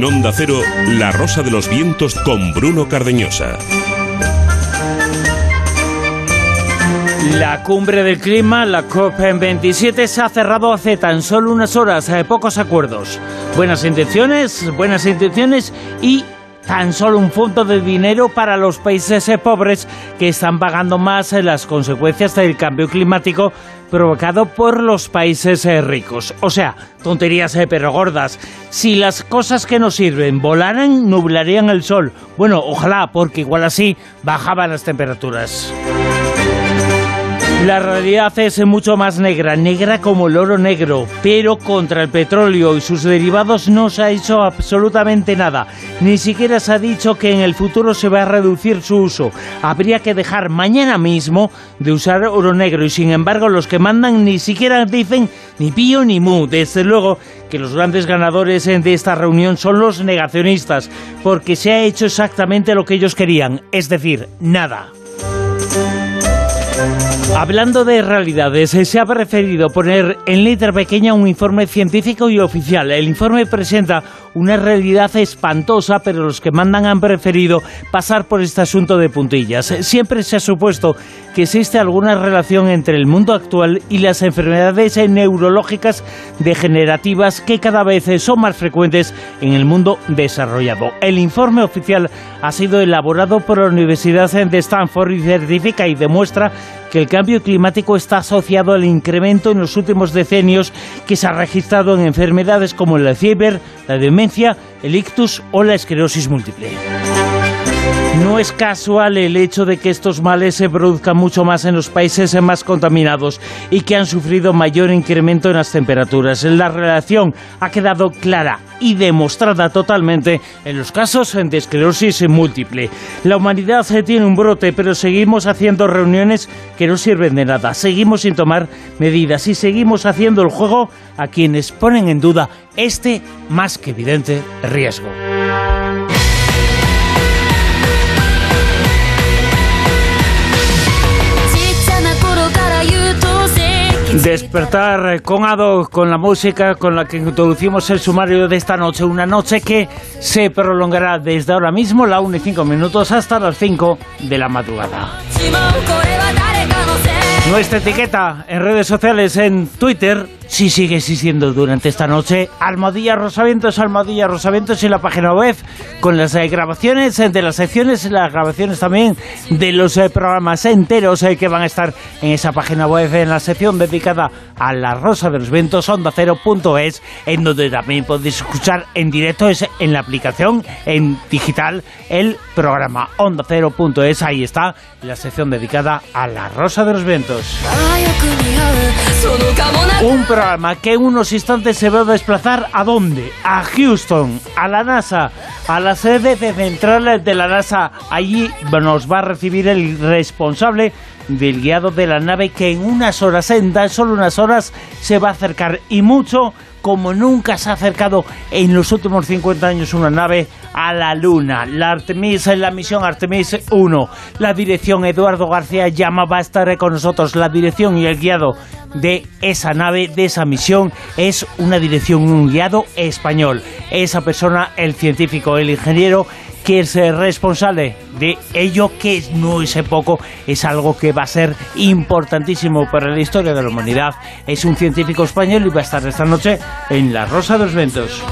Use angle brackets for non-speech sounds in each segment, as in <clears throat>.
En Onda Cero, La Rosa de los Vientos con Bruno Cardeñosa. La cumbre del clima, la COP27, se ha cerrado hace tan solo unas horas, hay pocos acuerdos. Buenas intenciones, buenas intenciones y tan solo un fondo de dinero para los países eh, pobres que están pagando más eh, las consecuencias del cambio climático provocado por los países eh, ricos. O sea, tonterías pero gordas. Si las cosas que nos sirven volaran, nublarían el sol. Bueno, ojalá, porque igual así bajaban las temperaturas. La realidad es mucho más negra, negra como el oro negro, pero contra el petróleo y sus derivados no se ha hecho absolutamente nada. Ni siquiera se ha dicho que en el futuro se va a reducir su uso. Habría que dejar mañana mismo de usar oro negro y sin embargo los que mandan ni siquiera dicen ni pío ni mu. Desde luego que los grandes ganadores de esta reunión son los negacionistas, porque se ha hecho exactamente lo que ellos querían, es decir, nada. Hablando de realidades, se ha preferido poner en letra pequeña un informe científico y oficial. El informe presenta una realidad espantosa, pero los que mandan han preferido pasar por este asunto de puntillas. Siempre se ha supuesto que existe alguna relación entre el mundo actual y las enfermedades neurológicas degenerativas que cada vez son más frecuentes en el mundo desarrollado. El informe oficial ha sido elaborado por la Universidad de Stanford y certifica y demuestra que el cambio climático está asociado al incremento en los últimos decenios que se ha registrado en enfermedades como el Alzheimer, la demencia, el ictus o la esclerosis múltiple. No es casual el hecho de que estos males se produzcan mucho más en los países más contaminados y que han sufrido mayor incremento en las temperaturas. La relación ha quedado clara y demostrada totalmente en los casos de esclerosis múltiple. La humanidad tiene un brote, pero seguimos haciendo reuniones que no sirven de nada. Seguimos sin tomar medidas y seguimos haciendo el juego a quienes ponen en duda este más que evidente riesgo. Despertar con Ado, con la música con la que introducimos el sumario de esta noche. Una noche que se prolongará desde ahora mismo, la 1 y 5 minutos, hasta las 5 de la madrugada. Nuestra etiqueta en redes sociales, en Twitter, si sigue existiendo durante esta noche. Almohadilla Rosavientos, Almohadilla Rosavientos y la página web con las eh, grabaciones eh, de las secciones, las grabaciones también de los eh, programas enteros que van a estar en esa página web, en la sección dedicada a la Rosa de los Vientos, onda cero.es, en donde también podéis escuchar en directo, es en la aplicación, en digital, el programa onda cero.es. Ahí está la sección dedicada a la Rosa de los Vientos. Un programa que en unos instantes se va a desplazar a dónde? A Houston, a la NASA, a la sede central de la NASA. Allí nos va a recibir el responsable del guiado de la nave que en unas horas, en tan solo unas horas, se va a acercar y mucho como nunca se ha acercado en los últimos 50 años una nave a la Luna. La Artemis, la misión Artemis 1. La dirección Eduardo García Llama va a estar con nosotros. La dirección y el guiado de esa nave, de esa misión, es una dirección, un guiado español. Esa persona, el científico, el ingeniero, que es responsable de ello, que no es poco, es algo que va a ser importantísimo para la historia de la humanidad. Es un científico español y va a estar esta noche en La Rosa de los Ventos.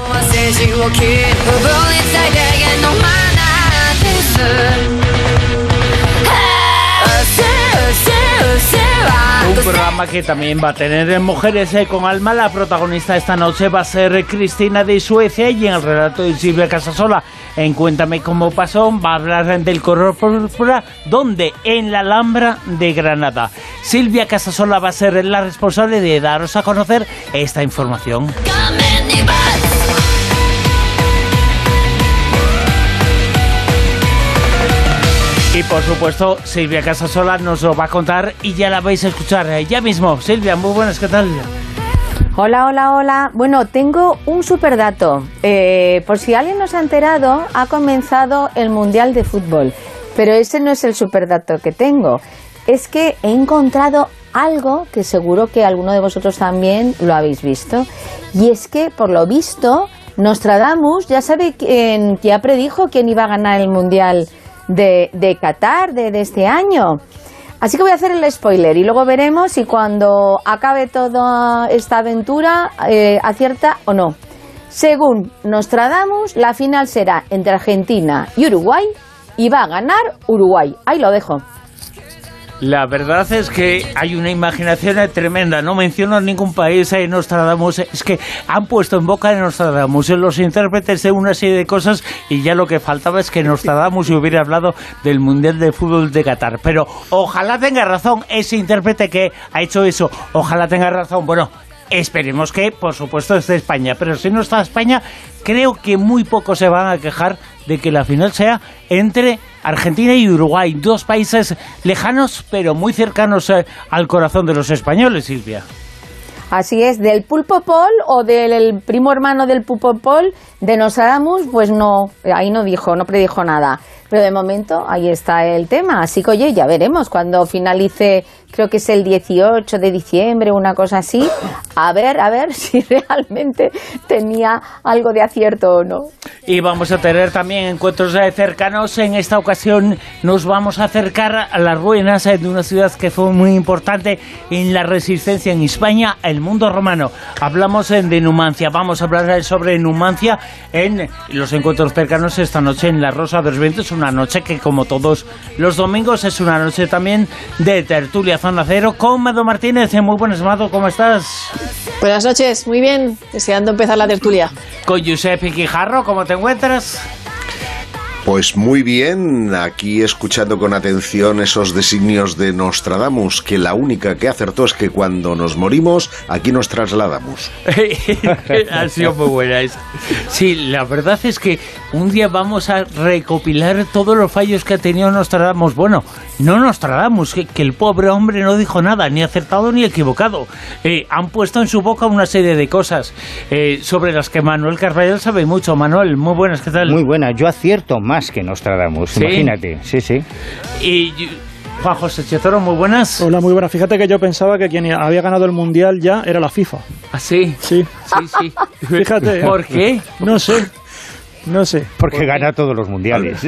Un programa que también va a tener mujeres eh, con alma. La protagonista esta noche va a ser Cristina de Suecia y en el relato de Silvia Casasola en Cuéntame cómo pasó va a hablar del color púrpura, donde en la Alhambra de Granada. Silvia Casasola va a ser la responsable de daros a conocer esta información. Y por supuesto, Silvia Casasola nos lo va a contar y ya la vais a escuchar eh, ya mismo. Silvia, muy buenas, ¿qué tal? Hola, hola, hola. Bueno, tengo un super dato. Eh, por si alguien no se ha enterado, ha comenzado el Mundial de Fútbol. Pero ese no es el super dato que tengo. Es que he encontrado algo que seguro que alguno de vosotros también lo habéis visto. Y es que, por lo visto, Nostradamus ya sabe quién, ya predijo quién iba a ganar el Mundial de, de Qatar de, este año. Así que voy a hacer el spoiler y luego veremos si cuando acabe toda esta aventura eh, acierta o no. Según Nostradamus, la final será entre Argentina y Uruguay y va a ganar Uruguay. Ahí lo dejo. La verdad es que hay una imaginación tremenda. No menciono ningún país en Nostradamus. Es que han puesto en boca de Nostradamus en los intérpretes de una serie de cosas y ya lo que faltaba es que Nostradamus hubiera hablado del Mundial de Fútbol de Qatar. Pero ojalá tenga razón ese intérprete que ha hecho eso. Ojalá tenga razón. Bueno, Esperemos que, por supuesto, esté España. Pero si no está España, creo que muy pocos se van a quejar de que la final sea entre Argentina y Uruguay, dos países lejanos pero muy cercanos eh, al corazón de los españoles, Silvia. Así es, del pulpo pol o del primo hermano del pulpo pol de Nostradamus, pues no, ahí no dijo, no predijo nada. Pero de momento ahí está el tema. Así que oye, ya veremos cuando finalice, creo que es el 18 de diciembre, una cosa así, a ver, a ver <laughs> si realmente tenía algo de acierto o no. Y vamos a tener también encuentros eh, cercanos. En esta ocasión nos vamos a acercar a las ruinas eh, de una ciudad que fue muy importante en la resistencia en España, el mundo romano. Hablamos eh, de Numancia, vamos a hablar sobre Numancia en los encuentros cercanos esta noche en La Rosa de los Vientos una noche que como todos los domingos es una noche también de tertulia zona cero con Mado Martínez. Muy buenas, Mado, ¿cómo estás? Buenas noches, muy bien, deseando empezar la tertulia. Con Giuseppe Quijarro, ¿cómo te encuentras? Pues muy bien, aquí escuchando con atención esos designios de Nostradamus, que la única que acertó es que cuando nos morimos, aquí nos trasladamos. <laughs> ha sido muy buena esa. Sí, la verdad es que un día vamos a recopilar todos los fallos que ha tenido Nostradamus. Bueno, no Nostradamus, que, que el pobre hombre no dijo nada, ni acertado ni equivocado. Eh, han puesto en su boca una serie de cosas eh, sobre las que Manuel Carvajal sabe mucho. Manuel, muy buenas, ¿qué tal? Muy buena, yo acierto más que Nostradamus, ¿Sí? imagínate, sí, sí. Y Juan José Chetoro, muy buenas. Hola, muy buena. Fíjate que yo pensaba que quien había ganado el mundial ya era la FIFA. ¿Ah, sí? Sí. Sí, sí. Fíjate. ¿Por qué? No sé. No sé. Porque gana todos los mundiales.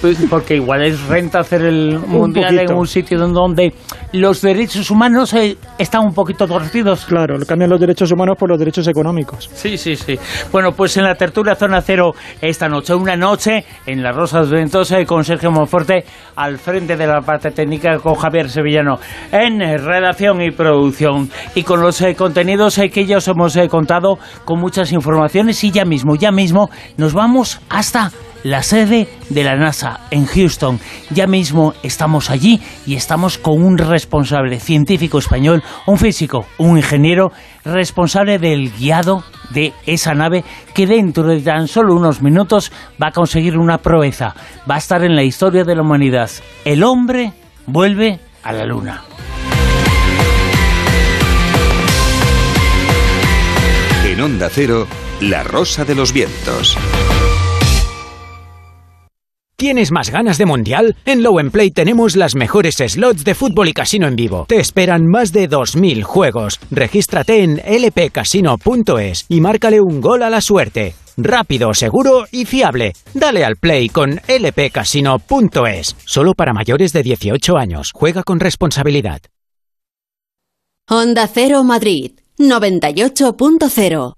Pues porque igual es renta hacer el mundial en un sitio donde los derechos humanos eh, están un poquito torcidos. Claro, cambian los derechos humanos por los derechos económicos. Sí, sí, sí. Bueno, pues en la tertulia Zona Cero esta noche, una noche en las Rosas Ventosa con Sergio Monforte al frente de la parte técnica con Javier Sevillano en eh, redacción y producción y con los eh, contenidos eh, que ya os hemos eh, contado con muchas informaciones y ya mismo, ya mismo nos vamos hasta la sede de la NASA en Houston. Ya mismo estamos allí y estamos con un responsable científico español, un físico, un ingeniero responsable del guiado de esa nave que dentro de tan solo unos minutos va a conseguir una proeza. Va a estar en la historia de la humanidad. El hombre vuelve a la luna. En Onda Cero, La Rosa de los Vientos. ¿Tienes más ganas de mundial? En Low Play tenemos las mejores slots de fútbol y casino en vivo. Te esperan más de 2.000 juegos. Regístrate en lpcasino.es y márcale un gol a la suerte. Rápido, seguro y fiable. Dale al play con lpcasino.es. Solo para mayores de 18 años. Juega con responsabilidad. Onda Cero Madrid 98.0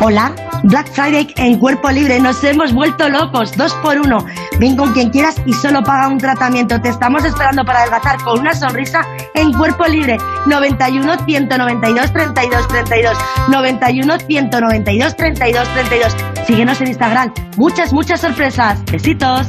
Hola, Black Friday en Cuerpo Libre, nos hemos vuelto locos, dos por uno. Ven con quien quieras y solo paga un tratamiento. Te estamos esperando para adelgazar con una sonrisa en Cuerpo Libre. 91 192 32 32. 91 192 32 32. Síguenos en Instagram. Muchas, muchas sorpresas. Besitos.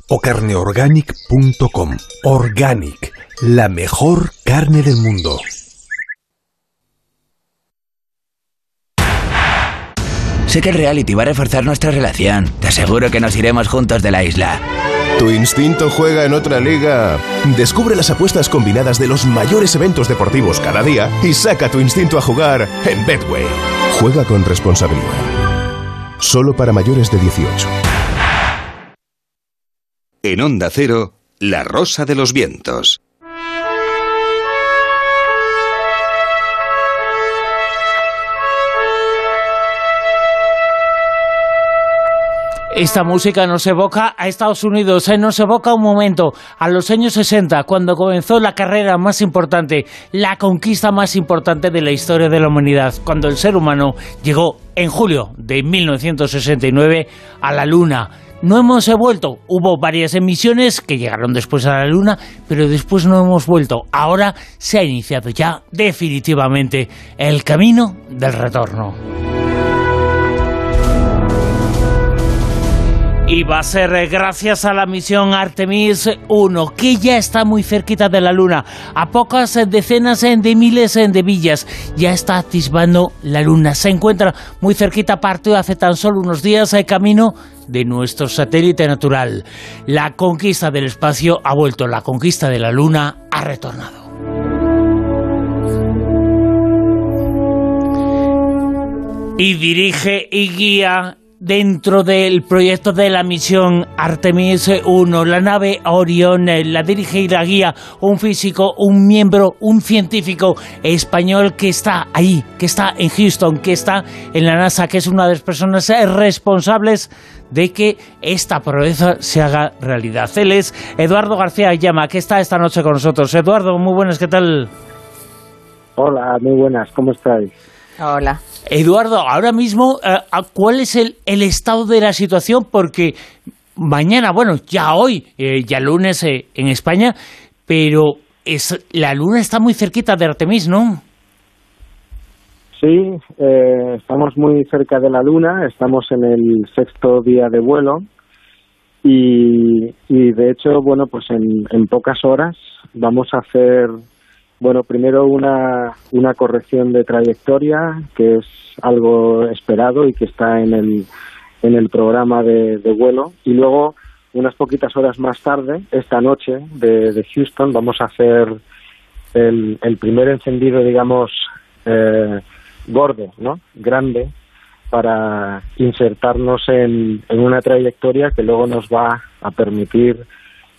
o carneorganic.com. Organic, la mejor carne del mundo. Sé que el reality va a reforzar nuestra relación. Te aseguro que nos iremos juntos de la isla. ¿Tu instinto juega en otra liga? Descubre las apuestas combinadas de los mayores eventos deportivos cada día y saca tu instinto a jugar en Betway. Juega con responsabilidad. Solo para mayores de 18. En Onda Cero, La Rosa de los Vientos. Esta música nos evoca a Estados Unidos, eh, nos evoca un momento a los años 60, cuando comenzó la carrera más importante, la conquista más importante de la historia de la humanidad, cuando el ser humano llegó en julio de 1969 a la Luna. No hemos vuelto, hubo varias emisiones que llegaron después a la Luna, pero después no hemos vuelto. Ahora se ha iniciado ya definitivamente el camino del retorno. Y va a ser eh, gracias a la misión Artemis 1, que ya está muy cerquita de la Luna, a pocas eh, decenas eh, de miles de villas. Ya está atisbando la Luna. Se encuentra muy cerquita, partió hace tan solo unos días el camino de nuestro satélite natural. La conquista del espacio ha vuelto, la conquista de la Luna ha retornado. Y dirige y guía dentro del proyecto de la misión Artemis 1, la nave Orión, eh, la dirige y la guía un físico, un miembro, un científico español que está ahí, que está en Houston, que está en la NASA, que es una de las personas responsables de que esta proeza se haga realidad. Él es Eduardo García Llama, que está esta noche con nosotros. Eduardo, muy buenas, ¿qué tal? Hola, muy buenas, ¿cómo estáis? Hola. Eduardo, ahora mismo, eh, ¿cuál es el, estado de la situación? Porque mañana, bueno, ya hoy, eh, ya lunes eh, en España, pero es, la luna está muy cerquita de Artemis, ¿no? Sí, estamos muy cerca de la luna, estamos en el sexto día de vuelo y, y de hecho, bueno, pues en, en pocas horas vamos a hacer bueno, primero una, una corrección de trayectoria, que es algo esperado y que está en el, en el programa de, vuelo. Y luego, unas poquitas horas más tarde, esta noche de, Houston, vamos a hacer el, el primer encendido, digamos, eh, gordo, ¿no? Grande, para insertarnos en, en una trayectoria que luego nos va a permitir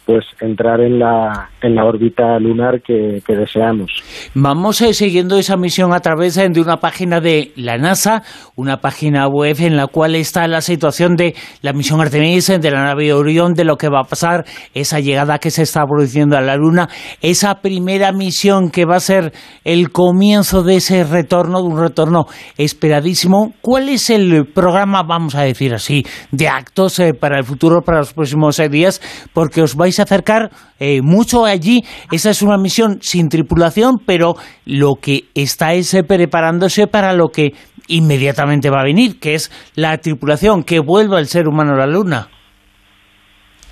pues entrar en la, en la órbita lunar que, deseamos. Vamos eh, siguiendo esa misión a través eh, de una página de la NASA, una página web en la cual está la situación de la misión Artemis, eh, de la nave Orión, de lo que va a pasar, esa llegada que se está produciendo a la Luna, esa primera misión que va a ser el comienzo de ese retorno, de un retorno esperadísimo. ¿Cuál es el programa, vamos a decir así, de actos para el futuro, para los próximos días? Porque os vais acercar eh, mucho allí. Esa es una misión sin tripulación, pero lo que está es eh, preparándose para lo que inmediatamente va a venir, que es la tripulación, que vuelva el ser humano a la Luna.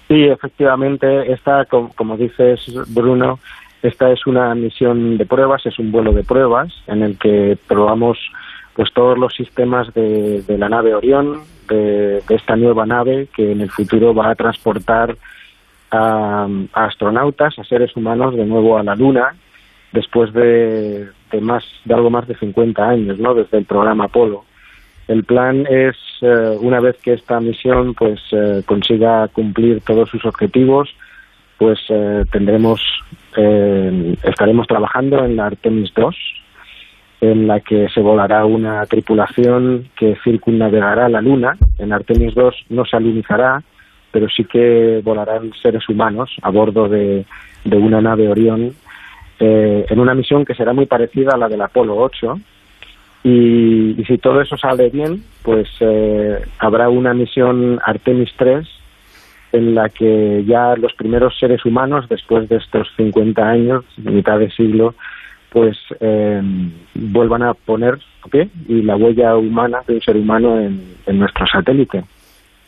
Sí, efectivamente, esta, como, dices, Bruno, esta es una misión de pruebas, es un vuelo de pruebas en el que probamos pues todos los sistemas de, la nave Orión, de, esta nueva nave que en el futuro va a transportar a, astronautas, a seres humanos de nuevo a la Luna, después de, más de algo más de 50 años, ¿no? Desde el programa Apolo. El plan es, eh, una vez que esta misión pues eh, consiga cumplir todos sus objetivos, pues eh, tendremos, estaremos trabajando en la Artemis 2, en la que se volará una tripulación que circunnavegará la Luna. En Artemis 2 no se alunizará, pero sí que volarán seres humanos a bordo de, una nave Orión eh, en una misión que será muy parecida a la del Apolo 8. Y, si todo eso sale bien, pues eh, habrá una misión Artemis 3 en la que ya los primeros seres humanos, después de estos 50 años, mitad de siglo, pues eh, vuelvan a poner pie y la huella humana de un ser humano en nuestro satélite.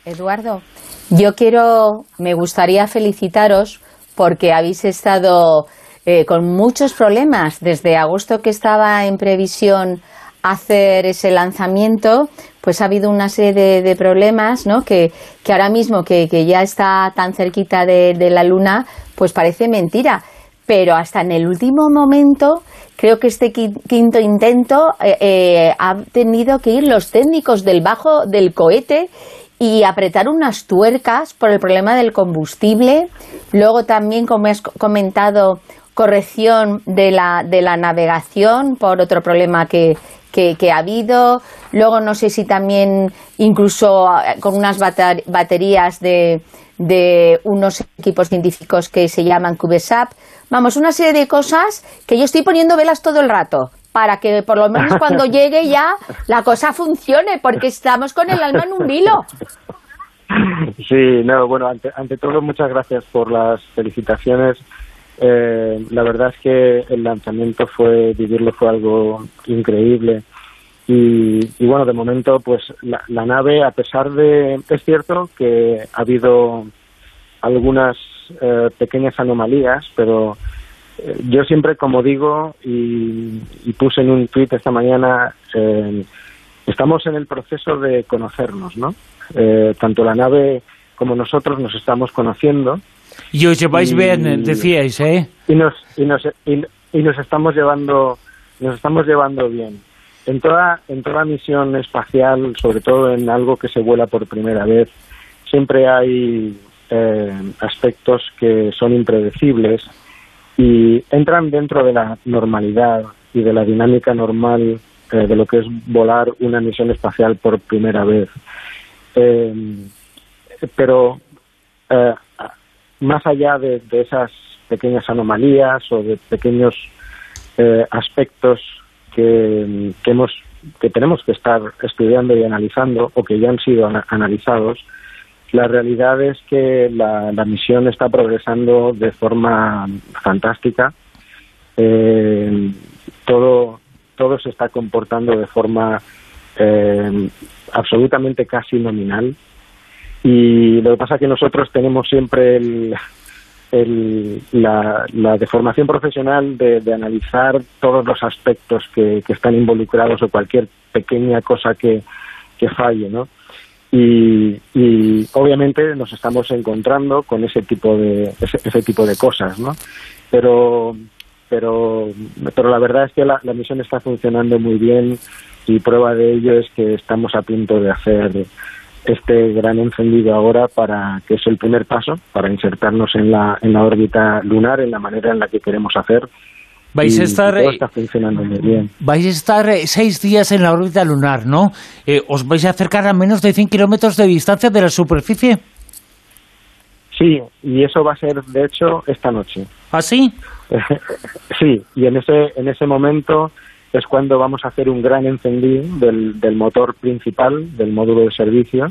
Eduardo, yo quiero, me gustaría felicitaros porque habéis estado eh, con muchos problemas desde agosto que estaba en previsión hacer ese lanzamiento, pues ha habido una serie de, problemas, ¿no? Que, ahora mismo que, ya está tan cerquita de, la Luna, pues parece mentira. Pero hasta en el último momento, creo que este quinto intento eh, eh, ha tenido que ir los técnicos del bajo del cohete y apretar unas tuercas por el problema del combustible. Luego también, como has comentado, corrección de la, de la navegación por otro problema que, que, ha habido. Luego no sé si también incluso eh, con unas baterías de, de unos equipos científicos que se llaman CubeSat. Vamos, una serie de cosas que yo estoy poniendo velas todo el rato para que por lo menos cuando <laughs> llegue ya la cosa funcione, porque estamos con el alma en un hilo. Sí, no, bueno, ante, ante todo muchas gracias por las felicitaciones eh, la verdad es que el lanzamiento fue, vivirlo fue algo increíble. Y, bueno, de momento, pues la, nave, a pesar de. Es cierto que ha habido algunas eh, pequeñas anomalías, pero yo siempre, como digo, y, puse en un tweet esta mañana, estamos en el proceso de conocernos, ¿no? tanto la nave como nosotros nos estamos conociendo y os lleváis bien, decíais, ¿eh? Y nos, y nos, y, nos estamos llevando nos estamos llevando bien. En toda, en toda misión espacial, sobre todo en algo que se vuela por primera vez, siempre hay eh, aspectos que son impredecibles y entran dentro de la normalidad y de la dinámica normal eh, de lo que es volar una misión espacial por primera vez. Eh, pero más allá de, esas pequeñas anomalías o de pequeños eh, aspectos que, hemos que tenemos que estar estudiando y analizando o que ya han sido analizados, la realidad es que la, misión está progresando de forma fantástica. Eh, todo, todo se está comportando de forma eh, absolutamente casi nominal. Y lo que pasa es que nosotros tenemos siempre el, la, deformación profesional de, analizar todos los aspectos que, están involucrados o cualquier pequeña cosa que, falle, ¿no? Y, obviamente nos estamos encontrando con ese tipo de ese, tipo de cosas, ¿no? Pero pero pero la verdad es que la, la misión está funcionando muy bien y prueba de ello es que estamos a punto de hacer este gran encendido ahora para que es el primer paso para insertarnos en la, en la órbita lunar en la manera en la que queremos hacer. Vais a estar, todo está funcionando muy bien. Vais a estar eh, seis días en la órbita lunar, ¿no? Eh, ¿Os vais a acercar a menos de 100 kilómetros de distancia de la superficie? Sí, y eso va a ser, de hecho, esta noche. ¿Ah, sí? <laughs> sí, y en ese, en ese momento es cuando vamos a hacer un gran encendido del, del motor principal del módulo de servicio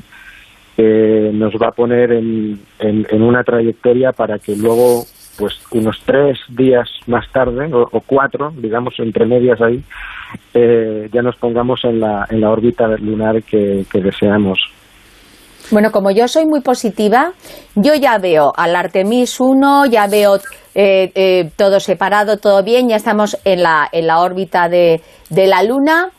que nos va a poner en, en, una trayectoria para que luego pues unos tres días más tarde o, cuatro digamos entre medias ahí eh, ya nos pongamos en la, en la órbita lunar que, deseamos bueno, como yo soy muy positiva, yo ya veo al Artemis 1, ya veo eh, eh, todo separado, todo bien, ya estamos en la, en la órbita de, la Luna.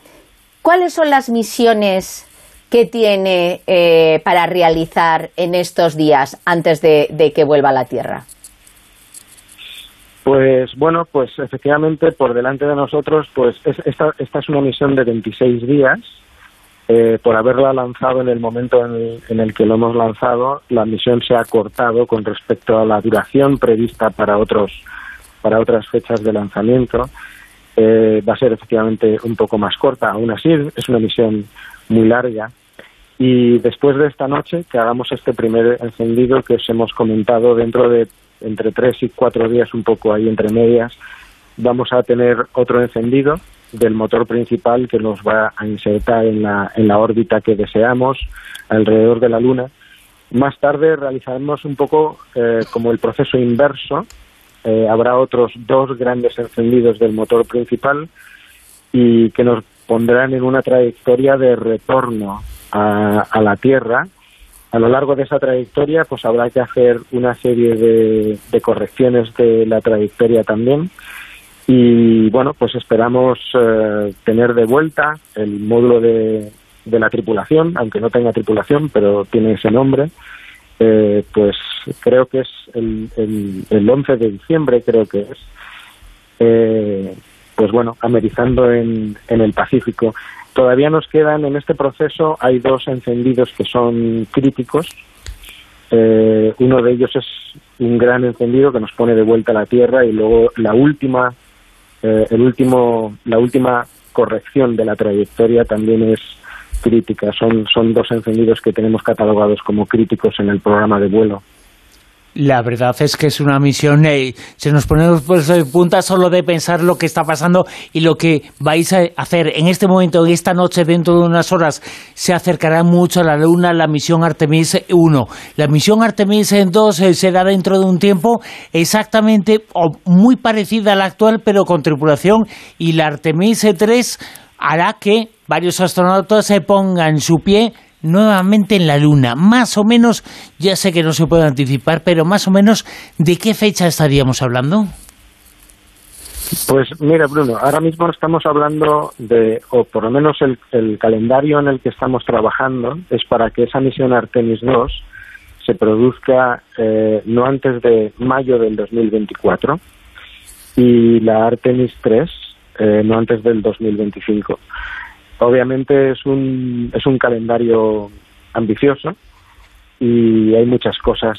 ¿Cuáles son las misiones que tiene eh, para realizar en estos días antes de, que vuelva a la Tierra? Pues bueno, pues efectivamente por delante de nosotros, pues esta, esta es una misión de 26 días eh, por haberla lanzado en el momento en el, que lo hemos lanzado, la misión se ha cortado con respecto a la duración prevista para otros para otras fechas de lanzamiento. Eh, va a ser efectivamente un poco más corta. Aún así, es una misión muy larga. Y después de esta noche, que hagamos este primer encendido que os hemos comentado dentro de entre tres y cuatro días, un poco ahí entre medias, vamos a tener otro encendido del motor principal que nos va a insertar en la, en la órbita que deseamos alrededor de la Luna. Más tarde realizaremos un poco eh, como el proceso inverso. Eh, habrá otros dos grandes encendidos del motor principal y que nos pondrán en una trayectoria de retorno a, a la Tierra. A lo largo de esa trayectoria, pues habrá que hacer una serie de, correcciones de la trayectoria también Y bueno, pues esperamos eh, tener de vuelta el módulo de, de la tripulación, aunque no tenga tripulación, pero tiene ese nombre. Eh, pues creo que es el, el, el 11 de diciembre, creo que es. Eh, pues bueno, amerizando en, en el Pacífico. Todavía nos quedan en este proceso, hay dos encendidos que son críticos. Eh, uno de ellos es un gran encendido que nos pone de vuelta a la Tierra y luego la última, eh, el último, la última corrección de la trayectoria también es crítica. Son, son dos encendidos que tenemos catalogados como críticos en el programa de vuelo. La verdad es que es una misión, se nos pone pues, de punta solo de pensar lo que está pasando y lo que vais a hacer en este momento, en esta noche, dentro de unas horas, se acercará mucho a la Luna la misión Artemis 1. La misión Artemis 2 eh, será dentro de un tiempo exactamente o muy parecida a la actual, pero con tripulación, y la Artemis 3 hará que varios astronautas se pongan su pie nuevamente en la Luna. Más o menos, ya sé que no se puede anticipar, pero más o menos, ¿de qué fecha estaríamos hablando? Pues mira, Bruno, ahora mismo estamos hablando de, o por lo menos el, el calendario en el que estamos trabajando es para que esa misión Artemis 2 se produzca eh, no antes de mayo del 2024 y la Artemis 3 eh, no antes del 2025. Obviamente es un, es un calendario ambicioso y hay muchas cosas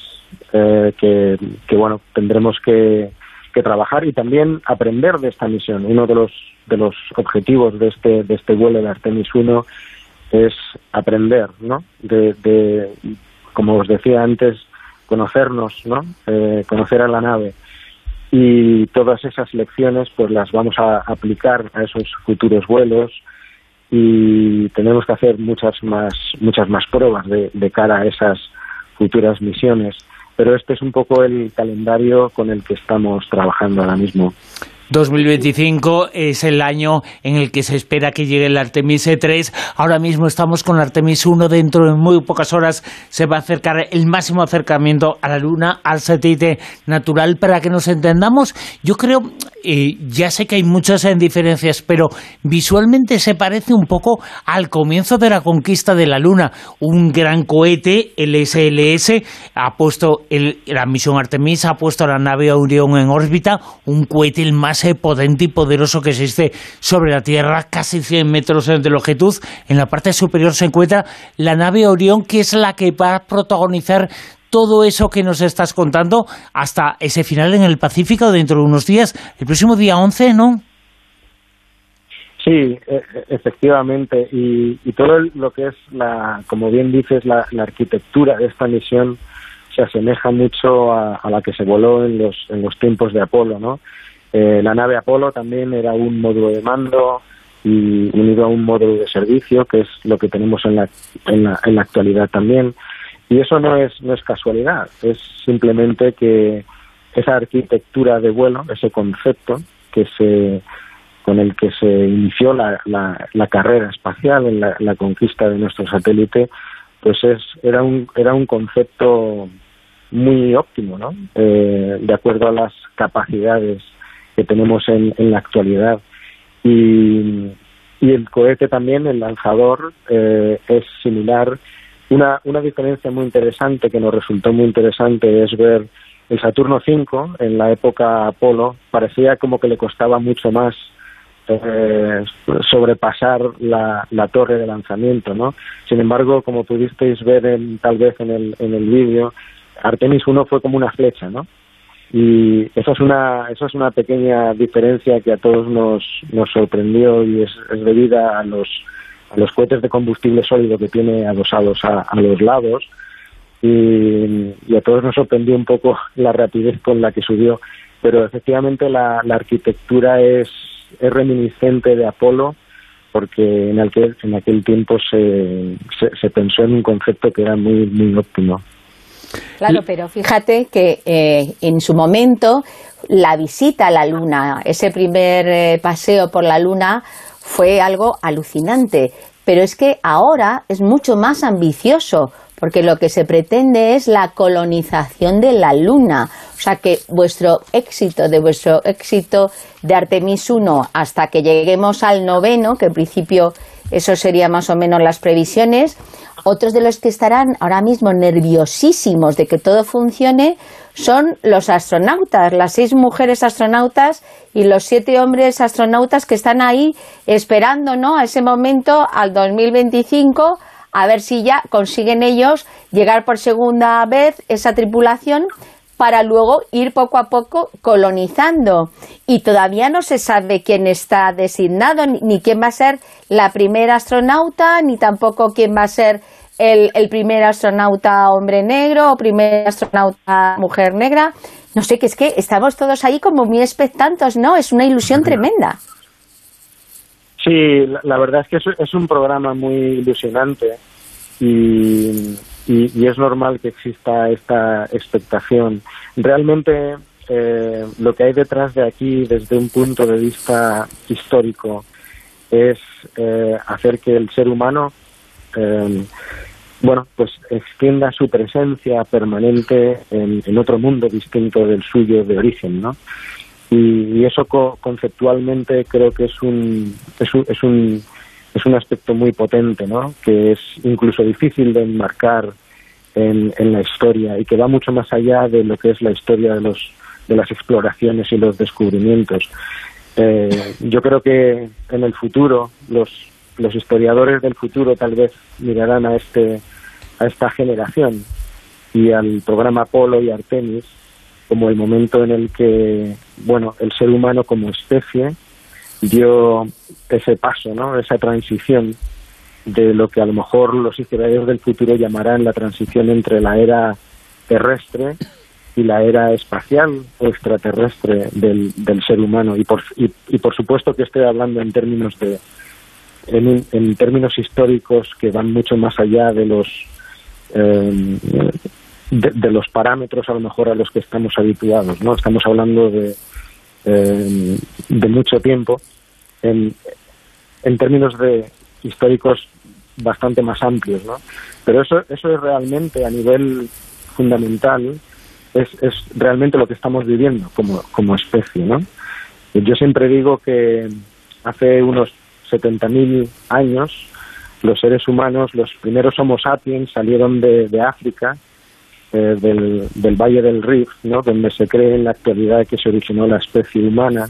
eh, que, bueno, tendremos que, que trabajar y también aprender de esta misión. Uno de los, de los objetivos de este, de este vuelo de Artemis 1 es aprender, ¿no? De, de como os decía antes, conocernos, ¿no? Eh, conocer a la nave y todas esas lecciones pues las vamos a aplicar a esos futuros vuelos y tenemos que hacer muchas más muchas más pruebas de, de cara a esas futuras misiones. Pero este es un poco el calendario con el que estamos trabajando ahora mismo 2025 es el año en el que se espera que llegue el Artemis 3. Ahora mismo estamos con Artemis 1. Dentro de muy pocas horas se va a acercar el máximo acercamiento a la Luna, al satélite natural. Para que nos entendamos, yo creo, eh, ya sé que hay muchas diferencias, pero visualmente se parece un poco al comienzo de la conquista de la Luna. Un gran cohete, el SLS, ha puesto la misión Artemis, ha puesto la nave Orión en órbita, un cohete el más potente y poderoso que existe sobre la Tierra, casi 100 metros de longitud. En la parte superior se encuentra la nave Orión, que es la que va a protagonizar todo eso que nos estás contando hasta ese final en el Pacífico dentro de unos días, el próximo día 11, ¿no? Sí, efectivamente, y, y, todo lo que es, la, como bien dices, la, la arquitectura de esta misión se asemeja mucho a, a, la que se voló en los, en los tiempos de Apolo, ¿no? Eh, la nave Apolo también era un módulo de mando y unido a un módulo de servicio, que es lo que tenemos en la, en la, en la actualidad también. Y eso no es, no es casualidad, es simplemente que esa arquitectura de vuelo, ese concepto que se, con el que se inició la, la, la carrera espacial en la, la, conquista de nuestro satélite, pues es, era, un, era un concepto muy óptimo, ¿no? Eh, de acuerdo a las capacidades que tenemos en, en la actualidad. Y, y, el cohete también, el lanzador, eh, es similar. Una, una diferencia muy interesante que nos resultó muy interesante es ver el Saturno V en la época Apolo, parecía como que le costaba mucho más eh, sobrepasar la, la, torre de lanzamiento, ¿no? Sin embargo, como pudisteis ver en, tal vez en el, en el vídeo, Artemis 1 fue como una flecha, ¿no? Y eso es una eso es una pequeña diferencia que a todos nos, nos sorprendió y es, es debida a los a los cohetes de combustible sólido que tiene adosados a, a los lados. Y, y, a todos nos sorprendió un poco <laughs> la rapidez con la que subió. Pero efectivamente la, la arquitectura es, es reminiscente de Apolo porque en aquel en aquel tiempo se, se, se pensó en un concepto que era muy muy óptimo Claro, pero fíjate que eh, en su momento la visita a la Luna, ese primer eh, paseo por la Luna fue algo alucinante. Pero es que ahora es mucho más ambicioso porque lo que se pretende es la colonización de la Luna. O sea que vuestro éxito, de vuestro éxito de Artemis 1 hasta que lleguemos al noveno, que en principio eso sería más o menos las previsiones, otros de los que estarán ahora mismo nerviosísimos de que todo funcione son los astronautas, las seis mujeres astronautas y los siete hombres astronautas que están ahí esperando ¿no? a ese momento, al 2025, a ver si ya consiguen ellos llegar por segunda vez esa tripulación para luego ir poco a poco colonizando. Y todavía no se sabe quién está designado, ni quién va a ser la primera astronauta, ni tampoco quién va a ser el, el primer astronauta hombre negro o primer astronauta mujer negra. No sé, que es que estamos todos ahí como muy expectantes, ¿no? Es una ilusión tremenda. Sí, la, verdad es que es, es, un programa muy ilusionante y, y, es normal que exista esta expectación. Realmente eh, lo que hay detrás de aquí, desde un punto de vista histórico, es eh, hacer que el ser humano eh, bueno, pues extienda su presencia permanente en, otro mundo distinto del suyo de origen, ¿no? Y, eso conceptualmente creo que es un, es un, es un es un aspecto muy potente, ¿no? Que es incluso difícil de enmarcar en, en, la historia y que va mucho más allá de lo que es la historia de los de las exploraciones y los descubrimientos. Eh, yo creo que en el futuro los los historiadores del futuro tal vez mirarán a este a esta generación y al programa Apolo y Artemis como el momento en el que bueno el ser humano como especie dio ese paso no esa transición de lo que a lo mejor los historiadores del futuro llamarán la transición entre la era terrestre y la era espacial o extraterrestre del, del ser humano. Y por, y por supuesto que estoy hablando en términos de en, términos históricos que van mucho más allá de los em, de, los parámetros a lo mejor a los que estamos habituados no estamos hablando de em, de mucho tiempo en, términos de históricos bastante más amplios no pero eso eso es realmente a nivel fundamental es, es realmente lo que estamos viviendo como como especie no yo siempre digo que hace unos 70.000 años, los seres humanos, los primeros Homo sapiens salieron de, África, eh, del, Valle del Rift, ¿no? donde se cree en la actualidad que se originó la especie humana,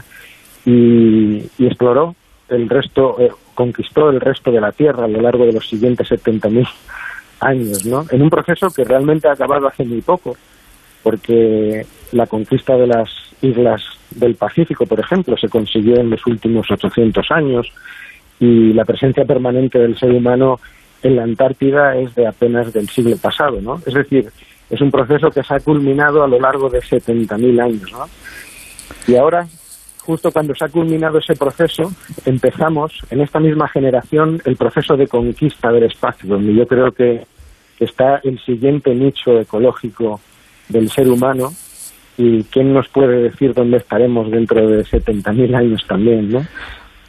y, exploró el resto, eh, conquistó el resto de la Tierra a lo largo de los siguientes 70.000 años, ¿no? en un proceso que realmente ha acabado hace muy poco, porque la conquista de las islas del Pacífico, por ejemplo, se consiguió en los últimos 800 años, y la presencia permanente del ser humano en la Antártida es de apenas del siglo pasado, ¿no? Es decir, es un proceso que se ha culminado a lo largo de 70.000 años, ¿no? Y ahora, justo cuando se ha culminado ese proceso, empezamos en esta misma generación el proceso de conquista del espacio, donde yo creo que está el siguiente nicho ecológico del ser humano y quién nos puede decir dónde estaremos dentro de 70.000 años también, ¿no?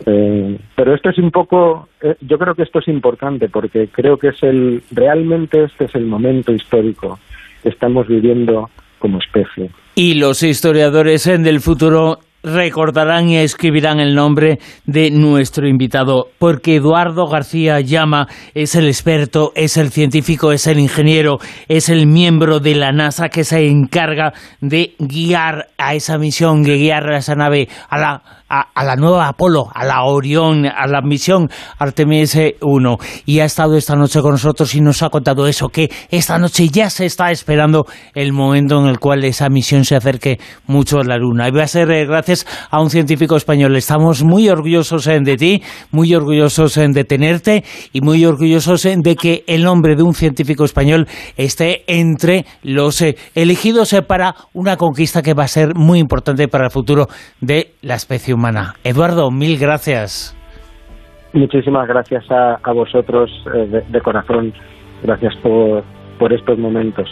Eh, pero esto es un poco, eh, yo creo que esto es importante porque creo que es el, realmente este es el momento histórico que estamos viviendo como especie. Y los historiadores en del futuro recordarán y escribirán el nombre de nuestro invitado, porque Eduardo García Llama es el experto, es el científico, es el ingeniero, es el miembro de la NASA que se encarga de guiar a esa misión, de guiar a esa nave a la a, la nueva Apolo, a la Orión, a la misión Artemis 1. Y ha estado esta noche con nosotros y nos ha contado eso, que esta noche ya se está esperando el momento en el cual esa misión se acerque mucho a la Luna. Y va a ser eh, gracias a un científico español. Estamos muy orgullosos eh, de ti, muy orgullosos eh, de tenerte y muy orgullosos de que el nombre de un científico español esté entre los elegidos para una conquista que va a ser muy importante para el futuro de la especie humana. Eduardo, mil gracias. Muchísimas gracias a, vosotros eh, de, corazón. Gracias por, por estos momentos.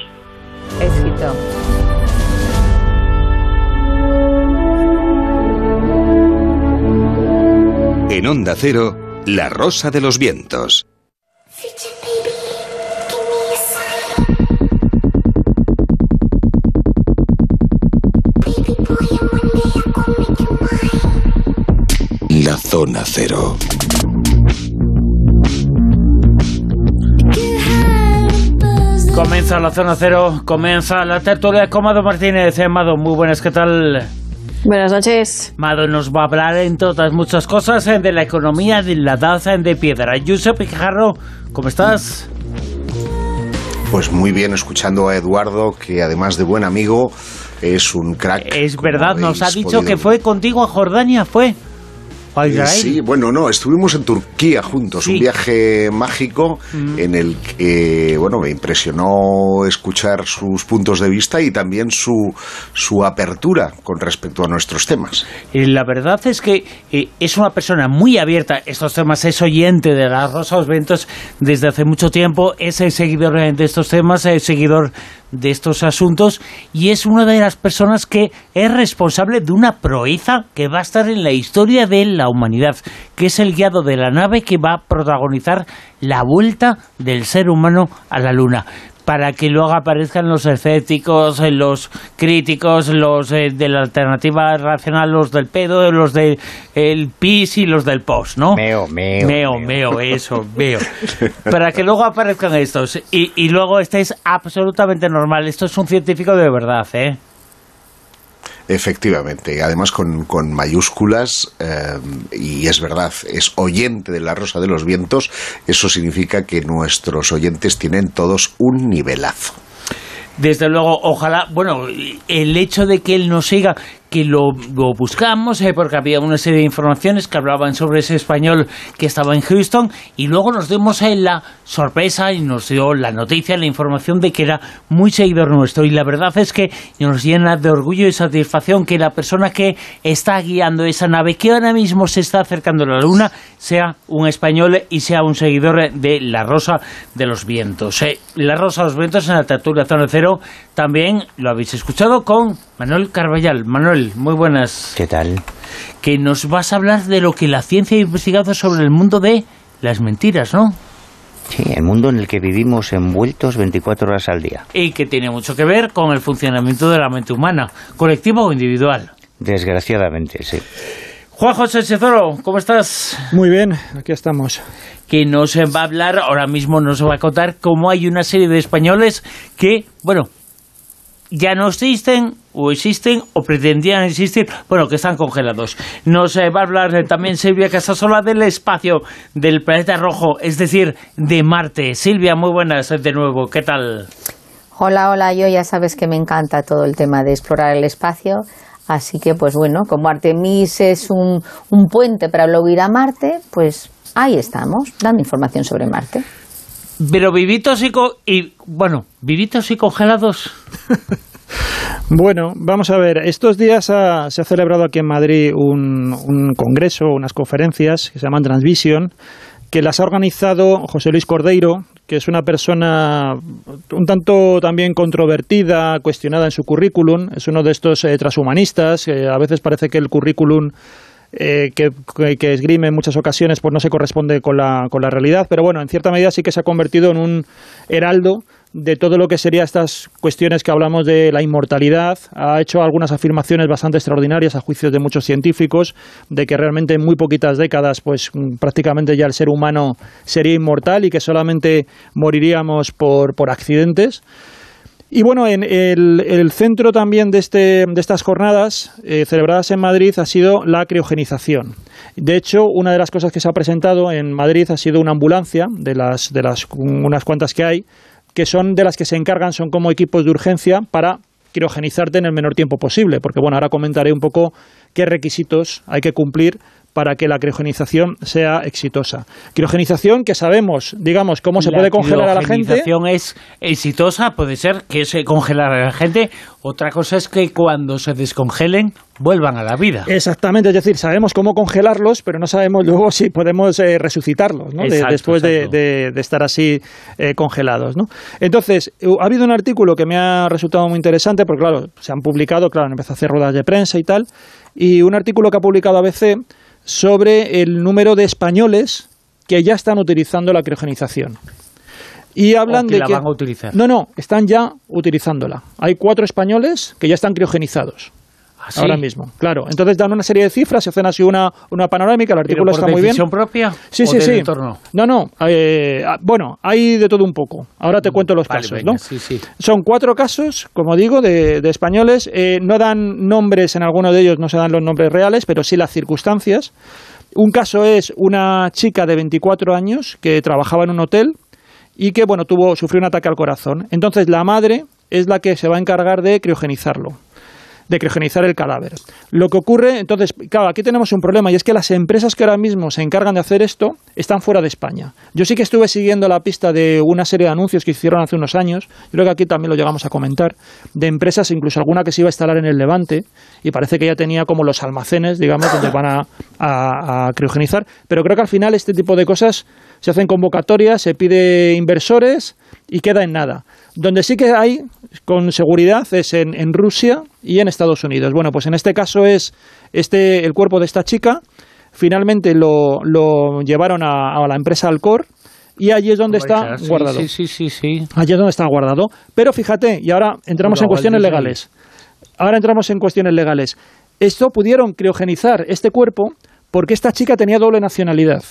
Éxito. En Onda Cero, La Rosa de los Vientos. Zona Cero. Comienza la zona cero, comienza la tertulia con Mado Martínez. Eh, Mado, muy buenas, ¿qué tal? Buenas noches. Mado nos va a hablar, entre otras muchas cosas, eh, de la economía de la danza de piedra. Josep Pijarro, ¿cómo estás? Pues muy bien, escuchando a Eduardo, que además de buen amigo, es un crack. Es verdad, nos ha dicho podido que fue contigo a Jordania, ¿fue? ¿O a Eh, Israel? Sí, bueno, no, estuvimos en Turquía juntos, un viaje mágico Mm. en el que, bueno, me impresionó escuchar sus puntos de vista y también su, su apertura con respecto a nuestros temas. Y la verdad es que eh, es una persona muy abierta a estos temas, es oyente de la Rosa de los Vientos desde hace mucho tiempo, es el seguidor eh, de estos temas, es seguidor de estos asuntos y es una de las personas que es responsable de una proeza que va a estar en la historia de la humanidad, que es el guiado de la nave que va a protagonizar la vuelta del ser humano a la Luna para que luego aparezcan los escépticos, eh, los críticos, los eh, de la alternativa racional, los del pedo, los del el pis y los del post, ¿no? Meo, meo. Meo, meo, eso, meo. <laughs> Para que luego aparezcan estos. Y, y luego este es absolutamente normal. Esto es un científico de verdad, ¿eh? Efectivamente, además con, con mayúsculas, eh, y es verdad, es oyente de la Rosa de los Vientos, eso significa que nuestros oyentes tienen todos un nivelazo. Desde luego, ojalá, bueno, el hecho de que él nos siga, que lo, buscamos, eh, porque había una serie de informaciones que hablaban sobre ese español que estaba en Houston, y luego nos dimos eh, la sorpresa y nos dio la noticia, la información de que era muy seguidor nuestro. Y la verdad es que nos llena de orgullo y satisfacción que la persona que está guiando esa nave, que ahora mismo se está acercando a la Luna, sea un español y sea un seguidor eh, de la Rosa de los Vientos. Eh, la Rosa de los Vientos en la tertulia Zona Cero también lo habéis escuchado con Manuel Carballal. Manuel, muy buenas. ¿Qué tal? Que nos vas a hablar de lo que la ciencia ha investigado sobre el mundo de las mentiras, ¿no? Sí, el mundo en el que vivimos envueltos 24 horas al día. Y que tiene mucho que ver con el funcionamiento de la mente humana, colectiva o individual. Desgraciadamente, sí. Juan José Chezoro, ¿cómo estás? Muy bien, aquí estamos. Que nos va a hablar, ahora mismo nos va a contar cómo hay una serie de españoles que, bueno, ya no existen o existen o pretendían existir, bueno, que están congelados. Nos eh, va a hablar eh, también Silvia Casasola del espacio del planeta rojo, es decir, de Marte. Silvia, muy buenas de nuevo, ¿qué tal? Hola, hola, yo ya sabes que me encanta todo el tema de explorar el espacio. Así que, pues bueno, como Artemis es un, un puente para luego ir a Marte, pues ahí estamos, dando información sobre Marte. Pero vivitos y, co- y bueno, vivitos y congelados. <laughs> Bueno, vamos a ver, estos días ha- se ha celebrado aquí en Madrid un, un congreso, unas conferencias que se llaman Transvision, que las ha organizado José Luis Cordeiro, que es una persona un tanto también controvertida, cuestionada en su currículum, es uno de estos eh, transhumanistas, que a veces parece que el currículum eh, que, esgrime en muchas ocasiones pues no se corresponde con la, con la realidad, pero bueno, en cierta medida sí que se ha convertido en un heraldo de todo lo que sería estas cuestiones que hablamos de la inmortalidad. Ha hecho algunas afirmaciones bastante extraordinarias a juicios de muchos científicos de que realmente en muy poquitas décadas pues mm, prácticamente ya el ser humano sería inmortal y que solamente moriríamos por, por accidentes. Y bueno, en el, centro también de, este, de estas jornadas eh, celebradas en Madrid ha sido la criogenización. De hecho, una de las cosas que se ha presentado en Madrid ha sido una ambulancia, de las, de las unas cuantas que hay, que son de las que se encargan, son como equipos de urgencia para criogenizarte en el menor tiempo posible. Porque bueno, ahora comentaré un poco qué requisitos hay que cumplir para que la criogenización sea exitosa. Criogenización que sabemos, digamos, cómo se La puede congelar a la gente. criogenización es exitosa, puede ser que se congelar a la gente. Otra cosa es que cuando se descongelen vuelvan a la vida. Exactamente, es decir, sabemos cómo congelarlos, pero no sabemos luego si podemos eh, resucitarlos ¿no? De- después de- exacto. De, de estar así eh, congelados. ¿no? Entonces, eh, ha habido un artículo que me ha resultado muy interesante, porque claro, se han publicado, claro, han empezado a hacer ruedas de prensa y tal, y un artículo que ha publicado ABC sobre el número de españoles que ya están utilizando la criogenización. Y hablan O que de la que van a utilizar. no, no, están ya utilizándola. Hay cuatro españoles que ya están criogenizados. ¿Ah, sí? Ahora mismo, claro. Entonces dan una serie de cifras, se hacen así una, una panorámica, el ¿Pero artículo por está muy bien. propia Sí, o sí, del sí. entorno? No, no. eh, ah, bueno, hay de todo un poco. Ahora te cuento los Vale, casos, venga, ¿no? sí, sí. Son cuatro casos, como digo, de, de españoles. Eh, no dan nombres, en alguno de ellos no se dan los nombres reales, pero sí las circunstancias. Un caso es una chica de 24 años que trabajaba en un hotel y que, bueno, tuvo, sufrió un ataque al corazón. Entonces la madre es la que se va a encargar de criogenizarlo de criogenizar el cadáver. Lo que ocurre, entonces, claro, aquí tenemos un problema y es que las empresas que ahora mismo se encargan de hacer esto están fuera de España. Yo sí que estuve siguiendo la pista de una serie de anuncios que hicieron hace unos años, yo creo que aquí también lo llegamos a comentar, de empresas, incluso alguna que se iba a instalar en el Levante y parece que ya tenía como los almacenes, digamos, donde van a, a- a criogenizar, pero creo que al final este tipo de cosas se hacen convocatorias, se pide inversores y queda en nada. Donde sí que hay con seguridad es en, en Rusia y en Estados Unidos. Bueno, pues en este caso es este el cuerpo de esta chica. Finalmente lo, lo llevaron a, a la empresa Alcor y allí es donde está Sí, guardado. Sí, sí, sí, sí. Allí es donde está guardado. Pero fíjate, y ahora entramos en cuestiones legales. Ahora entramos en cuestiones legales. Esto pudieron criogenizar este cuerpo porque esta chica tenía doble nacionalidad.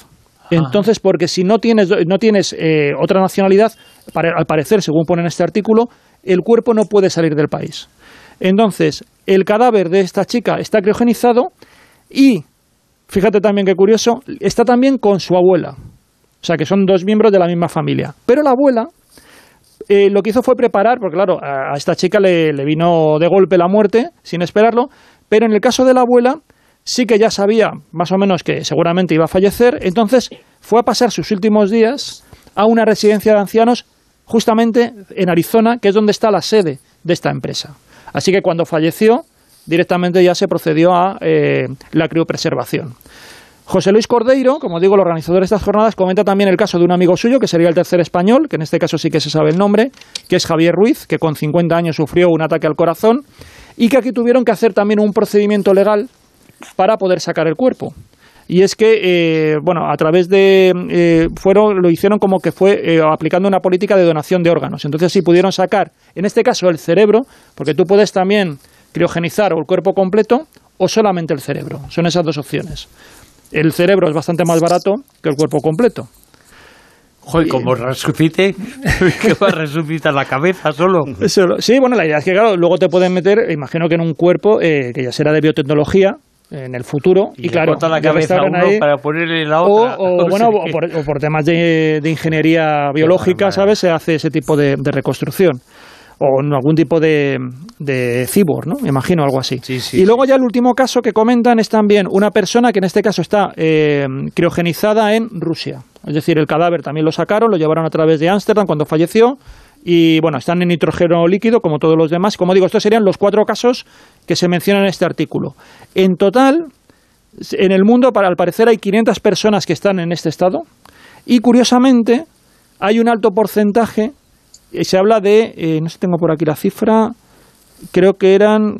Entonces, porque si no tienes, no tienes eh, otra nacionalidad, pare- al parecer, según pone en este artículo, el cuerpo no puede salir del país. Entonces, el cadáver de esta chica está criogenizado y, fíjate también qué curioso, está también con su abuela. O sea, que son dos miembros de la misma familia. Pero la abuela eh, lo que hizo fue preparar, porque claro, a esta chica le vino de golpe la muerte, sin esperarlo, pero en el caso de la abuela sí que ya sabía más o menos que seguramente iba a fallecer, entonces fue a pasar sus últimos días a una residencia de ancianos justamente en Arizona, que es donde está la sede de esta empresa. Así que cuando falleció, directamente ya se procedió a eh, la criopreservación. José Luis Cordeiro, como digo, el organizador de estas jornadas, comenta también el caso de un amigo suyo, que sería el tercer español, que en este caso sí que se sabe el nombre, que es Javier Ruiz, que con 50 años sufrió un ataque al corazón y que aquí tuvieron que hacer también un procedimiento legal para poder sacar el cuerpo. Y es que, eh, bueno, a través de. eh, fueron, lo hicieron como que fue eh, aplicando una política de donación de órganos. Entonces, sí pudieron sacar, en este caso, el cerebro, porque tú puedes también criogenizar o el cuerpo completo o solamente el cerebro. Son esas dos opciones. El cerebro es bastante más barato que el cuerpo completo. Joder, como resucite, <laughs> que va a resucitar la cabeza solo. Sí, bueno, la idea es que, claro, luego te pueden meter, imagino que en un cuerpo eh, que ya será de biotecnología en el futuro. Y, le claro, la cabeza a restauran uno ahí. para ponerle la otra. o, <laughs> O bueno, o por, o por temas de, de ingeniería biológica, ¿sabes? Se hace ese tipo de, de reconstrucción. O en algún tipo de, de cyborg, ¿no? Me imagino algo así. y luego ya el último caso que comentan es también una persona que en este caso está eh, criogenizada en Rusia. Es decir, el cadáver también lo sacaron, lo llevaron a través de Ámsterdam cuando falleció y bueno, están en nitrógeno líquido como todos los demás. Como digo, estos serían los cuatro casos que se mencionan en este artículo. En total, en el mundo, para al parecer, hay 500 personas que están en este estado y curiosamente hay un alto porcentaje, se habla de, eh, no sé tengo por aquí la cifra, creo que eran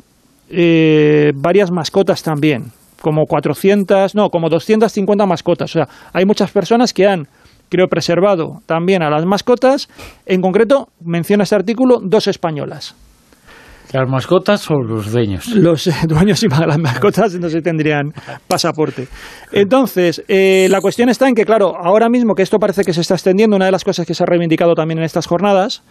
eh, varias mascotas también, como 400, no, como 250 mascotas. O sea, hay muchas personas que han creo preservado también a las mascotas. En concreto, menciona este artículo dos españolas. ¿Las mascotas o los dueños? Los eh, <laughs> dueños y las mascotas no se tendrían pasaporte. Entonces, eh, la cuestión está en que, claro, ahora mismo que esto parece que se está extendiendo, una de las cosas que se ha reivindicado también en estas jornadas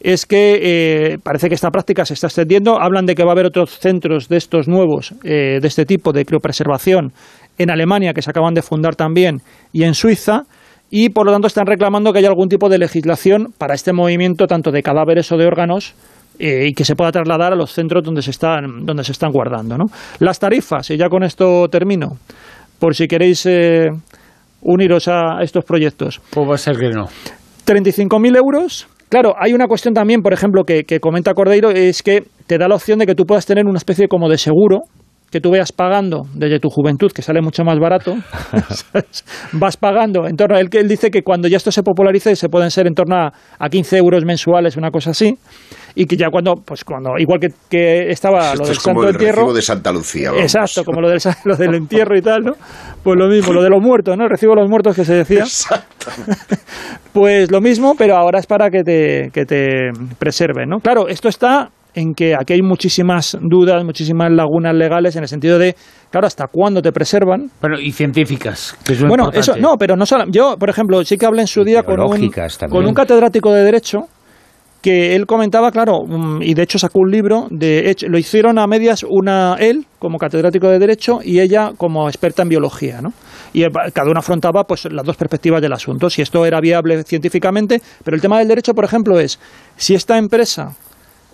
es que eh, parece que esta práctica se está extendiendo. Hablan de que va a haber otros centros de estos nuevos, eh, de este tipo de criopreservación, en Alemania, que se acaban de fundar también, y en Suiza. Y por lo tanto están reclamando que haya algún tipo de legislación para este movimiento, tanto de cadáveres o de órganos, eh, y que se pueda trasladar a los centros donde se están, donde se están guardando. ¿no? Las tarifas, y ya con esto termino, por si queréis eh, uniros a estos proyectos. Pues va a ser que no. 35.000 euros. Claro, hay una cuestión también, por ejemplo, que, que comenta Cordeiro, es que te da la opción de que tú puedas tener una especie como de seguro que tú vayas pagando desde tu juventud, que sale mucho más barato, <laughs> vas pagando en torno a él, que él dice que cuando ya esto se popularice se pueden ser en torno a, a 15 euros mensuales, una cosa así, y que ya cuando, pues cuando, igual que, que estaba Esto lo del es como santo el entierro, de Santa Lucía. vamos. Exacto, como lo del, lo del entierro y tal, ¿no? Pues lo mismo, lo de los muertos, ¿no? El recibo de los muertos que se decía. <laughs> Pues lo mismo, pero ahora es para que te, que te preserven, ¿no? Claro, esto está en que aquí hay muchísimas dudas, muchísimas lagunas legales en el sentido de, claro, hasta cuándo te preservan. Pero, y científicas, que es lo Bueno, importante. eso, no, pero no solo. Yo, por ejemplo, sí que hablé en su día con un, con un catedrático de Derecho que él comentaba, claro, mm, y de hecho sacó un libro, de hecho, lo hicieron a medias una él como catedrático de Derecho y ella como experta en biología, ¿no? Y cada uno afrontaba pues las dos perspectivas del asunto, si esto era viable científicamente, pero el tema del derecho, por ejemplo, es si esta empresa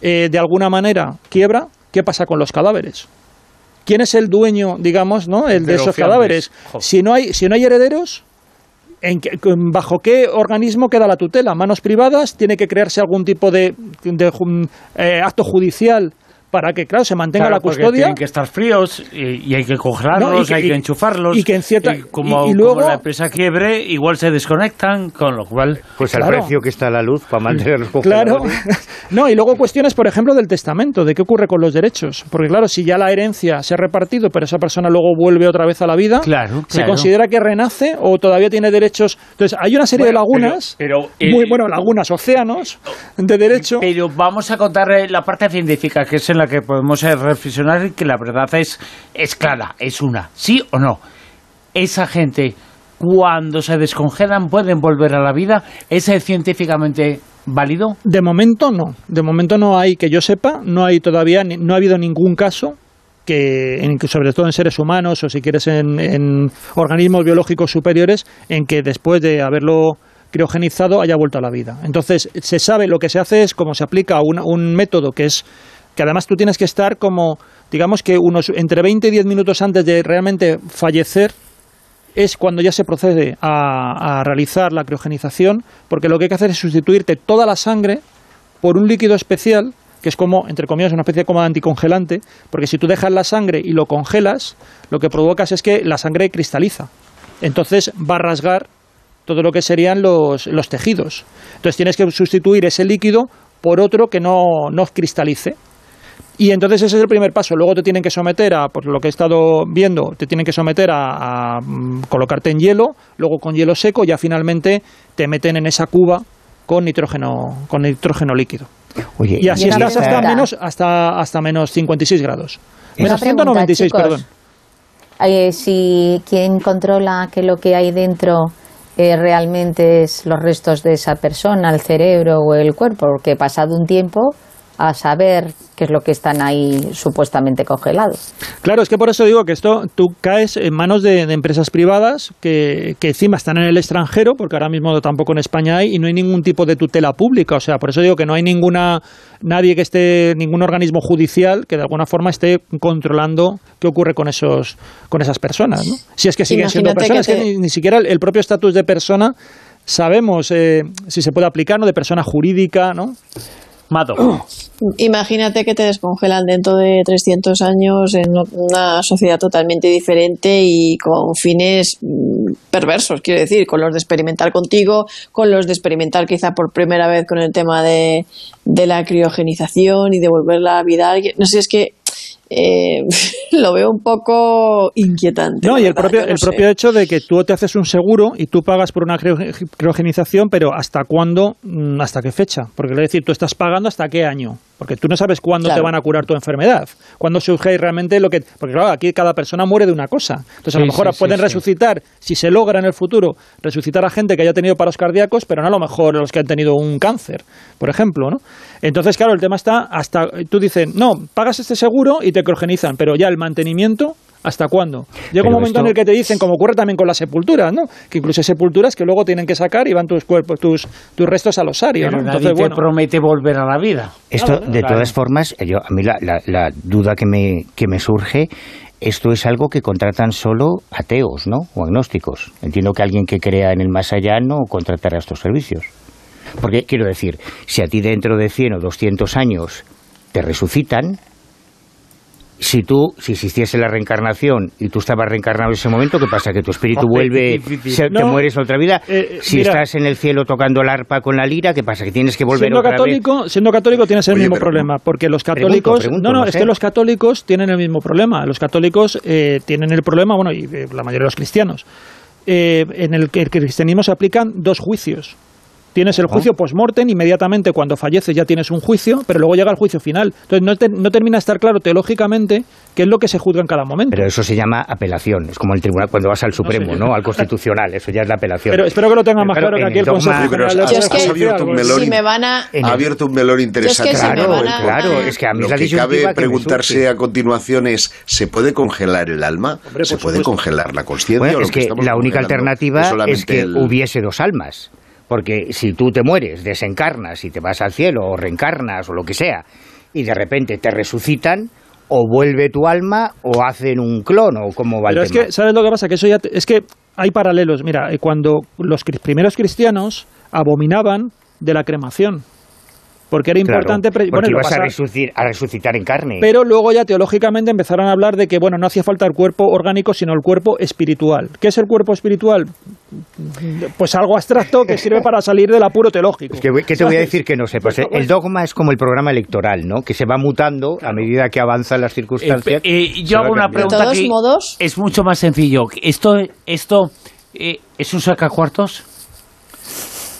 eh, de alguna manera quiebra, ¿qué pasa con los cadáveres? ¿Quién es el dueño, digamos, ¿no? El de esos cadáveres. Si no hay, si no hay herederos, ¿en qué- ¿bajo qué organismo queda la tutela? ¿Manos privadas? ¿Tiene que crearse algún tipo de, de eh, acto judicial para que, claro, se mantenga Claro, la custodia? Tienen que estar fríos y, y hay que congelarlos, No, y que- hay que enchufarlos. y que en cierta- y como, y- luego- como la empresa quiebre, igual se desconectan, con lo cual. Pues al Claro. precio que está la luz para mantener los <laughs> Claro. <laughs> No, y luego cuestiones, por ejemplo, del testamento, de qué ocurre con los derechos. Porque, claro, si ya la herencia se ha repartido, pero esa persona luego vuelve otra vez a la vida, Claro, ¿se considera que renace o todavía tiene derechos? Entonces, hay una serie Bueno, de lagunas, pero- pero, muy, eh, bueno, lagunas, océanos de derecho. Pero vamos a contar eh, la parte científica, que es en la que podemos reflexionar y que la verdad es, es clara, es una, sí o no. Esa gente, cuando se descongelan, pueden volver a la vida. ¿Es científicamente válido? De momento no. De momento no hay, que yo sepa, no hay todavía, no ha habido ningún caso que, sobre todo en seres humanos o si quieres en, en organismos biológicos superiores, en que después de haberlo criogenizado haya vuelto a la vida. Entonces, se sabe, lo que se hace es como se aplica un, un método que es que además tú tienes que estar como, digamos que unos entre 20 y 10 minutos antes de realmente fallecer, es cuando ya se procede a, a realizar la criogenización, porque lo que hay que hacer es sustituirte toda la sangre por un líquido especial, que es como, entre comillas, una especie como de anticongelante, porque si tú dejas la sangre y lo congelas, lo que provocas es que la sangre cristaliza. Entonces va a rasgar todo lo que serían los, los tejidos. Entonces tienes que sustituir ese líquido por otro que no, no cristalice. Y entonces ese es el primer paso. Luego te tienen que someter a, por lo que he estado viendo, te tienen que someter a, a, mm, colocarte en hielo, luego con hielo seco, ya finalmente te meten en esa cuba con nitrógeno, con nitrógeno líquido. Oye, Y así estás hasta menos, hasta, hasta menos 56 grados. Menos pregunta, 196, chicos. perdón. Eh, si quien controla que lo que hay dentro eh, realmente es los restos de esa persona, el cerebro o el cuerpo, porque pasado un tiempo a saber qué es lo que están ahí supuestamente congelados. Claro, es que por eso digo que esto tú caes en manos de, de empresas privadas que, que encima están en el extranjero, porque ahora mismo tampoco en España hay, y no hay ningún tipo de tutela pública. O sea, por eso digo que no hay ninguna nadie que esté, ningún organismo judicial que de alguna forma esté controlando qué ocurre con esos, con esas personas, ¿no? Si es que siguen siendo personas, que es que ni, ni siquiera el, el propio estatus de persona sabemos eh, si se puede aplicar, ¿no? De persona jurídica, ¿no? Mato. <clears throat> Imagínate que te descongelan dentro de 300 años en una sociedad totalmente diferente y con fines mm, perversos, quiero decir, con los de experimentar contigo, con los de experimentar quizá por primera vez con el tema de, de la criogenización y de volver la vida a alguien. No sé, es que eh, <laughs> lo veo un poco inquietante. No, y el verdad, propio, no el sé. propio hecho de que tú te haces un seguro y tú pagas por una criogenización, pero ¿hasta cuándo? Mm, ¿Hasta qué fecha? Porque es decir, tú estás pagando hasta qué año. Porque tú no sabes cuándo Claro. te van a curar tu enfermedad. Cuándo surge realmente lo que... Porque claro, aquí cada persona muere de una cosa. Entonces a lo mejor sí, pueden sí. resucitar, si se logra en el futuro, resucitar a gente que haya tenido paros cardíacos, pero no a lo mejor los que han tenido un cáncer, por ejemplo, ¿no? Entonces, claro, el tema está hasta... Tú dices, no, pagas este seguro y te criogenizan, pero ya el mantenimiento... ¿Hasta cuándo? Llega un momento en el que te dicen, como ocurre también con las sepulturas, ¿no? Que incluso hay sepulturas que luego tienen que sacar y van tus cuerpos, tus, tus restos al osario, Pero ¿no? nadie Entonces, te promete volver a la vida. Esto, Claro, de claro. todas formas, yo, a mí la, la- la duda que me, que me surge, esto es algo que contratan solo ateos, ¿no? O agnósticos. Entiendo que alguien que crea en el más allá no contratará estos servicios. Porque, quiero decir, si a ti dentro de 100 o 200 años te resucitan, si tú, si existiese la reencarnación y tú estabas reencarnado en ese momento, ¿qué pasa? ¿Que tu espíritu <laughs> vuelve, te mueres otra vida? eh, si mira. estás en el cielo tocando el arpa con la lira, ¿qué pasa? ¿Que tienes que volver siendo otra vez? católico, siendo católico tienes el Oye, mismo pero- problema, porque los Pregunto, católicos, pregunto, no, no, no es sé. que los católicos tienen el mismo problema. Los católicos eh, tienen el problema, bueno, y eh, la mayoría de los cristianos, eh, en el que el cristianismo se aplican dos juicios. Tienes el juicio post-mortem, inmediatamente cuando falleces ya tienes un juicio, pero luego llega el juicio final. Entonces no, te- no termina de estar claro teológicamente qué es lo que se juzga en cada momento. Pero eso se llama apelación. Es como el tribunal cuando vas al Supremo, ¿no? Al Constitucional. Eso ya es la apelación. Pero espero que lo tenga más claro que aquí el Consejo General de has abierto un melón, Si me van a- ha abierto un melón interesante. Es que si me Claro, van a- Claro, es que a mí Lo la que cabe que preguntarse a continuación es, ¿se puede congelar el alma? ¿Se puede congelar la conciencia? Bueno, es que la única alternativa es que el- hubiese dos almas. Porque si tú te mueres, desencarnas y te vas al cielo o reencarnas o lo que sea, y de repente te resucitan, o vuelve tu alma o hacen un clon o cómo va el Pero es tema. que, ¿sabes lo que pasa? Que eso ya te- es que hay paralelos. Mira, eh, cuando los primeros cristianos abominaban de la cremación, porque era Claro, importante... pre- porque bueno, ibas a, resucitar, a resucitar en carne. Pero luego ya teológicamente empezaron a hablar de que, bueno, no hacía falta el cuerpo orgánico, sino el cuerpo espiritual. ¿Qué es el cuerpo espiritual? Pues algo abstracto que sirve para salir del apuro teológico. Es que, ¿Qué te voy a decir que no sepas? eh? El dogma es como el programa electoral, ¿no? Que se va mutando a medida que avanzan las circunstancias. Eh, se yo hago una pregunta que es mucho más sencillo. ¿Esto, esto eh, es un sacacuartos?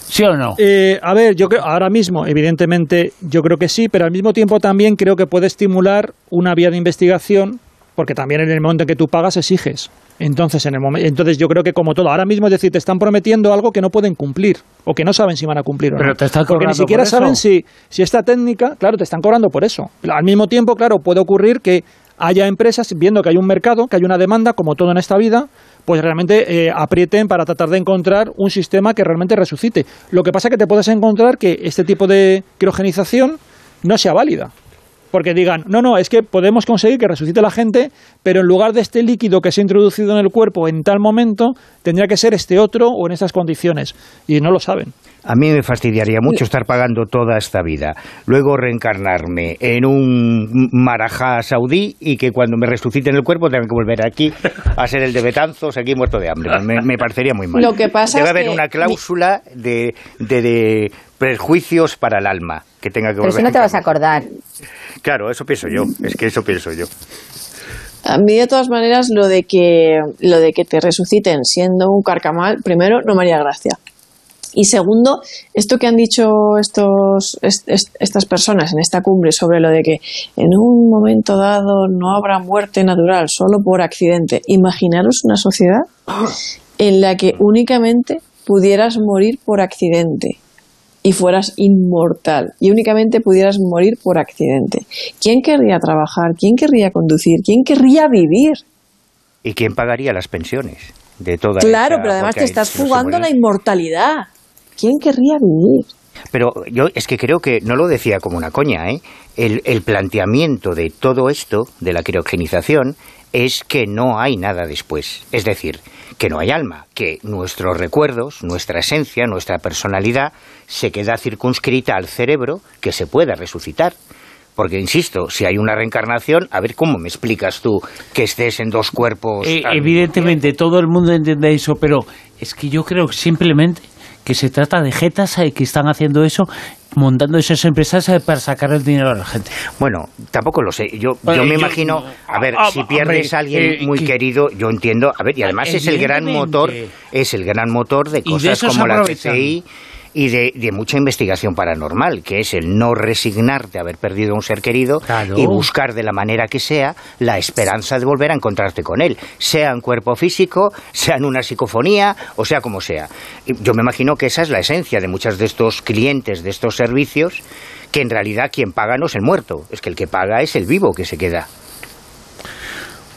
¿Sí o no? Eh, a ver, yo creo, ahora mismo, evidentemente, yo creo que sí, pero al mismo tiempo también creo que puede estimular una vía de investigación, porque también en el momento en que tú pagas exiges. Entonces, en el momen- entonces yo creo que como todo, ahora mismo es decir, te están prometiendo algo que no pueden cumplir o que no saben si van a cumplir o Pero no. te están Porque ni siquiera por eso. saben si, si esta técnica, claro, te están cobrando por eso. Al mismo tiempo, claro, puede ocurrir que haya empresas viendo que hay un mercado, que hay una demanda, como todo en esta vida, pues realmente eh, aprieten para tratar de encontrar un sistema que realmente resucite. Lo que pasa es que te puedes encontrar que este tipo de criogenización no sea válida. Porque digan, no, no, es que podemos conseguir que resucite la gente, pero en lugar de este líquido que se ha introducido en el cuerpo en tal momento, tendría que ser este otro o en estas condiciones. Y no lo saben. A mí me fastidiaría mucho estar pagando toda esta vida, luego reencarnarme en un marajá saudí y que cuando me resuciten el cuerpo tenga que volver aquí a ser el de Betanzos, aquí muerto de hambre. Me, me parecería muy mal. Lo que pasa Debe es haber que una cláusula de, de, de prejuicios para el alma que tenga que Pero volver. si no te vas a acordar. Claro, eso pienso yo. Es que eso pienso yo. A mí de todas maneras lo de que lo de que te resuciten siendo un carcamal, primero no me haría gracia. Y segundo, esto que han dicho estos, est- est- estas personas en esta cumbre sobre lo de que en un momento dado no habrá muerte natural, solo por accidente. Imaginaros una sociedad en la que únicamente pudieras morir por accidente y fueras inmortal y únicamente pudieras morir por accidente. ¿Quién querría trabajar? ¿Quién querría conducir? ¿Quién querría vivir? ¿Y quién pagaría las pensiones de toda Claro, pero además te estás no jugando la inmortalidad. ¿Quién querría vivir? Pero yo es que creo que no lo decía como una coña, ¿eh? El, el planteamiento de todo esto, de la criogenización, es que no hay nada después. Es decir, que no hay alma, que nuestros recuerdos, nuestra esencia, nuestra personalidad se queda circunscrita al cerebro que se pueda resucitar. Porque, insisto, si hay una reencarnación, a ver cómo me explicas tú que estés en dos cuerpos. Eh, evidentemente, todo el mundo entiende eso, pero es que yo creo simplemente que se trata de jetas eh, que están haciendo eso, montando esas empresas eh, para sacar el dinero a la gente. Bueno, tampoco lo sé. Yo, Bueno, yo me yo- imagino, a ver, Ah, si hombre, pierdes a alguien eh, muy que- querido, yo entiendo. A ver, y además es el gran motor, es el gran motor de cosas como la aprovechan. Y de, de mucha investigación paranormal, que es el no resignarte a haber perdido a un ser querido Claro. y buscar de la manera que sea la esperanza de volver a encontrarte con él, sea en cuerpo físico, sea en una psicofonía, o sea como sea. Y Yo me imagino que esa es la esencia de muchos de estos clientes, de estos servicios, que en realidad quien paga no es el muerto, es que el que paga es el vivo que se queda.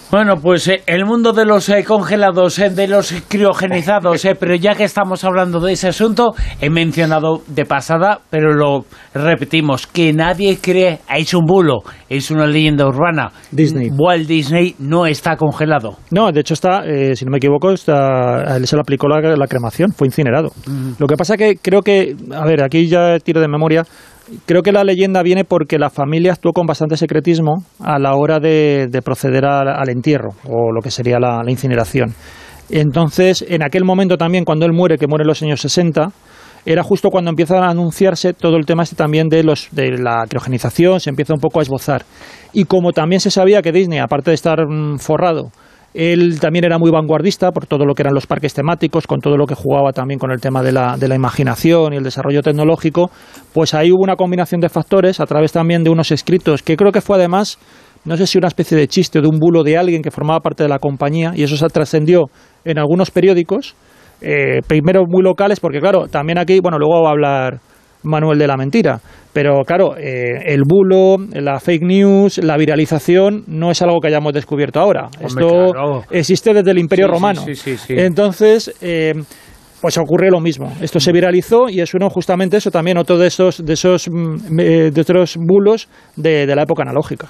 Bueno, pues eh, el mundo de los eh, congelados, eh, de los criogenizados, eh, pero ya que estamos hablando de ese asunto, he mencionado de pasada, pero lo repetimos, que nadie cree, es un bulo, es una leyenda urbana. Disney. Walt Disney no está congelado. No, de hecho está, eh, si no me equivoco, está, a él se le aplicó la, la cremación, fue incinerado. Lo que pasa que creo que, a ver, aquí ya tiro de memoria, creo que la leyenda viene porque la familia actuó con bastante secretismo a la hora de, de proceder al, entierro o lo que sería la, incineración. Entonces, en aquel momento también, cuando él muere, que muere en los años 60, era justo cuando empieza a anunciarse todo el tema este también de, los, de la criogenización, se empieza un poco a esbozar. Y como también se sabía que Disney, aparte de estar mm, forrado, Él también era muy vanguardista por todo lo que eran los parques temáticos, con todo lo que jugaba también con el tema de la, de la imaginación y el desarrollo tecnológico. Pues ahí hubo una combinación de factores a través también de unos escritos que creo que fue además no sé si una especie de chiste o de un bulo de alguien que formaba parte de la compañía y eso se trascendió en algunos periódicos, eh, primero muy locales, porque claro, también aquí, bueno, luego va a hablar Manuel de la mentira, pero claro, eh, el bulo, la fake news, la viralización no es algo que hayamos descubierto ahora. Esto existe desde el Imperio Romano. Entonces, eh, pues ocurre lo mismo. Esto se viralizó y es uno justamente eso también, otro de esos, de esos, mm, de otros bulos de la época analógica.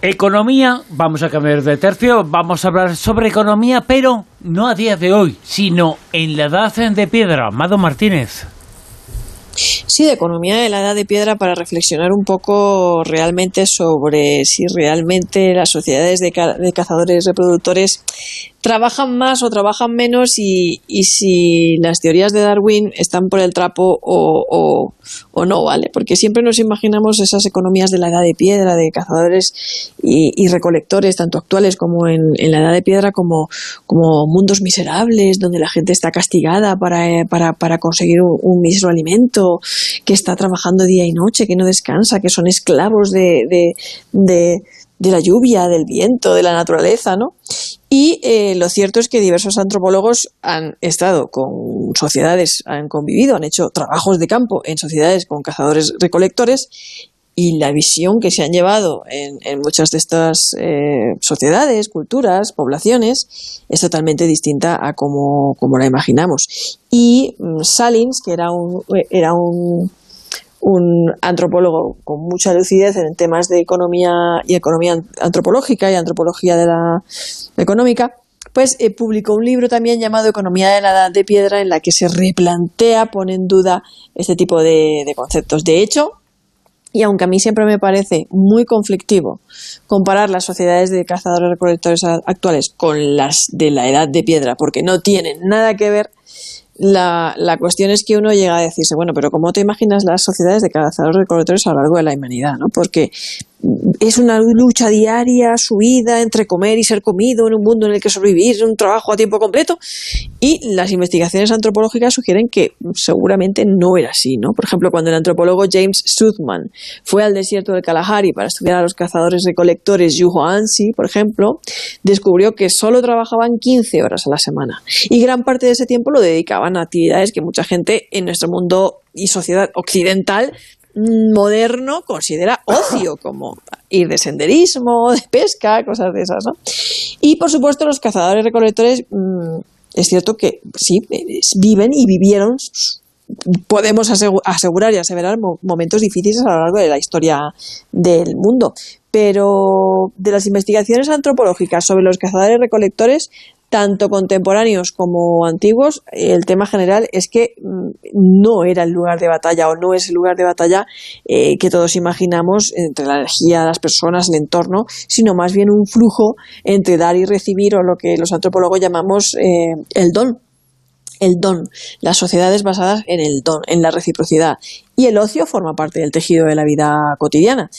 Economía, vamos a cambiar de tercio, vamos a hablar sobre economía, pero no a día de hoy, sino en la edad de piedra. Amado Martínez. Sí, de economía de la edad de piedra para reflexionar un poco realmente sobre si realmente las sociedades de, de cazadores reproductores trabajan más o trabajan menos y, y, si las teorías de Darwin están por el trapo o, no, ¿vale? Porque siempre nos imaginamos esas economías de la edad de piedra, de cazadores y, recolectores, tanto actuales como en, la edad de piedra, como, mundos miserables, donde la gente está castigada para, para conseguir un, un, alimento, que está trabajando día y noche, que no descansa, que son esclavos de, de, de de la lluvia, del viento, de la naturaleza, ¿no? Y eh, lo cierto es que diversos antropólogos han estado con sociedades, han convivido, han hecho trabajos de campo en sociedades con cazadores recolectores y la visión que se han llevado en, muchas de estas eh, sociedades, culturas, poblaciones, es totalmente distinta a como, como la imaginamos. Y mm, Salins, que era un, era un un antropólogo con mucha lucidez en temas de economía y economía antropológica y antropología de la económica, pues eh, publicó un libro también llamado Economía de la Edad de Piedra en la que se replantea, pone en duda este tipo de, de conceptos. De hecho, y aunque a mí siempre me parece muy conflictivo comparar las sociedades de cazadores recolectores actuales con las de la edad de piedra, porque no tienen nada que ver, la, la, cuestión es que uno llega a decirse, bueno, pero ¿cómo te imaginas las sociedades de cazadores recolectores a lo largo de la humanidad? ¿no? Porque es una lucha diaria, su vida entre comer y ser comido en un mundo en el que sobrevivir un trabajo a tiempo completo. Y las investigaciones antropológicas sugieren que seguramente no era así, ¿no? Por ejemplo, cuando el antropólogo James Soothman fue al desierto del Kalahari para estudiar a los cazadores recolectores Yuho Ansi, por ejemplo, descubrió que solo trabajaban 15 horas a la semana. Y gran parte de ese tiempo lo dedicaban a actividades que mucha gente en nuestro mundo y sociedad occidental moderno considera ocio, como ir de senderismo, de pesca, cosas de esas, ¿no? Y por supuesto los cazadores recolectores, mm, es cierto que sí, viven y vivieron, podemos asegurar y aseverar momentos difíciles a lo largo de la historia del mundo. Pero de las investigaciones antropológicas sobre los cazadores recolectores tanto contemporáneos como antiguos, el tema general es que mm, no era el lugar de batalla o no es el lugar de batalla eh, que todos imaginamos entre la energía, las personas, el entorno, sino más bien un flujo entre dar y recibir o lo que los antropólogos llamamos eh, el don. El don, las sociedades basadas en el don, en la reciprocidad. Y el ocio forma parte del tejido de la vida cotidiana.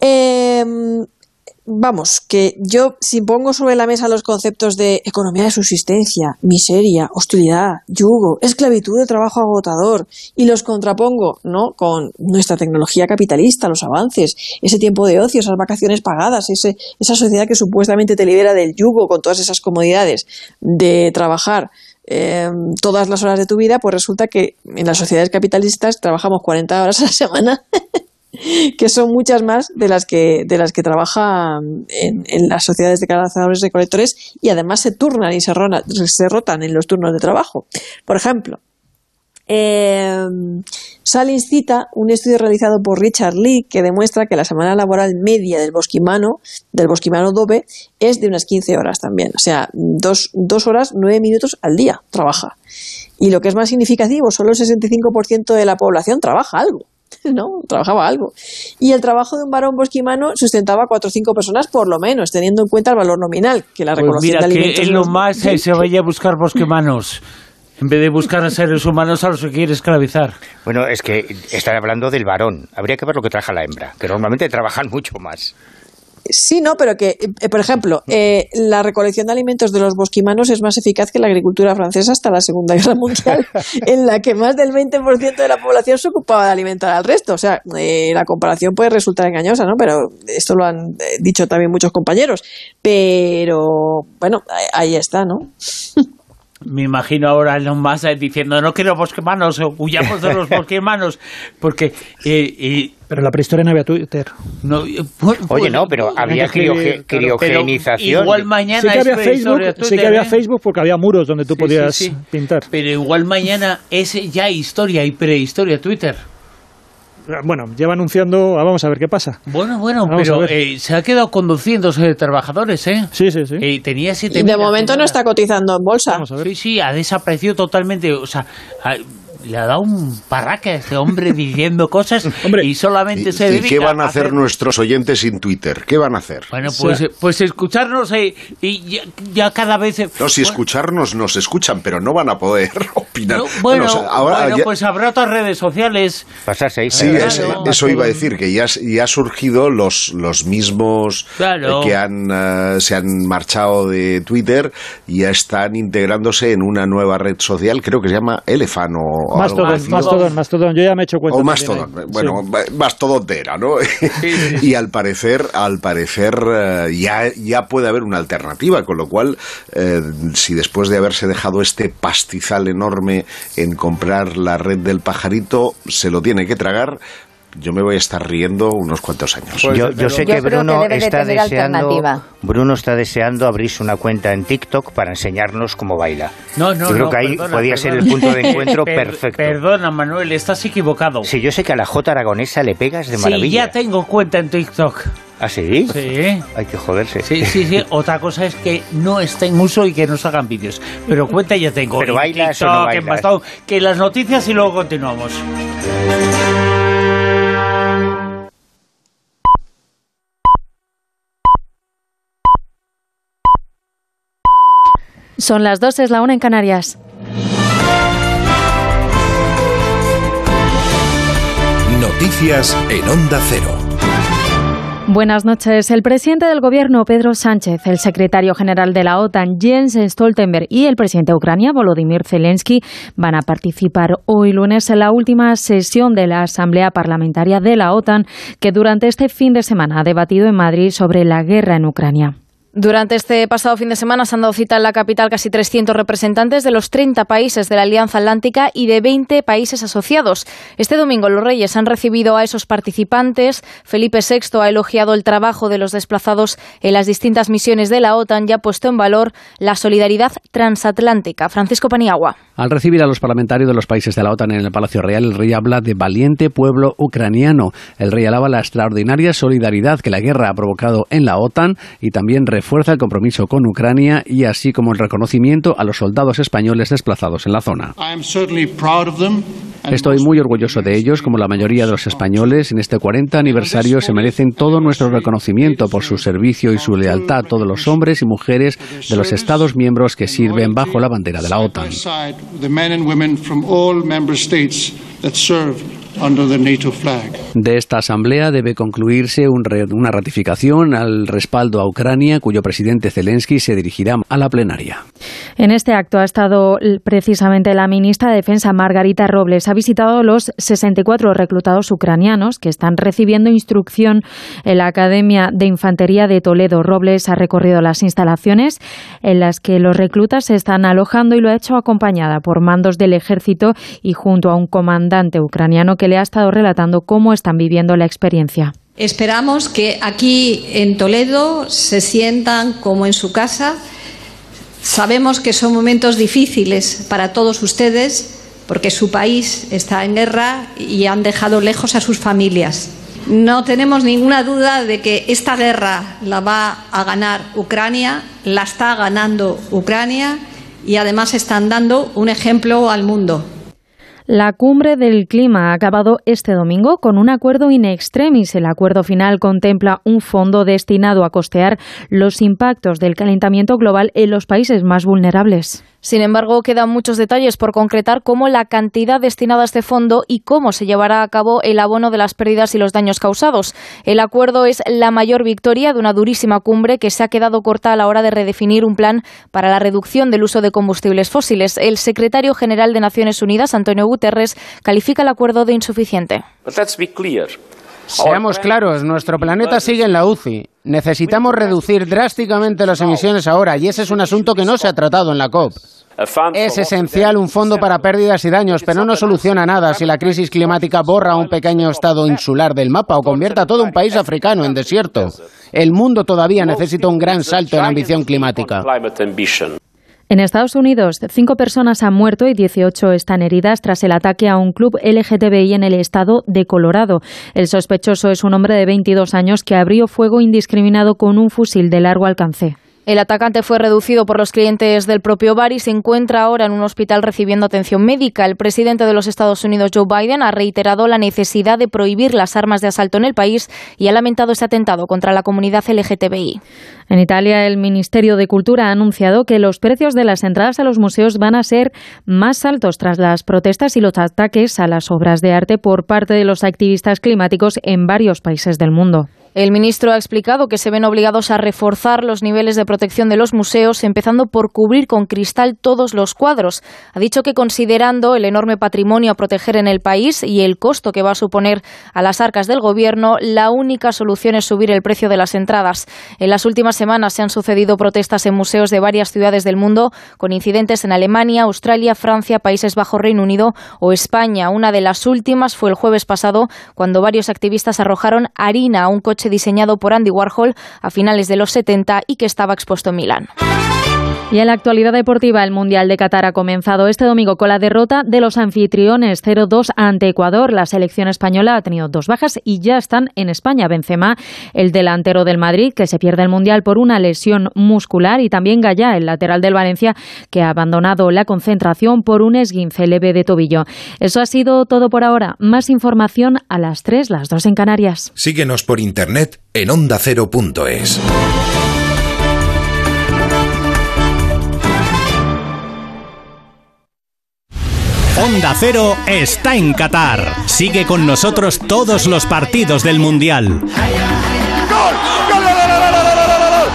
Eh, vamos, que yo si pongo sobre la mesa los conceptos de economía de subsistencia, miseria, hostilidad, yugo, esclavitud de trabajo agotador y los contrapongo, ¿no? con nuestra tecnología capitalista, los avances, ese tiempo de ocio, esas vacaciones pagadas, ese, esa sociedad que supuestamente te libera del yugo con todas esas comodidades de trabajar eh, todas las horas de tu vida, pues resulta que en las sociedades capitalistas trabajamos 40 horas a la semana <laughs> <laughs> que son muchas más de las que, de las que trabajan en, las sociedades de cazadores recolectores y además se turnan y se, se rotan en los turnos de trabajo. Por ejemplo, eh, Salins cita un estudio realizado por Richard Lee que demuestra que la semana laboral media del bosquimano, del bosquimano dobe, es de unas 15 horas también. O sea, dos, dos horas, nueve minutos al día trabaja. Y lo que es más significativo, solo el 65% de la población trabaja algo. <laughs> ¿no? Trabajaba algo. Y el trabajo de un varón bosquimano sustentaba a cuatro o cinco personas por lo menos, teniendo en cuenta el valor nominal que la pues mira, que en lo más eh, se vaya a buscar bosquimanos. En vez de buscar a seres humanos a los que quiere esclavizar. Bueno, es que están hablando del varón. Habría que ver lo que trabaja la hembra, que normalmente trabajan mucho más. Sí, no, pero que, eh, por ejemplo, eh, la recolección de alimentos de los bosquimanos es más eficaz que la agricultura francesa hasta la Segunda Guerra Mundial, <laughs> en la que más del 20% de la población se ocupaba de alimentar al resto. O sea, eh, la comparación puede resultar engañosa, ¿no? Pero esto lo han eh, dicho también muchos compañeros. Pero, bueno, ahí- ahí está, ¿no? <laughs> Me imagino ahora a Elon Musk eh, diciendo no quiero bosquemanos, o huyamos de los <laughs> bosquemanos, porque... eh, eh, Pero en la prehistoria no había Twitter. no, eh, Oye, pu- no, pero había crioge- claro, criogenización. igual mañana Sí que había Facebook, prehistoria sí que Twitter, había ¿eh? Facebook porque había muros donde tú Sí, podías sí, sí. pintar. Pero igual mañana es ya historia y prehistoria Twitter. Bueno, lleva anunciando, ah, vamos a ver qué pasa. Bueno, bueno, Vamos a pero ver. eh, se ha quedado conduciéndose de trabajadores, ¿eh? Sí, sí, sí. Eh, tenía siete Y de momento no está cotizando en bolsa. Sí, sí, ha desaparecido totalmente. O sea, ha- le ha dado un parraque a este hombre diciendo cosas <laughs> y solamente ¿Y, se y dedica qué van a hacer, hacer nuestros oyentes sin Twitter? ¿Qué van a hacer? Bueno, pues, eh, pues escucharnos eh, y ya, ya cada vez... eh, No, si escucharnos nos escuchan, pero no van a poder <laughs> opinar. no, bueno, o sea, ahora bueno, ya- pues habrá otras redes sociales. Pasarse ahí. Sí, Claro. es- eso iba a decir, que ya, ya ha surgido los, los mismos Claro. eh, que han, eh, se han marchado de Twitter y ya están integrándose en una nueva red social, creo que se llama Elefano o Mastodon. Mastodon, Mastodon. Yo ya me he hecho cuenta. O Mastodon, bueno, Sí. Mastodontera, ¿no? <laughs> y al parecer, al parecer eh, ya, ya puede haber una alternativa, con lo cual, eh, si después de haberse dejado este pastizal enorme en comprar la red del pajarito, se lo tiene que tragar, yo me voy a estar riendo unos cuantos años. yo, yo sé que Bruno está deseando. Bruno está deseando abrirse una cuenta en TikTok para enseñarnos cómo baila. No, no, yo creo no, que ahí perdona, podía ser el punto de encuentro <laughs> Per- perfecto. Perdona, Manuel, estás equivocado. Sí, yo sé que a la J aragonesa le pegas de Sí, maravilla. ya tengo cuenta en TikTok. ¿Ah, sí? Sí. Hay que joderse. Sí, sí, sí. <laughs> Otra cosa es que no esté en uso y que no se hagan vídeos. Pero cuenta ya tengo. Pero bailas o TikTok, no en bailas. Que las noticias y luego continuamos. Son las dos, es la una en Canarias. Noticias en Onda Cero. Buenas noches. El presidente del gobierno, Pedro Sánchez, el secretario general de la OTAN, Jens Stoltenberg, y el presidente de Ucrania, Volodymyr Zelensky, van a participar hoy lunes en la última sesión de la Asamblea Parlamentaria de la OTAN, que durante este fin de semana ha debatido en Madrid sobre la guerra en Ucrania. Durante este pasado fin de semana se han dado cita en la capital casi 300 representantes de los 30 países de la Alianza Atlántica y de 20 países asociados. Este domingo los reyes han recibido a esos participantes. Felipe VI ha elogiado el trabajo de los desplazados en las distintas misiones de la OTAN y ha puesto en valor la solidaridad transatlántica. Francisco Paniagua. Al recibir a los parlamentarios de los países de la OTAN en el Palacio Real, el rey habla de valiente pueblo ucraniano. El rey alaba la extraordinaria solidaridad que la guerra ha provocado en la OTAN y también refuerza el compromiso con Ucrania y así como el reconocimiento a los soldados españoles desplazados en la zona. Estoy muy orgulloso de ellos, como la mayoría de los españoles. En este 40 aniversario se merecen todo nuestro reconocimiento por su servicio y su lealtad a todos los hombres y mujeres de los Estados miembros que sirven bajo la bandera de la OTAN. De esta asamblea debe concluirse un re- una ratificación al respaldo a Ucrania, cuyo presidente Zelensky se dirigirá a la plenaria. En este acto ha estado precisamente la ministra de Defensa, Margarita Robles. Ha visitado los 64 reclutados ucranianos que están recibiendo instrucción en la Academia de Infantería de Toledo. Robles ha recorrido las instalaciones en las que los reclutas se están alojando y lo ha hecho acompañada por mandos del ejército y junto a un comandante ucraniano que le ha estado relatando cómo están viviendo la experiencia. Esperamos que aquí en Toledo se sientan como en su casa. Sabemos que son momentos difíciles para todos ustedes porque su país está en guerra y han dejado lejos a sus familias. No tenemos ninguna duda de que esta guerra la va a ganar Ucrania, la está ganando Ucrania y además están dando un ejemplo al mundo. La cumbre del clima ha acabado este domingo con un acuerdo in extremis. El acuerdo final contempla un fondo destinado a costear los impactos del calentamiento global en los países más vulnerables. Sin embargo, quedan muchos detalles por concretar como la cantidad destinada a este fondo y cómo se llevará a cabo el abono de las pérdidas y los daños causados. El acuerdo es la mayor victoria de una durísima cumbre que se ha quedado corta a la hora de redefinir un plan para la reducción del uso de combustibles fósiles. El secretario general de Naciones Unidas, Antonio Guterres, califica el acuerdo de insuficiente. Seamos claros, nuestro planeta sigue en la UCI. Necesitamos reducir drásticamente las emisiones ahora y ese es un asunto que no se ha tratado en la COP. Es esencial un fondo para pérdidas y daños, pero no soluciona nada si la crisis climática borra un pequeño estado insular del mapa o convierte a todo un país africano en desierto. El mundo todavía necesita un gran salto en ambición climática. En Estados Unidos, cinco personas han muerto y 18 están heridas tras el ataque a un club LGTBI en el estado de Colorado. El sospechoso es un hombre de 22 años que abrió fuego indiscriminado con un fusil de largo alcance. El atacante fue reducido por los clientes del propio bar y se encuentra ahora en un hospital recibiendo atención médica. El presidente de los Estados Unidos, Joe Biden, ha reiterado la necesidad de prohibir las armas de asalto en el país y ha lamentado ese atentado contra la comunidad LGTBI. En Italia, el Ministerio de Cultura ha anunciado que los precios de las entradas a los museos van a ser más altos tras las protestas y los ataques a las obras de arte por parte de los activistas climáticos en varios países del mundo. El ministro ha explicado que se ven obligados a reforzar los niveles de protección de los museos, empezando por cubrir con cristal todos los cuadros. Ha dicho que considerando el enorme patrimonio a proteger en el país y el costo que va a suponer a las arcas del gobierno, la única solución es subir el precio de las entradas. En las últimas semanas se han sucedido protestas en museos de varias ciudades del mundo, con incidentes en Alemania, Australia, Francia, Países Bajos, Reino Unido o España. Una de las últimas fue el jueves pasado, cuando varios activistas arrojaron harina a un coche diseñado por Andy Warhol a finales de los 70 y que estaba expuesto en Milán. Y en la actualidad deportiva, el Mundial de Qatar ha comenzado este domingo con la derrota de los anfitriones 0-2 ante Ecuador. La selección española ha tenido dos bajas y ya están en España. Benzema, el delantero del Madrid, que se pierde el Mundial por una lesión muscular, y también Gallá, el lateral del Valencia, que ha abandonado la concentración por un esguince leve de tobillo. Eso ha sido todo por ahora. Más información a las 3, las 2 en Canarias. Síguenos por internet en ondacero.es. Onda Cero está en Qatar. Sigue con nosotros todos los partidos del Mundial. ¡Gol! ¡Gol!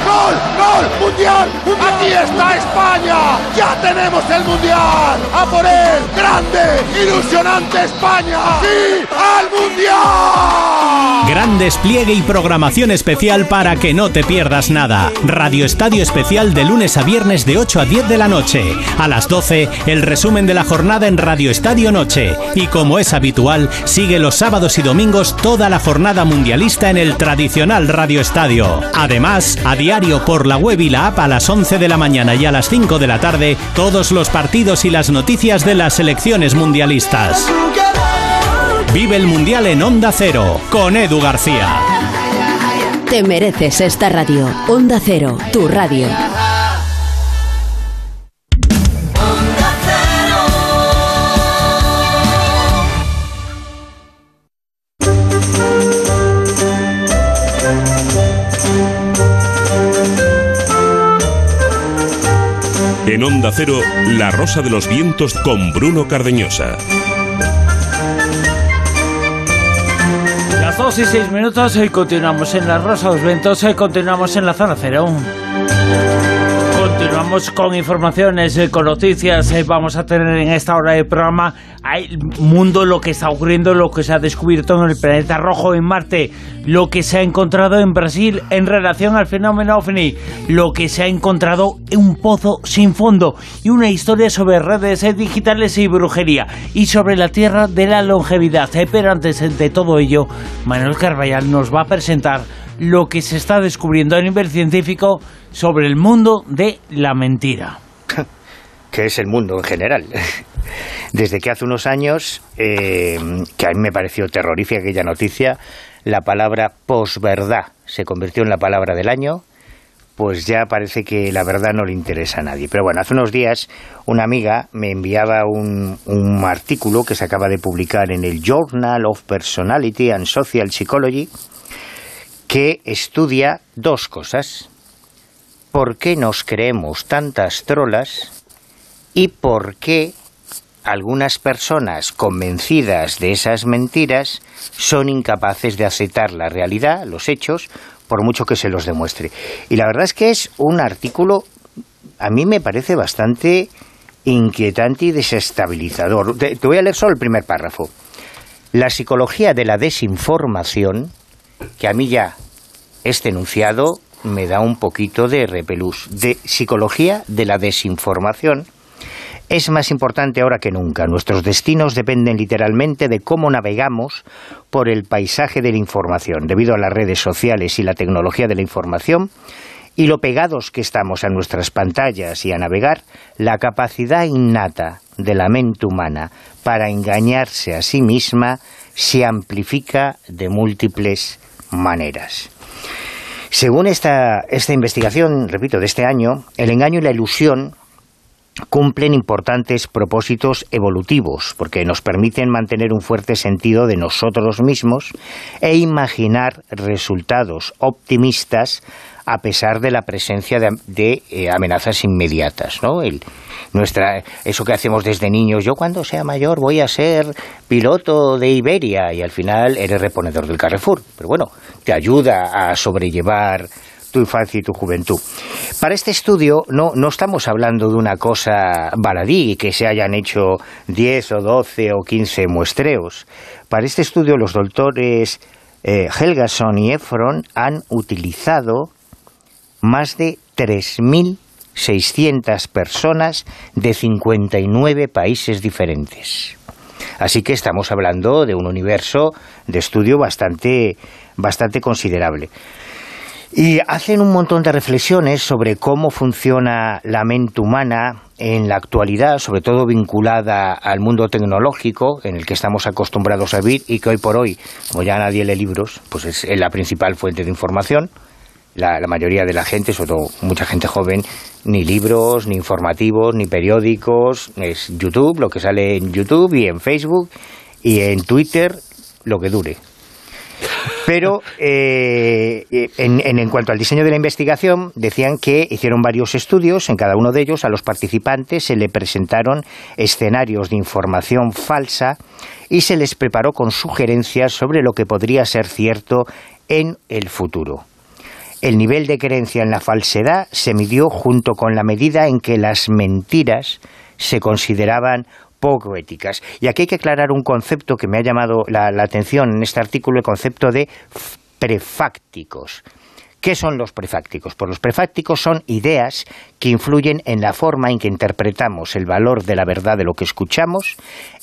¡Gol! ¡Gol! ¡Mundial! ¡Aquí está España! ¡Ya tenemos el Mundial! ¡A por él! ¡Grande! ¡Ilusionante España! ¡Sí! ¡Al Mundial! Gran despliegue y programación especial para que no te pierdas nada. Radio Estadio Especial de lunes a viernes de 8 a 10 de la noche. A las 12, el resumen de la jornada en Radio Estadio Noche. Y como es habitual, sigue los sábados y domingos toda la jornada mundialista en el tradicional Radio Estadio. Además, a diario por la web y la a las 11 de la mañana y a las 5 de la tarde, todos los partidos y las noticias de las selecciones mundialistas. Vive el Mundial en Onda Cero, con Edu García. Te mereces esta radio. Onda Cero, tu radio. En Onda Cero, La Rosa de los Vientos con Bruno Cardeñosa. Las 2 y 6 minutos y continuamos en la Rosa de los Vientos y continuamos en la zona cero. Continuamos con informaciones, eh, con noticias. eh, Vamos a tener en esta hora de programa el mundo, lo que está ocurriendo, lo que se ha descubierto en el planeta rojo, en Marte, lo que se ha encontrado en Brasil en relación al fenómeno OVNI, lo que se ha encontrado en un pozo sin fondo y una historia sobre redes eh, digitales y brujería y sobre la Tierra de la longevidad. Pero antes de todo ello, Manuel Carballal nos va a presentar lo que se está descubriendo a nivel científico sobre el mundo de la mentira. <laughs> que es el mundo en general. <laughs> Desde que hace unos años, eh, que a mí me pareció terrorífica aquella noticia, la palabra posverdad se convirtió en la palabra del año, pues ya parece que la verdad no le interesa a nadie. Pero bueno, hace unos días una amiga me enviaba un, un artículo que se acaba de publicar en el Journal of Personality and Social Psychology que estudia dos cosas. ¿Por qué nos creemos tantas trolas y por qué algunas personas convencidas de esas mentiras son incapaces de aceptar la realidad, los hechos, por mucho que se los demuestre. Y la verdad es que es un artículo, a mí me parece bastante inquietante y desestabilizador. Te, voy a leer solo el primer párrafo. La psicología de la desinformación, que a mí ya este enunciado me da un poquito de repelús, de psicología de la desinformación, es más importante ahora que nunca. Nuestros destinos dependen literalmente de cómo navegamos por el paisaje de la información. Debido a las redes sociales y la tecnología de la información, y lo pegados que estamos a nuestras pantallas y a navegar, la capacidad innata de la mente humana para engañarse a sí misma se amplifica de múltiples maneras. Según esta, esta investigación, repito, de este año, el engaño y la ilusión cumplen importantes propósitos evolutivos, porque nos permiten mantener un fuerte sentido de nosotros mismos e imaginar resultados optimistas a pesar de la presencia de, eh, amenazas inmediatas, ¿no? nuestra, eso que hacemos desde niños, yo cuando sea mayor voy a ser piloto de Iberia y al final eres reponedor del Carrefour, pero bueno, te ayuda a sobrellevar tu infancia y tu juventud. Para este estudio no, no estamos hablando de una cosa baladí, que se hayan hecho 10 o 12 o 15 muestreos. Para este estudio los doctores eh, Helgason y Efron han utilizado más de 3.600 personas de 59 países diferentes. Así que estamos hablando de un universo de estudio bastante, bastante considerable. Y hacen un montón de reflexiones sobre cómo funciona la mente humana en la actualidad, sobre todo vinculada al mundo tecnológico en el que estamos acostumbrados a vivir y que hoy por hoy, como ya nadie lee libros, pues es la principal fuente de información. La, la, mayoría de la gente, sobre todo mucha gente joven, ni libros, ni informativos, ni periódicos, es YouTube, lo que sale en YouTube y en Facebook y en Twitter, lo que dure. Pero <laughs> eh, en, en, cuanto al diseño de la investigación, decían que hicieron varios estudios. En cada uno de ellos, a los participantes se le presentaron escenarios de información falsa y se les preparó con sugerencias sobre lo que podría ser cierto en el futuro. El nivel de creencia en la falsedad se midió junto con la medida en que las mentiras se consideraban poco éticas. Y aquí hay que aclarar un concepto que me ha llamado la, atención en este artículo, el concepto de prefácticos. ¿Qué son los prefácticos? Pues los prefácticos son ideas que influyen en la forma en que interpretamos el valor de la verdad de lo que escuchamos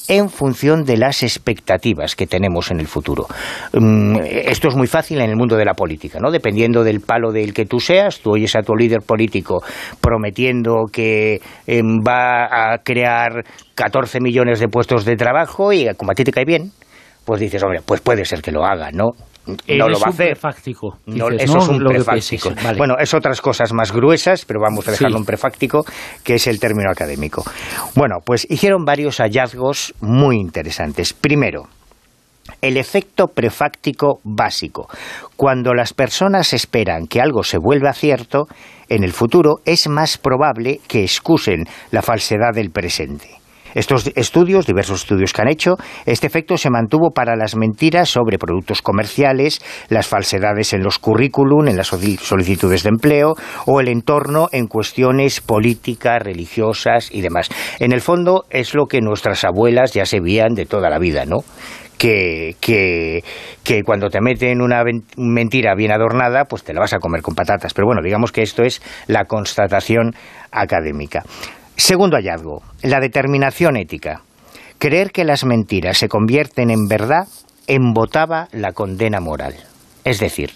en función de las expectativas que tenemos en el futuro. Mm, esto es muy fácil en el mundo de la política, ¿no? Dependiendo del palo del que tú seas, tú oyes a tu líder político prometiendo que em, va a crear 14 millones de puestos de trabajo y como a ti te cae bien, pues dices, hombre, pues puede ser que lo haga, ¿no? No lo va a hacer. Prefáctico, no, eso es un prefáctico. Bueno, es otras cosas más gruesas, pero vamos a dejarlo un prefáctico, que es el término académico. Bueno, pues hicieron varios hallazgos muy interesantes. Primero, el efecto prefáctico básico. Cuando las personas esperan que algo se vuelva cierto, en el futuro es más probable que excusen la falsedad del presente. Estos estudios, diversos estudios que han hecho, este efecto se mantuvo para las mentiras sobre productos comerciales, las falsedades en los currículum, en las solicitudes de empleo o el entorno en cuestiones políticas, religiosas y demás. En el fondo es lo que nuestras abuelas ya se veían de toda la vida, ¿no? Que, que, que, cuando te meten una mentira bien adornada, pues te la vas a comer con patatas. Pero bueno, digamos que esto es la constatación académica. Segundo hallazgo, la determinación ética. Creer que las mentiras se convierten en verdad embotaba la condena moral. Es decir,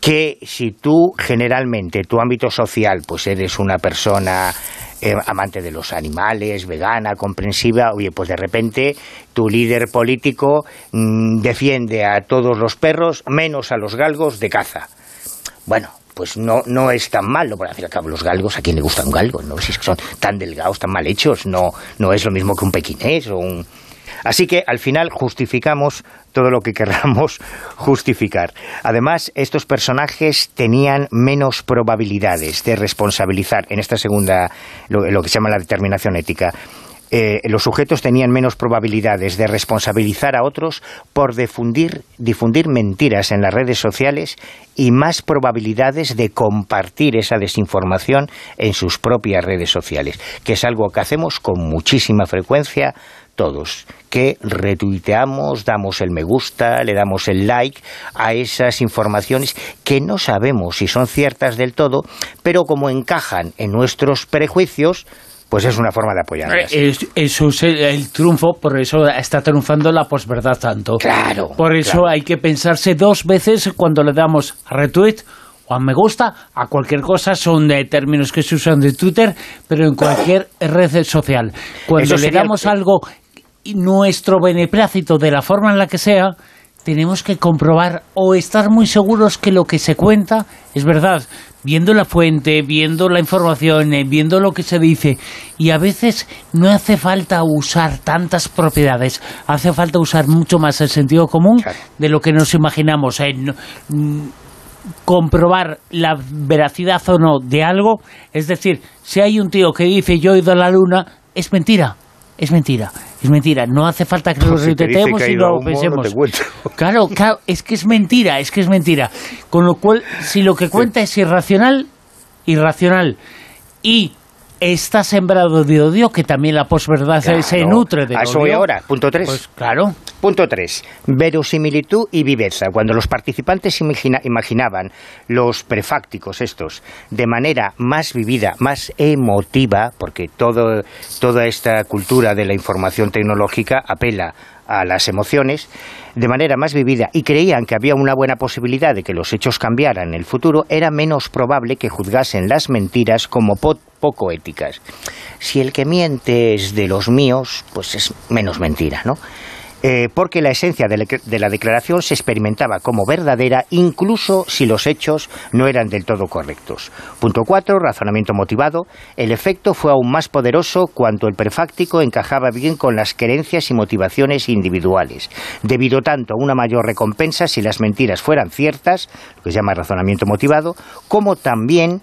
que si tú generalmente, tu ámbito social, pues eres una persona eh, amante de los animales, vegana, comprensiva, oye, pues de repente tu líder político mm, defiende a todos los perros, menos a los galgos de caza. Bueno, pues no, no es tan malo, por decir cabo, los galgos, ¿a quién le gusta un galgo? ¿no? Si es que son tan delgados, tan mal hechos, no, no es lo mismo que un pequinés o un... Así que al final justificamos todo lo que querramos <laughs> justificar. Además, estos personajes tenían menos probabilidades de responsabilizar en esta segunda, lo, que se llama la determinación ética. Eh, los sujetos tenían menos probabilidades de responsabilizar a otros por difundir, difundir mentiras en las redes sociales y más probabilidades de compartir esa desinformación en sus propias redes sociales, que es algo que hacemos con muchísima frecuencia todos, que retuiteamos, damos el me gusta, le damos el like a esas informaciones que no sabemos si son ciertas del todo, pero como encajan en nuestros prejuicios, pues es una forma de apoyarlas. Eh, eso es el, triunfo, por eso está triunfando la posverdad tanto. Claro. Por eso hay que pensarse dos veces cuando le damos retweet o a me gusta, a cualquier cosa, son de términos que se usan de Twitter, pero en cualquier red social. Cuando le damos algo nuestro beneplácito de la forma en la que sea, tenemos que comprobar o estar muy seguros que lo que se cuenta es verdad, viendo la fuente, viendo la información, eh, viendo lo que se dice. Y a veces no hace falta usar tantas propiedades, hace falta usar mucho más el sentido común de lo que nos imaginamos. Eh, mm, comprobar la veracidad o no de algo, es decir, si hay un tío que dice yo he ido a la luna, es mentira es mentira, es mentira. No hace falta que lo retuiteemos y lo pensemos. claro, claro, es que es mentira, es que es mentira. Con lo cual, si lo que cuenta es irracional, irracional, y está sembrado de odio, que también la posverdad se nutre de odio. ahora, punto 3. Pues claro. Punto 3. Verosimilitud y viveza. Cuando los participantes imaginaban los prefácticos estos de manera más vivida, más emotiva, porque todo, toda esta cultura de la información tecnológica apela a las emociones de manera más vivida y creían que había una buena posibilidad de que los hechos cambiaran en el futuro, era menos probable que juzgasen las mentiras como poco éticas. Si el que miente es de los míos, pues es menos mentira, ¿no? Eh, porque la esencia de la, declaración se experimentaba como verdadera incluso si los hechos no eran del todo correctos. Punto 4. Razonamiento motivado. El efecto fue aún más poderoso cuando el prefáctico encajaba bien con las creencias y motivaciones individuales, debido tanto a una mayor recompensa si las mentiras fueran ciertas, lo que se llama razonamiento motivado, como también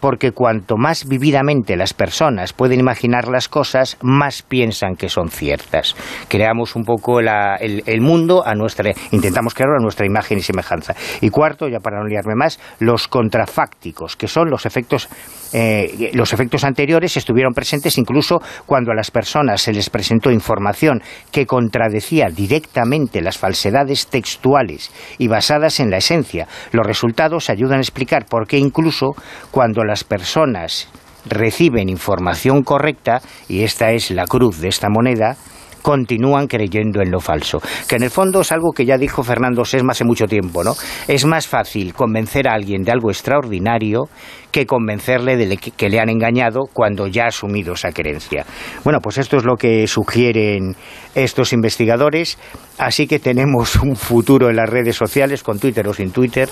porque cuanto más vividamente las personas pueden imaginar las cosas, más piensan que son ciertas. Creamos un poco el, mundo a nuestra, intentamos crearlo a nuestra imagen y semejanza. Y cuarto, ya para no liarme más, los contrafácticos, que son los efectos, eh, los efectos anteriores estuvieron presentes incluso cuando a las personas se les presentó información que contradecía directamente las falsedades textuales y basadas en la esencia. Los resultados ayudan a explicar por qué incluso cuando las personas reciben información correcta, y esta es la cruz de esta moneda, continúan creyendo en lo falso. Que en el fondo es algo que ya dijo Fernando Sesma hace mucho tiempo, ¿no? Es más fácil convencer a alguien de algo extraordinario que convencerle de que le han engañado cuando ya ha asumido esa creencia. Bueno, pues esto es lo que sugieren estos investigadores, así que tenemos un futuro en las redes sociales, con Twitter o sin Twitter,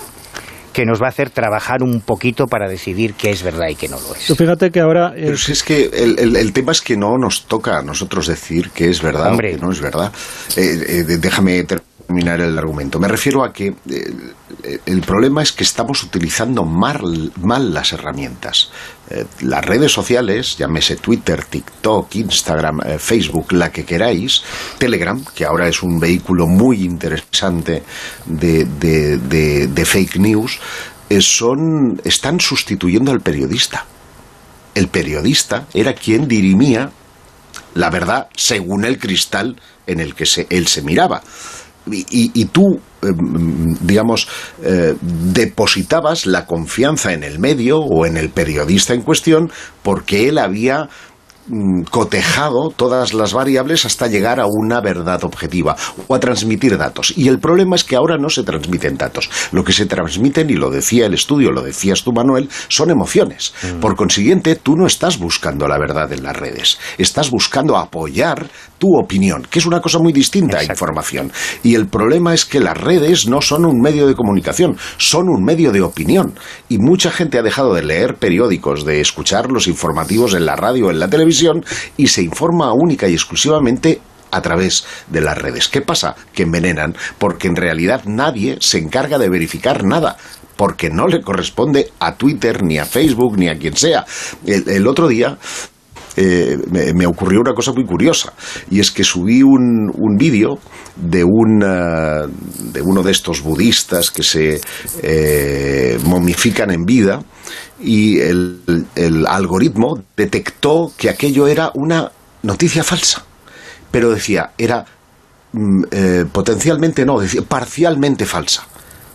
que nos va a hacer trabajar un poquito para decidir qué es verdad y qué no lo es. fíjate que ahora... Pero si es que el, tema es que no nos toca a nosotros decir qué es verdad o qué no es verdad. Eh, eh, déjame terminar el argumento. Me refiero a que eh, el problema es que estamos utilizando mal, mal las herramientas. Eh, las redes sociales, llámese Twitter, TikTok, Instagram, eh, Facebook, la que queráis, Telegram, que ahora es un vehículo muy interesante de, de, fake news, son, están sustituyendo al periodista. El periodista era quien dirimía la verdad según el cristal en el que él se miraba y, tú, eh, digamos, eh, depositabas la confianza en el medio o en el periodista en cuestión porque él había Mm, cotejado todas las variables hasta llegar a una verdad objetiva o a transmitir datos. Y el problema es que ahora no se transmiten datos. Lo que se transmiten, y lo decía el estudio, lo decías tú, Manuel, son emociones. Mm. Por consiguiente, tú no estás buscando la verdad en las redes, estás buscando apoyar tu opinión, que es una cosa muy distinta a información. Y el problema es que las redes no son un medio de comunicación, son un medio de opinión. Y mucha gente ha dejado de leer periódicos, de escuchar los informativos en la radio o en la televisión, y se informa única y exclusivamente a través de las redes. ¿Qué pasa? Que envenenan, porque en realidad nadie se encarga de verificar nada porque no le corresponde a Twitter, ni a Facebook, ni a quien sea. El, otro día eh, me, ocurrió una cosa muy curiosa y es que subí un, un vídeo de, un, eh, de uno de estos budistas que se eh, momifican en vida y el, el, algoritmo detectó que aquello era una noticia falsa pero decía era mm, potencialmente no, decía parcialmente falsa.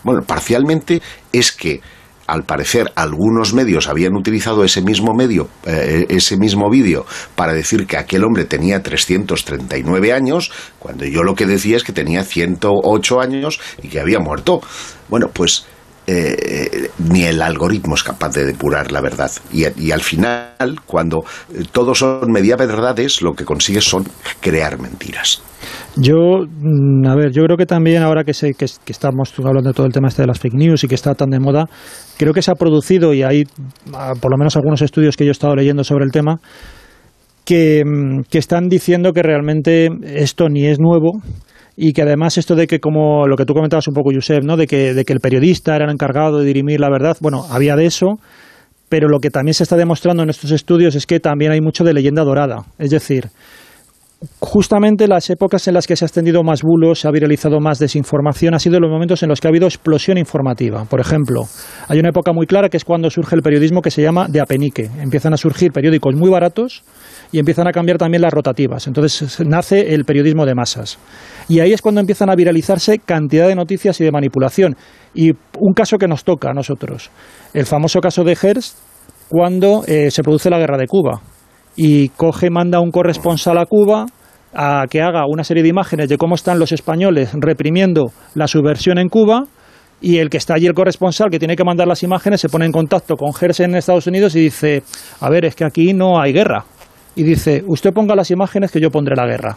Bueno, parcialmente es que al parecer algunos medios habían utilizado ese mismo medio, eh, ese mismo vídeo para decir que aquel hombre tenía 339 años, cuando yo lo que decía es que tenía 108 años y que había muerto. Bueno, pues eh, ni el algoritmo es capaz de depurar la verdad. Y, al final, cuando eh, todos son media verdades, lo que consigues son crear mentiras. Yo, mm, a ver, yo creo que también ahora que, sé, que, estamos hablando de todo el tema este de las fake news y que está tan de moda, creo que se ha producido, y hay ah, por lo menos algunos estudios que yo he estado leyendo sobre el tema, que, mm, que están diciendo que realmente esto ni es nuevo, y que además esto de que como lo que tú comentabas un poco, Josep, ¿no? de, que, de que el periodista era el encargado de dirimir la verdad, bueno, había de eso, pero lo que también se está demostrando en estos estudios es que también hay mucho de leyenda dorada, es decir, justamente las épocas en las que se ha extendido más bulos, se ha viralizado más desinformación, ha sido los momentos en los que ha habido explosión informativa. Por ejemplo, hay una época muy clara que es cuando surge el periodismo que se llama de apenique. Empiezan a surgir periódicos muy baratos y empiezan a cambiar también las rotativas. Entonces nace el periodismo de masas. Y ahí es cuando empiezan a viralizarse cantidad de noticias y de manipulación. Y un caso que nos toca a nosotros, el famoso caso de Hearst, cuando eh, se produce la guerra de Cuba. Y coge, manda un corresponsal a Cuba a que haga una serie de imágenes de cómo están los españoles reprimiendo la subversión en Cuba y el que está allí, el corresponsal, que tiene que mandar las imágenes, se pone en contacto con Hearst en Estados Unidos y dice, a ver, es que aquí no hay guerra y dice, usted ponga las imágenes que yo pondré la guerra.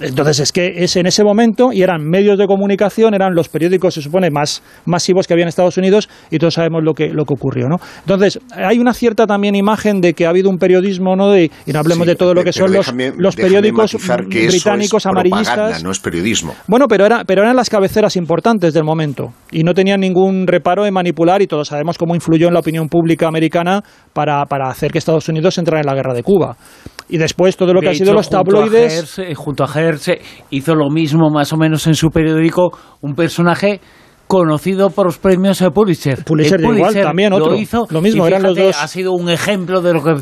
Entonces es que es en ese momento y eran medios de comunicación, eran los periódicos, se supone, más masivos que había en Estados Unidos y todos sabemos lo que, lo que ocurrió, ¿no? Entonces hay una cierta también imagen de que ha habido un periodismo, ¿no? De, y no hablemos de todo lo que son los, los periódicos británicos amarillistas. No es periodismo. Bueno, pero, era, pero eran las cabeceras importantes del momento y no tenían ningún reparo en manipular y todos sabemos cómo influyó en la opinión pública americana para, para hacer que Estados Unidos entrara en la guerra de Cuba. Y después todo lo que ha sido los tabloides. junto a Hertz hizo lo mismo más o menos en su periódico, un personaje conocido por los premios de Pulitzer. Pulitzer, igual, también otro. Lo hizo. Lo mismo, eran los dos. Ha sido un ejemplo de lo que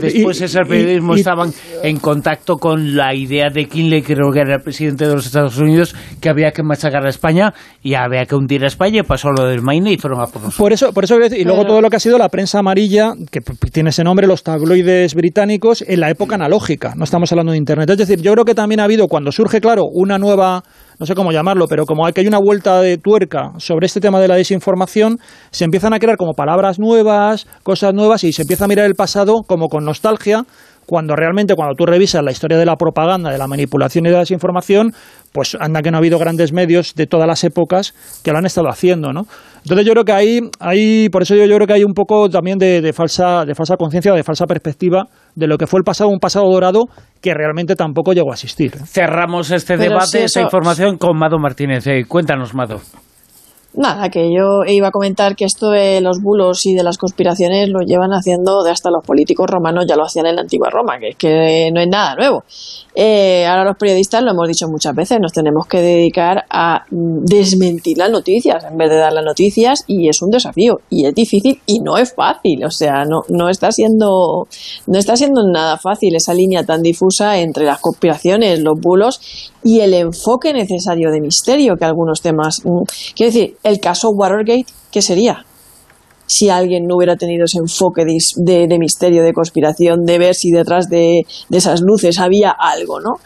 después ese periodismo estaban en contacto con la idea de Kinley, creo que era el presidente de los Estados Unidos, que había que machacar a España y había que hundir a España y pasó lo del Maine y fueron a por nosotros. Por eso, por eso y luego todo lo que ha sido la prensa amarilla, que tiene ese nombre, los tabloides británicos, en la época analógica. No estamos hablando de Internet. Es decir, yo creo que también ha habido, cuando surge, claro, una nueva no sé cómo llamarlo, pero como hay que hay una vuelta de tuerca sobre este tema de la desinformación, se empiezan a crear como palabras nuevas, cosas nuevas y se empieza a mirar el pasado como con nostalgia, cuando realmente cuando tú revisas la historia de la propaganda, de la manipulación y de la desinformación, pues anda que no ha habido grandes medios de todas las épocas que lo han estado haciendo, ¿no? Entonces yo creo que ahí, ahí por eso yo, yo creo que hay un poco también de, de falsa, de falsa conciencia, de falsa perspectiva de lo que fue el pasado, un pasado dorado que realmente tampoco llegó a existir. Cerramos este debate, esta información con Mado Martínez. Eh, cuéntanos, Mado. Nada, que yo iba a comentar que esto de los bulos y de las conspiraciones lo llevan haciendo de hasta los políticos romanos, ya lo hacían en la antigua Roma, que, que no es nada nuevo. Eh, ahora los periodistas, lo hemos dicho muchas veces, nos tenemos que dedicar a desmentir las noticias en vez de dar las noticias y es un desafío y es difícil y no es fácil, o sea, no, no está siendo no está siendo nada fácil esa línea tan difusa entre las conspiraciones, los bulos y el enfoque necesario de misterio que algunos temas. Mm, quiero decir, el caso Watergate, ¿qué sería? Si alguien no hubiera tenido ese enfoque de, misterio, de conspiración, de ver si detrás de, esas luces había algo, ¿no?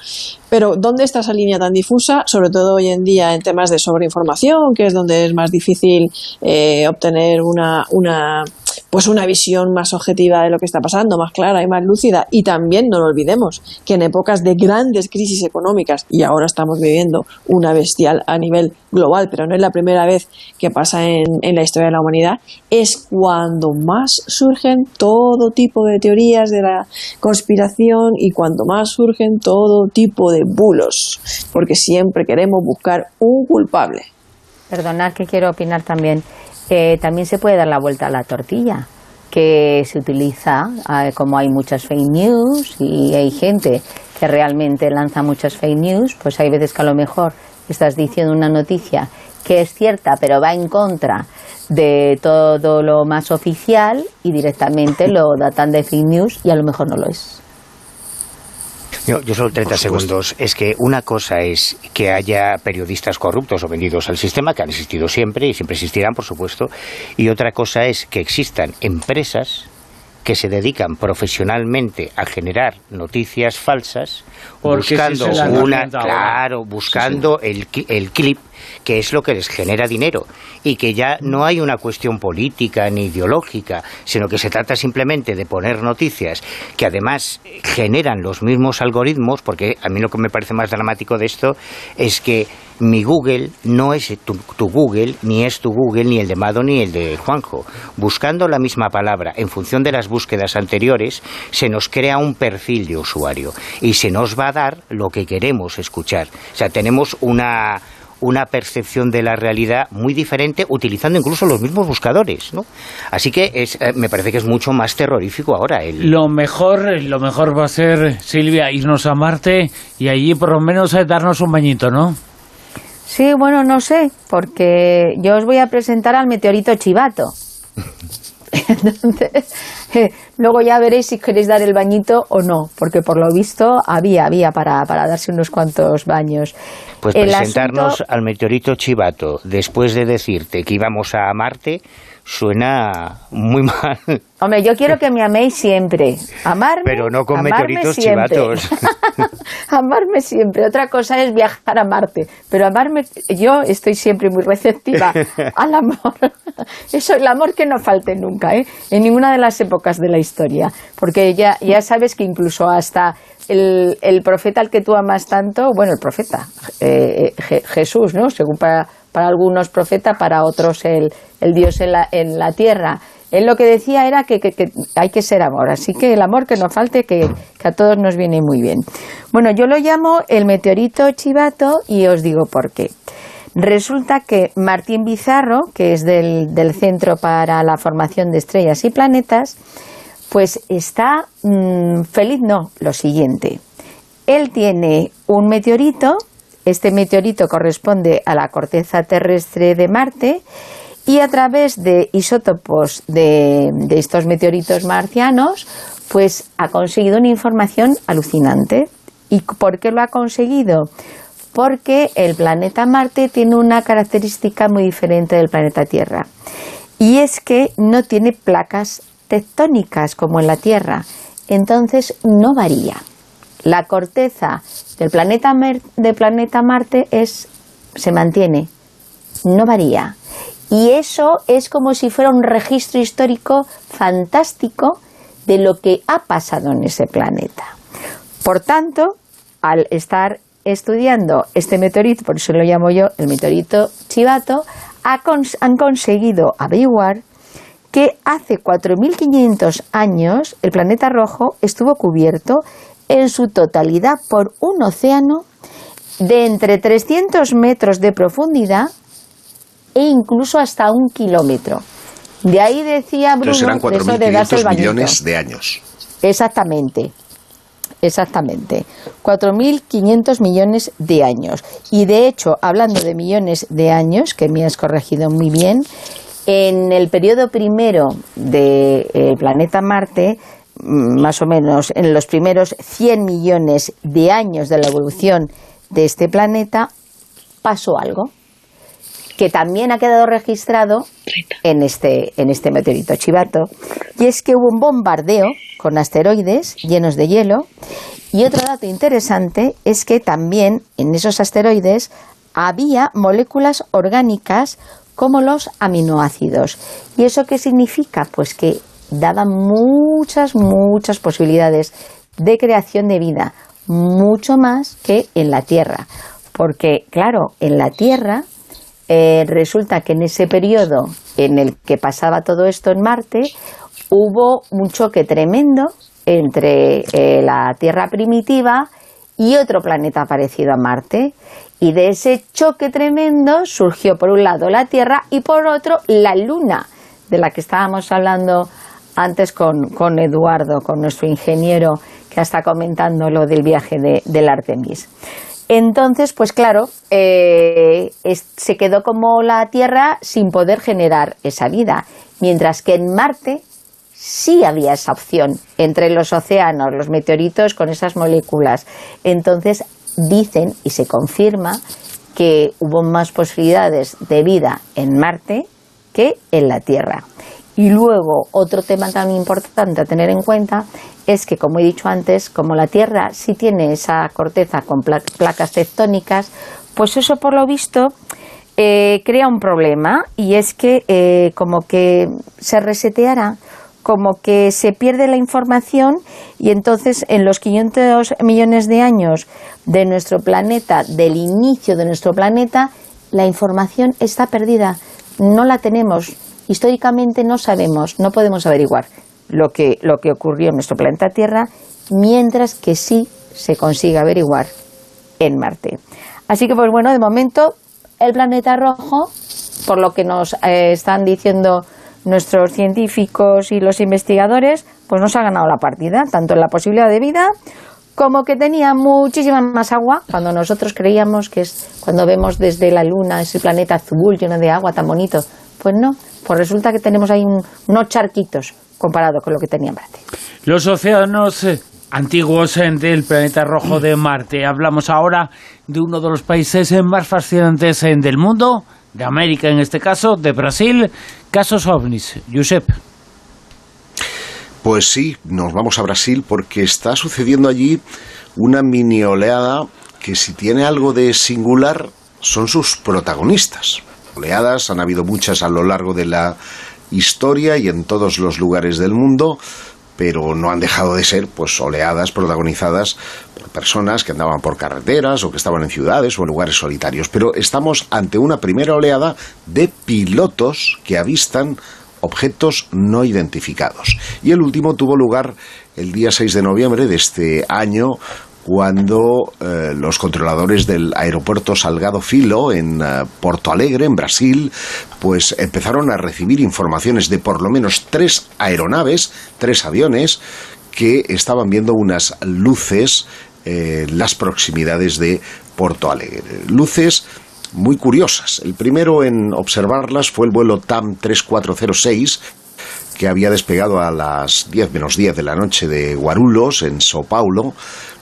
Pero ¿dónde está esa línea tan difusa? Sobre todo hoy en día en temas de sobreinformación, que es donde es más difícil eh, obtener una, una pues una visión más objetiva de lo que está pasando, más clara y más lúcida. Y también no lo olvidemos que en épocas de grandes crisis económicas, y ahora estamos viviendo una bestial a nivel global, pero no es la primera vez que pasa en, en la historia de la humanidad, es cuando más surgen todo tipo de teorías de la conspiración y cuando más surgen todo tipo de bulos, porque siempre queremos buscar un culpable. Perdonad que quiero opinar también. Eh, también se puede dar la vuelta a la tortilla, que se utiliza, eh, como hay muchas fake news y hay gente que realmente lanza muchas fake news, pues hay veces que a lo mejor estás diciendo una noticia que es cierta, pero va en contra de todo lo más oficial y directamente lo datan de fake news y a lo mejor no lo es. Yo, yo solo 30 segundos. Es que una cosa es que haya periodistas corruptos o vendidos al sistema, que han existido siempre y siempre existirán, por supuesto, y otra cosa es que existan empresas que se dedican profesionalmente a generar noticias falsas buscando una claro buscando El, el clip que es lo que les genera dinero. Y que ya no hay una cuestión política ni ideológica, sino que se trata simplemente de poner noticias que además generan los mismos algoritmos, porque a mí lo que me parece más dramático de esto es que mi Google no es tu, Google, ni es tu Google, ni el de Mado, ni el de Juanjo. Buscando la misma palabra en función de las búsquedas anteriores, se nos crea un perfil de usuario y se nos va a dar lo que queremos escuchar. O sea, tenemos una una percepción de la realidad muy diferente utilizando incluso los mismos buscadores, ¿no? Así que es, eh, me parece que es mucho más terrorífico ahora. El... Lo mejor, lo mejor va a ser, Silvia, irnos a Marte y allí por lo menos eh, darnos un bañito, ¿no? Sí, bueno, no sé, porque yo os voy a presentar al meteorito chivato. <laughs> Entonces, luego ya veréis si queréis dar el bañito o no, porque por lo visto había, había para, para darse unos cuantos baños. Pues presentarnos al meteorito Chivato después de decirte que íbamos a Marte suena muy <laughs> mal. Hombre, yo quiero que me améis siempre. Amarme. Pero no con meteoritos chivatos. <laughs> amarme siempre. Otra cosa es viajar a Marte. Pero amarme, yo estoy siempre muy receptiva <laughs> al amor. Eso, el amor que no falte nunca, ¿eh? En ninguna de las épocas de la historia. Porque ya, ya sabes que incluso hasta el, el profeta al que tú amas tanto, bueno, el profeta, eh, eh, Jesús, ¿no? Según para, para algunos profeta, para otros el, el Dios en la, en la tierra. Él lo que decía era que, que, hay que ser amor, así que el amor que no falte, que, a todos nos viene muy bien. Bueno, yo lo llamo el meteorito chivato y os digo por qué. Resulta que Martín Bizarro, que es del, del Centro para la Formación de Estrellas y Planetas, pues está mm, feliz, no, lo siguiente. Él tiene un meteorito, este meteorito corresponde a la corteza terrestre de Marte, y a través de isótopos de, estos meteoritos marcianos, pues ha conseguido una información alucinante. ¿Y por qué lo ha conseguido? Porque el planeta Marte tiene una característica muy diferente del planeta Tierra. Y es que no tiene placas tectónicas como en la Tierra, entonces no varía. La corteza del planeta, planeta Marte es, se mantiene, no varía. Y eso es como si fuera un registro histórico fantástico de lo que ha pasado en ese planeta. Por tanto, al estar estudiando este meteorito, por eso lo llamo yo el meteorito chivato, han conseguido averiguar que hace 4.500 años el planeta rojo estuvo cubierto en su totalidad por un océano de entre 300 metros de profundidad e incluso hasta un kilómetro. De ahí decía Bruno Entonces eran 4.500 millones de años. Exactamente. Exactamente. 4.500 millones de años. Y de hecho, hablando de millones de años, que me has corregido muy bien, en el periodo primero del eh, planeta Marte, más o menos en los primeros 100 millones de años de la evolución de este planeta, pasó algo que también ha quedado registrado en este, en este meteorito chivato, y es que hubo un bombardeo con asteroides llenos de hielo, y otro dato interesante es que también en esos asteroides había moléculas orgánicas como los aminoácidos. ¿Y eso qué significa? Pues que daba muchas, muchas posibilidades de creación de vida, mucho más que en la Tierra. Porque, claro, en la Tierra eh, resulta que en ese periodo en el que pasaba todo esto en Marte, hubo un choque tremendo entre eh, la Tierra primitiva y otro planeta parecido a Marte. Y de ese choque tremendo surgió por un lado la Tierra y por otro la Luna, de la que estábamos hablando antes con, con Eduardo, con nuestro ingeniero que está comentando lo del viaje de, del Artemis. Entonces, pues claro, eh, se quedó como la Tierra sin poder generar esa vida, mientras que en Marte sí había esa opción entre los océanos, los meteoritos con esas moléculas. Entonces dicen y se confirma que hubo más posibilidades de vida en Marte que en la Tierra. Y luego, otro tema tan importante a tener en cuenta es que, como he dicho antes, como la Tierra sí tiene esa corteza con placas tectónicas, pues eso, por lo visto, eh, crea un problema. Y es que eh, como que se reseteará como que se pierde la información. Y entonces en los 500 millones de años de nuestro planeta, del inicio de nuestro planeta, la información está perdida, no la tenemos, históricamente no sabemos, no podemos averiguar lo que, lo que ocurrió en nuestro planeta Tierra, mientras que sí se consigue averiguar en Marte. Así que, pues bueno, de momento el planeta rojo, por lo que nos eh, están diciendo nuestros científicos y los investigadores, pues nos ha ganado la partida, tanto en la posibilidad de vida como que tenía muchísima más agua cuando nosotros creíamos que es cuando vemos desde la luna ese planeta azul lleno de agua tan bonito. Pues no, pues resulta que tenemos ahí unos charquitos comparado con lo que tenía Marte. Los océanos eh, antiguos eh, del planeta rojo de Marte. Hablamos ahora de uno de los países eh, más fascinantes del mundo, de América en este caso, de Brasil, casos ovnis. Josep. Pues sí, nos vamos a Brasil porque está sucediendo allí una mini oleada que si tiene algo de singular son sus protagonistas. Oleadas han habido muchas a lo largo de la historia y en todos los lugares del mundo, pero no han dejado de ser pues oleadas protagonizadas por personas que andaban por carreteras o que estaban en ciudades o en lugares solitarios. Pero estamos ante una primera oleada de pilotos que avistan objetos no identificados. Y el último tuvo lugar el día 6 de noviembre de este año cuando eh, los controladores del aeropuerto Salgado Filo en eh, Porto Alegre, en Brasil, pues empezaron a recibir informaciones de por lo menos tres aeronaves, tres aviones, que estaban viendo unas luces en las proximidades de Porto Alegre. Luces muy curiosas. El primero en observarlas fue el vuelo TAM 3406 que había despegado a las 10 menos 10 de la noche de Guarulhos, en Sao Paulo,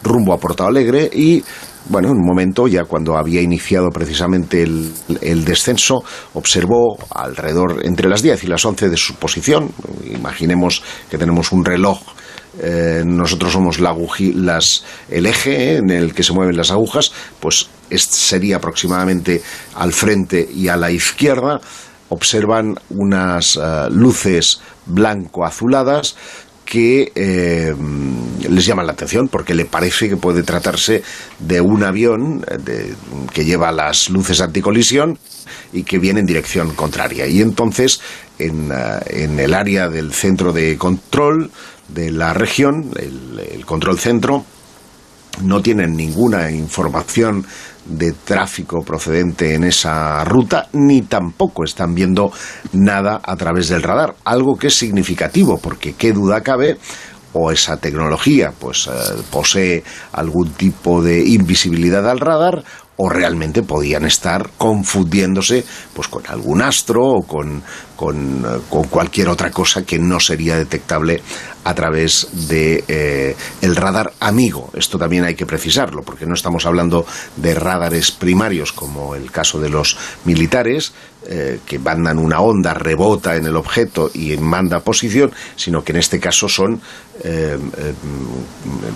rumbo a Porto Alegre y bueno, en un momento, ya cuando había iniciado precisamente el, descenso, observó alrededor entre las 10 y las 11 de su posición. Imaginemos que tenemos un reloj. Eh, nosotros somos la las, el eje en el que se mueven las agujas, pues sería aproximadamente al frente y a la izquierda. Observan unas eh, luces blanco-azuladas que eh, les llaman la atención porque le parece que puede tratarse de un avión eh, que lleva las luces anticolisión y que viene en dirección contraria. Y entonces, en, en el área del centro de control de la región, el, el control centro, no tienen ninguna información de tráfico procedente en esa ruta, ni tampoco están viendo nada a través del radar, algo que es significativo, porque qué duda cabe o esa tecnología pues eh, posee algún tipo de invisibilidad al radar o realmente podían estar confundiéndose pues con algún astro o con, con, eh, cualquier otra cosa que no sería detectable a través de eh, el radar amigo. Esto también hay que precisarlo, porque no estamos hablando de radares primarios como el caso de los militares, eh, que mandan una onda, rebota en el objeto y manda posición, sino que en este caso son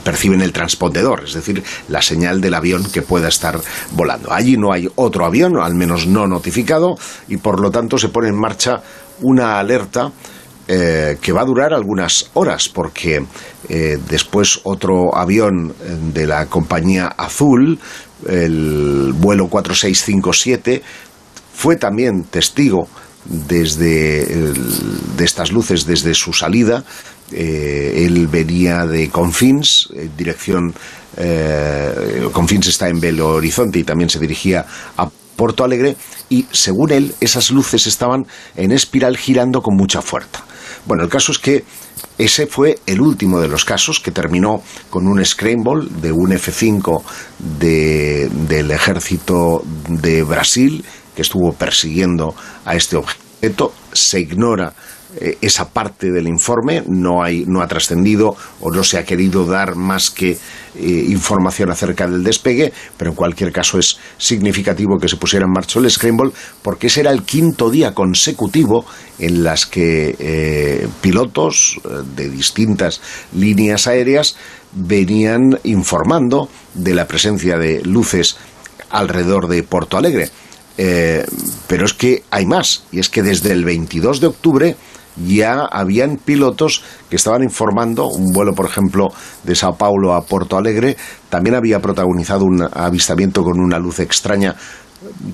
perciben el transpondedor, es decir, la señal del avión que pueda estar volando. Allí no hay otro avión, al menos no notificado, y por lo tanto se pone en marcha una alerta eh, que va a durar algunas horas, porque eh, después otro avión de la compañía Azul, el vuelo 4657, fue también testigo desde de estas luces desde su salida. Eh, él venía de Confins, en dirección. Eh, Confins está en Belo Horizonte y también se dirigía a Porto Alegre. Y según él, esas luces estaban en espiral girando con mucha fuerza. Bueno, el caso es que ese fue el último de los casos que terminó con un scramble de un F-5 del ejército de Brasil que estuvo persiguiendo a este objeto. Se ignora eh, esa parte del informe, no, hay, no ha trascendido o no se ha querido dar más que eh, información acerca del despegue, pero en cualquier caso es significativo que se pusiera en marcha el Scramble porque ese era el quinto día consecutivo en las que eh, pilotos de distintas líneas aéreas venían informando de la presencia de luces alrededor de Porto Alegre. Eh, pero es que hay más, y es que desde el 22 de octubre ya habían pilotos que estaban informando, un vuelo por ejemplo de Sao Paulo a Porto Alegre, también había protagonizado un avistamiento con una luz extraña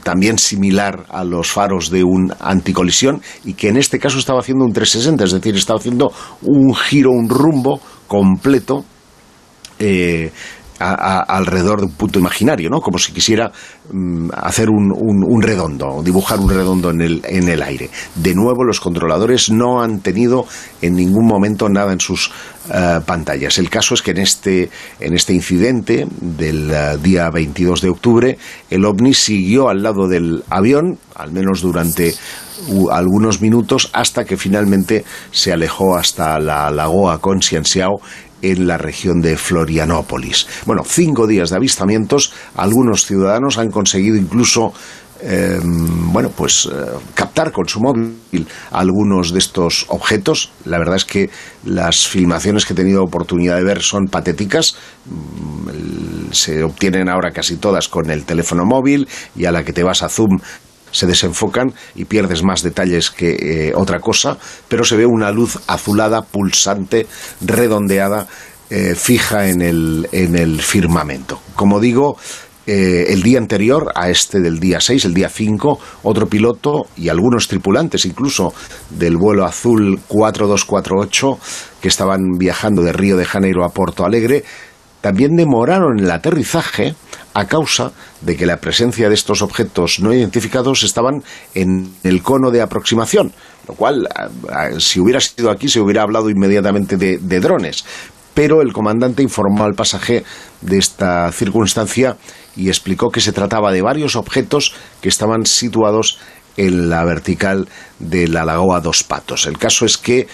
también similar a los faros de un anticolisión y que en este caso estaba haciendo un 360, es decir, estaba haciendo un giro, un rumbo completo eh, alrededor de un punto imaginario, ¿no? Como si quisiera mm, hacer un, un, redondo, dibujar un redondo en el, en el aire. De nuevo, los controladores no han tenido en ningún momento nada en sus eh, pantallas. El caso es que en este, en este incidente del eh, día 22 de octubre, el ovni siguió al lado del avión, al menos durante algunos minutos, hasta que finalmente se alejó hasta la lagoa Conscienciao en la región de Florianópolis. Bueno, cinco días de avistamientos, algunos ciudadanos han conseguido incluso em, bueno, pues eh, captar con su móvil algunos de estos objetos. La verdad es que las filmaciones que he tenido oportunidad de ver son patéticas. Mm, se obtienen ahora casi todas con el teléfono móvil y a la que te vas a Zoom se desenfocan y pierdes más detalles que eh, otra cosa, pero se ve una luz azulada, pulsante, redondeada, eh, fija en el, en el firmamento. Como digo, eh, el día anterior a este del día 6, el día 5, otro piloto y algunos tripulantes incluso del vuelo azul 4248 que estaban viajando de Río de Janeiro a Porto Alegre, también demoraron el aterrizaje a causa de que la presencia de estos objetos no identificados estaban en el cono de aproximación, lo cual, si hubiera sido aquí, se hubiera hablado inmediatamente de, drones. Pero el comandante informó al pasaje de esta circunstancia y explicó que se trataba de varios objetos que estaban situados en la vertical de la lagoa Dos Patos. El caso es que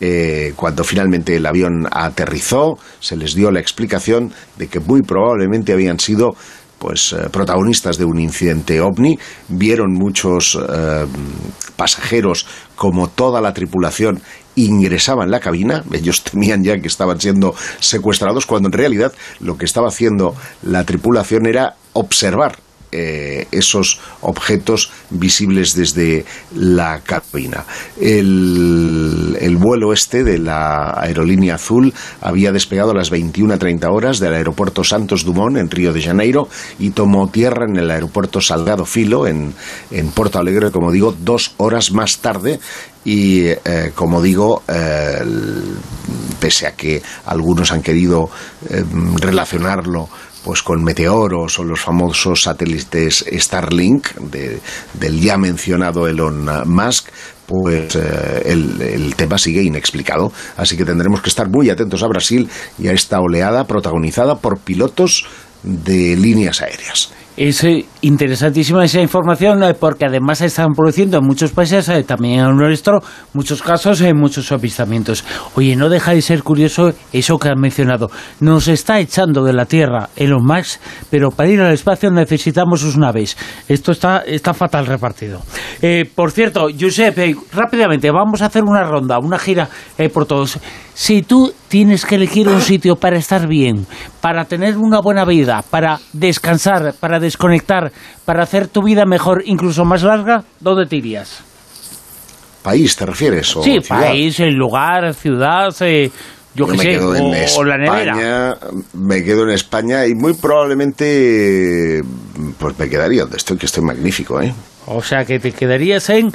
eh, cuando finalmente el avión aterrizó, se les dio la explicación de que muy probablemente habían sido pues eh, protagonistas de un incidente ovni, vieron muchos eh, pasajeros como toda la tripulación ingresaba en la cabina, ellos <laughs> temían ya que estaban siendo secuestrados, cuando en realidad lo que estaba haciendo la tripulación era observar eh, esos objetos visibles desde la cabina. El, el, vuelo este de la aerolínea azul había despegado a las 21.30 horas del aeropuerto Santos Dumont en Río de Janeiro y tomó tierra en el aeropuerto Salgado Filo en, en Porto Alegre, como digo, dos horas más tarde y eh, como digo, eh, pese a que algunos han querido relacionarlo pues con meteoros o los famosos satélites Starlink del ya mencionado Elon Musk, pues eh, el, el, tema sigue inexplicado. Así que tendremos que estar muy atentos a Brasil y a esta oleada protagonizada por pilotos de líneas aéreas. Es eh, interesantísima esa información eh, porque además se están produciendo en muchos países, eh, también en nuestro, muchos casos, en muchos avistamientos. Oye, no deja de ser curioso eso que han mencionado. Nos está echando de la Tierra Elon Musk, pero para ir al espacio necesitamos sus naves. Esto está, está fatal repartido. por cierto, Josep, rápidamente, vamos a hacer una ronda, una gira por todos. Si tú tienes que elegir un sitio para estar bien, para tener una buena vida, para descansar, para desconectar, para hacer tu vida mejor, incluso más larga, ¿dónde te irías? ¿País te refieres? O sí, ciudad? país, el lugar, ciudad, eh, yo qué me sé, quedo en o, o la nevera. España, me quedo en España y muy probablemente pues me quedaría donde estoy, que estoy magnífico, ¿eh? O sea, que te quedarías en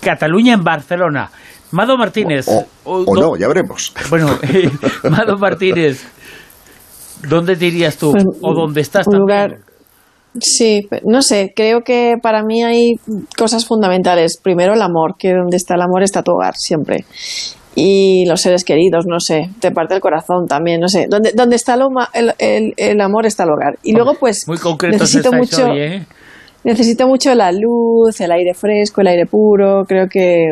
Cataluña, en Barcelona. Mado Martínez. O, no, ya veremos. Bueno, <laughs> Mado Martínez, ¿dónde te irías tú? Pues, ¿O dónde estás un también? lugar- Sí, no sé, creo que para mí hay cosas fundamentales. Primero el amor, que donde está el amor está tu hogar siempre. Y los seres queridos, no sé, te parte el corazón también, no sé. Donde, donde está el, el, el- el amor está el hogar. Y luego pues Muy necesito mucho, hoy, ¿eh? necesito mucho la luz, el aire fresco, el aire puro. Creo que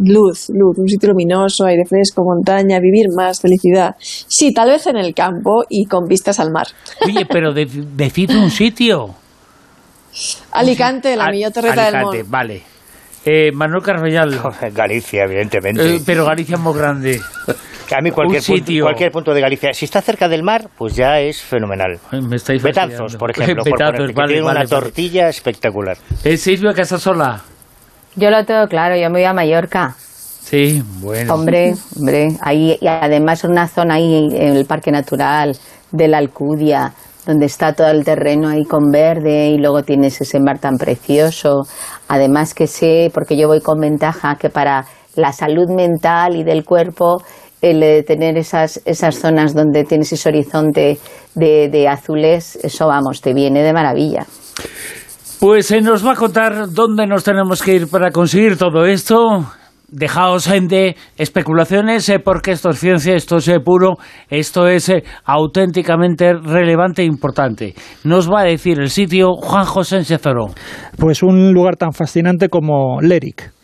luz, luz, un sitio luminoso, aire fresco, montaña, vivir más, felicidad. Sí, tal vez en el campo y con vistas al mar. Oye, pero de, decid un sitio. <laughs> Alicante, la Al- millón torreta del Alicante, Mon. vale. Eh, Manuel Carvallal. <laughs> Galicia, evidentemente. Eh, pero Galicia es muy grande. <laughs> a mí cualquier, un punto, sitio. cualquier punto de Galicia, si está cerca del mar, pues ya es fenomenal. Me estáis Betanzos, por ejemplo, por Betanzos, ponerte, que vale, tiene vale, una vale. tortilla espectacular. Eh, Silvia Casasola. Yo lo tengo claro, yo me voy a Mallorca. Sí, bueno. Hombre, hombre, ahí y además una zona ahí en el Parque Natural de la Alcudia, donde está todo el terreno ahí con verde y luego tienes ese mar tan precioso. Además que sé, porque yo voy con ventaja, que para la salud mental y del cuerpo el de tener esas, esas zonas donde tienes ese horizonte de, de azules, eso vamos, te viene de maravilla. Pues se nos va a contar dónde nos tenemos que ir para conseguir todo esto. Dejaos de especulaciones, eh, porque esto es ciencia, esto es eh, puro, esto es eh, auténticamente relevante e importante. Nos va a decir el sitio Juan José Enzoro. Pues un lugar tan fascinante como Leric.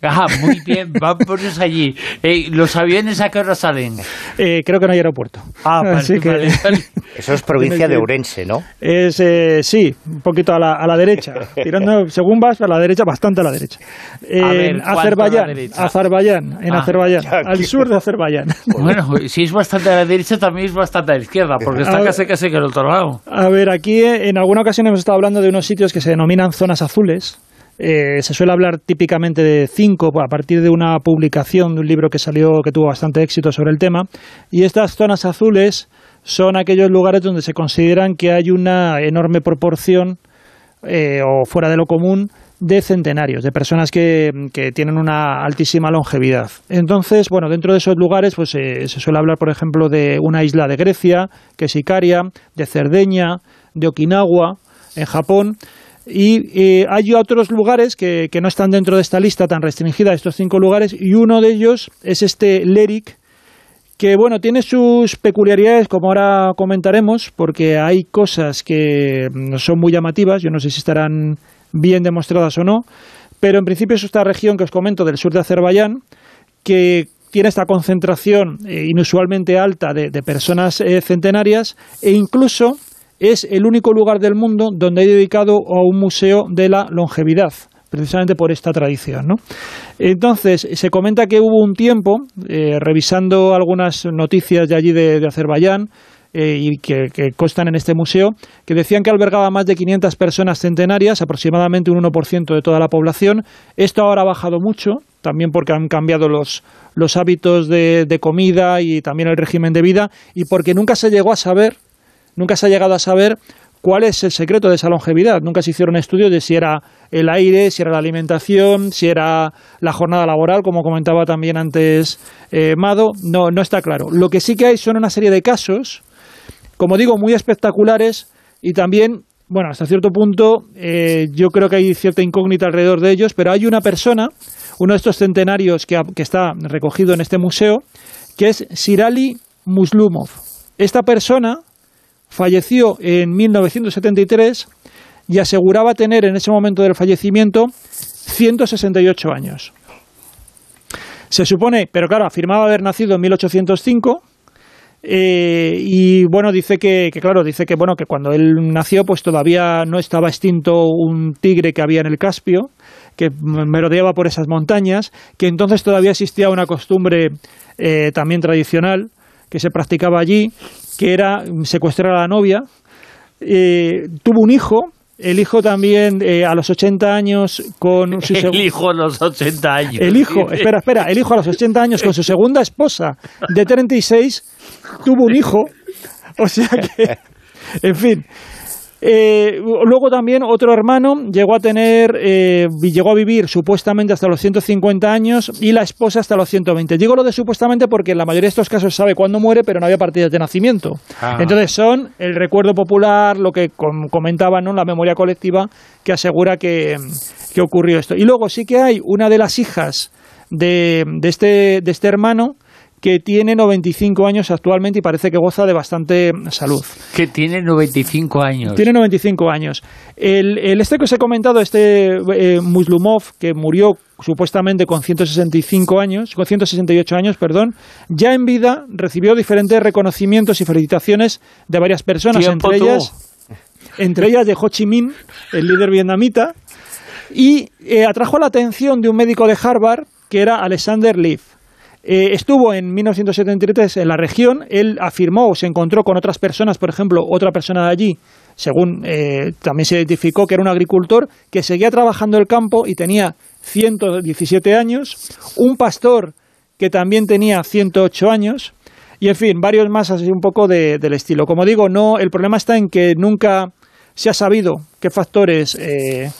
Ajá, muy bien, <laughs> vámonos allí. Eh, ¿Los aviones a qué hora salen? Eh, creo que no hay aeropuerto. Ah, vale, Así que- vale, <laughs> vale. Eso es provincia de Ourense, ¿no? Es, eh, sí, un poquito a la, a la derecha. Tirando, <laughs> según vas, a la derecha, bastante a la derecha. En A ver, ¿cuánto a la Azerbaiyán, derecha? Azerbaiyán, en Ah, Azerbaiyán, ya, al sur de Azerbaiyán. Bueno, si es bastante a la derecha, también es bastante a la izquierda, porque está A ver. casi casi que el otro lado. A ver, aquí eh, en alguna ocasión hemos estado hablando de unos sitios que se denominan zonas azules. Eh, se suele hablar típicamente de cinco a partir de una publicación de un libro que salió que tuvo bastante éxito sobre el tema. Y estas zonas azules son aquellos lugares donde se consideran que hay una enorme proporción eh, o fuera de lo común de centenarios, de personas que, que tienen una altísima longevidad. Entonces, bueno, dentro de esos lugares pues eh, se suele hablar, por ejemplo, de una isla de Grecia, que es Icaria, de Cerdeña, de Okinawa, en Japón. Y eh, hay otros lugares que, que no están dentro de esta lista tan restringida, estos cinco lugares, y uno de ellos es este Leric, que bueno, tiene sus peculiaridades, como ahora comentaremos, porque hay cosas que son muy llamativas, yo no sé si estarán bien demostradas o no, pero en principio es esta región que os comento del sur de Azerbaiyán, que tiene esta concentración eh, inusualmente alta de, de personas eh, centenarias e incluso es el único lugar del mundo donde hay dedicado a un museo de la longevidad precisamente por esta tradición. ¿no? Entonces, se comenta que hubo un tiempo, eh, revisando algunas noticias de allí de, Azerbaiyán, eh, y que, que constan en este museo, que decían que albergaba más de 500 personas centenarias, aproximadamente un 1% de toda la población. Esto ahora ha bajado mucho, también porque han cambiado los, los hábitos de, de comida y también el régimen de vida, y porque nunca se llegó a saber, nunca se ha llegado a saber cuál es el secreto de esa longevidad. Nunca se hicieron estudios de si era el aire, si era la alimentación, si era la jornada laboral, como comentaba también antes eh, Mado. No, no está claro. Lo que sí que hay son una serie de casos, como digo, muy espectaculares y también, bueno, hasta cierto punto, eh, yo creo que hay cierta incógnita alrededor de ellos, pero hay una persona, uno de estos centenarios que, que está recogido en este museo, que es Sirali Muslumov. Esta persona falleció en 1973 y aseguraba tener en ese momento del fallecimiento 168 años. Se supone, pero claro, afirmaba haber nacido en 1805 eh, y bueno, dice que, que, claro, dice que bueno, que cuando él nació, pues todavía no estaba extinto un tigre que había en el Caspio, que merodeaba por esas montañas, que entonces todavía existía una costumbre eh, también tradicional que se practicaba allí, que era secuestrar a la novia. Eh, tuvo un hijo, el hijo también eh, a los 80 años con su El hijo a los 80 años. El hijo, espera, espera, el hijo a los 80 años con su segunda esposa de 36 tuvo un hijo. O sea que, en fin. Eh, luego también otro hermano llegó a tener, eh, llegó a vivir supuestamente hasta los 150 años y la esposa hasta los 120. Digo lo de supuestamente porque en la mayoría de estos casos sabe cuándo muere, pero no había partidas de nacimiento. Ah. Entonces son el recuerdo popular, lo que com- comentaban, ¿no? la memoria colectiva que asegura que, que ocurrió esto. Y luego sí que hay una de las hijas de, de este, de este hermano que tiene 95 años actualmente y parece que goza de bastante salud. Que tiene 95 años. Tiene 95 años. El, el este que os he comentado, este eh, Muslumov, que murió supuestamente con 165 años, con 168 años, perdón, ya en vida recibió diferentes reconocimientos y felicitaciones de varias personas, entre ellas, entre ellas de Ho Chi Minh, el líder vietnamita, y eh, atrajo la atención de un médico de Harvard que era Alexander Leaf. Eh, estuvo en 1973 en la región, él afirmó o se encontró con otras personas, por ejemplo, otra persona de allí, según eh, también se identificó que era un agricultor que seguía trabajando el campo y tenía 117 años, un pastor que también tenía 108 años, y en fin, varios más así un poco de- del estilo. Como digo, no, el problema está en que nunca se ha sabido qué factores eh,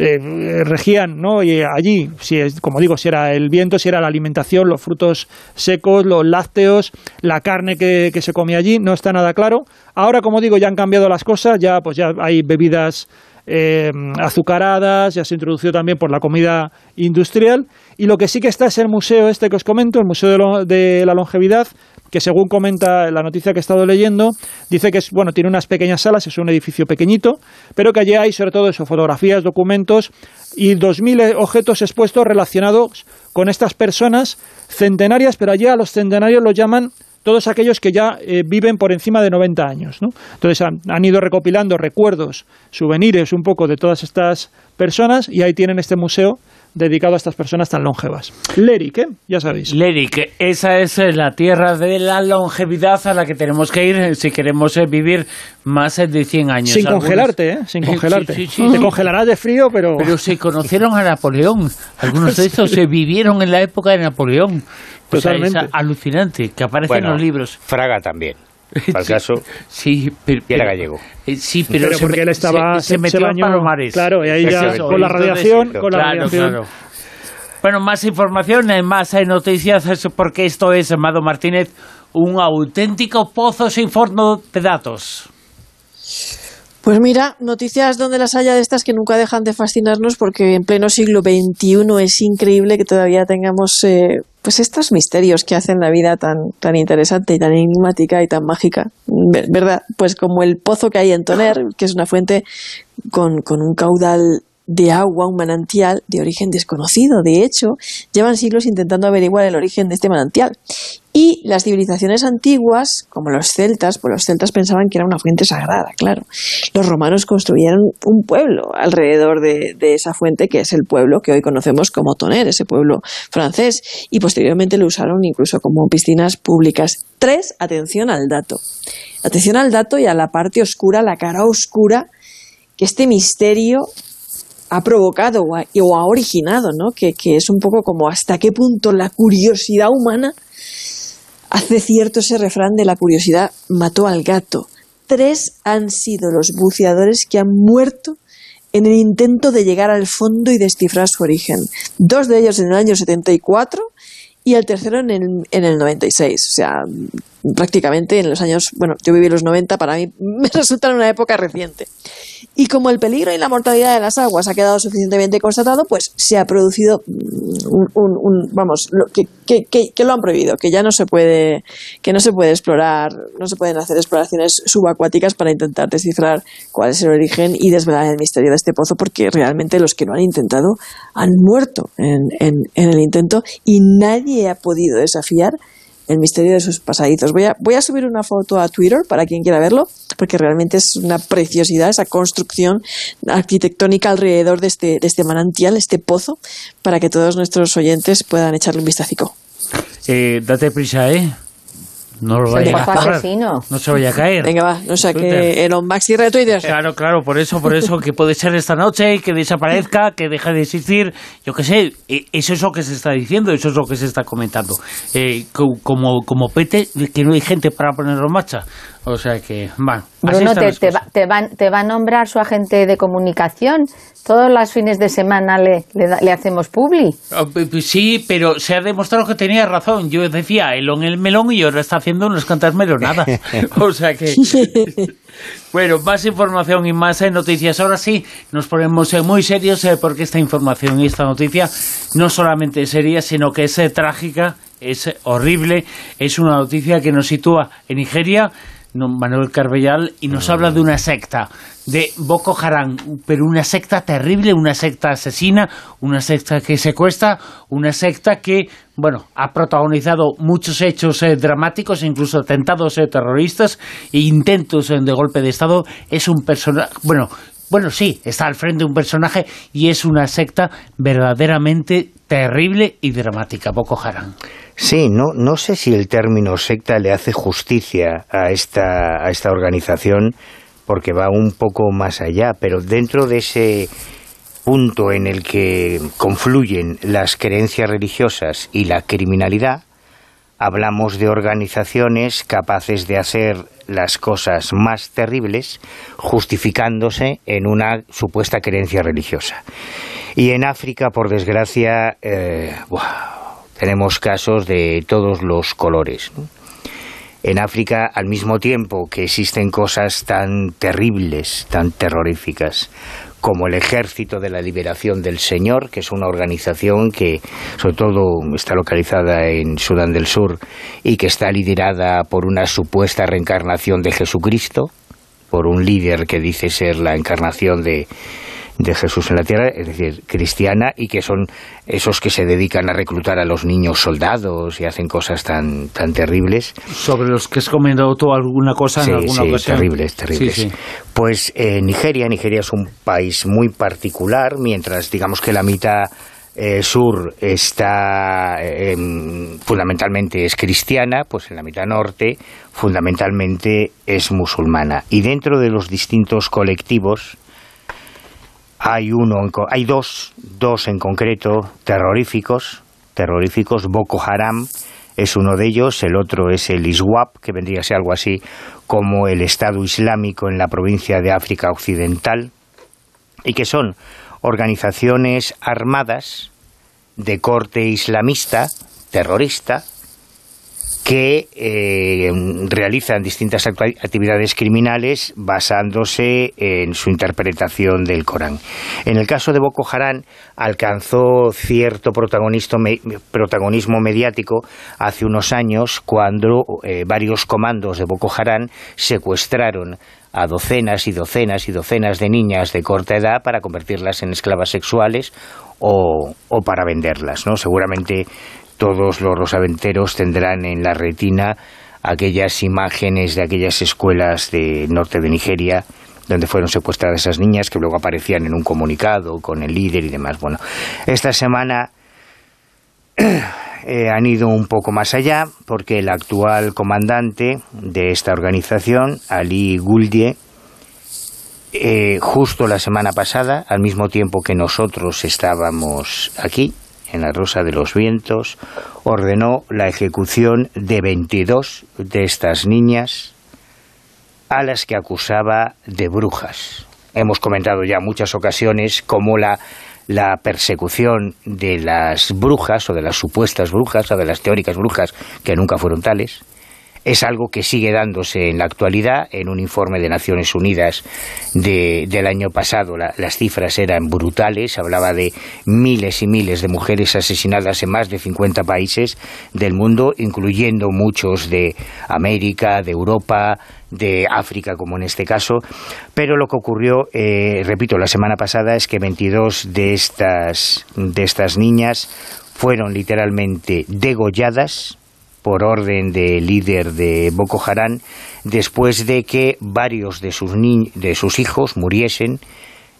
eh, regían ¿no? y allí, si es, como digo, si era el viento, si era la alimentación, los frutos secos, los lácteos, la carne que, se comía allí, no está nada claro. Ahora, como digo, ya han cambiado las cosas, ya pues ya hay bebidas eh, azucaradas, ya se introdució también por la comida industrial y lo que sí que está es el museo este que os comento, el Museo de la Longevidad, que según comenta la noticia que he estado leyendo, dice que es, bueno, tiene unas pequeñas salas, es un edificio pequeñito, pero que allí hay sobre todo eso, fotografías, documentos y 2.000 objetos expuestos relacionados con estas personas centenarias, pero allí a los centenarios los llaman todos aquellos que ya eh, viven por encima de 90 años. ¿no? Entonces han, han ido recopilando recuerdos, souvenirs un poco de todas estas personas y ahí tienen este museo dedicado a estas personas tan longevas. Leric, ¿eh? ya sabéis. Leric, esa es eh, la tierra de la longevidad a la que tenemos que ir eh, si queremos eh, vivir más de 100 años. Sin Algunos- congelarte, ¿eh? Sin Sí, congelarte. sí, sí, Te sí. congelarás de frío, pero... Pero se conocieron a Napoleón. Algunos de <laughs> estos se vivieron en la época de Napoleón. O sea, es Totalmente. alucinante, que aparece Bueno, en los libros. Fraga también. Para el caso, Sí, pero, y era gallego. eh, sí, pero, porque me- él estaba- se, se metió se a bañó. Palomares. Claro, y ahí ya Eso, con la radiación, con la claro, radiación. claro. Bueno, más información, eh, más eh, noticias, eso porque esto es, Amado Martínez, un auténtico pozo sin fondo de datos. Pues mira, noticias donde las haya de estas que nunca dejan de fascinarnos porque en pleno siglo XXI es increíble que todavía tengamos eh, pues estos misterios que hacen la vida tan, tan interesante y tan enigmática y tan mágica, Ver- ¿verdad? Pues como el pozo que hay en Toner, que es una fuente con, con un caudal de agua, un manantial de origen desconocido. De hecho, llevan siglos intentando averiguar el origen de este manantial. Y las civilizaciones antiguas, como los celtas, pues los celtas pensaban que era una fuente sagrada, claro. Los romanos construyeron un pueblo alrededor de, esa fuente, que es el pueblo que hoy conocemos como Toner, ese pueblo francés, y posteriormente lo usaron incluso como piscinas públicas. Tres, atención al dato. Atención al dato y a la parte oscura, la cara oscura que este misterio ha provocado o ha, o ha originado, ¿no? Que, que es un poco como hasta qué punto la curiosidad humana hace cierto ese refrán de la curiosidad mató al gato. Tres han sido los buceadores que han muerto en el intento de llegar al fondo y descifrar su origen. Dos de ellos en el año 74 y el tercero en el, en el 96. O sea, prácticamente en los años, bueno, yo viví los 90, para mí <laughs> me resulta una época reciente. Y como el peligro y la mortalidad de las aguas ha quedado suficientemente constatado, pues se ha producido mm, un, vamos, lo, que lo han prohibido, que ya no se puede, que no se puede explorar, no se pueden hacer exploraciones subacuáticas para intentar descifrar cuál es el origen y desvelar el misterio de este pozo, porque realmente los que lo han intentado han muerto en, en- en el intento y nadie ha podido desafiar el misterio de sus pasadizos. Voy a, voy a subir una foto a Twitter para quien quiera verlo, porque realmente es una preciosidad esa construcción arquitectónica alrededor de este, de este manantial, este pozo, para que todos nuestros oyentes puedan echarle un vistazo. Eh, date prisa, ¿eh? No lo vaya a caer. No se vaya a caer. Venga, va, no sé, que Elon Musk de Twitter. Claro, claro, por eso, por eso, que puede ser esta noche, que desaparezca, que deje de existir, yo qué sé, e, eso es lo que se está diciendo, eso es lo que se está comentando. Eh, como, como pete, que no hay gente para ponerlo en marcha. O sea que, bueno. Bruno, te, te, va, te, va, te, va, a nombrar su agente de comunicación. Todos los fines de semana le, le, hacemos publi. Ah, sí, pero se ha demostrado que tenía razón. Yo decía Elon el melón y ahora está haciendo unas cantas melonadas. <laughs> o sea que. <laughs> Bueno, más información y más eh, noticias. Ahora sí, nos ponemos eh, muy serios eh, porque esta información y esta noticia no solamente es seria, sino que es trágica, es horrible. Es una noticia que nos sitúa en Nigeria Manuel Carbellal, y nos habla de una secta, de Boko Haram, pero una secta terrible, una secta asesina, una secta que secuestra, una secta que, bueno, ha protagonizado muchos hechos eh, dramáticos, incluso atentados eh, terroristas e intentos eh, de golpe de Estado. Es un personaje, bueno, bueno, sí, está al frente de un personaje y es una secta verdaderamente terrible y dramática, Boko Haram. Sí, no, no sé si el término secta le hace justicia a esta, a esta organización porque va un poco más allá, pero dentro de ese punto en el que confluyen las creencias religiosas y la criminalidad, hablamos de organizaciones capaces de hacer las cosas más terribles justificándose en una supuesta creencia religiosa. Y en África, por desgracia, eh, tenemos casos de todos los colores. En África, al mismo tiempo que existen cosas tan terribles, tan terroríficas, como el Ejército de la Liberación del Señor, que es una organización que sobre todo está localizada en Sudán del Sur y que está liderada por una supuesta reencarnación de Jesucristo, por un líder que dice ser la encarnación de, de Jesús en la tierra, es decir, cristiana, y que son esos que se dedican a reclutar a los niños soldados y hacen cosas tan, tan terribles. Sobre los que has comentado tú alguna cosa en alguna sí, terribles, terribles. pues eh, Nigeria, Nigeria es un país muy particular, mientras digamos que la mitad eh, sur está em, fundamentalmente es cristiana, pues en la mitad norte fundamentalmente es musulmana. Y dentro de los distintos colectivos hay uno, hay dos, dos en concreto terroríficos, terroríficos. Boko Haram es uno de ellos, el otro es el ISWAP, que vendría a ser algo así como el Estado Islámico en la provincia de África Occidental, y que son organizaciones armadas de corte islamista, terrorista, que eh, realizan distintas actividades criminales basándose en su interpretación del Corán. En el caso de Boko Haram alcanzó cierto protagonismo mediático hace unos años cuando eh, varios comandos de Boko Haram secuestraron a docenas y docenas y docenas de niñas de corta edad para convertirlas en esclavas sexuales o, o para venderlas. ¿no? Seguramente todos los rosaventeros tendrán en la retina aquellas imágenes de aquellas escuelas de norte de Nigeria donde fueron secuestradas esas niñas que luego aparecían en un comunicado con el líder y demás. Bueno, esta semana <clears throat> eh, han ido un poco más allá porque el actual comandante de esta organización, Ali Guldie, eh, justo la semana pasada, al mismo tiempo que nosotros estábamos aquí, en la Rosa de los Vientos, ordenó la ejecución de 22 de estas niñas a las que acusaba de brujas. Hemos comentado ya muchas ocasiones cómo la, la persecución de las brujas o de las supuestas brujas o de las teóricas brujas que nunca fueron tales, es algo que sigue dándose en la actualidad. En un informe de Naciones Unidas del año pasado las cifras eran brutales, hablaba de miles y miles de mujeres asesinadas en más de 50 países del mundo, incluyendo muchos de América, de Europa, de África, como en este caso. Pero lo que ocurrió, eh, repito, la semana pasada es que 22 de estas, de estas niñas fueron literalmente degolladas por orden del líder de Boko Haram después de que varios de sus, de sus hijos muriesen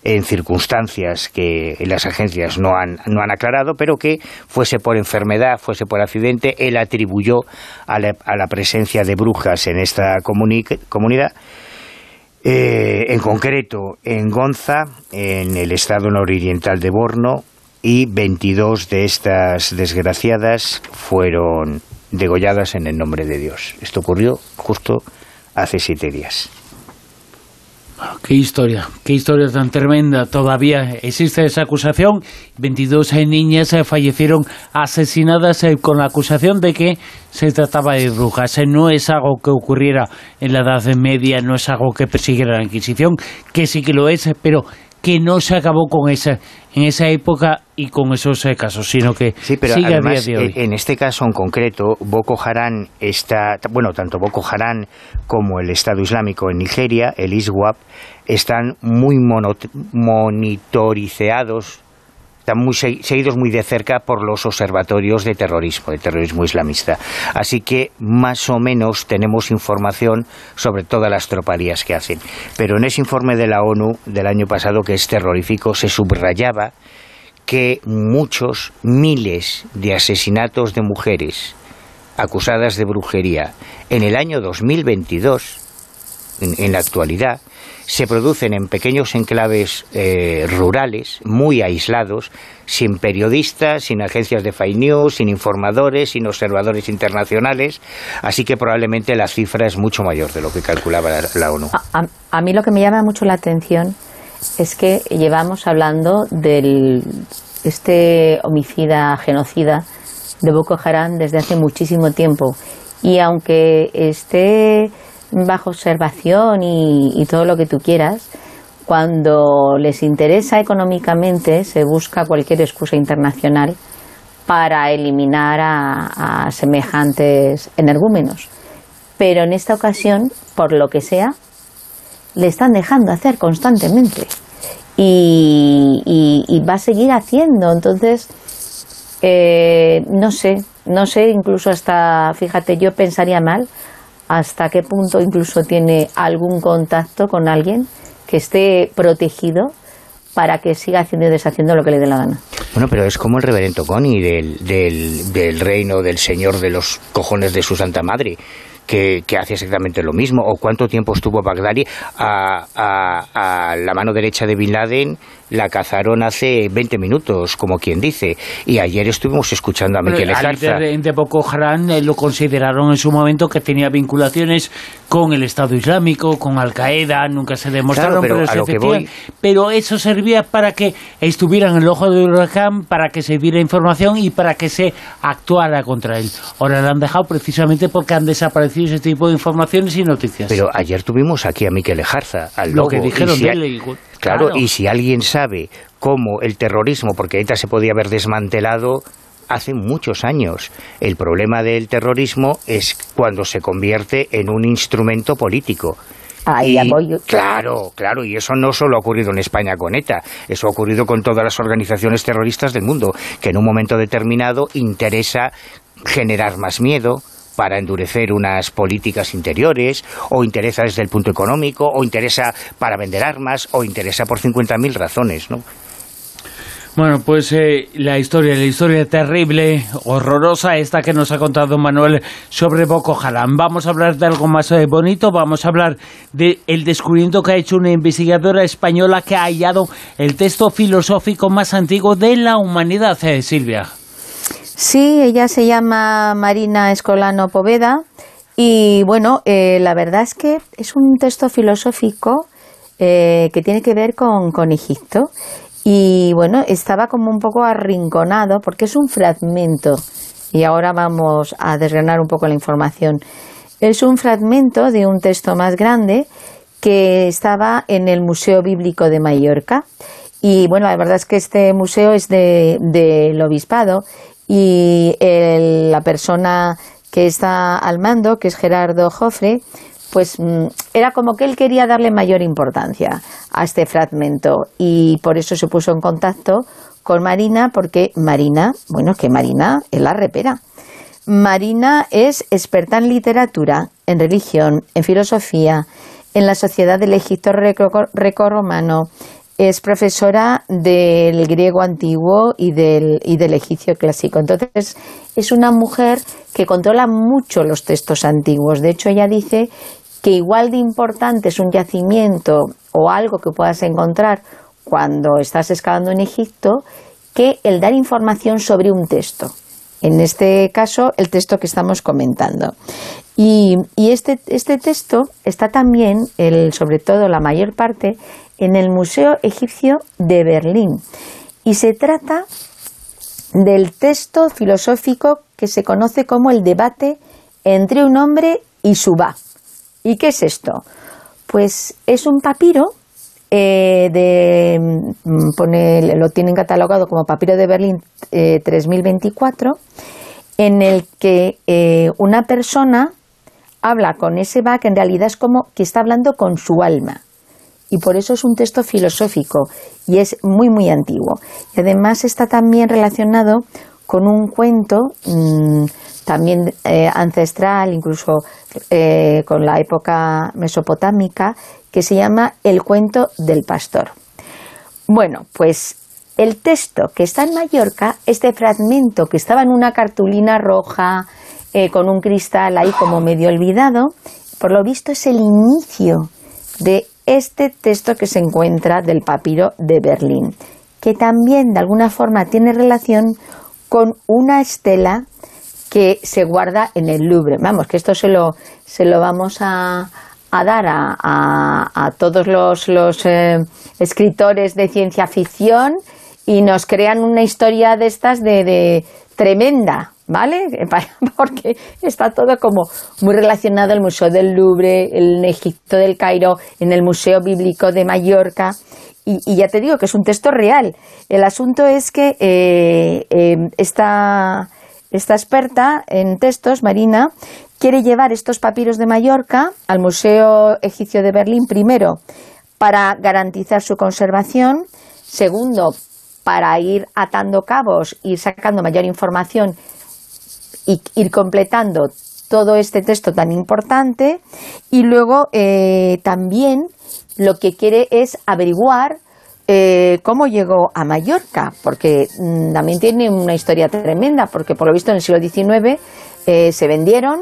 en circunstancias que las agencias no han, no han aclarado, pero que fuese por enfermedad, fuese por accidente, él atribuyó a la, presencia de brujas en esta comunidad. Eh, en concreto, en Gonza, en el estado nororiental de Borno, y 22 de estas desgraciadas fueron degolladas en el nombre de Dios. Esto ocurrió justo hace siete días. Qué historia, qué historia tan tremenda. Todavía existe esa acusación. 22 niñas eh, fallecieron asesinadas eh, con la acusación de que se trataba de brujas. Eh, no es algo que ocurriera en la Edad Media, no es algo que persiguiera la Inquisición, que sí que lo es, pero que no se acabó con esa en esa época y con esos eh, casos, sino que sigue a día de hoy. En este caso en concreto, Boko Haram está, bueno, tanto Boko Haram como el Estado Islámico en Nigeria, el ISWAP, están muy monitorizados están muy seguidos muy de cerca por los observatorios de terrorismo, de terrorismo islamista. Así que más o menos tenemos información sobre todas las tropalías que hacen. Pero en ese informe de la ONU del año pasado, que es terrorífico, se subrayaba que muchos, miles de asesinatos de mujeres acusadas de brujería en el año 2022, en la actualidad, se producen en pequeños enclaves eh, rurales, muy aislados, sin periodistas, sin agencias de fake news, sin informadores, sin observadores internacionales, así que probablemente la cifra es mucho mayor de lo que calculaba la, ONU. A, mí lo que me llama mucho la atención es que llevamos hablando de este homicida, genocida de Boko Haram desde hace muchísimo tiempo y aunque esté bajo observación y, todo lo que tú quieras, cuando les interesa económicamente se busca cualquier excusa internacional para eliminar a, semejantes energúmenos. Pero en esta ocasión, por lo que sea, le están dejando hacer constantemente. Y, va a seguir haciendo. Entonces, eh, no sé, no sé, incluso hasta, fíjate, yo pensaría mal hasta qué punto incluso tiene algún contacto con alguien que esté protegido para que siga haciendo y deshaciendo lo que le dé la gana. Bueno, pero es como el reverendo Connie del, del, del reino del señor de los cojones de su santa madre que, hace exactamente lo mismo. ¿O cuánto tiempo estuvo Bagdadi a, a, la mano derecha de Bin Laden? La cazaron hace 20 minutos, como quien dice. Y ayer estuvimos escuchando a Miquel Estarza. De, de Boko Haram eh, lo consideraron en su momento que tenía vinculaciones con el Estado Islámico, con Al Qaeda, nunca se demostraron, pero, pero, eso servía para que estuvieran en el ojo del huracán, para que se diera información y para que se actuara contra él. Ahora lo han dejado precisamente porque han desaparecido ese tipo de informaciones y noticias. Pero ayer tuvimos aquí a Miquel Ejarza, al Lo que dijeron de él. Claro, y si alguien sabe cómo el terrorismo, porque ETA se podía haber desmantelado hace muchos años. El problema del terrorismo es cuando se convierte en un instrumento político. Ahí Claro, claro, y eso no solo ha ocurrido en España con ETA, eso ha ocurrido con todas las organizaciones terroristas del mundo, que en un momento determinado interesa generar más miedo, para endurecer unas políticas interiores, o interesa desde el punto económico, o interesa para vender armas, o interesa por 50.000 razones, ¿no? Bueno, pues eh, la historia, la historia terrible, horrorosa, esta que nos ha contado Manuel sobre Boko Haram. Vamos a hablar de algo más eh, bonito, vamos a hablar del el descubrimiento que ha hecho una investigadora española que ha hallado el texto filosófico más antiguo de la humanidad, eh, Silvia. Sí, ella se llama Marina Escolano Poveda y bueno, eh, la verdad es que es un texto filosófico eh, que tiene que ver con, con Egipto y bueno, estaba como un poco arrinconado porque es un fragmento y ahora vamos a desgranar un poco la información. Es un fragmento de un texto más grande que estaba en el Museo Bíblico de Mallorca. Y bueno, la verdad es que este museo es del de, obispado y la persona que está al mando, que es Gerardo Jofre, pues mm, era como que él quería darle mayor importancia a este fragmento y por eso se puso en contacto con Marina, porque Marina, bueno, que Marina es la repera. Marina es experta en literatura, en religión, en filosofía, en la sociedad del Egipto greco-romano. Es profesora del griego antiguo y del, y del egipcio clásico. Entonces, es una mujer que controla mucho los textos antiguos. De hecho, ella dice que igual de importante es un yacimiento o algo que puedas encontrar cuando estás excavando en Egipto que el dar información sobre un texto. En este caso, el texto que estamos comentando. Y, este, este, texto está también, el, sobre todo la mayor parte, en el Museo Egipcio de Berlín. Y se trata del texto filosófico que se conoce como el debate entre un hombre y su va. ¿Y qué es esto? Pues es un papiro eh, de, mm, pone, lo tienen catalogado como papiro de Berlín 3024, eh, en el que eh, una persona habla con ese va que en realidad es como que está hablando con su alma. Y por eso es un texto filosófico y es muy, muy antiguo. Y además está también relacionado con un cuento mm, también ancestral, incluso con la época mesopotámica, que se llama El cuento del pastor. Bueno, pues el texto que está en Mallorca, este fragmento que estaba en una cartulina roja eh, con un cristal ahí como medio olvidado, por lo visto es el inicio de este texto que se encuentra del papiro de Berlín, que también de alguna forma tiene relación con una estela que se guarda en el Louvre. Vamos, que esto se lo, se lo vamos a, a dar a, todos los, eh, escritores de ciencia ficción y nos crean una historia de estas de, tremenda, ¿vale? <laughs> Porque está todo como muy relacionado el Museo del Louvre, el Egipto del Cairo, en el Museo Bíblico de Mallorca. Y, ya te digo que es un texto real. El asunto es que eh, eh, esta, esta experta en textos, Marina, quiere llevar estos papiros de Mallorca al Museo Egipcio de Berlín, primero, para garantizar su conservación, segundo, para ir atando cabos, ir sacando mayor información y ir completando todo este texto tan importante, y luego eh, también lo que quiere es averiguar eh, cómo llegó a Mallorca, porque mm, también tiene una historia tremenda, porque por lo visto en el siglo XIX eh, se vendieron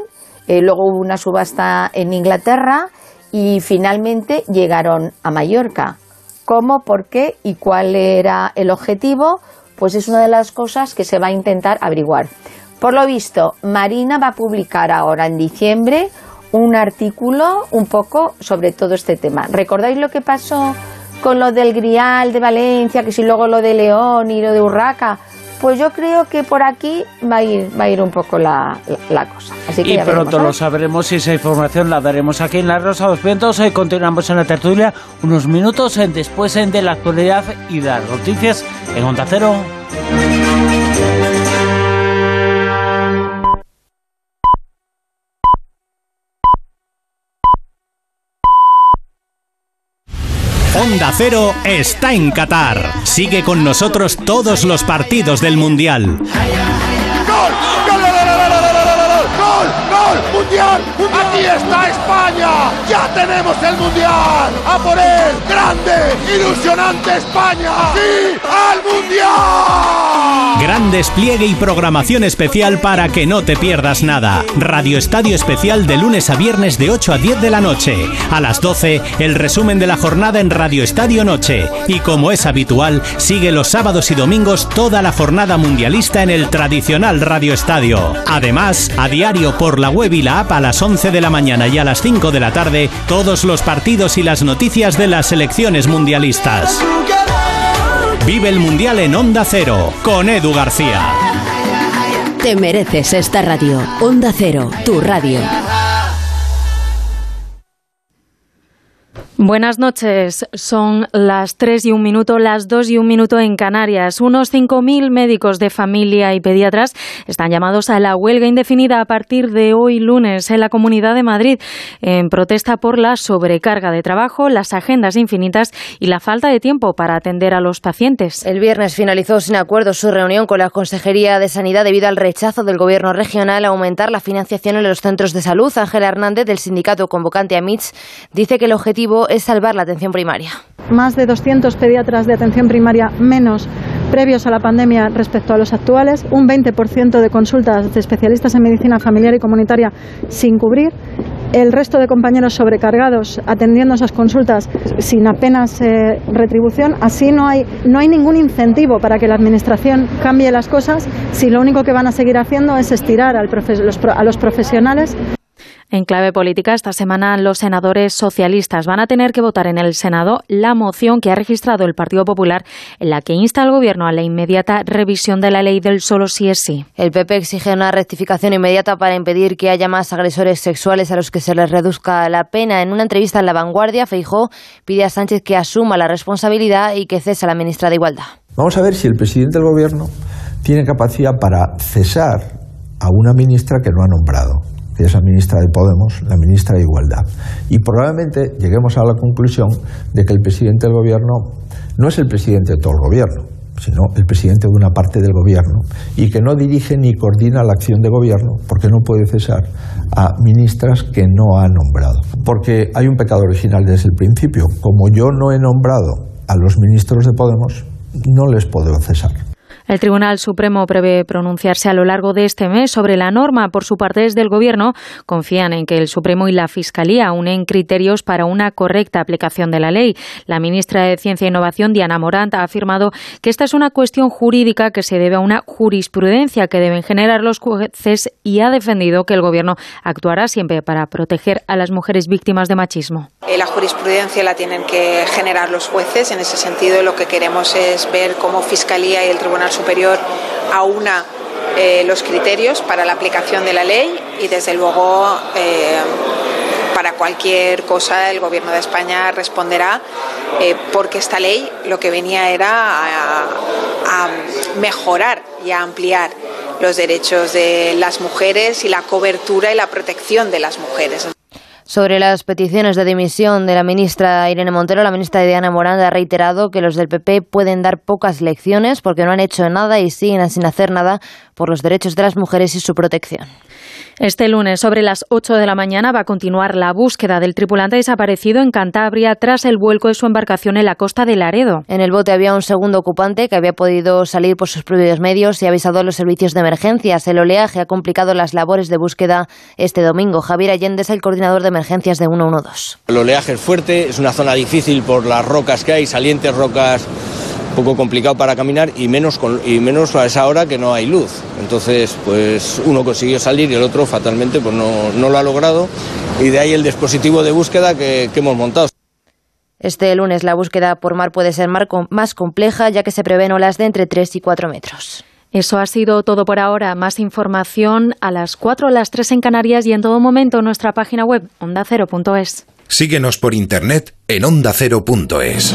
luego hubo una subasta en Inglaterra y finalmente llegaron a Mallorca. ¿Cómo, por qué y cuál era el objetivo? Pues es una de las cosas que se va a intentar averiguar. Por lo visto, Marina va a publicar ahora en diciembre un artículo un poco sobre todo este tema. ¿Recordáis lo que pasó con lo del Grial de Valencia, que si luego lo de León y lo de Urraca? Pues yo creo que por aquí va a ir, va a ir un poco la, cosa. Así que y pronto lo sabremos y esa información la daremos aquí en La Rosa de los Vientos. Hoy continuamos en la tertulia unos minutos después de la actualidad y las noticias en Onda Cero. Onda Cero está en Qatar. Sigue con nosotros todos los partidos del Mundial. ¡Gol! ¡Mundial! ¡Aquí está España! ¡Ya tenemos el Mundial! ¡A por él! ¡Grande! ¡Ilusionante España! ¡Sí! ¡Al Mundial! Gran despliegue y programación especial para que no te pierdas nada. Radio Estadio Especial de lunes a viernes de 8 a 10 de la noche. A las 12, el resumen de la jornada en Radio Estadio Noche. Y como es habitual, sigue los sábados y domingos toda la jornada mundialista en el tradicional Radio Estadio. Además, a diario por la web y la a las 11 de la mañana y a las 5 de la tarde, todos los partidos y las noticias de las selecciones mundialistas. Vive el Mundial en Onda Cero, con Edu García. Te mereces esta radio. Onda Cero, tu radio. Buenas noches. Son las 3 y un minuto, las 2 y un minuto en Canarias. Unos 5.000 médicos de familia y pediatras están llamados a la huelga indefinida a partir de hoy lunes en la Comunidad de Madrid en protesta por la sobrecarga de trabajo, las agendas infinitas y la falta de tiempo para atender a los pacientes. El viernes finalizó sin acuerdo su reunión con la Consejería de Sanidad debido al rechazo del Gobierno regional a aumentar la financiación en los centros de salud. Ángela Hernández, del sindicato convocante AMITS, dice que el objetivo es salvar la atención primaria. Más de 200 pediatras de atención primaria menos previos a la pandemia respecto a los actuales, un 20% de consultas de especialistas en medicina familiar y comunitaria sin cubrir, el resto de compañeros sobrecargados atendiendo esas consultas sin apenas eh, retribución. Así no hay, no hay ningún incentivo para que la Administración cambie las cosas si lo único que van a seguir haciendo es estirar a los profesionales en clave política, esta semana los senadores socialistas van a tener que votar en el Senado la moción que ha registrado el Partido Popular en la que insta al Gobierno a la inmediata revisión de la ley del solo sí es sí. El PP exige una rectificación inmediata para impedir que haya más agresores sexuales a los que se les reduzca la pena. En una entrevista en La Vanguardia, Feijó pide a Sánchez que asuma la responsabilidad y que cese a la ministra de Igualdad. Vamos a ver si el presidente del Gobierno tiene capacidad para cesar a una ministra que no ha nombrado que es ministra de Podemos, la ministra de Igualdad. Y probablemente lleguemos a la conclusión de que el presidente del Gobierno no es el presidente de todo el Gobierno, sino el presidente de una parte del Gobierno, y que no dirige ni coordina la acción de Gobierno, porque no puede cesar a ministras que no ha nombrado. Porque hay un pecado original desde el principio. Como yo no he nombrado a los ministros de Podemos, no les puedo cesar. El Tribunal Supremo prevé pronunciarse a lo largo de este mes sobre la norma. Por su parte, desde el Gobierno confían en que el Supremo y la Fiscalía unen criterios para una correcta aplicación de la ley. La ministra de Ciencia e Innovación, Diana Morant, ha afirmado que esta es una cuestión jurídica que se debe a una jurisprudencia que deben generar los jueces y ha defendido que el Gobierno actuará siempre para proteger a las mujeres víctimas de machismo. Eh, la jurisprudencia la tienen que generar los jueces. En ese sentido, lo que queremos es ver cómo Fiscalía y el Tribunal Superior aúna eh, los criterios para la aplicación de la ley y desde luego eh, para cualquier cosa el Gobierno de España responderá eh, porque esta ley lo que venía era a mejorar y a ampliar los derechos de las mujeres y la cobertura y la protección de las mujeres. Sobre las peticiones de dimisión de la ministra Irene Montero, la ministra Diana Moranda ha reiterado que los del PP pueden dar pocas lecciones porque no han hecho nada y siguen sin hacer nada por los derechos de las mujeres y su protección. Este lunes, sobre las 8 de la mañana, va a continuar la búsqueda del tripulante desaparecido en Cantabria tras el vuelco de su embarcación en la costa de Laredo. En el bote había un segundo ocupante que había podido salir por sus propios medios y ha avisado a los servicios de emergencias. El oleaje ha complicado las labores de búsqueda este domingo. Javier Allende es el coordinador de emergencias de 112. El oleaje es fuerte, es una zona difícil por las rocas que hay, salientes rocas poco complicado para caminar y menos, y menos a esa hora que no hay luz. Entonces, pues uno consiguió salir y el otro fatalmente pues no, no lo ha logrado y de ahí el dispositivo de búsqueda que, que hemos montado. Este lunes la búsqueda por mar puede ser más compleja ya que se prevén olas de entre 3 y 4 metros. Eso ha sido todo por ahora. Más información a las 4 o las 3 en Canarias y en todo momento en nuestra página web ondacero.es. Síguenos por internet en ondacero.es.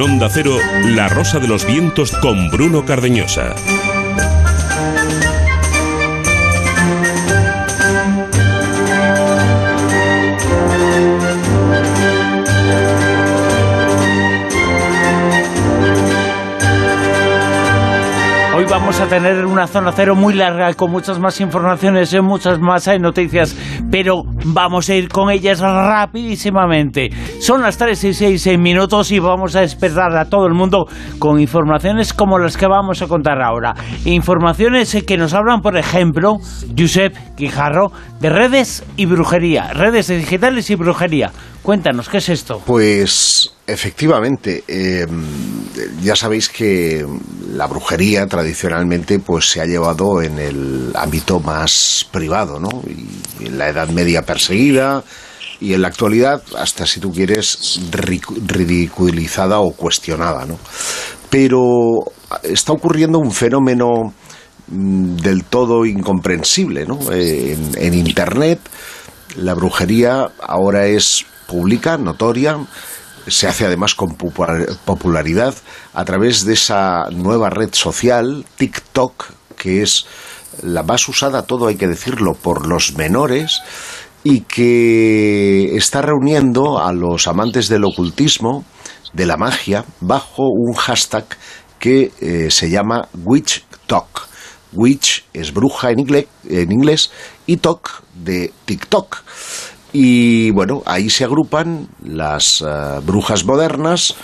En Onda Cero, La Rosa de los Vientos con Bruno Cardeñosa. vamos a tener una zona cero muy larga con muchas más informaciones, ¿eh? muchas más hay noticias pero vamos a ir con ellas rapidísimamente. Son las 3 y 6 minutos y vamos a despertar a todo el mundo con informaciones como las que vamos a contar ahora. Informaciones que nos hablan, por ejemplo, Josep Quijarro, de redes y brujería, redes digitales y brujería. Cuéntanos, ¿qué es esto? Pues efectivamente, eh, ya sabéis que la brujería tradicionalmente pues se ha llevado en el ámbito más privado, ¿no? Y en la Edad Media perseguida y en la actualidad, hasta si tú quieres, ridiculizada o cuestionada, ¿no? Pero está ocurriendo un fenómeno mm, del todo incomprensible, ¿no? Eh, en, en Internet la brujería ahora es pública, notoria, se hace además con popularidad a través de esa nueva red social, TikTok, que es la más usada, todo hay que decirlo, por los menores y que está reuniendo a los amantes del ocultismo, de la magia, bajo un hashtag que eh, se llama WitchTok. Witch es bruja en inglés, en inglés y Talk de TikTok. Y bueno, ahí se agrupan las eh, brujas modernas,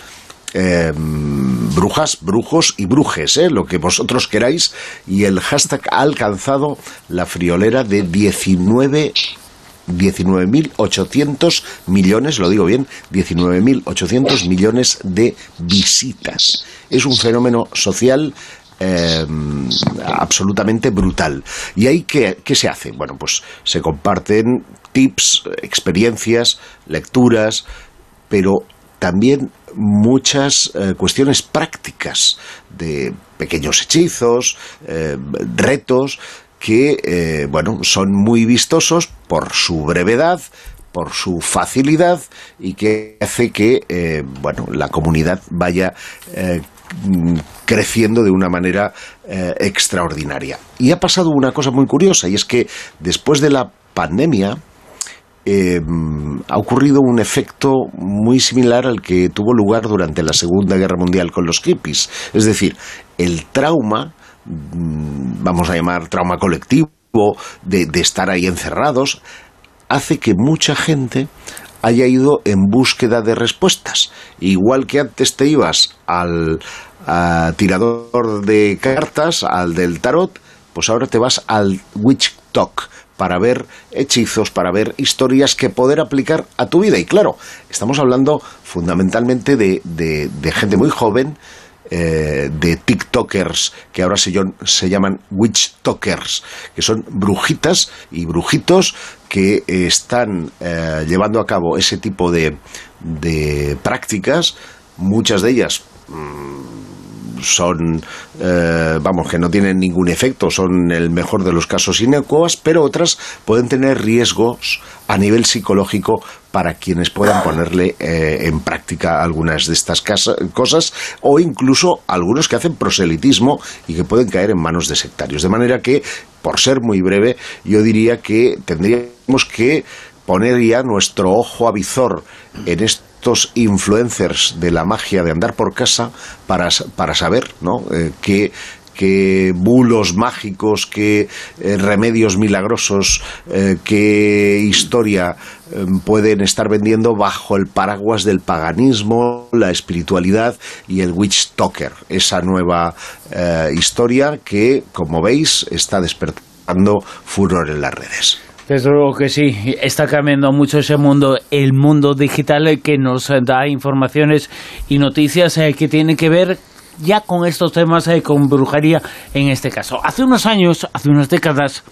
em, brujas, brujos y brujes, ¿eh? lo que vosotros queráis, y el hashtag ha alcanzado la friolera de 19 19.800 millones, lo digo bien, 19.800 millones de visitas. Es un fenómeno social em, absolutamente brutal. ¿Y ahí qué, qué, se hace? Bueno, pues se comparten tips, experiencias, lecturas, pero también muchas eh, cuestiones prácticas de pequeños hechizos, eh, retos que eh, bueno son muy vistosos por su brevedad, por su facilidad y que hace que bueno la comunidad vaya creciendo de una manera extraordinaria. Y ha pasado una cosa muy curiosa y es que después de la pandemia eh, ha ocurrido un efecto muy similar al que tuvo lugar durante la Segunda Guerra Mundial con los hippies. Es decir, el trauma, mm, vamos a llamar trauma colectivo, de, estar ahí encerrados, hace que mucha gente haya ido en búsqueda de respuestas. Igual que antes te ibas al tirador de cartas, al del tarot, pues ahora te vas al witch talk para ver hechizos, para ver historias que poder aplicar a tu vida. Y claro, estamos hablando fundamentalmente de, de, gente muy joven, eh, de TikTokers, que ahora se, se llaman witch-tokers, que son brujitas y brujitos que están eh, llevando a cabo ese tipo de, de prácticas, muchas de ellas mm, son, eh, vamos, que no tienen ningún efecto, son el mejor de los casos inocuas, pero otras pueden tener riesgos a nivel psicológico para quienes puedan ponerle eh, en práctica algunas de estas cosas o incluso algunos que hacen proselitismo y que pueden caer en manos de sectarios. De manera que, por ser muy breve, yo diría que tendríamos que poner ya nuestro ojo avizor en influencers de la magia de andar por casa para, para saber ¿no? Eh, qué, bulos mágicos, qué eh, remedios milagrosos, eh, qué historia pueden estar vendiendo bajo el paraguas del paganismo, la espiritualidad y el witch talker, esa nueva historia que, como veis, está despertando furor en las redes. Desde luego que sí, está cambiando mucho ese mundo, el mundo digital que nos da informaciones y noticias eh, que tienen que ver ya con estos temas, eh, con brujería en este caso. Hace unos años, hace unas décadas,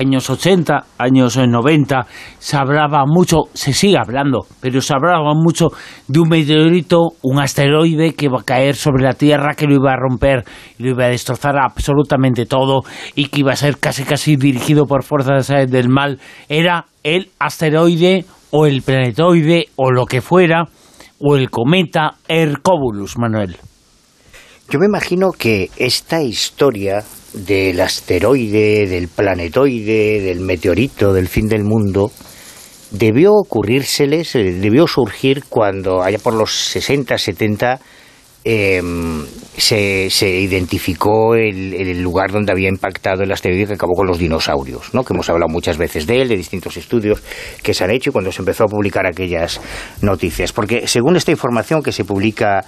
años 80, años 90, se hablaba mucho, se sigue hablando, pero se hablaba mucho de un meteorito, un asteroide que iba a caer sobre la Tierra, que lo iba a romper lo iba a destrozar absolutamente todo y que iba a ser casi casi dirigido por fuerzas eh, del mal. Era el asteroide o el planetoide o lo que fuera, o el cometa Hercóbulus, Manuel. Yo me imagino que esta historia del asteroide, del planetoide, del meteorito, del fin del mundo, debió ocurrírseles, eh, debió surgir cuando, allá por los 60, 70, em, se, se, identificó el, el, lugar donde había impactado el asteroide que acabó con los dinosaurios, ¿no? que hemos hablado muchas veces de él, de distintos estudios que se han hecho y cuando se empezó a publicar aquellas noticias. Porque según esta información que se publica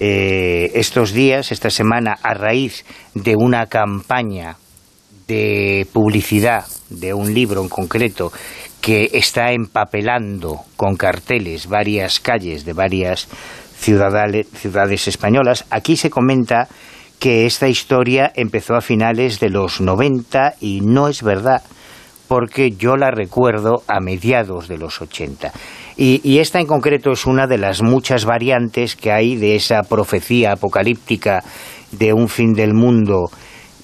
eh, estos días, esta semana, a raíz de una campaña de publicidad de un libro en concreto que está empapelando con carteles varias calles de varias ciudades españolas, aquí se comenta que esta historia empezó a finales de los 90 y no es verdad, porque yo la recuerdo a mediados de los 80. Y, esta en concreto es una de las muchas variantes que hay de esa profecía apocalíptica de un fin del mundo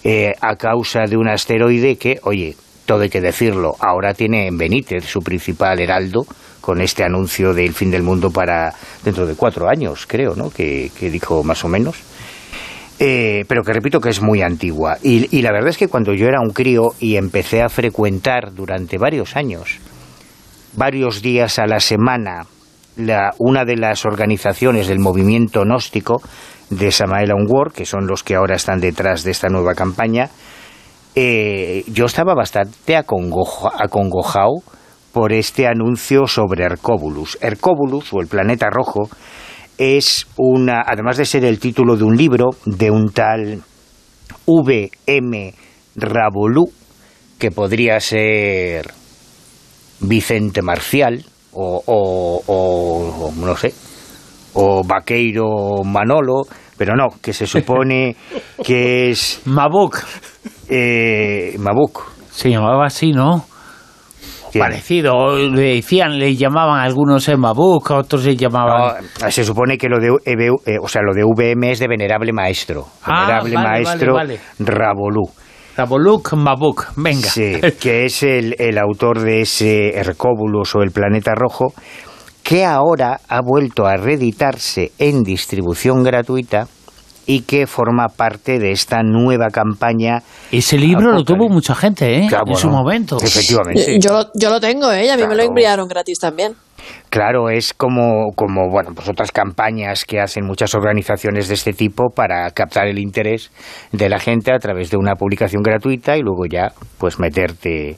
eh, a causa de un asteroide que, oye, todo hay que decirlo, ahora tiene en Benítez su principal heraldo con este anuncio del fin del mundo para dentro de cuatro años, creo, ¿no? Que, dijo más o menos. Eh, pero que repito que es muy antigua. Y, y la verdad es que cuando yo era un crío y empecé a frecuentar durante varios años varios días a la semana una de las organizaciones del movimiento gnóstico de Samael Onward, que son los que ahora están detrás de esta nueva campaña, eh, yo estaba bastante acongojado por este anuncio sobre Hercóbulus. Hercóbulus, o el planeta rojo, es una, además de ser el título de un libro de un tal V.M. Rabolú, que podría ser Vicente Marcial o, o, no sé, o Vaqueiro Manolo, pero no, que se supone <laughs> que es... Mabuk. Eh, Mabuk. Se llamaba así, ¿no? Parecido, le decían, le llamaban algunos en Mabuk, otros se llamaban... se supone que lo de, eh, o sea, lo de VM es de venerable maestro, ah, venerable maestro Rabolú. Raboluk Mabuk, venga. Sí, que es el, el autor de ese Hercóbulus o el planeta rojo, que ahora ha vuelto a reeditarse en distribución gratuita y que forma parte de esta nueva campaña. Ese libro lo tuvo mucha gente, ¿eh? en su momento. Efectivamente. Yo, yo lo tengo, ¿eh? A mí me lo enviaron gratis también. Claro, es como, como bueno, pues otras campañas que hacen muchas organizaciones de este tipo para captar el interés de la gente a través de una publicación gratuita y luego ya pues meterte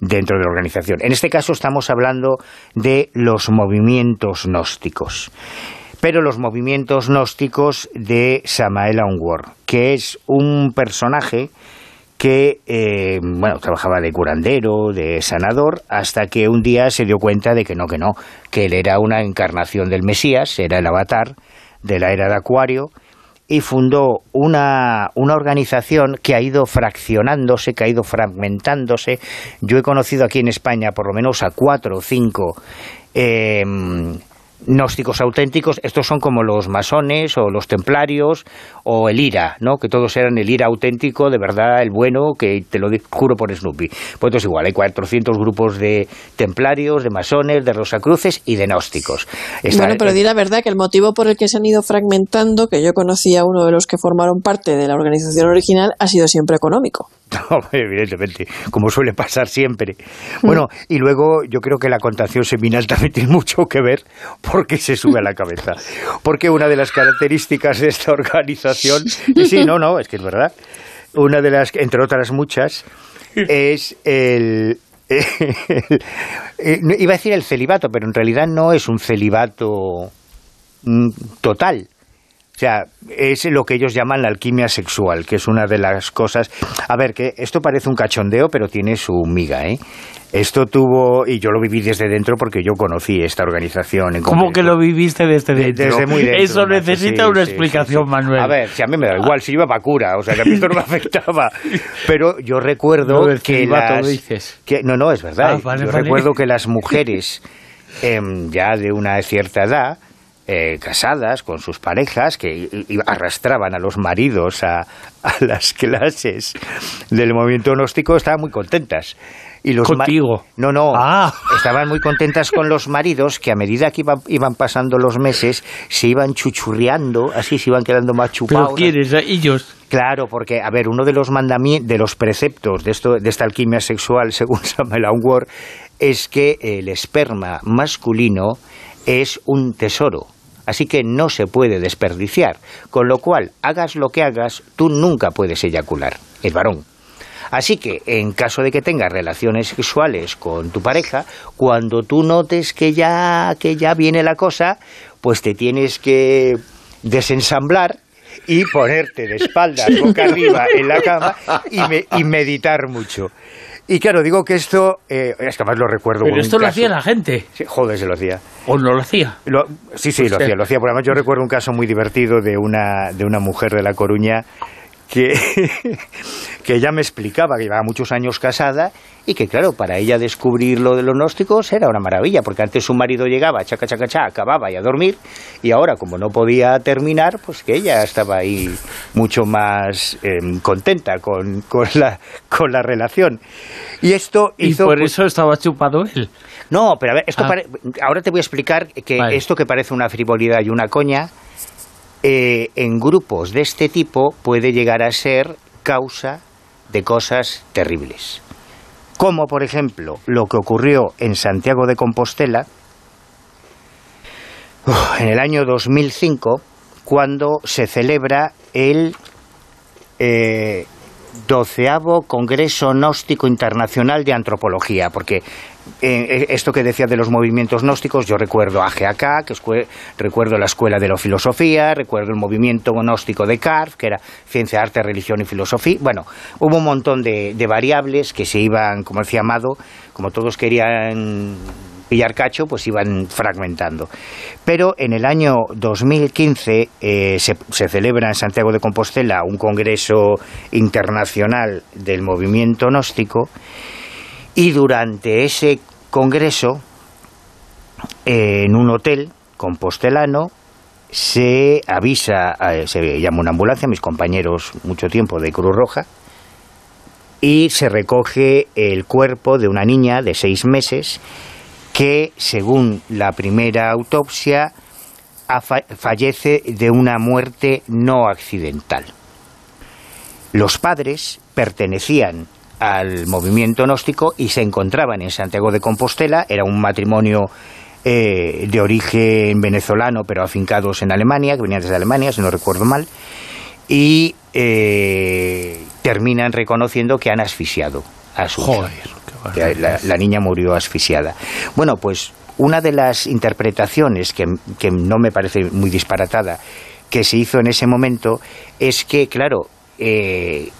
dentro de la organización. En este caso estamos hablando de los movimientos gnósticos pero los movimientos gnósticos de Samael Aunwar, que es un personaje que eh, bueno trabajaba de curandero, de sanador, hasta que un día se dio cuenta de que no, que no, que él era una encarnación del Mesías, era el avatar de la era de Acuario, y fundó una, una organización que ha ido fraccionándose, que ha ido fragmentándose. Yo he conocido aquí en España por lo menos a cuatro o cinco eh, gnósticos auténticos, estos son como los masones o los templarios o el IRA, ¿no? que todos eran el IRA auténtico, de verdad, el bueno, que te lo juro por Snoopy. Pues es igual, hay 400 grupos de templarios, de masones, de rosacruces y de gnósticos. bueno, pero di la verdad que el motivo por el que se han ido fragmentando, que yo conocía a uno de los que formaron parte de la organización original, ha sido siempre económico. <laughs> No, evidentemente, como suele pasar siempre. Bueno, y luego yo creo que la contación seminal <laughs> también tiene mucho que ver porque se sube a la cabeza. Porque una de las características de esta organización, sí, no, no, es que es verdad, una de las, entre otras muchas, es el, <laughs> iba a decir el celibato, pero en realidad no es un celibato mm, total o sea, es lo que ellos llaman la alquimia sexual, que es una de las cosas... A ver, que esto parece un cachondeo, pero tiene su miga, ¿eh? Esto tuvo, y yo lo viví desde dentro porque yo conocí esta organización. En ¿Cómo que lo viviste desde dentro? Desde muy dentro. Eso necesita una explicación, Manuel. A ver, si a mí me da igual, si iba para cura, o sea, que a mí esto no me <laughs> afectaba. Pero yo recuerdo que las... dices. Que, no, no, es verdad. Ah, yo recuerdo que las <laughs> mujeres em, ya de una cierta edad eh, casadas con sus parejas que arrastraban a los maridos a, las clases del movimiento gnóstico estaban muy contentas. Y los Contigo. No, no. Ah. Estaban muy contentas con los maridos que a medida que iban, pasando los meses se iban chuchurriando, así se iban quedando más chupados. ¿Pero quiénes? ¿Ellos? Claro, porque, a ver, uno de los mandamientos, de los preceptos de, esto, de esta alquimia sexual, <laughs> según Samuel Ward, es que el esperma masculino es un tesoro Así que no se puede desperdiciar. Con lo cual, hagas lo que hagas, tú nunca puedes eyacular. Es varón. Así que, en caso de que tengas relaciones sexuales con tu pareja, cuando tú notes que ya, que ya viene la cosa, pues te tienes que desensamblar y ponerte de espaldas boca arriba en la cama y, me- y meditar mucho. Y claro, digo que esto, eh, es que además lo recuerdo Pero esto lo caso- hacía la gente. Sí, joder, se lo hacía. ¿O no lo hacía? Lo- sí, sí, Pues lo hacía, lo hacía. Por además, yo recuerdo un caso muy divertido de una, de una mujer de La Coruña que, <laughs> que ella me explicaba que llevaba muchos años casada y que, claro, para ella descubrir lo de los gnósticos era una maravilla, porque antes su marido llegaba, chaca, chaca, chaca, acababa y a dormir, y ahora, como no podía terminar, pues que ella estaba ahí mucho más em, contenta con, con, la, con la relación. Y esto Y hizo... por pues, eso estaba chupado él. no, pero a ver, esto Ah. pare- ahora te voy a explicar que Vale. esto que parece una frivolidad y una coña, eh, en grupos de este tipo puede llegar a ser causa de cosas terribles. Como, por ejemplo, lo que ocurrió en Santiago de Compostela en el año 2005, cuando se celebra el eh, doceavo Congreso Gnóstico Internacional de Antropología, porque eh, esto que decía de los movimientos gnósticos, yo recuerdo a GAK, que recuerdo la Escuela de la Filosofía, recuerdo el movimiento gnóstico de Carf, que era Ciencia, Arte, Religión y Filosofía. Bueno, hubo un montón de, de variables que se iban, como decía Amado, como todos querían pillar cacho, pues iban fragmentando. Pero en el año 2015 eh, se, se celebra en Santiago de Compostela un congreso internacional del movimiento gnóstico y durante ese congreso, en un hotel compostelano, se avisa, eh, se llama una ambulancia, mis compañeros mucho tiempo de Cruz Roja, y se recoge el cuerpo de una niña de seis meses que, según la primera autopsia, fallece de una muerte no accidental. Los padres pertenecían al movimiento gnóstico y se encontraban en Santiago de Compostela. Era un matrimonio eh, de origen venezolano, pero afincados en Alemania, que venían desde Alemania, si no recuerdo mal, y eh, terminan reconociendo que han asfixiado a su hija. Que la, la niña murió asfixiada. Bueno, pues una de las interpretaciones que, que no me parece muy disparatada que se hizo en ese momento es que, claro, eh,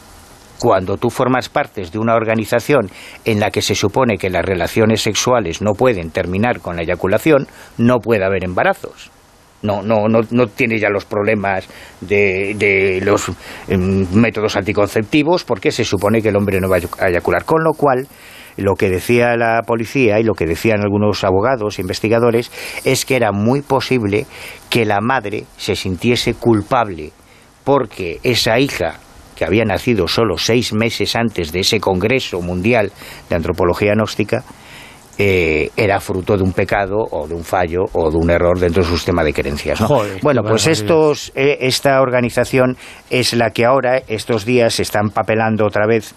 cuando tú formas partes de una organización en la que se supone que las relaciones sexuales no pueden terminar con la eyaculación, no puede haber embarazos. No, no, no, no tiene ya los problemas de, de los em, métodos anticonceptivos porque se supone que el hombre no va a eyacular. Con lo cual, lo que decía la policía y lo que decían algunos abogados e investigadores es que era muy posible que la madre se sintiese culpable porque esa hija que había nacido solo seis meses antes de ese Congreso Mundial de Antropología Gnóstica, eh, era fruto de un pecado o de un fallo o de un error dentro de su sistema de creencias. ¿no? Joder, bueno, pues estos, eh, esta organización es la que ahora, estos días, se están papelando otra vez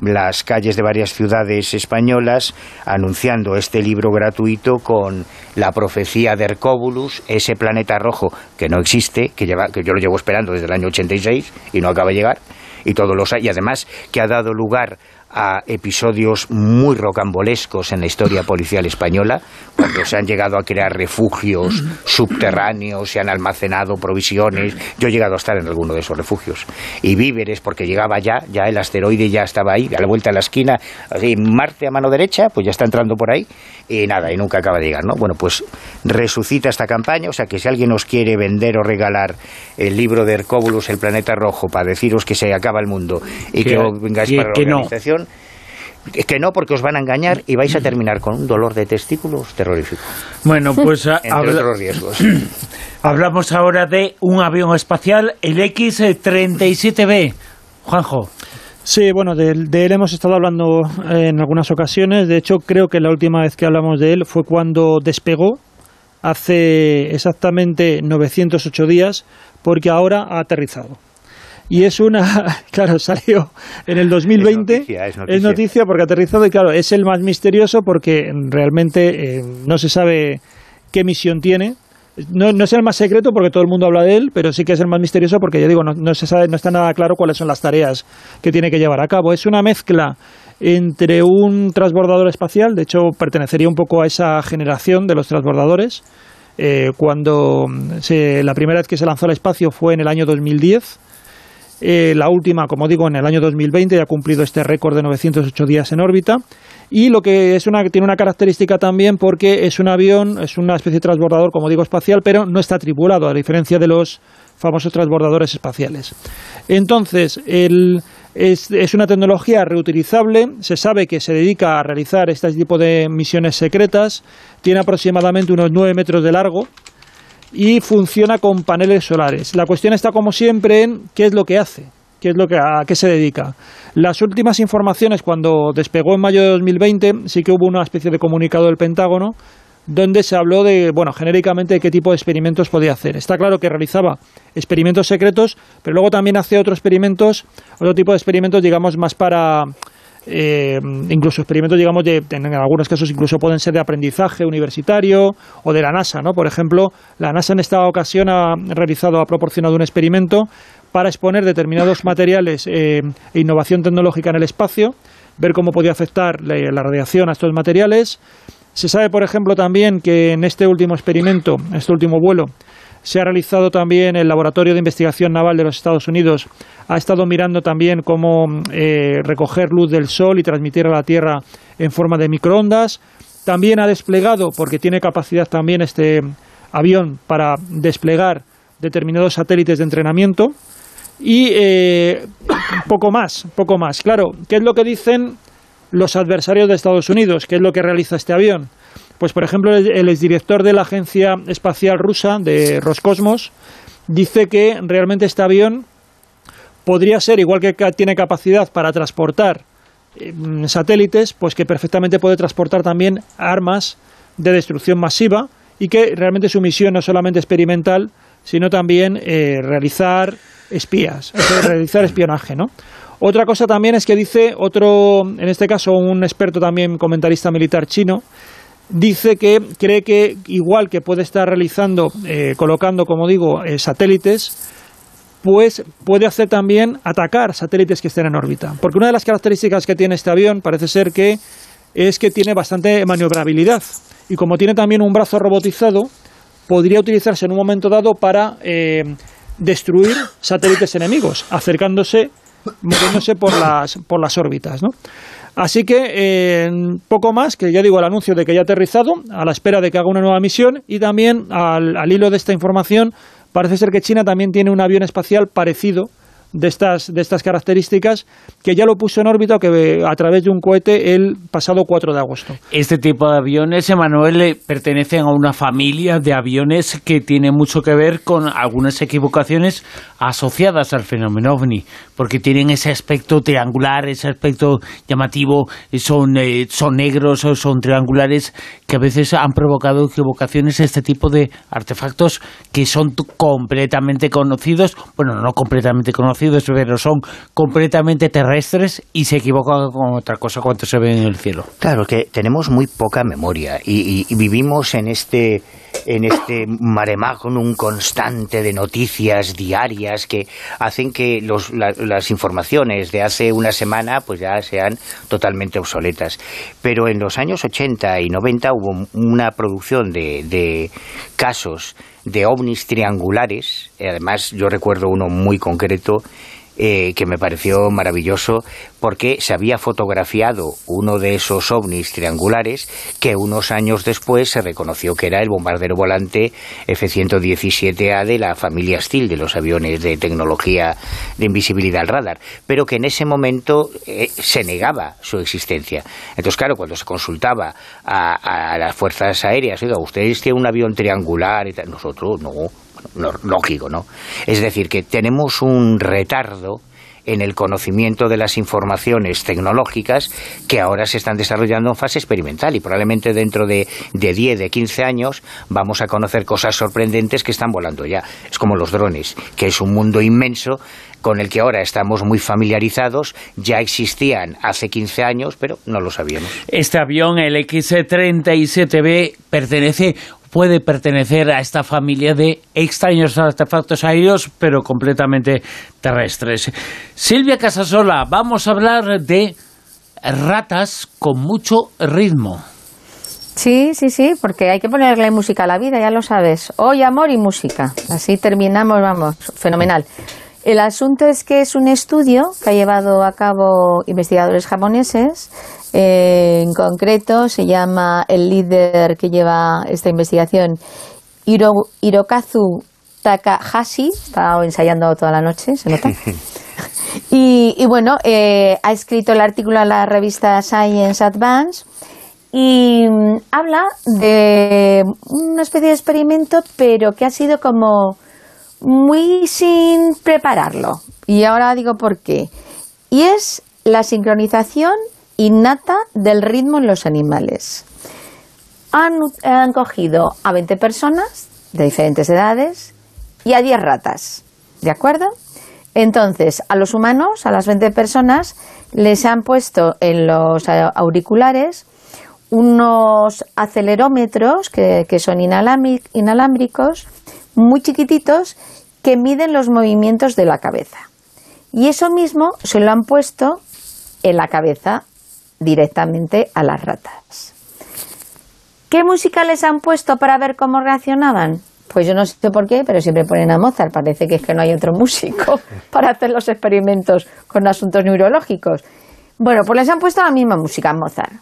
las calles de varias ciudades españolas anunciando este libro gratuito con la profecía de Hercóbulus, ese planeta rojo que no existe, que, lleva, que yo lo llevo esperando desde el año 86 y no acaba de llegar, y todos los y además que ha dado lugar a episodios muy rocambolescos en la historia policial española, cuando se han llegado a crear refugios subterráneos, se han almacenado provisiones. Yo he llegado a estar en alguno de esos refugios. Y víveres, porque llegaba ya, ya el asteroide ya estaba ahí, a la vuelta de la esquina, así, Marte a mano derecha, pues ya está entrando por ahí, y nada, y nunca acaba de llegar, ¿no? Bueno, pues resucita esta campaña, o sea que si alguien os quiere vender o regalar el libro de Hercóbulus, El planeta rojo, para deciros que se acaba el mundo y que, Que- os vengáis para la que organización, que no, porque os van a engañar y vais a terminar con un dolor de testículos terrorífico. Bueno, pues a- Entre habla- otros riesgos. <clears throat> hablamos ahora de un avión espacial, el X-37B. Juanjo. Sí, bueno, de, él- de él hemos estado hablando eh, en algunas ocasiones. De hecho, creo que la última vez que hablamos de él fue cuando despegó, hace exactamente 908 días, porque ahora ha aterrizado. Y es una, <laughs> claro, salió en el 2020. Es noticia, es noticia. porque ha aterrizado y claro, es el más misterioso porque realmente eh, no se sabe qué misión tiene. no, no es el más secreto porque todo el mundo habla de él, pero sí que es el más misterioso porque ya digo, no, no se sabe, no está nada claro cuáles son las tareas que tiene que llevar a cabo. Es una mezcla entre un transbordador espacial, de hecho pertenecería un poco a esa generación de los transbordadores. Eh, cuando se, la primera vez que se lanzó al espacio fue en el año 2010. Eh, la última, como digo, en el año 2020 ya ha cumplido este récord de 908 días en órbita. Y lo que es una, tiene una característica también porque es un avión, es una especie de transbordador, como digo, espacial, pero no está tripulado, a diferencia de los famosos transbordadores espaciales. Entonces, es, es, una tecnología reutilizable, se sabe que se dedica a realizar este tipo de misiones secretas, tiene aproximadamente unos 9 metros de largo y funciona con paneles solares. La cuestión está, como siempre, en qué es lo que hace, qué es lo que, a qué se dedica. Las últimas informaciones, cuando despegó en mayo de 2020, sí que hubo una especie de comunicado del Pentágono donde se habló de, bueno, genéricamente de qué tipo de experimentos podía hacer. Está claro que realizaba experimentos secretos, pero luego también hace otros experimentos, otro tipo de experimentos, digamos, más para, eh, incluso experimentos, digamos, de, en algunos casos incluso pueden ser de aprendizaje universitario o de la NASA, ¿no? Por ejemplo, la NASA en esta ocasión ha realizado, ha proporcionado un experimento para exponer determinados <laughs> materiales eh, e innovación tecnológica en el espacio, ver cómo podía afectar la, la radiación a estos materiales. Se sabe, por ejemplo, también que en este último experimento, en este último vuelo, se ha realizado también el Laboratorio de Investigación Naval de los Estados Unidos. Ha estado mirando también cómo eh, recoger luz del sol y transmitir a la Tierra en forma de microondas. También ha desplegado, porque tiene capacidad también este avión para desplegar determinados satélites de entrenamiento. Y eh, poco más, poco más. Claro, ¿qué es lo que dicen los adversarios de Estados Unidos? ¿Qué es lo que realiza este avión? Pues, por ejemplo, el exdirector de la Agencia Espacial Rusa, de Roscosmos, dice que realmente este avión podría ser, igual que tiene capacidad para transportar eh, satélites, pues que perfectamente puede transportar también armas de destrucción masiva y que realmente su misión no es solamente experimental, sino también eh, realizar espías, realizar espionaje, ¿no? Otra cosa también es que dice otro, en este caso un experto también comentarista militar chino, dice que cree que igual que puede estar realizando, eh, colocando, como digo, eh, satélites, pues puede hacer también atacar satélites que estén en órbita. Porque una de las características que tiene este avión parece ser que es que tiene bastante maniobrabilidad. Y como tiene también un brazo robotizado, podría utilizarse en un momento dado para eh, destruir satélites enemigos, acercándose, moviéndose por las, por las órbitas. ¿no? Así que eh, poco más, que ya digo el anuncio de que ya ha aterrizado, a la espera de que haga una nueva misión y también al, al hilo de esta información parece ser que China también tiene un avión espacial parecido de estas, de estas características, que ya lo puso en órbita que a través de un cohete el pasado 4 de agosto. Este tipo de aviones, Emanuel, pertenecen a una familia de aviones que tiene mucho que ver con algunas equivocaciones asociadas al fenómeno ovni, porque tienen ese aspecto triangular, ese aspecto llamativo, son, eh, son negros, son triangulares, que a veces han provocado equivocaciones este tipo de artefactos que son completamente conocidos, bueno, no completamente conocidos, pero son completamente terrestres y se equivocan con otra cosa cuando se ven en el cielo. Claro, que tenemos muy poca memoria y, y, y vivimos en este en este mare magnum constante de noticias diarias que hacen que los, la, las informaciones de hace una semana pues ya sean totalmente obsoletas. Pero en los años 80 y 90 hubo una producción de, de casos de ovnis triangulares, además yo recuerdo uno muy concreto eh, que me pareció maravilloso porque se había fotografiado uno de esos ovnis triangulares que unos años después se reconoció que era el bombardero volante F-117A de la familia Steele, de los aviones de tecnología de invisibilidad al radar, pero que en ese momento eh, se negaba su existencia. Entonces, claro, cuando se consultaba a, a las fuerzas aéreas, oiga, ¿ustedes tienen un avión triangular? Y tal? Nosotros no, lógico, ¿no? Es decir, que tenemos un retardo en el conocimiento de las informaciones tecnológicas que ahora se están desarrollando en fase experimental y probablemente dentro de, de 10, de 15 años vamos a conocer cosas sorprendentes que están volando ya. Es como los drones, que es un mundo inmenso con el que ahora estamos muy familiarizados, ya existían hace 15 años, pero no lo sabíamos. Este avión, el X-37B, pertenece puede pertenecer a esta familia de extraños artefactos aéreos, pero completamente terrestres. Silvia Casasola, vamos a hablar de ratas con mucho ritmo. Sí, sí, sí, porque hay que ponerle música a la vida, ya lo sabes. Hoy amor y música. Así terminamos, vamos, fenomenal. El asunto es que es un estudio que ha llevado a cabo investigadores japoneses. Eh, en concreto, se llama el líder que lleva esta investigación, Hirokazu Takahashi. Estaba ensayando toda la noche, se nota. <laughs> Y, bueno, eh, ha escrito el artículo en la revista Science Advance y mm, habla de una especie de experimento, pero que ha sido como muy sin prepararlo. Y ahora digo por qué. Y es la sincronización innata del ritmo en los animales. Han, han cogido a 20 personas de diferentes edades y a 10 ratas. ¿De acuerdo? Entonces, a los humanos, a las 20 personas, les han puesto en los auriculares unos acelerómetros que, son inalámbricos, muy chiquititos, que miden los movimientos de la cabeza. Y eso mismo se lo han puesto en la cabeza directamente a las ratas. ¿Qué música les han puesto para ver cómo reaccionaban? Pues yo no sé por qué, pero siempre ponen a Mozart. Parece que es que no hay otro músico <laughs> para hacer los experimentos con asuntos neurológicos. Bueno, pues les han puesto la misma música a Mozart.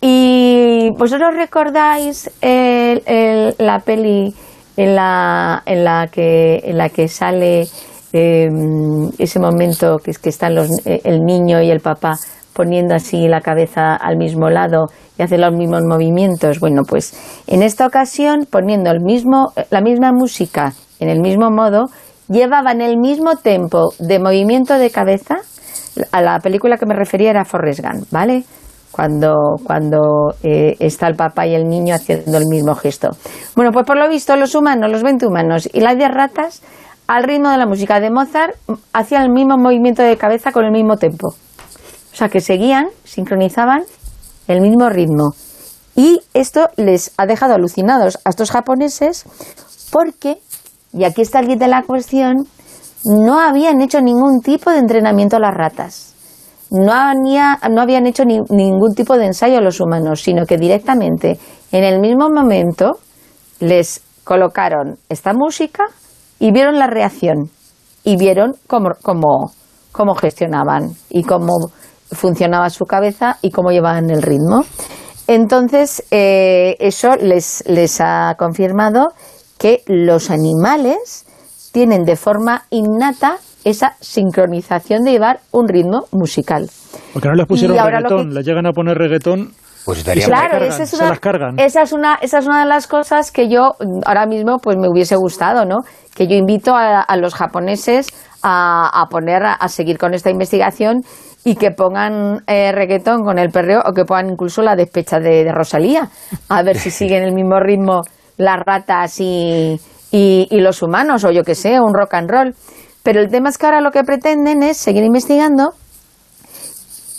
Y vosotros recordáis la peli en la, en la, que, en la que sale em, ese momento que es que están los, eh, el niño y el papá poniendo así la cabeza al mismo lado y hace los mismos movimientos. Bueno, pues en esta ocasión, poniendo el mismo, la misma música en el mismo modo, llevaban el mismo tempo de movimiento de cabeza. A la película que me refería era Forrest Gump, ¿vale? Cuando, cuando eh, está el papá y el niño haciendo el mismo gesto. Bueno, pues por lo visto los humanos, los 20 humanos y las 10 ratas, al ritmo de la música de Mozart, hacían el mismo movimiento de cabeza con el mismo tempo. O sea, que seguían, sincronizaban el mismo ritmo. Y esto les ha dejado alucinados a estos japoneses porque, y aquí está el kit de la cuestión, no habían hecho ningún tipo de entrenamiento a las ratas. No, no habían hecho ningún tipo de ensayo a los humanos, sino que directamente en el mismo momento les colocaron esta música y vieron la reacción y vieron cómo, cómo, cómo gestionaban y cómo funcionaba su cabeza y cómo llevaban el ritmo. Entonces, eh, eso les, les ha confirmado que los animales tienen de forma innata esa sincronización de llevar un ritmo musical. Porque no les pusieron reggaetón, les llegan a poner reggaetón pues estaría claro, esa es, una, esa es una esa es una de las cosas que yo ahora mismo pues me hubiese gustado, ¿no? Que yo invito a, los japoneses a, a poner a, seguir con esta investigación y que pongan eh, reggaetón con el perreo o que pongan incluso la despecha de, Rosalía, a ver si <laughs> siguen el mismo ritmo las ratas y, y, los humanos, o yo que sé, un rock and roll. Pero el tema es que ahora lo que pretenden es seguir investigando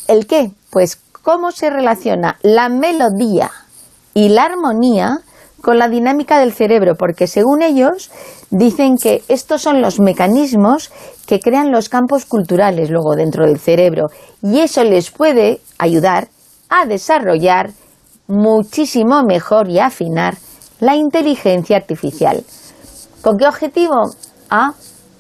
el qué, pues cómo se relaciona la melodía y la armonía con la dinámica del cerebro, porque según ellos dicen que estos son los mecanismos que crean los campos culturales luego dentro del cerebro y eso les puede ayudar a desarrollar muchísimo mejor y afinar la inteligencia artificial. ¿Con qué objetivo? Ah,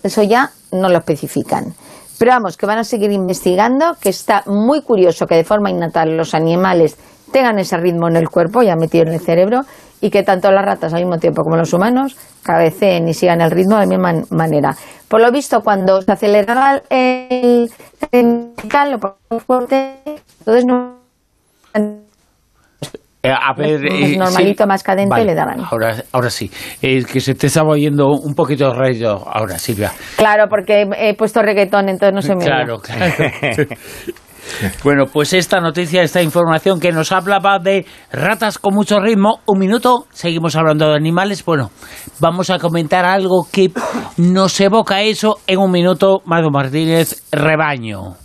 eso ya no lo especifican. Pero vamos, que van a seguir investigando, que está muy curioso que de forma innata los animales tengan ese ritmo en el cuerpo ya metido en el cerebro y que tanto las ratas al mismo tiempo como los humanos cabeceen y sigan el ritmo de la misma manera. Por lo visto, cuando se aceleraba el, el fuerte, entonces no eh, a ver, eh, normalito, más cadente le daban. Ahora, ahora sí, es que se te estaba oyendo un poquito de rayo ahora, Silvia. Claro, porque he puesto reggaetón, entonces no se me Claro, claro. <laughs> Bueno, pues esta noticia, esta información que nos hablaba de ratas con mucho ritmo, un minuto, seguimos hablando de animales. Bueno, vamos a comentar algo que nos evoca eso en un minuto, Mado Martínez, rebaño.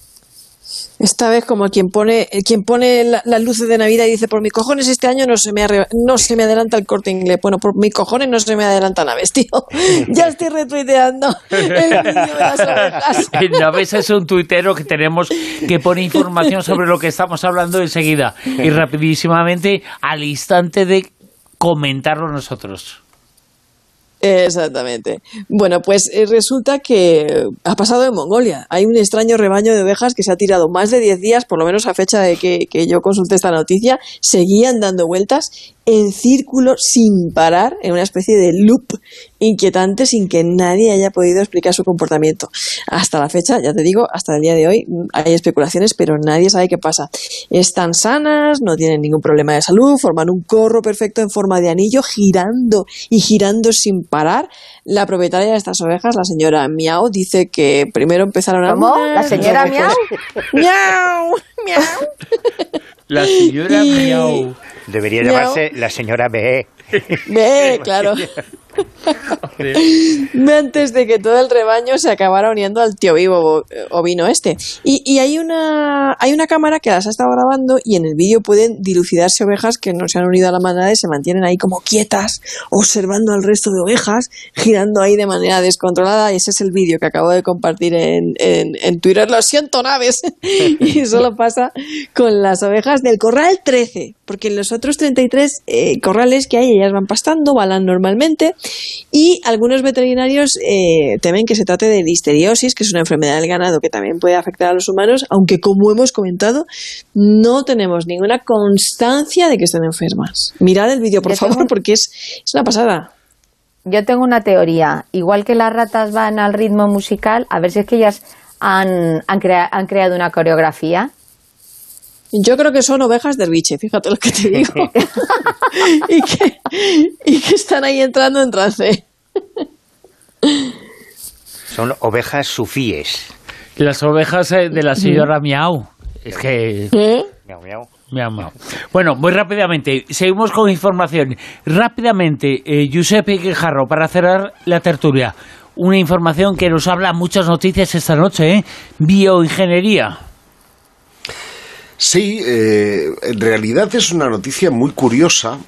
Esta vez como quien pone quien pone las luces de Navidad y dice, por mis cojones este año no se me, no se me adelanta el corte inglés. Bueno, por mis cojones no se me adelanta Naves, tío. <laughs> ya estoy retuiteando el <laughs> vídeo de las ovejas. Naves es un tuitero que tenemos que pone información sobre lo que estamos hablando enseguida. Y rapidísimamente, al instante de comentarlo nosotros. Exactamente. Bueno, pues eh, resulta que ha pasado en Mongolia. Hay un extraño rebaño de ovejas que se ha tirado más de 10 días, por lo menos a fecha de que, que yo consulté esta noticia, seguían dando vueltas en círculo sin parar, en una especie de loop inquietante sin que nadie haya podido explicar su comportamiento. Hasta la fecha, ya te digo, hasta el día de hoy hay especulaciones, pero nadie sabe qué pasa. Están sanas, no tienen ningún problema de salud, forman un corro perfecto en forma de anillo, girando y girando sin parar. La propietaria de estas ovejas, la señora Miau, dice que primero empezaron a... ¿Cómo? ¿La señora Miau? ¡Miau! ¡Miau! <laughs> La señora Miau. Debería llamarse la señora B. B, <laughs> claro. <laughs> Antes de que todo el rebaño se acabara uniendo al tío vivo ovino este. Y, hay, una, hay una cámara que las ha estado grabando y en el vídeo pueden dilucidarse ovejas que no se han unido a la manada y se mantienen ahí como quietas, observando al resto de ovejas, girando ahí de manera descontrolada. Y ese es el vídeo que acabo de compartir en, en, en Twitter. Lo siento, naves. <laughs> y solo pasa con las ovejas del corral 13, porque en los otros 33 eh, corrales que hay ellas van pastando, balan normalmente y algunos veterinarios eh, temen que se trate de listeriosis, que es una enfermedad del ganado que también puede afectar a los humanos, aunque como hemos comentado, no tenemos ninguna constancia de que estén enfermas. Mirad el vídeo, por favor, porque es, es una pasada. Yo tengo una teoría. Igual que las ratas van al ritmo musical, a ver si es que ellas han, han, han creado una coreografía. Yo creo que son ovejas del biche, fíjate lo que te digo. <laughs> <laughs> y, que, y que están ahí entrando en trance. Son ovejas sufíes. Las ovejas eh, de la señora Miau. Es que... ¿Eh? Miau, miau. Miau, miau. Bueno, muy rápidamente, seguimos con información. Rápidamente, eh, Giuseppe Quejarro, para cerrar la tertulia. Una información que nos habla muchas noticias esta noche, ¿eh? Bioingeniería. Sí, eh, en realidad es una noticia muy curiosa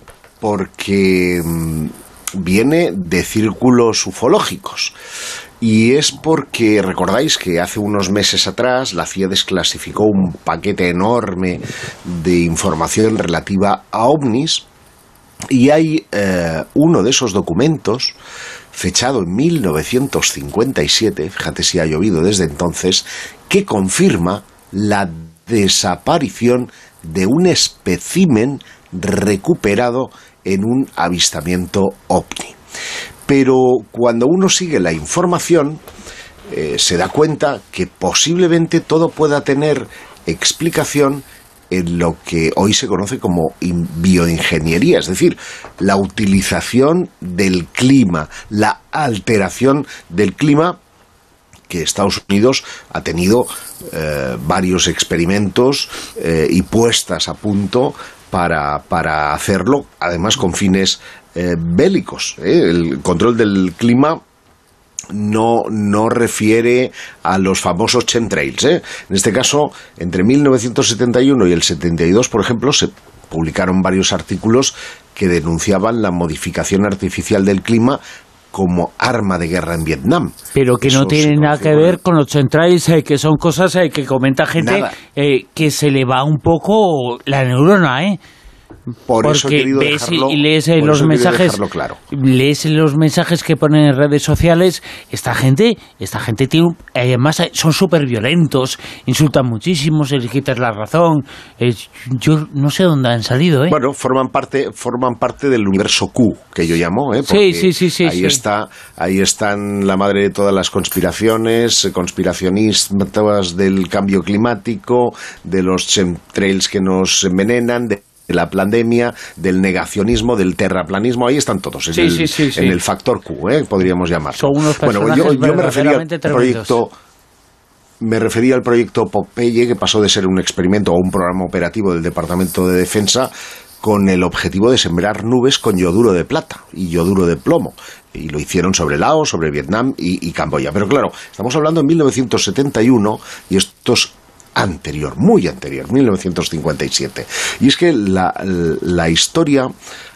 porque mm, viene de círculos ufológicos. Y es porque recordáis que hace unos meses atrás la CIA desclasificó un paquete enorme de información relativa a ovnis y hay eh, uno de esos documentos fechado en 1957, fíjate si ha llovido desde entonces, que confirma la desaparición de un espécimen recuperado en un avistamiento ovni. Pero cuando uno sigue la información, eh, se da cuenta que posiblemente todo pueda tener explicación en lo que hoy se conoce como bioingeniería, es decir, la utilización del clima, la alteración del clima que Estados Unidos ha tenido eh, varios experimentos eh, y puestas a punto para, para hacerlo, además con fines eh, bélicos. El control del clima no, no refiere a los famosos chemtrails. En este caso, entre 1971 y el 72, por ejemplo, se publicaron varios artículos que denunciaban la modificación artificial del clima como arma de guerra en Vietnam. Pero que no tiene nada que ver con los centrales, eh, que son cosas eh, que comenta gente eh, que se le va un poco la neurona, ¿eh? Por eso he querido ves dejarlo, y lees los mensajes, claro. lees los mensajes que ponen en redes sociales. Esta gente, esta gente tiene, además eh, son súper violentos, insultan muchísimo, se les quitas la razón. Eh, yo no sé dónde han salido, ¿eh? Bueno, forman parte, forman parte del universo Q, que yo llamo, ¿eh? Porque sí, sí, sí, Ahí está, ahí están la madre de todas las conspiraciones, eh, conspiracionistas del cambio climático, de los chemtrails que nos envenenan, de la pandemia, del negacionismo, del terraplanismo, ahí están todos, en, Sí, el, sí, sí, sí. en el factor Q, ¿eh? podríamos llamarlo. Son unos bueno, yo, me refería al proyecto me refería al proyecto Popeye, que pasó de ser un experimento o un programa operativo del Departamento de Defensa con el objetivo de sembrar nubes con yoduro de plata y yoduro de plomo. Y lo hicieron sobre Laos, sobre Vietnam y, y Camboya. Pero claro, estamos hablando en 1971 y estos anterior, muy anterior, 1957. Y es que la, la historia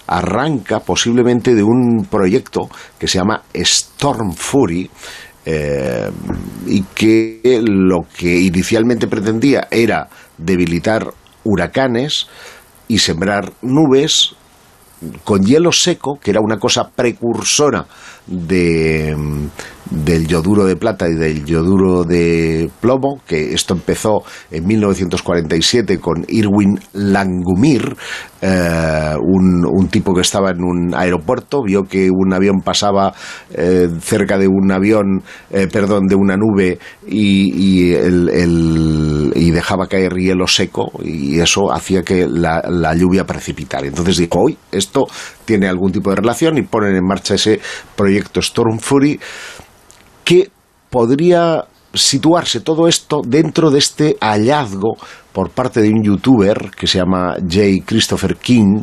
arranca posiblemente de un proyecto que se llama Storm Fury, eh, y que lo que inicialmente pretendía era debilitar huracanes y sembrar nubes con hielo seco, que era una cosa precursora de, del yoduro de plata y del yoduro de plomo, que esto empezó en 1947 con Irwin Langumir, eh, un, tipo que estaba en un aeropuerto, vio que un avión pasaba eh, cerca de un avión, eh, perdón, de una nube y, y, dejaba caer hielo seco y eso hacía que la, la lluvia precipitara. Entonces dijo, hoy esto tiene algún tipo de relación y ponen en marcha ese proyecto Storm Fury que podría situarse todo esto dentro de este hallazgo por parte de un youtuber que se llama J. Christopher King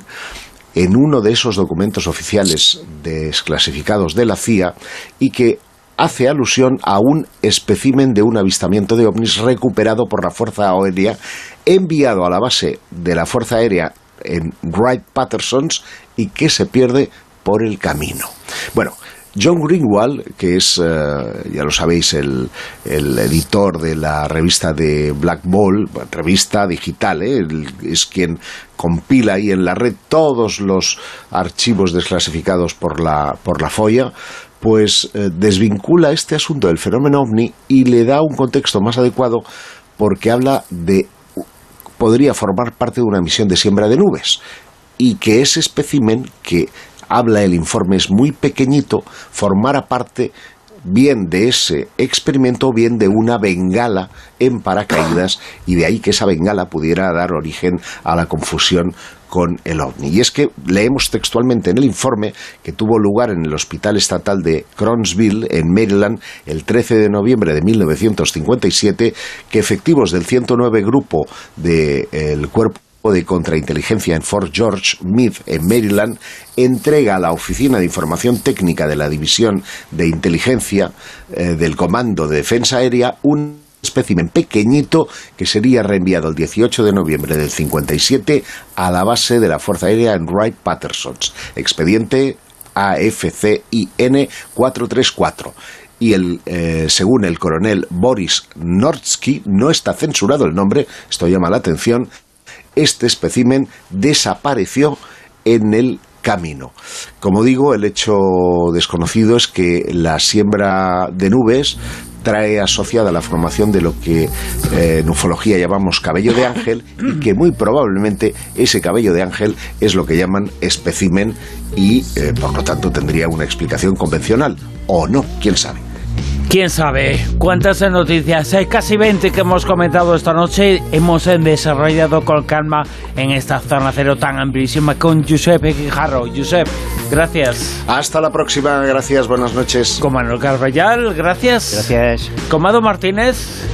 en uno de esos documentos oficiales desclasificados de la CIA y que hace alusión a un espécimen de un avistamiento de ovnis recuperado por la Fuerza Aérea enviado a la base de la Fuerza Aérea en Wright Patterson's y que se pierde por el camino. Bueno, John Greenwald, que es, eh, ya lo sabéis, el, editor de la revista de Black Ball, revista digital, ¿eh? es quien compila ahí en la red todos los archivos desclasificados por la, por la FOIA, pues eh, desvincula este asunto del fenómeno ovni y le da un contexto más adecuado porque habla de podría formar parte de una misión de siembra de nubes y que ese espécimen que habla el informe es muy pequeñito, formara parte bien de ese experimento bien de una bengala en paracaídas y de ahí que esa bengala pudiera dar origen a la confusión con el ovni. Y es que leemos textualmente en el informe que tuvo lugar en el Hospital Estatal de Cronsville, en Maryland, el 13 de noviembre de 1957, que efectivos del 109 Grupo del Cuerpo de Contrainteligencia en Fort George, Meade, en Maryland, entrega a la Oficina de Información Técnica de la División de Inteligencia eh, del Comando de Defensa Aérea un espécimen pequeñito que sería reenviado el 18 de noviembre del 57 a la base de la Fuerza Aérea en Wright Patterson's, expediente AFCIN 434 y el, eh, según el coronel Boris Nordsky, no está censurado el nombre, esto llama la atención, este espécimen desapareció en el camino. Como digo, el hecho desconocido es que la siembra de nubes trae asociada la formación de lo que eh, en ufología llamamos cabello de ángel y que muy probablemente ese cabello de ángel es lo que llaman espécimen y eh, por lo tanto tendría una explicación convencional o no, quién sabe. ¿Quién sabe cuántas noticias? Hay casi 20 que hemos comentado esta noche. Hemos desarrollado con calma en esta zona cero tan amplísima con Giuseppe Guijarro. Josep, gracias. Hasta la próxima, gracias, buenas noches. Con Manuel Carvallal, gracias. Gracias. Con Mado Martínez.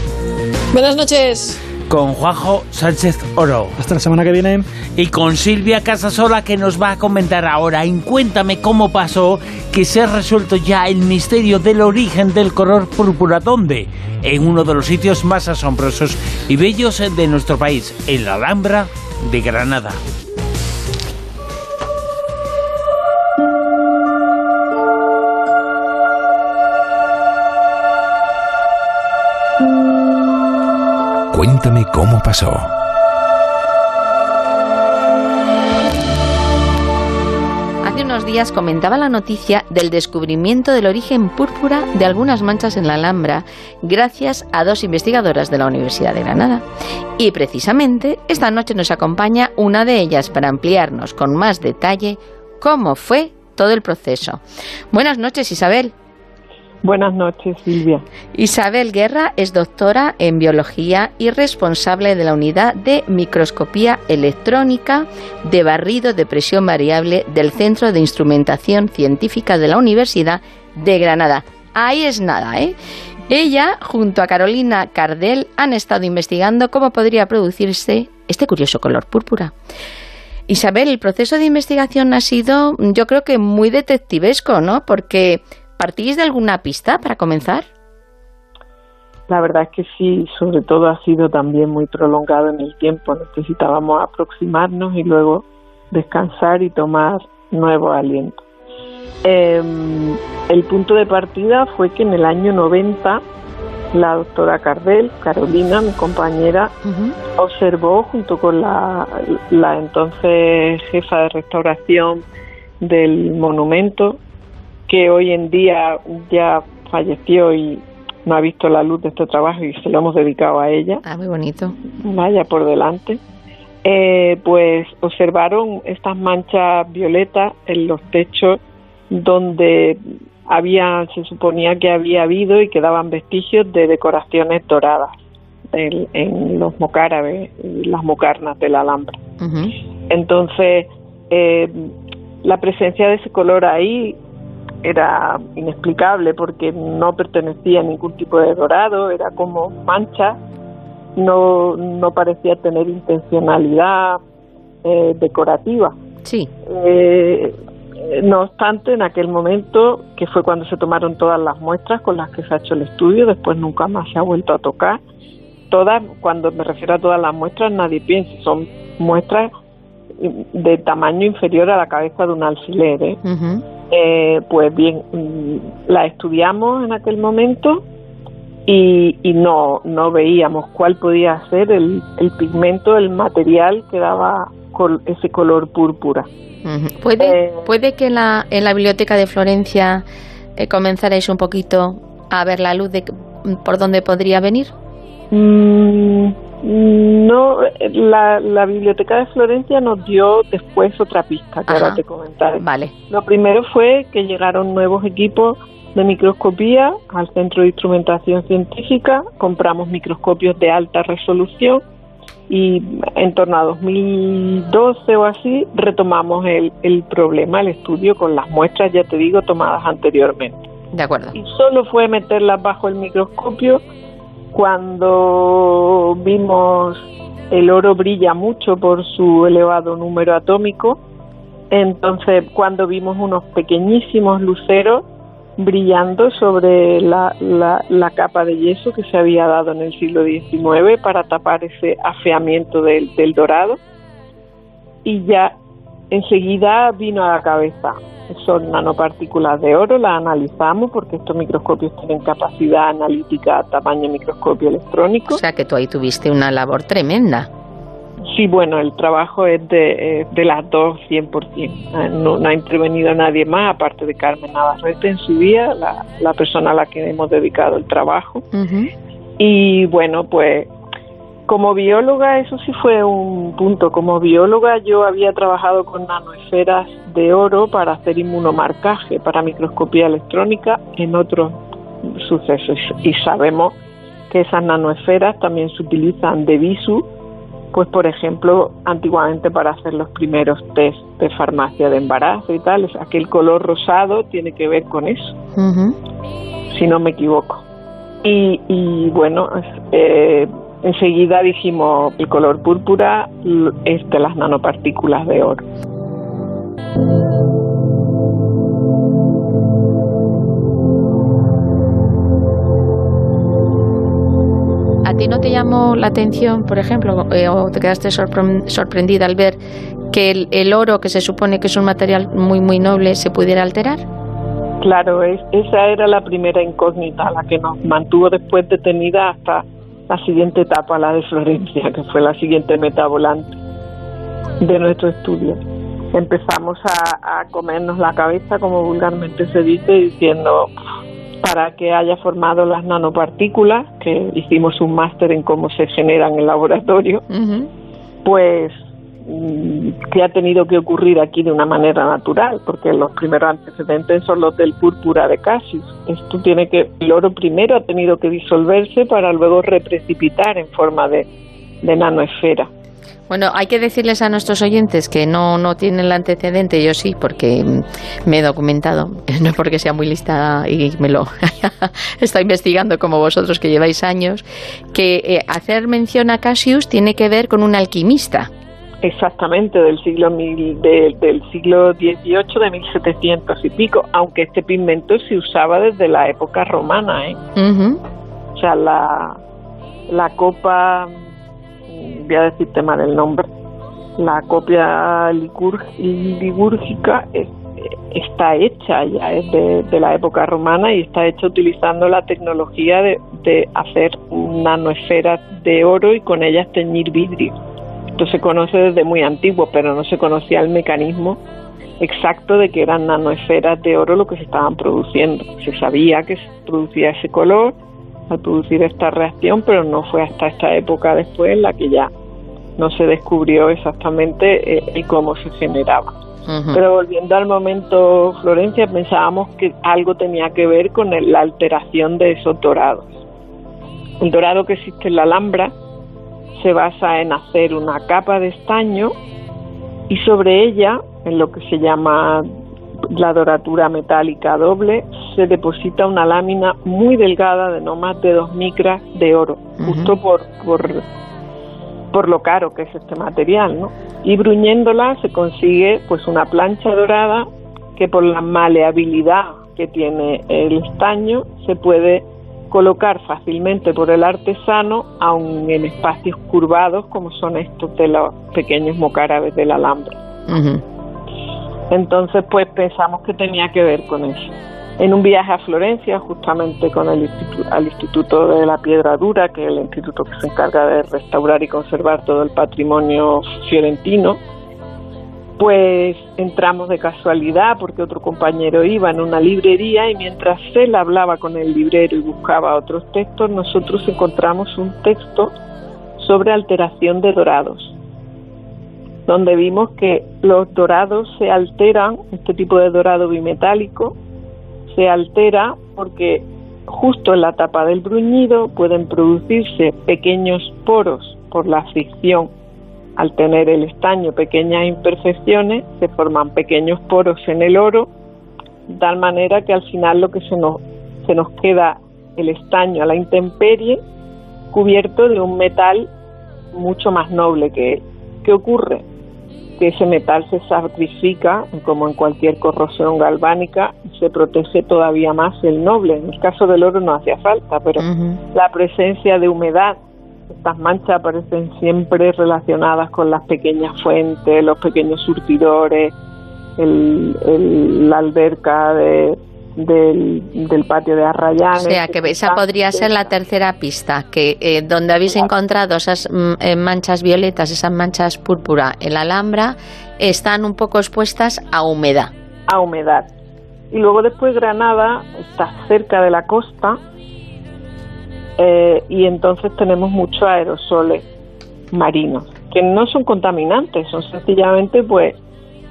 Buenas noches con Juanjo Sánchez Oro. Hasta la semana que viene. Y con Silvia Casasola que nos va a comentar ahora en Cuéntame cómo pasó que se ha resuelto ya el misterio del origen del color púrpura. ¿Dónde? En uno de los sitios más asombrosos y bellos de nuestro país, en la Alhambra de Granada. Cuéntame cómo pasó. Hace unos días comentaba la noticia del descubrimiento del origen púrpura de algunas manchas en la Alhambra gracias a dos investigadoras de la Universidad de Granada. Y precisamente esta noche nos acompaña una de ellas para ampliarnos con más detalle cómo fue todo el proceso. Buenas noches, Isabel. Buenas noches, Silvia. Isabel Guerra es doctora en biología y responsable de la unidad de microscopía electrónica de barrido de presión variable del Centro de Instrumentación Científica de la Universidad de Granada. Ahí es nada, ¿eh? Ella, junto a Carolina Cardel, han estado investigando cómo podría producirse este curioso color púrpura. Isabel, el proceso de investigación ha sido, yo creo que muy detectivesco, ¿no? Porque ¿Partís de alguna pista para comenzar? la verdad es que sí, sobre todo ha sido también muy prolongado en el tiempo. Necesitábamos aproximarnos y luego descansar y tomar nuevo aliento. Em, el punto de partida fue que en el año 90 la doctora Cardel, Carolina, mi compañera, observó junto con la, la entonces jefa de restauración del monumento, que hoy en día ya falleció y no ha visto la luz de este trabajo y se lo hemos dedicado a ella. Ah, muy bonito. Vaya por delante. Eh, pues observaron estas manchas violetas en los techos donde había, se suponía que había habido y quedaban vestigios de decoraciones doradas en, los mocárabes las mocarnas del alambre. Entonces, eh, la presencia de ese color ahí era inexplicable porque no pertenecía a ningún tipo de dorado, era como mancha, no, no parecía tener intencionalidad eh, decorativa. Sí. Eh, no obstante, en aquel momento, que fue cuando se tomaron todas las muestras con las que se ha hecho el estudio, después nunca más se ha vuelto a tocar. Todas, cuando me refiero a todas las muestras, nadie piensa, son muestras de tamaño inferior a la cabeza de un alfiler. ¿eh? Eh, pues bien, mm, la estudiamos en aquel momento y, no, no veíamos cuál podía ser el, el pigmento, el material que daba ese color púrpura. ¿Puede, eh, ¿Puede que en la, en la biblioteca de Florencia comenzarais un poquito a ver la luz de por dónde podría venir? Mm, no, la, la, biblioteca de Florencia nos dio después otra pista que ahora te comentaré. Vale. Lo primero fue que llegaron nuevos equipos de microscopía al Centro de Instrumentación Científica, compramos microscopios de alta resolución y en torno a 2012 o así retomamos el, el problema, el estudio con las muestras, ya te digo, tomadas anteriormente. De acuerdo. Y solo fue meterlas bajo el microscopio cuando vimos el oro brilla mucho por su elevado número atómico. Entonces, cuando vimos unos pequeñísimos luceros brillando sobre la, la, capa de yeso que se había dado en el siglo XIX para tapar ese afeamiento del, del dorado. Y ya enseguida vino a la cabeza, son nanopartículas de oro, las analizamos porque estos microscopios tienen capacidad analítica a tamaño microscopio electrónico. O sea que tú ahí tuviste una labor tremenda. Sí, bueno, el trabajo es de, eh, de las dos 100%. Eh, no, no ha intervenido nadie más, aparte de Carmen Navarrete en su día, la, la persona a la que hemos dedicado el trabajo. Y bueno, pues como bióloga, eso sí fue un punto. Como bióloga yo había trabajado con nanoesferas de oro para hacer inmunomarcaje, para microscopía electrónica en otros sucesos. Y sabemos que esas nanoesferas también se utilizan de visu pues por ejemplo, antiguamente para hacer los primeros test de farmacia de embarazo y tal, aquel color rosado tiene que ver con eso, si no me equivoco. Y, y bueno, eh, enseguida dijimos el color púrpura es de las nanopartículas de oro. ti no te llamó la atención, por ejemplo, eh, o te quedaste sorprendida al ver que el, oro, que se supone que es un material muy, muy noble, se pudiera alterar? Claro, esa era la primera incógnita, la que nos mantuvo después detenida hasta la siguiente etapa, la de Florencia, que fue la siguiente meta volante de nuestro estudio. Empezamos a, a comernos la cabeza, como vulgarmente se dice, diciendo, para que haya formado las nanopartículas, que hicimos un máster en cómo se generan en el laboratorio, pues que ha tenido que ocurrir aquí de una manera natural, porque los primeros antecedentes son los del púrpura de Cassius. Esto tiene que, el oro primero ha tenido que disolverse para luego reprecipitar en forma de, nanoesfera. Bueno, hay que decirles a nuestros oyentes que no, no tienen el antecedente, yo sí, porque me he documentado, <laughs> no porque sea muy lista y me lo <laughs> está investigando como vosotros que lleváis años, que eh, hacer mención a Cassius tiene que ver con un alquimista. Exactamente, del siglo mil, del siglo XVIII, de 1700 y pico, aunque este pigmento se usaba desde la época romana, ¿eh? O sea, la, la copa, mm, voy a decirte mal el nombre, la copia ligúrgica está hecha, ya es de, la época romana y está hecha utilizando la tecnología de, de hacer nanoesferas de oro y con ellas teñir vidrio. Esto se conoce desde muy antiguo, pero no se conocía el mecanismo exacto de que eran nanoesferas de oro lo que se estaban produciendo. Se sabía que se producía ese color al producir esta reacción, pero no fue hasta esta época después en la que ya no se descubrió exactamente eh, cómo se generaba. Pero volviendo al momento Florencia, pensábamos que algo tenía que ver con la alteración de esos dorados. El dorado que existe en la Alhambra se basa en hacer una capa de estaño y sobre ella, en lo que se llama la doratura metálica doble, se deposita una lámina muy delgada de no más de dos micras de oro, justo por, por, por lo caro que es este material, ¿no? Y bruñéndola se consigue pues una plancha dorada que por la maleabilidad que tiene el estaño se puede colocar fácilmente por el artesano, aun en espacios curvados como son estos de los pequeños mocárabes del alambre. Entonces, pues pensamos que tenía que ver con eso. En un viaje a Florencia, justamente con el instituto, al Instituto de la Piedra Dura, que es el instituto que se encarga de restaurar y conservar todo el patrimonio fiorentino, pues entramos de casualidad porque otro compañero iba en una librería y mientras él hablaba con el librero y buscaba otros textos, nosotros encontramos un texto sobre alteración de dorados, donde vimos que los dorados se alteran, este tipo de dorado bimetálico, se altera porque justo en la tapa del bruñido pueden producirse pequeños poros por la fricción al tener el estaño pequeñas imperfecciones, se forman pequeños poros en el oro, de tal manera que al final lo que se nos, se nos queda el estaño a la intemperie cubierto de un metal mucho más noble que él. ¿Qué ocurre? Que ese metal se sacrifica, como en cualquier corrosión galvánica, y se protege todavía más el noble. En el caso del oro no hacía falta, pero la presencia de humedad estas manchas aparecen siempre relacionadas con las pequeñas fuentes, los pequeños surtidores, el, la alberca de, del, patio de Arrayanes. O sea, que esa podría ser la tercera pista, que eh, donde habéis encontrado esas mm, eh, manchas violetas, esas manchas púrpura en la Alhambra, están un poco expuestas a humedad. A humedad. Y luego después Granada está cerca de la costa eh, y entonces tenemos muchos aerosoles marinos que no son contaminantes, son sencillamente pues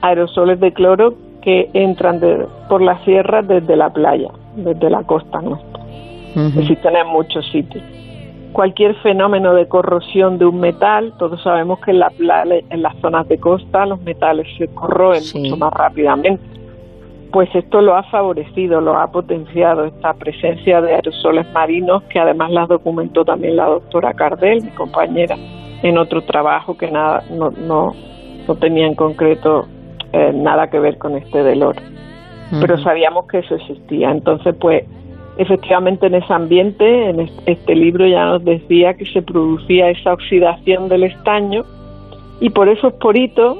aerosoles de cloro que entran por la sierra desde la playa, desde la costa nuestra. Existen en muchos sitios. Cualquier fenómeno de corrosión de un metal, todos sabemos que en, la, en las zonas de costa los metales se corroen mucho más rápidamente pues esto lo ha favorecido, lo ha potenciado esta presencia de aerosoles marinos que además las documentó también la doctora Cardel, mi compañera, en otro trabajo que nada no, no, no tenía en concreto eh, nada que ver con este del oro. Pero sabíamos que eso existía. Entonces, pues, efectivamente en ese ambiente, en este libro ya nos decía que se producía esa oxidación del estaño y por esos poritos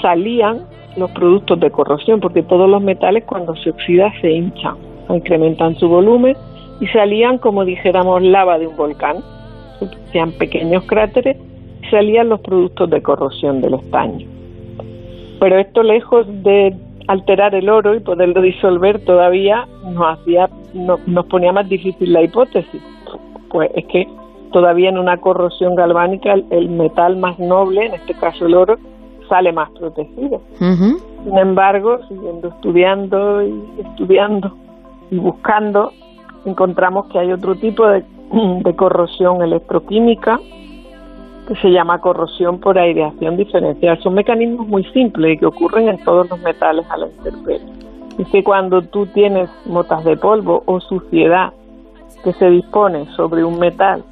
salían los productos de corrosión, porque todos los metales cuando se oxida se hinchan, incrementan su volumen y salían como dijéramos lava de un volcán, sean pequeños cráteres, salían los productos de corrosión del estaño. Pero esto lejos de alterar el oro y poderlo disolver todavía nos hacía nos ponía más difícil la hipótesis. Pues es que todavía en una corrosión galvánica el metal más noble, en este caso el oro, sale más protegido. Sin embargo, siguiendo estudiando y estudiando y buscando, encontramos que hay otro tipo de, <clears throat> de corrosión electroquímica que se llama corrosión por aireación diferencial. Son mecanismos muy simples y que ocurren en todos los metales a la intemperie. Es que cuando tú tienes motas de polvo o suciedad que se dispone sobre un metal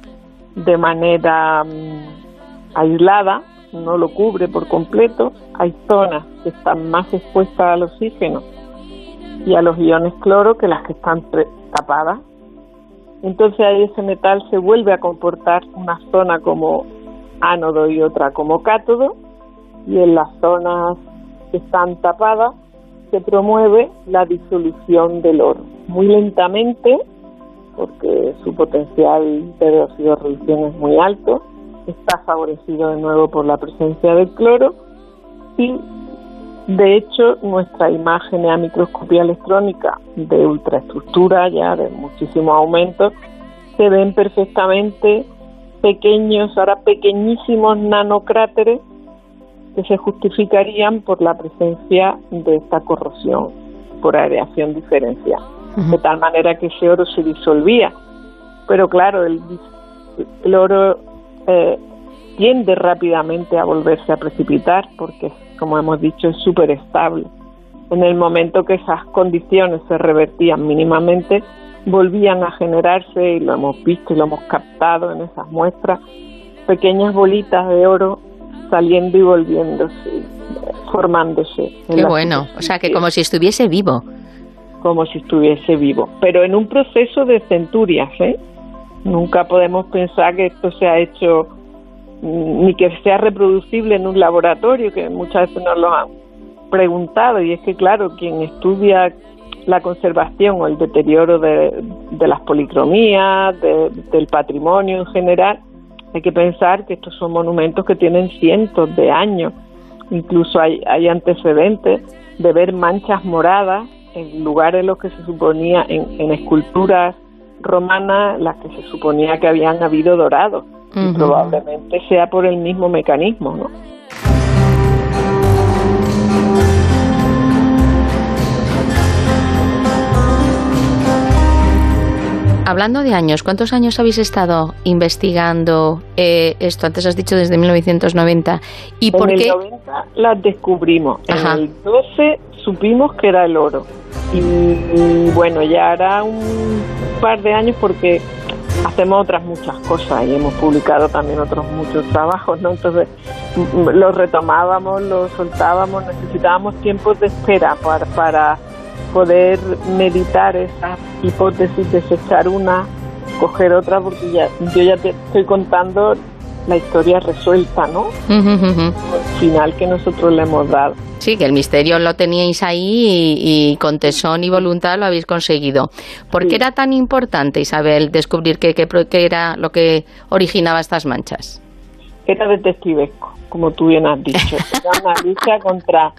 de manera mm, aislada, no lo cubre por completo. Hay zonas que están más expuestas al oxígeno y a los iones cloro que las que están tapadas. entonces ahí ese metal se vuelve a comportar una zona como ánodo y otra como cátodo, y en las zonas que están tapadas se promueve la disolución del oro, muy lentamente, porque su potencial de oxidorreducción es muy alto, está favorecido de nuevo por la presencia del cloro y de hecho nuestra imagen a microscopía electrónica de ultraestructura ya de muchísimo aumento se ven perfectamente pequeños, ahora pequeñísimos nanocráteres que se justificarían por la presencia de esta corrosión por aireación diferencial, de tal manera que ese oro se disolvía. Pero claro, el, el oro eh, tiende rápidamente a volverse a precipitar porque, como hemos dicho, es súper estable. En el momento que esas condiciones se revertían mínimamente, volvían a generarse, y lo hemos visto y lo hemos captado en esas muestras, pequeñas bolitas de oro saliendo y volviéndose, formándose. Qué bueno, o sea que como si estuviese vivo. Como si estuviese vivo, pero en un proceso de centurias, ¿eh? Nunca podemos pensar que esto se ha hecho mm, ni que sea reproducible en un laboratorio, que muchas veces nos lo han preguntado, y es que, claro, quien estudia la conservación o el deterioro de, las policromías, del patrimonio en general, hay que pensar que estos son monumentos que tienen cientos de años. Incluso hay, hay antecedentes de ver manchas moradas en lugares en los que se suponía en esculturas romana las que se suponía que habían habido dorados. probablemente sea por el mismo mecanismo, ¿no? Hablando de años, ¿cuántos años habéis estado investigando eh, esto? Antes has dicho desde 1990. ¿Y por en qué? el 90 las descubrimos. En el 12 supimos que era el oro. Y, bueno, ya hará un par de años porque hacemos otras muchas cosas y hemos publicado también otros muchos trabajos, ¿no? Entonces los retomábamos, los soltábamos, necesitábamos tiempos de espera para, para poder meditar esas hipótesis, desechar una, coger otra, porque ya yo ya te estoy contando la historia resuelta, ¿no? El final que nosotros le hemos dado. Sí, que el misterio lo teníais ahí y, con tesón y voluntad lo habéis conseguido. ¿Por qué era tan importante, Isabel, descubrir qué, era lo que originaba estas manchas? Era detectivesco, como tú bien has dicho. <laughs> Era una lucha contra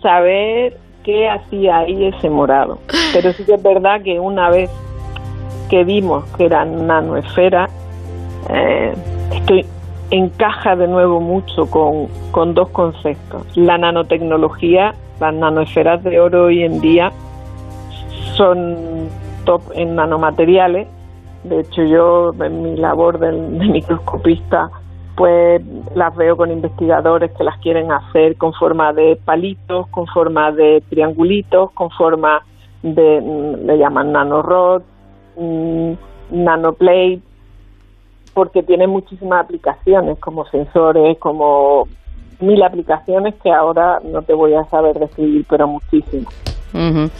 saber qué hacía ahí ese morado. Pero sí que es verdad que una vez que vimos que era nanoesfera, eh, estoy encaja de nuevo mucho con, con dos conceptos. La nanotecnología, las nanoesferas de oro hoy en día son top en nanomateriales. De hecho, yo en mi labor de, microscopista, pues las veo con investigadores que las quieren hacer con forma de palitos, con forma de triangulitos, con forma de, mm, le llaman nanorod, mm, nanoplate, porque tiene muchísimas aplicaciones como sensores, como mil aplicaciones que ahora no te voy a saber describir, pero muchísimas.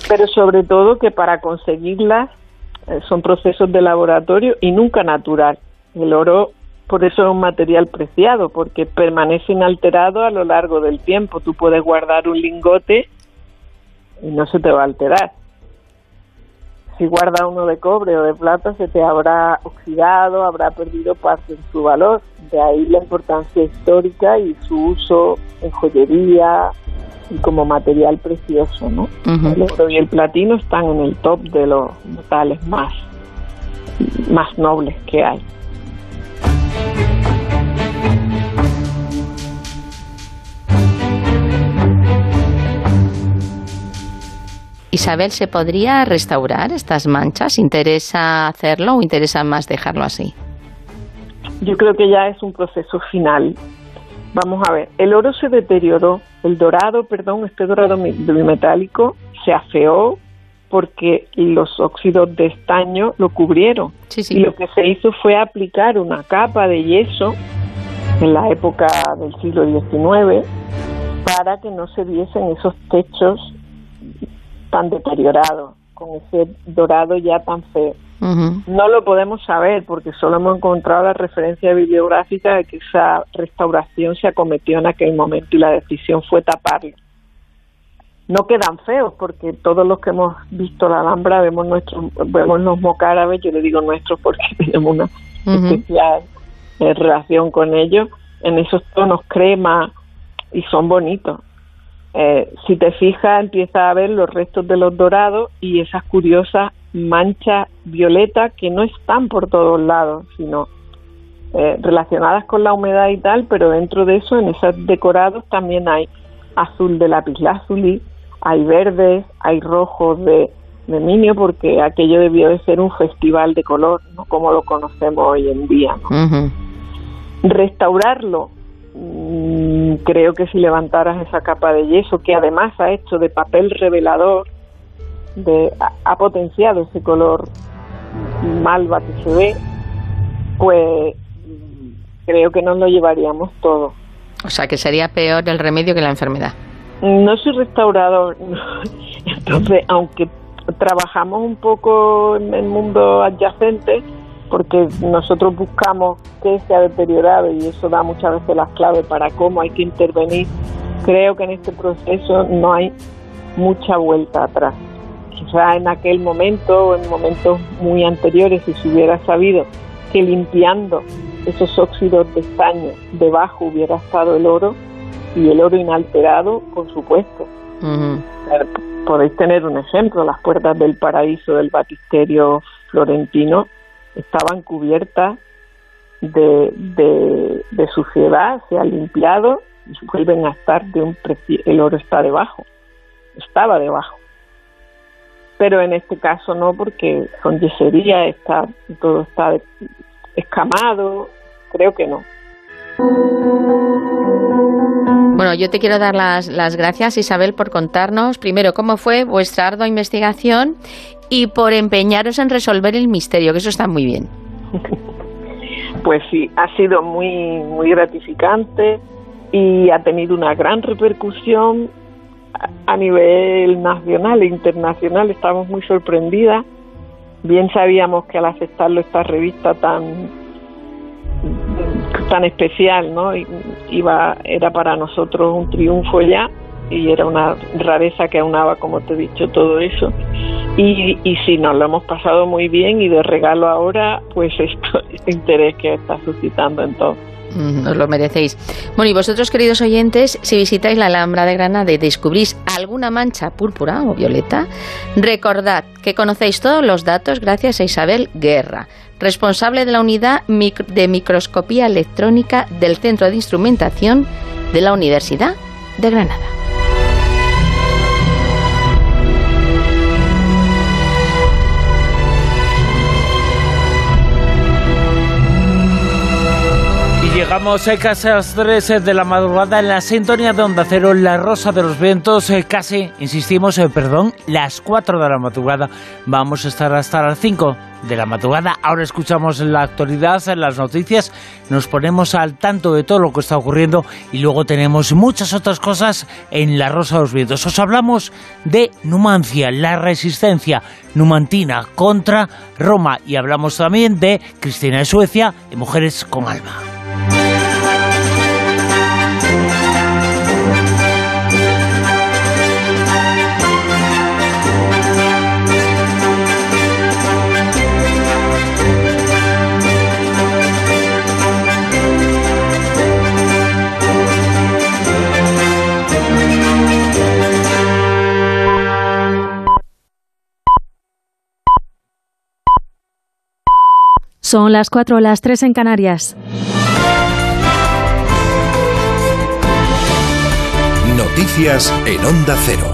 Pero sobre todo que para conseguirlas eh, son procesos de laboratorio y nunca natural. El oro, por eso es un material preciado, porque permanece inalterado a lo largo del tiempo. Tú puedes guardar un lingote y no se te va a alterar si guarda uno de cobre o de plata se te habrá oxidado, habrá perdido parte de su valor. De ahí la importancia histórica y su uso en joyería y como material precioso, ¿no? El oro y el platino están en el top de los metales más, más nobles que hay. Isabel, ¿se podría restaurar estas manchas? ¿Interesa hacerlo o interesa más dejarlo así? Yo creo que ya es un proceso final. Vamos a ver, el oro se deterioró, el dorado, perdón, este dorado bimetálico se afeó porque los óxidos de estaño lo cubrieron. Y lo que se hizo fue aplicar una capa de yeso en la época del siglo XIX para que no se viesen esos techos tan deteriorado. con ese dorado ya tan feo. No lo podemos saber porque solo hemos encontrado la referencia bibliográfica de que esa restauración se acometió en aquel momento y la decisión fue taparlo. No quedan feos porque todos los que hemos visto la Alhambra vemos nuestros, vemos los mocárabes, yo le digo nuestros porque <laughs> tenemos una especial eh, relación con ellos, en esos tonos crema y son bonitos. Eh, si te fijas, empieza a ver los restos de los dorados y esas curiosas manchas violetas que no están por todos lados, sino eh, relacionadas con la humedad y tal, pero dentro de eso, en esos decorados también hay azul de lapislázuli, hay verdes, hay rojos de, de minio, porque aquello debió de ser un festival de color, ¿no? como lo conocemos hoy en día. Restaurarlo creo que si levantaras esa capa de yeso, que además ha hecho de papel revelador, de, ha, potenciado ese color malva que se ve, pues creo que nos lo llevaríamos todo. O sea, que sería peor el remedio que la enfermedad. No soy restaurador, <laughs> entonces, aunque trabajamos un poco en el mundo adyacente, porque nosotros buscamos que se ha deteriorado y eso da muchas veces las claves para cómo hay que intervenir. Creo que en este proceso no hay mucha vuelta atrás. Quizá en aquel momento o en momentos muy anteriores, si se hubiera sabido que limpiando esos óxidos de estaño debajo hubiera estado el oro y el oro inalterado, por supuesto. Podéis tener un ejemplo, las puertas del paraíso del batisterio florentino estaban cubiertas de, de, suciedad, se ha limpiado y vuelven a estar de un precio, el oro está debajo, estaba debajo. Pero en este caso no, porque son yesería, está, todo está escamado, creo que no. Bueno, yo te quiero dar las, las, gracias, Isabel, por contarnos primero cómo fue vuestra ardua investigación y por empeñaros en resolver el misterio, que eso está muy bien. <laughs> Pues sí, ha sido muy, muy gratificante y ha tenido una gran repercusión a nivel nacional e internacional. Estamos muy sorprendidas. Bien sabíamos que al aceptarlo esta revista tan tan especial, ¿no? Iba, era para nosotros un triunfo ya y era una rareza que aunaba, como te he dicho, todo eso. Y, y sí, nos lo hemos pasado muy bien y de regalo ahora, pues <laughs> esto, este interés que está suscitando en todo. Os lo merecéis. Bueno, y vosotros, queridos oyentes, si visitáis la Alhambra de Granada y descubrís alguna mancha púrpura o violeta, recordad que conocéis todos los datos gracias a Isabel Guerra, responsable de la unidad de microscopía electrónica del Centro de Instrumentación de la Universidad de Granada. Llegamos eh, casi a las 3 eh, de la madrugada en la sintonía de Onda Cero, La Rosa de los Vientos, eh, casi, insistimos, perdón, las 4 de la madrugada. Vamos a estar hasta las 5 de la madrugada. Ahora escuchamos la actualidad, las noticias, nos ponemos al tanto de todo lo que está ocurriendo y luego tenemos muchas otras cosas en La Rosa de los Vientos. Os hablamos de Numancia, la resistencia numantina contra Roma y hablamos también de Cristina de Suecia y Mujeres con Alma. Son las 4 o las 3 en Canarias. Noticias en Onda Cero.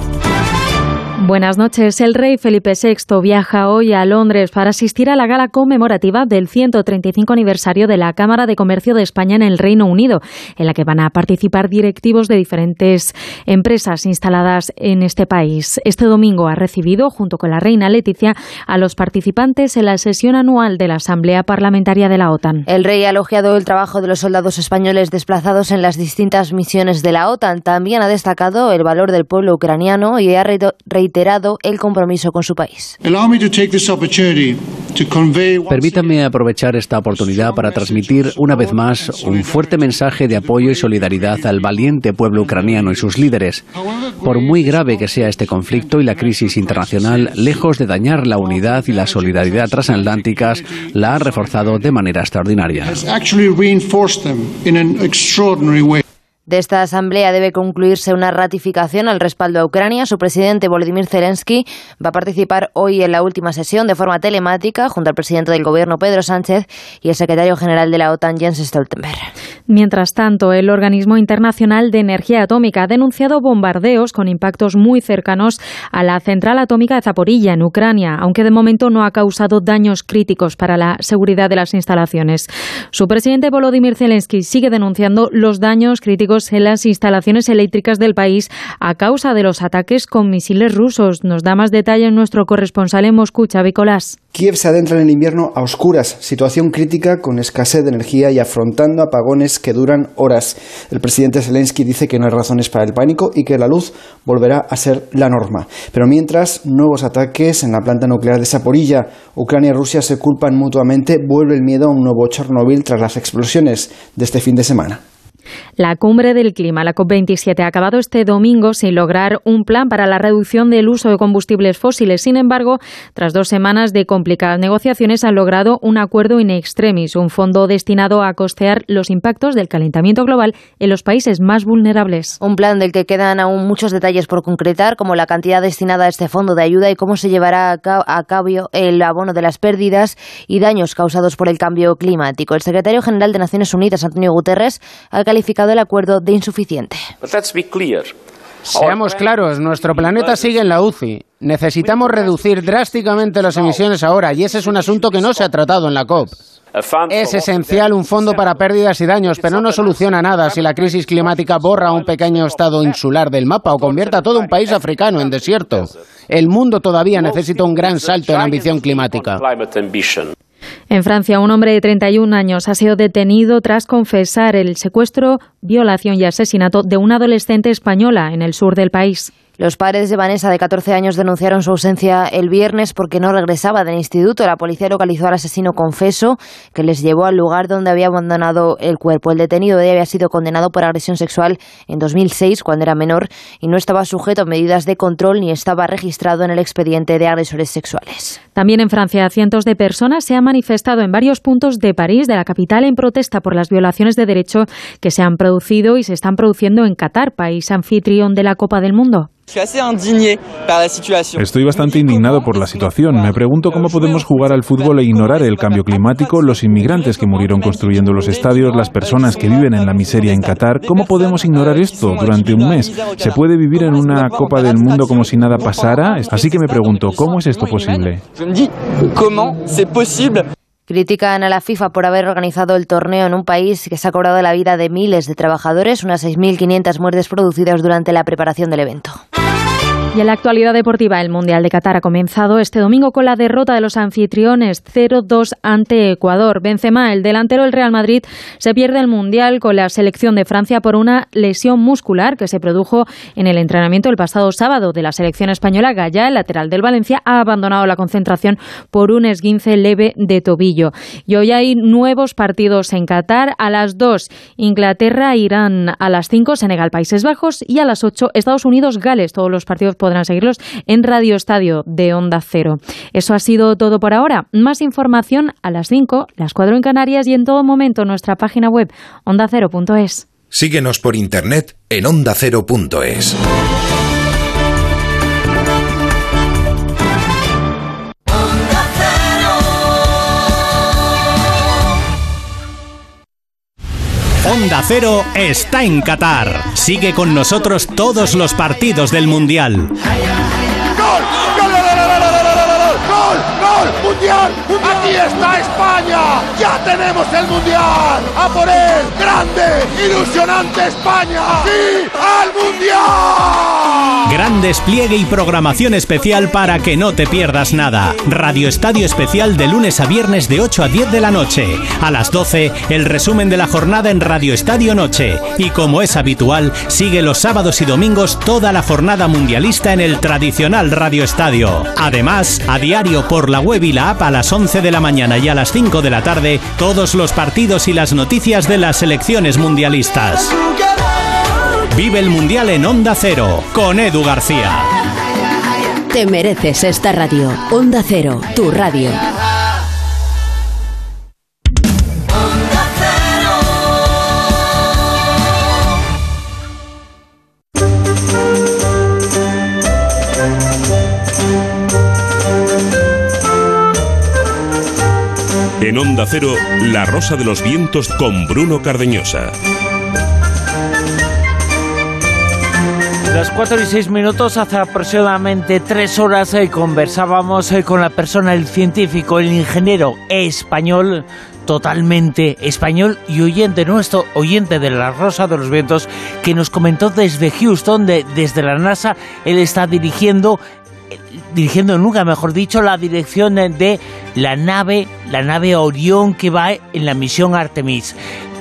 Buenas noches. El rey Felipe VI viaja hoy a Londres para asistir a la gala conmemorativa del 135 aniversario de la Cámara de Comercio de España en el Reino Unido, en la que van a participar directivos de diferentes empresas instaladas en este país. Este domingo ha recibido, junto con la reina Leticia, a los participantes en la sesión anual de la Asamblea Parlamentaria de la OTAN. El rey ha elogiado el trabajo de los soldados españoles desplazados en las distintas misiones de la OTAN. También ha destacado el valor del pueblo ucraniano y ha reiterado reiterado el compromiso con su país. Permítanme aprovechar esta oportunidad para transmitir una vez más un fuerte mensaje de apoyo y solidaridad al valiente pueblo ucraniano y sus líderes. Por muy grave que sea este conflicto y la crisis internacional, lejos de dañar la unidad y la solidaridad transatlánticas, la ha reforzado de manera extraordinaria. De esta asamblea debe concluirse una ratificación al respaldo a Ucrania. Su presidente Volodymyr Zelensky va a participar hoy en la última sesión de forma telemática junto al presidente del gobierno Pedro Sánchez y el secretario general de la OTAN Jens Stoltenberg. Mientras tanto, el Organismo Internacional de Energía Atómica ha denunciado bombardeos con impactos muy cercanos a la central atómica de Zaporilla en Ucrania, aunque de momento no ha causado daños críticos para la seguridad de las instalaciones. Su presidente Volodymyr Zelensky sigue denunciando los daños críticos en las instalaciones eléctricas del país a causa de los ataques con misiles rusos. Nos da más detalle nuestro corresponsal en Moscú, Xavi Colás. Kiev se adentra en el invierno a oscuras, situación crítica con escasez de energía y afrontando apagones que duran horas. El presidente Zelensky dice que no hay razones para el pánico y que la luz volverá a ser la norma. Pero mientras, nuevos ataques en la planta nuclear de Saporilla, Ucrania y Rusia se culpan mutuamente, vuelve el miedo a un nuevo Chernóbil tras las explosiones de este fin de semana. La cumbre del clima, la COP27, ha acabado este domingo sin lograr un plan para la reducción del uso de combustibles fósiles. Sin embargo, tras dos semanas de complicadas negociaciones, han logrado un acuerdo in extremis, un fondo destinado a costear los impactos del calentamiento global en los países más vulnerables. Un plan del que quedan aún muchos detalles por concretar, como la cantidad destinada a este fondo de ayuda y cómo se llevará a cabo el abono de las pérdidas y daños causados por el cambio climático. El secretario general de Naciones Unidas, Antonio Guterres, ha calificado el acuerdo de insuficiente. Seamos claros, nuestro planeta sigue en la UCI. Necesitamos reducir drásticamente las emisiones ahora y ese es un asunto que no se ha tratado en la COP. Es esencial un fondo para pérdidas y daños, pero no soluciona nada si la crisis climática borra un pequeño estado insular del mapa o convierta a todo un país africano en desierto. El mundo todavía necesita un gran salto en ambición climática. En Francia, un hombre de 31 años ha sido detenido tras confesar el secuestro, violación y asesinato de una adolescente española en el sur del país. Los padres de Vanessa, de 14 años, denunciaron su ausencia el viernes porque no regresaba del instituto. La policía localizó al asesino confeso que les llevó al lugar donde había abandonado el cuerpo. El detenido había sido condenado por agresión sexual en 2006, cuando era menor, y no estaba sujeto a medidas de control ni estaba registrado en el expediente de agresores sexuales. También en Francia, cientos de personas se han manifestado en varios puntos de París, de la capital, en protesta por las violaciones de derecho que se han producido y se están produciendo en Qatar, país anfitrión de la Copa del Mundo. Estoy bastante indignado por la situación. Me pregunto cómo podemos jugar al fútbol e ignorar el cambio climático, los inmigrantes que murieron construyendo los estadios, las personas que viven en la miseria en Qatar. ¿Cómo podemos ignorar esto durante un mes? ¿Se puede vivir en una Copa del Mundo como si nada pasara? Así que me pregunto, ¿cómo es esto posible? Critican a la FIFA por haber organizado el torneo en un país que se ha cobrado la vida de miles de trabajadores, unas 6.500 muertes producidas durante la preparación del evento. Y en la actualidad deportiva, el Mundial de Qatar ha comenzado este domingo con la derrota de los anfitriones 0-2 ante Ecuador. Benzema, el delantero del Real Madrid, se pierde el Mundial con la selección de Francia por una lesión muscular que se produjo en el entrenamiento el pasado sábado de la selección española. Gaya, el lateral del Valencia, ha abandonado la concentración por un esguince leve de tobillo. Y hoy hay nuevos partidos en Qatar. A las 2, Inglaterra, Irán. A las 5, Senegal, Países Bajos. Y a las 8, Estados Unidos, Gales. Todos los partidos podrán seguirlos en Radio Estadio de Onda Cero. Eso ha sido todo por ahora. Más información a las 5, las 4 en Canarias y en todo momento en nuestra página web ondacero.es. Síguenos por internet en ondacero.es. Onda Cero está en Qatar. Sigue con nosotros todos los partidos del Mundial. ¡Gol! ¡Aquí está España! ¡Ya tenemos el mundial! ¡A por él! ¡Grande! ¡Ilusionante España! ¡Sí al mundial! Gran despliegue y programación especial para que no te pierdas nada. Radio Estadio Especial de lunes a viernes de 8 a 10 de la noche. A las 12, el resumen de la jornada en Radio Estadio Noche. Y como es habitual, sigue los sábados y domingos toda la jornada mundialista en el tradicional Radio Estadio. Además, a diario por la web y la a las 11 de la mañana y a las 5 de la tarde, todos los partidos y las noticias de las selecciones mundialistas. Vive el Mundial en Onda Cero, con Edu García. Te mereces esta radio. Onda Cero, tu radio. En Onda Cero, La Rosa de los Vientos con Bruno Cardeñosa. Las 4 y 6 minutos, hace aproximadamente 3 horas, eh, conversábamos eh, con la persona, el científico, el ingeniero español, totalmente español y oyente nuestro, oyente de la Rosa de los Vientos, que nos comentó desde Houston, de- desde la NASA, él está dirigiendo dirigiendo nunca, mejor dicho, la dirección de la nave, la nave Orión que va en la misión Artemis.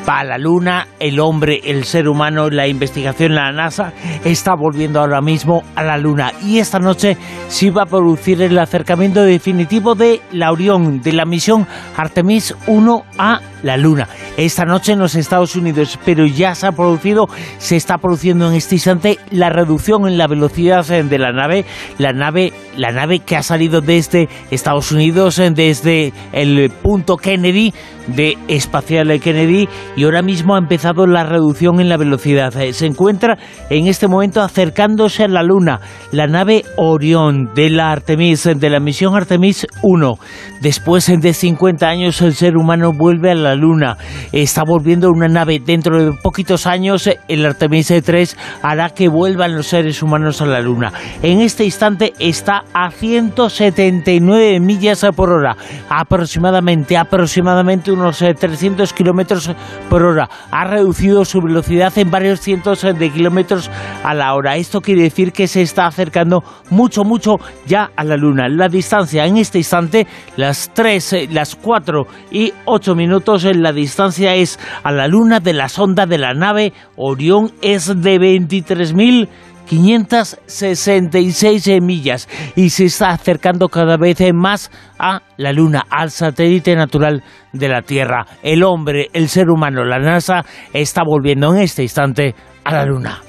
Va a la Luna, el hombre, el ser humano, la investigación, la NASA está volviendo ahora mismo a la Luna. Y esta noche sí va a producir el acercamiento definitivo de la Orión, de la misión Artemis 1 a la Luna. Esta noche en los Estados Unidos, pero ya se ha producido, se está produciendo en este instante la reducción en la velocidad eh, de la nave, la nave, la nave que ha salido desde Estados Unidos, eh, desde el punto Kennedy de espacial Kennedy y ahora mismo ha empezado la reducción en la velocidad. Eh, Se encuentra en este momento acercándose a la Luna, la nave Orión de la Artemis, eh, de la misión Artemis 1. Después eh, de 50 años el ser humano vuelve a la Luna. Está volviendo una nave dentro de poquitos años. eh, El Artemis 3 hará que vuelvan los seres humanos a la Luna. En este instante está a 179 millas por hora, aproximadamente, aproximadamente unos eh, 300 kilómetros por hora. Ha reducido su velocidad en varios cientos de kilómetros a la hora. Esto quiere decir que se está acercando mucho, mucho ya a la Luna. La distancia en este instante, las 3, eh, las 4 y 8 minutos, eh, la distancia es a la Luna de la sonda de la nave Orión es de 23.000 566 millas y se está acercando cada vez más a la Luna, al satélite natural de la Tierra. El hombre, el ser humano, la NASA está volviendo en este instante a la Luna.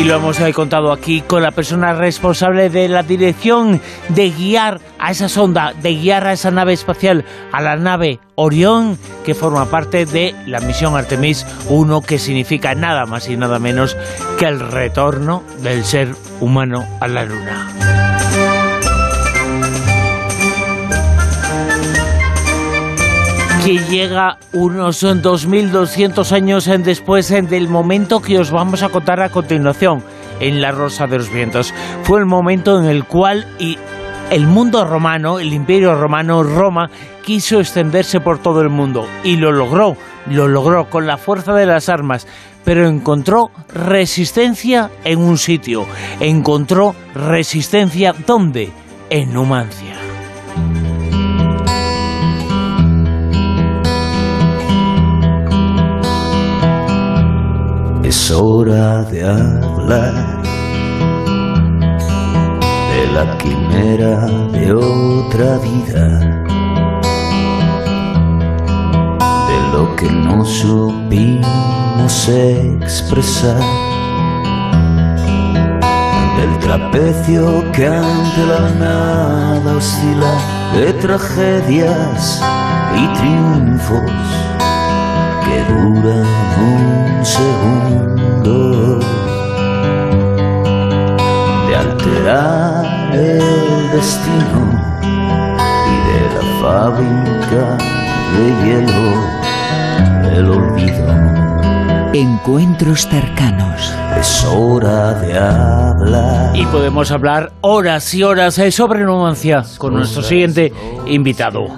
Y lo hemos eh, contado aquí con la persona responsable de la dirección de guiar a esa sonda, de guiar a esa nave espacial, a la nave Orión, que forma parte de la misión Artemis 1, que significa nada más y nada menos que el retorno del ser humano a la Luna. Llega unos 2.200 años en después en del momento que os vamos a contar a continuación en La Rosa de los Vientos. Fue el momento en el cual el mundo romano, el imperio romano, Roma, quiso extenderse por todo el mundo y lo logró, lo logró con la fuerza de las armas, pero encontró resistencia en un sitio, encontró resistencia ¿dónde? En Numancia. Es hora de hablar de la quimera de otra vida, de lo que no supimos expresar, del trapecio que ante la nada oscila, de tragedias y triunfos que duran un segundo de alterar el destino y de la fábrica de hielo el olvido Encuentros cercanos. Es hora de hablar. Y podemos hablar horas y horas eh, sobre Numancia con nuestro siguiente invitado.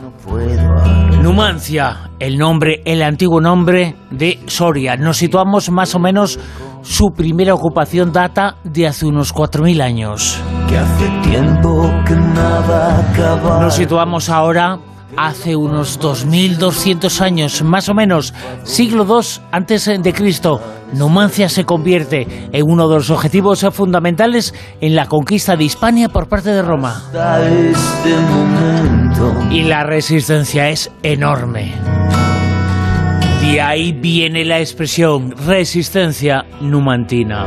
Numancia, el nombre, el antiguo nombre de Soria. Nos situamos más o menos, su primera ocupación data de hace unos 4.000 años. Que hace tiempo que nada acaba. Nos situamos ahora hace unos 2.200 años, más o menos, siglo II antes de Cristo, Numancia se convierte en uno de los objetivos fundamentales en la conquista de Hispania por parte de Roma. Y la resistencia es enorme. De ahí viene la expresión resistencia numantina.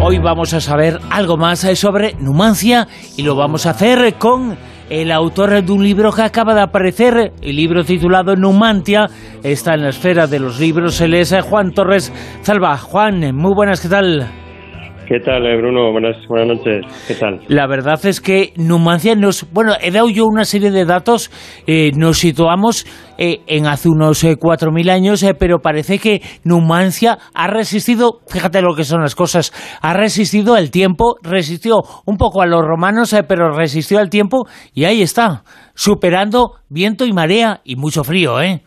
Hoy vamos a saber algo más sobre Numancia y lo vamos a hacer con el autor de un libro que acaba de aparecer, el libro titulado Numantia, está en la esfera de los libros, él es Juan Torres Salva. Juan, muy buenas, ¿qué tal? ¿Qué tal, eh, Bruno? Buenas, buenas noches. ¿Qué tal? La verdad es que Numancia nos... Bueno, he dado yo una serie de datos. Eh, nos situamos eh, en hace unos 4.000 años, pero parece que Numancia ha resistido... Fíjate lo que son las cosas. Ha resistido el tiempo, resistió un poco a los romanos, pero resistió al tiempo y ahí está, superando viento y marea y mucho frío, ¿eh?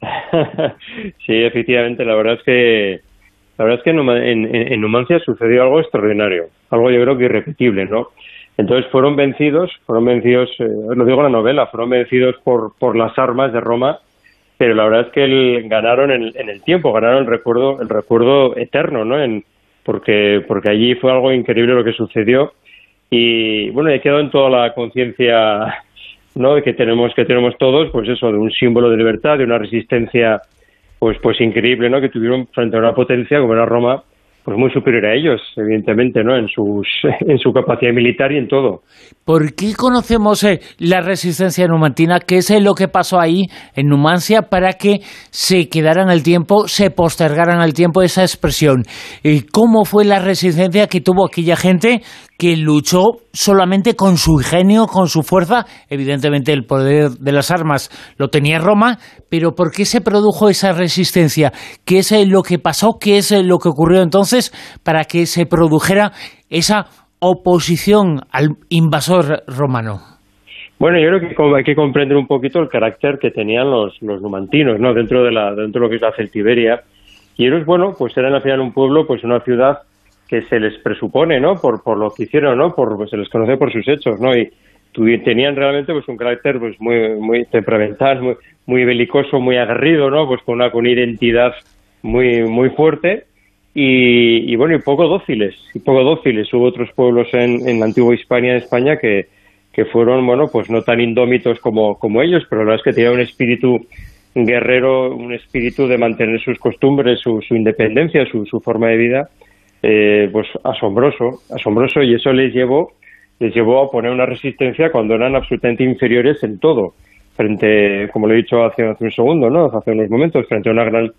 <laughs> sí, efectivamente. La verdad es que la verdad es que en, Numancia sucedió algo extraordinario, algo yo creo que irrepetible, ¿no? Entonces fueron vencidos, fueron vencidos, eh, lo digo en la novela, fueron vencidos por, por las armas de Roma, pero la verdad es que ganaron en, el tiempo, ganaron el recuerdo, el recuerdo eterno, ¿no? En, porque, porque allí fue algo increíble lo que sucedió y bueno, he quedado en toda la conciencia, ¿no? Que tenemos, que tenemos todos, pues eso, de un símbolo de libertad, de una resistencia pues, pues increíble, ¿no? Que tuvieron frente a una potencia como era Roma, pues muy superior a ellos, evidentemente, ¿no? En, sus, <laughs> en su capacidad militar y en todo. ¿Por qué conocemos eh, la resistencia numantina? ¿Qué es eh, lo que pasó ahí en Numancia para que se quedara en el tiempo, se postergara en el tiempo esa expresión? ¿Y ¿Cómo fue la resistencia que tuvo aquella gente que luchó solamente con su ingenio, con su fuerza? Evidentemente el poder de las armas lo tenía Roma, pero ¿por qué se produjo esa resistencia? ¿Qué es eh, lo que pasó? ¿Qué es lo que ocurrió entonces para que se produjera esa oposición al invasor romano? Bueno, yo creo que hay que comprender un poquito el carácter que tenían los, los numantinos, ¿no? Dentro de la dentro de lo que es la Celtiberia. Y ellos, bueno, pues eran al final un pueblo, pues una ciudad que se les presupone, ¿no? Por, por lo que hicieron, ¿no? Por, pues se les conoce por sus hechos, ¿no? Y tenían realmente pues un carácter pues muy muy temperamental, muy, belicoso, muy aguerrido, ¿no? Pues con una, con una identidad muy muy fuerte y, bueno, y poco dóciles, y poco dóciles. Hubo otros pueblos en, en la antigua Hispania, en España, que, que fueron, bueno, pues no tan indómitos como, como ellos, pero la verdad es que tenían un espíritu guerrero, un espíritu de mantener sus costumbres, su, su independencia, su, su forma de vida, eh, pues asombroso, asombroso, y eso les llevó, les llevó a poner una resistencia cuando eran absolutamente inferiores en todo, frente, como lo he dicho hace, hace un segundo, ¿no? hace unos momentos, frente a una gran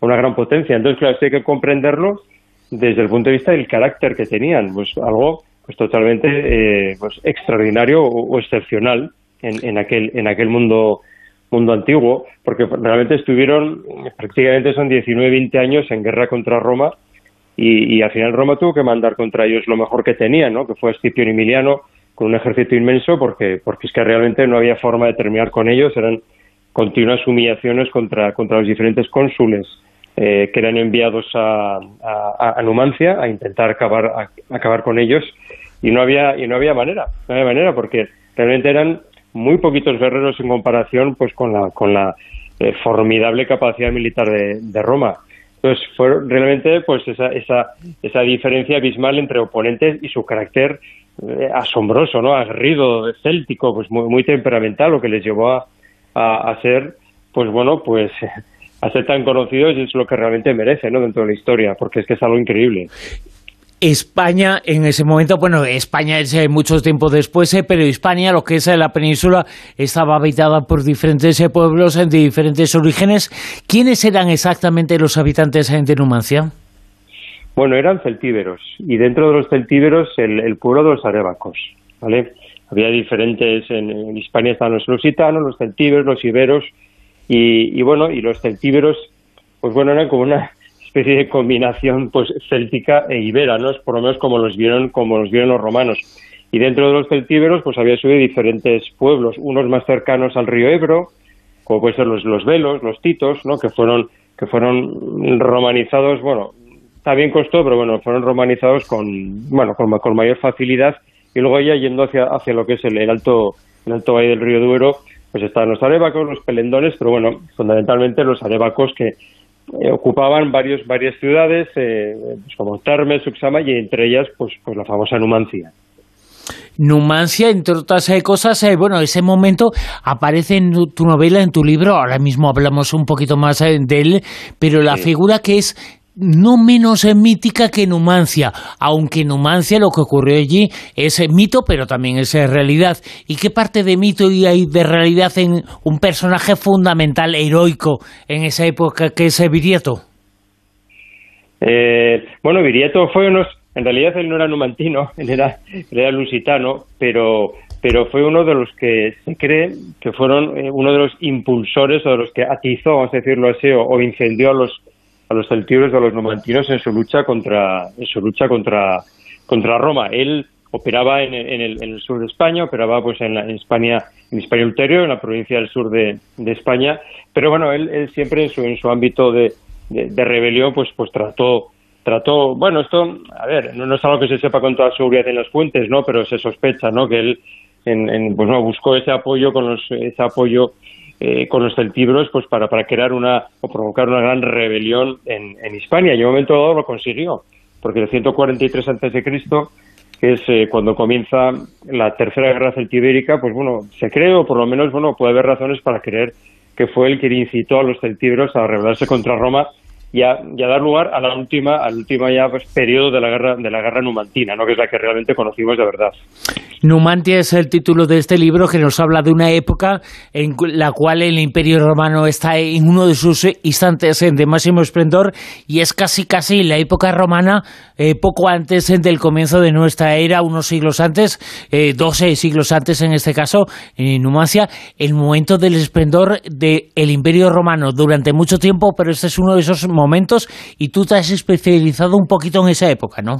una gran potencia. Entonces, claro, hay que comprenderlo desde el punto de vista del carácter que tenían, pues algo pues totalmente eh, pues extraordinario o, excepcional en, en, aquel en aquel mundo mundo antiguo, porque realmente estuvieron prácticamente son 19, 20 años en guerra contra Roma y, y, al final Roma tuvo que mandar contra ellos lo mejor que tenían, ¿no? que fue Escipión Emiliano con un ejército inmenso porque porque es que realmente no había forma de terminar con ellos, eran continuas humillaciones contra contra los diferentes cónsules eh, que eran enviados a, Numancia a intentar acabar, acabar con ellos y no había y no había manera, no había manera porque realmente eran muy poquitos guerreros en comparación pues con la con la eh, formidable capacidad militar de, Roma. Entonces fue realmente pues esa, esa, esa diferencia abismal entre oponentes y su carácter eh, asombroso, ¿no? aguerrido, céltico, pues muy, muy temperamental, lo que les llevó a, a, a ser pues bueno, pues <laughs> a ser tan conocidos es lo que realmente merece ¿no? dentro de la historia, porque es que es algo increíble. España en ese momento, bueno, España es eh, mucho tiempo después, eh, pero España, lo que es eh, la península, estaba habitada por diferentes pueblos de diferentes orígenes. ¿Quiénes eran exactamente los habitantes de Numancia? Bueno, eran celtíberos, y dentro de los celtíberos el, pueblo de los arébacos, ¿vale? Había diferentes, en, en Hispania estaban los lusitanos, los celtíberos, los iberos, y, bueno, y los celtíberos, pues bueno, eran como una especie de combinación pues céltica e ibera, ¿no? Es por lo menos como los vieron, como los vieron los romanos. Y dentro de los celtíberos, pues había subido diferentes pueblos, unos más cercanos al río Ebro, como pueden ser los, los velos, los titos, ¿no? que fueron, que fueron romanizados, bueno, también costó, pero bueno, fueron romanizados con, bueno, con, con mayor facilidad, y luego ya yendo hacia, hacia lo que es el, el alto, el alto valle del río Duero, pues estaban los arebacos, los pelendones, pero bueno, fundamentalmente los arebacos que eh, ocupaban varios, varias ciudades, eh, pues como Termes, Uxama, y entre ellas, pues, pues la famosa Numancia. Numancia, entre otras eh, cosas, eh, bueno, ese momento aparece en tu novela, en tu libro, ahora mismo hablamos un poquito más eh, de él, pero la figura que es no menos mítica que Numancia, aunque Numancia lo que ocurrió allí es mito, pero también es realidad. ¿Y qué parte de mito y hay de realidad en un personaje fundamental, heroico, en esa época que es Virieto? bueno, Virieto fue unos en realidad él no era numantino, <laughs> él era, lusitano, pero, pero fue uno de los que se cree que fueron eh, uno de los impulsores o de los que atizó, vamos a decirlo así, o, incendió a los a los celtíberos o a los numantinos en su lucha contra en su lucha contra contra Roma. Él operaba en, el, sur de España, operaba pues en, España en España ulterior, en la provincia del sur de, España, pero bueno, él, siempre en su, en su ámbito de, de rebelión pues pues trató trató, bueno, esto, a ver, no, es algo que se sepa con toda seguridad en las fuentes, ¿no? Pero se sospecha, ¿no? Que él, en, pues no, buscó ese apoyo con los, ese apoyo eh, con los celtibros, pues para, para crear una, o provocar una gran rebelión en, en Hispania. Y en un momento dado lo consiguió, porque el 143 a.C., que es eh, cuando comienza la tercera guerra celtibérica, pues bueno, se cree, o por lo menos, bueno, puede haber razones para creer que fue el que incitó a los celtibros a rebelarse contra Roma y a, dar lugar a la última, al último ya pues, periodo de la guerra de la guerra numantina, ¿no? que es la que realmente conocimos de verdad. Numantia es el título de este libro que nos habla de una época en la cual el Imperio Romano está en uno de sus instantes de máximo esplendor y es casi casi la época romana eh, poco antes del comienzo de nuestra era, unos siglos antes, eh, 12 siglos antes en este caso, en Numancia, el momento del esplendor del Imperio Romano durante mucho tiempo, pero este es uno de esos momentos momentos y tú te has especializado un poquito en esa época, ¿no?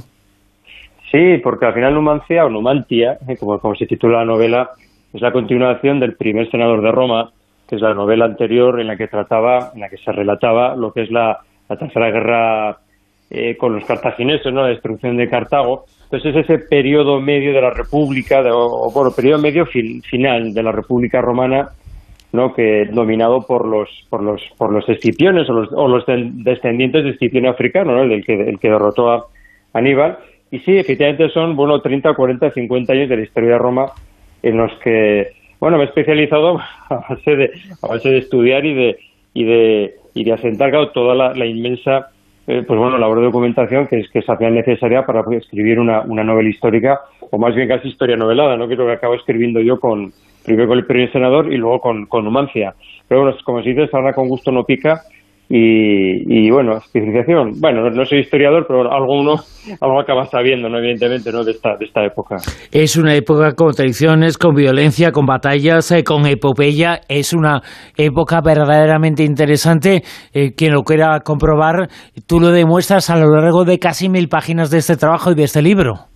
Sí, porque al final Numancia o Numantia, eh, como, como se titula la novela, es la continuación del primer senador de Roma, que es la novela anterior en la que trataba, en la que se relataba lo que es la, tercera guerra eh, con los cartagineses, ¿no? la destrucción de Cartago. Entonces es ese periodo medio de la República, o, bueno, periodo medio final de la República Romana, ¿no? que dominado por los por los por los escipiones o los, o los descendientes de Escipión africano, ¿no? el, que el que derrotó a Aníbal. Y sí, efectivamente son bueno 30, 40, 50 años de la historia de Roma en los que bueno, me he especializado <laughs> a base de a base de estudiar y de y de y de asentar toda la, inmensa eh, pues bueno, labor de documentación que es que es necesaria para escribir una, una novela histórica o más bien casi historia novelada, ¿no? Que que acabo escribiendo yo con, primero con el primer senador y luego con, con Numancia. Pero bueno, como se dice, ahora con gusto no pica. Y, bueno, especialización. Bueno, no, soy historiador, pero algo uno algo acaba sabiendo, ¿no? evidentemente, ¿no? de, esta, de esta época. Es una época con tradiciones, con violencia, con batallas, eh, con epopeya. Es una época verdaderamente interesante. Eh, quien lo quiera comprobar, tú lo demuestras a lo largo de casi mil páginas de este trabajo y de este libro.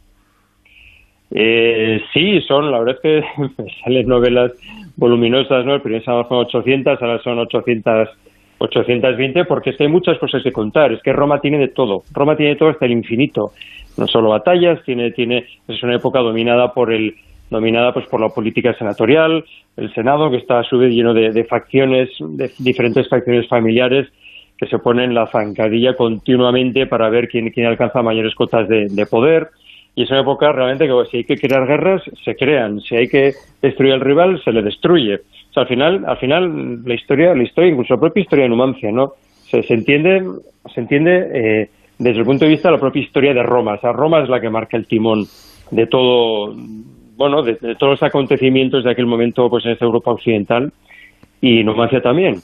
Eh, sí, son, la verdad es que <laughs> salen novelas voluminosas, ¿no? El primer sábado son 800, ahora son 800, 820, porque es que hay muchas cosas que contar. Es que Roma tiene de todo. Roma tiene de todo hasta el infinito. No solo batallas, tiene, tiene, es una época dominada por el, dominada pues por la política senatorial, el Senado, que está a su vez lleno de, facciones, de diferentes facciones familiares, que se ponen la zancadilla continuamente para ver quién, quién alcanza mayores cotas de poder y es una época realmente que si hay que crear guerras, se crean, si hay que destruir al rival, se le destruye. O sea, al final, al final la historia, la historia, incluso la propia historia de Numancia, ¿no? Se, se entiende, se entiende eh, desde el punto de vista de la propia historia de Roma. O sea, Roma es la que marca el timón de todo, bueno, de, todos los acontecimientos de aquel momento, pues en esta Europa occidental y Numancia también.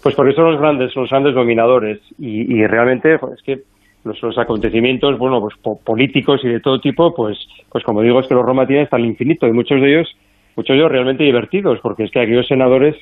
Pues porque son los grandes, los grandes dominadores y, y realmente, pues, es que los, acontecimientos, bueno, pues políticos y de todo tipo, pues, pues como digo, es que los Roma tienen hasta el infinito y muchos de ellos, muchos de ellos realmente divertidos, porque es que aquellos senadores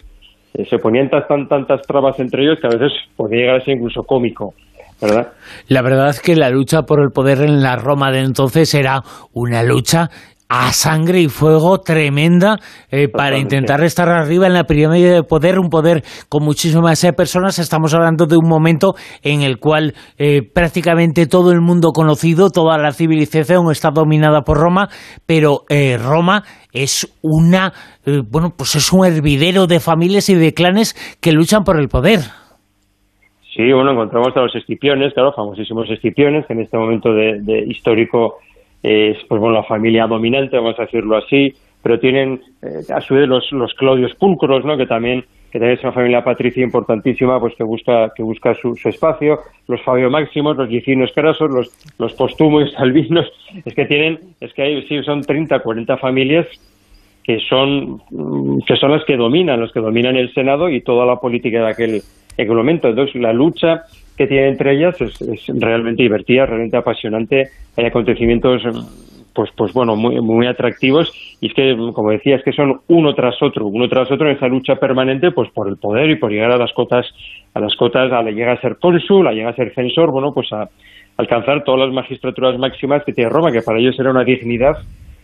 eh, se ponían tan, tantas trabas entre ellos que a veces podía llegar a ser incluso cómico. ¿verdad? La verdad es que la lucha por el poder en la Roma de entonces era una lucha a sangre y fuego tremenda eh, para intentar estar arriba en la pirámide de poder, un poder con muchísimas eh, personas. Estamos hablando de un momento en el cual eh, prácticamente todo el mundo conocido, toda la civilización está dominada por Roma, pero Roma es una, bueno, pues es un hervidero de familias y de clanes que luchan por el poder. Sí, bueno, encontramos a los escipiones, claro, famosísimos escipiones, que en este momento de histórico es pues bueno la familia dominante, vamos a decirlo así, pero tienen eh, a su vez los, los Claudios Pulcros, ¿no? que también que también es una familia patricia importantísima, pues que busca que busca su, espacio, los Fabio Máximos, los Licinos Crasos, los, los Postumos Albinos, <laughs> es que tienen, es que hay, sí, son 30, 40 familias que son que son las que dominan, los que dominan el Senado y toda la política de aquel, aquel momento. Entonces, la lucha que tiene entre ellas es, realmente divertida, realmente apasionante. Hay acontecimientos pues pues bueno muy muy atractivos y es que como decía es que son uno tras otro uno tras otro en esa lucha permanente pues por el poder y por llegar a las cotas a las cotas a llegar a ser cónsul a llegar a ser censor bueno pues a alcanzar todas las magistraturas máximas que tiene Roma que para ellos era una dignidad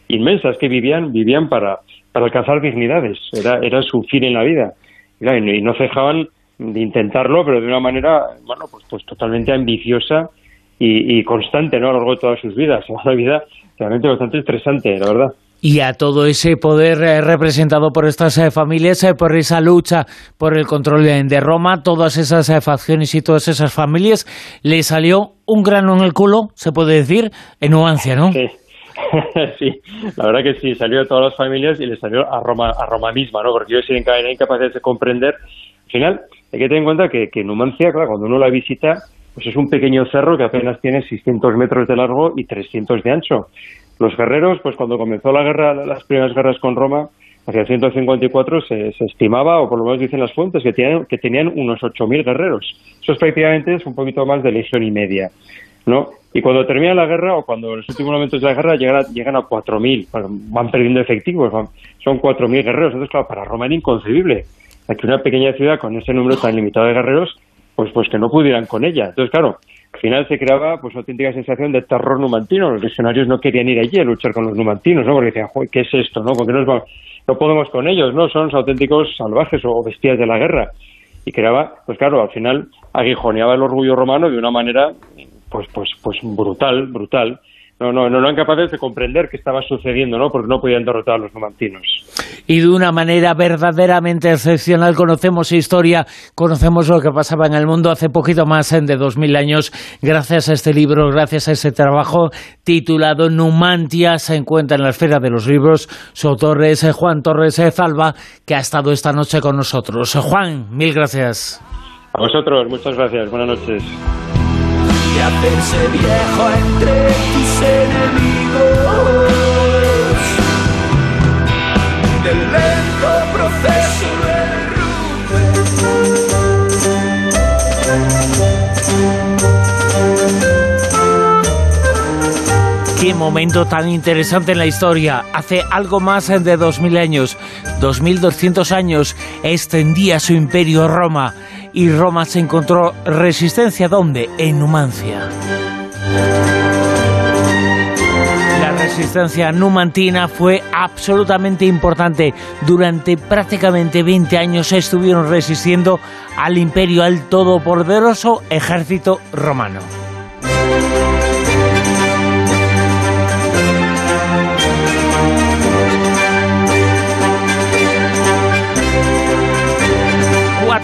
inmensa es que vivían vivían para para alcanzar dignidades era era su fin en la vida y no cejaban de intentarlo, pero de una manera, bueno, pues, pues totalmente ambiciosa y, constante, ¿no? A lo largo de todas sus vidas. <laughs> Una vida realmente bastante estresante, la verdad. Y a todo ese poder eh, representado por estas eh, familias, eh, por esa lucha por el control de, Roma, todas esas facciones y todas esas familias, le salió un grano en el culo, se puede decir, en Nuancia, ¿no? Sí. <laughs> sí, la verdad que sí, salió a todas las familias y le salió a Roma, a Roma misma, ¿no? Porque ellos eran incapaces de comprender. Al final, hay que tener en cuenta que, que Numancia, claro, cuando uno la visita, pues es un pequeño cerro que apenas tiene 600 metros de largo y 300 de ancho. Los guerreros, pues cuando comenzó la guerra, las primeras guerras con Roma, hacia el 154 se, se, estimaba, o por lo menos dicen las fuentes, que tenían, unos 8.000 guerreros. Eso es prácticamente es un poquito más de legión y media, ¿no? Y cuando termina la guerra, o cuando en los últimos momentos de la guerra llegan a, llegan a 4.000, van perdiendo efectivos, son 4.000 guerreros. Entonces, claro, para Roma era inconcebible que una pequeña ciudad con ese número tan limitado de guerreros, pues, pues que no pudieran con ella. Entonces, claro, al final se creaba pues auténtica sensación de terror numantino. Los legionarios no querían ir allí a luchar con los numantinos, ¿no? Porque decían, ¿qué es esto, no? Porque no, no podemos con ellos, ¿no? Son auténticos salvajes o bestias de la guerra. Y creaba, pues claro, al final aguijoneaba el orgullo romano de una manera, pues, pues, pues brutal, brutal no, no, no eran capaces de comprender qué estaba sucediendo, ¿no? Porque no podían derrotar a los numantinos. Y de una manera verdaderamente excepcional conocemos historia, conocemos lo que pasaba en el mundo hace poquito más de dos mil años, gracias a este libro, gracias a este trabajo titulado Numantia, se encuentra en la esfera de los libros. Su autor es Juan Torres Zalba, que ha estado esta noche con nosotros. Juan, mil gracias. A vosotros, muchas gracias. Buenas noches y hacerse viejo entre tus enemigos del lento proceso Qué momento tan interesante en la historia. Hace algo más de 2000 años, 2200 años, extendía su imperio Roma y Roma se encontró resistencia ¿dónde? En Numancia. Resistencia numantina fue absolutamente importante. Durante prácticamente 20 años estuvieron resistiendo al imperio, al todopoderoso ejército romano.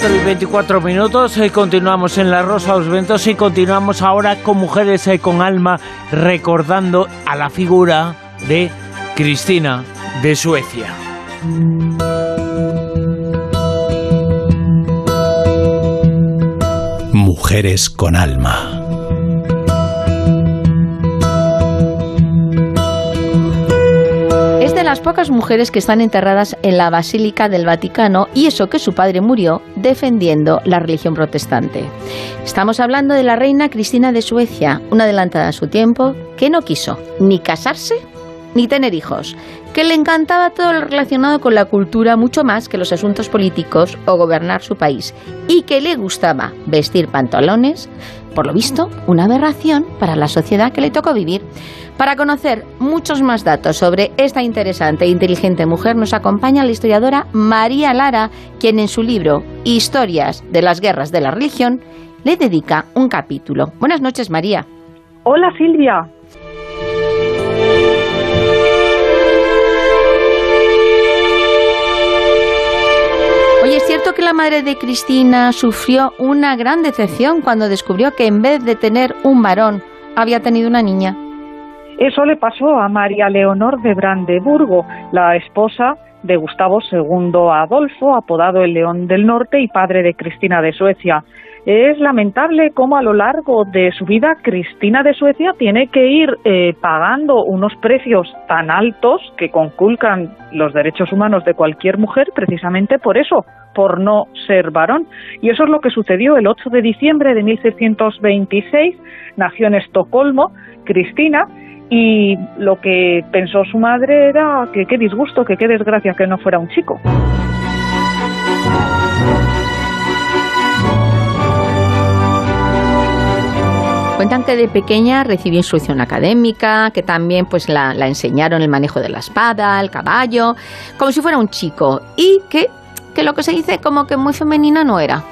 4 y 24 minutos. eh, continuamos en La Rosa los Ventos y continuamos ahora con Mujeres eh, con Alma, recordando a la figura de Cristina de Suecia. Mujeres con Alma. Las pocas mujeres que están enterradas en la Basílica del Vaticano y eso que su padre murió defendiendo la religión protestante. Estamos hablando de la reina Cristina de Suecia, una adelantada a su tiempo, que no quiso ni casarse ni tener hijos. que le encantaba todo lo relacionado con la cultura mucho más que los asuntos políticos o gobernar su país y que le gustaba vestir pantalones, por lo visto, una aberración para la sociedad que le tocó vivir. Para conocer muchos más datos sobre esta interesante e inteligente mujer nos acompaña la historiadora María Lara, quien en su libro Historias de las guerras de la religión le dedica un capítulo. Buenas noches, María. Hola, Silvia. Cierto que la madre de Cristina sufrió una gran decepción cuando descubrió que en vez de tener un varón, había tenido una niña? Eso le pasó a María Leonor de Brandeburgo, la esposa de Gustavo II Adolfo, apodado el León del Norte y padre de Cristina de Suecia. Es lamentable cómo a lo largo de su vida Cristina de Suecia tiene que ir eh, pagando unos precios tan altos que conculcan los derechos humanos de cualquier mujer precisamente por eso, por no ser varón. Y eso es lo que sucedió el 8 de diciembre de 1626. Nació en Estocolmo Cristina y lo que pensó su madre era que qué disgusto, que qué desgracia que no fuera un chico. Cuentan que de pequeña recibió instrucción académica, que también pues la, enseñaron el manejo de la espada, el caballo, como si fuera un chico, y que, que lo que se dice como que muy femenina no era.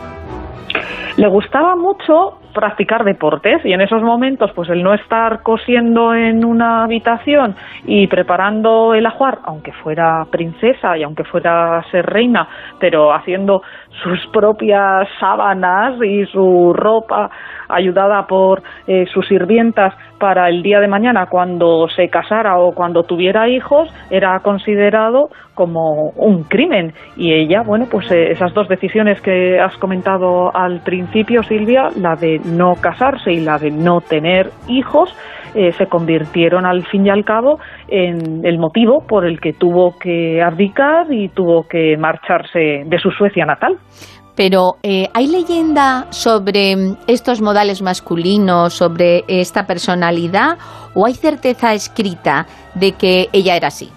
Le gustaba mucho practicar deportes y en esos momentos pues el no estar cosiendo en una habitación y preparando el ajuar, aunque fuera princesa y aunque fuera ser reina, pero haciendo sus propias sábanas y su ropa ayudada por eh, sus sirvientas para el día de mañana cuando se casara o cuando tuviera hijos era considerado como un crimen. Y ella bueno pues eh, esas dos decisiones que has comentado al principio Silvia la de no casarse y la de no tener hijos eh, se convirtieron al fin y al cabo en el motivo por el que tuvo que abdicar y tuvo que marcharse de su Suecia natal. Pero eh, ¿hay leyenda sobre estos modales masculinos, sobre esta personalidad, o hay certeza escrita de que ella era así?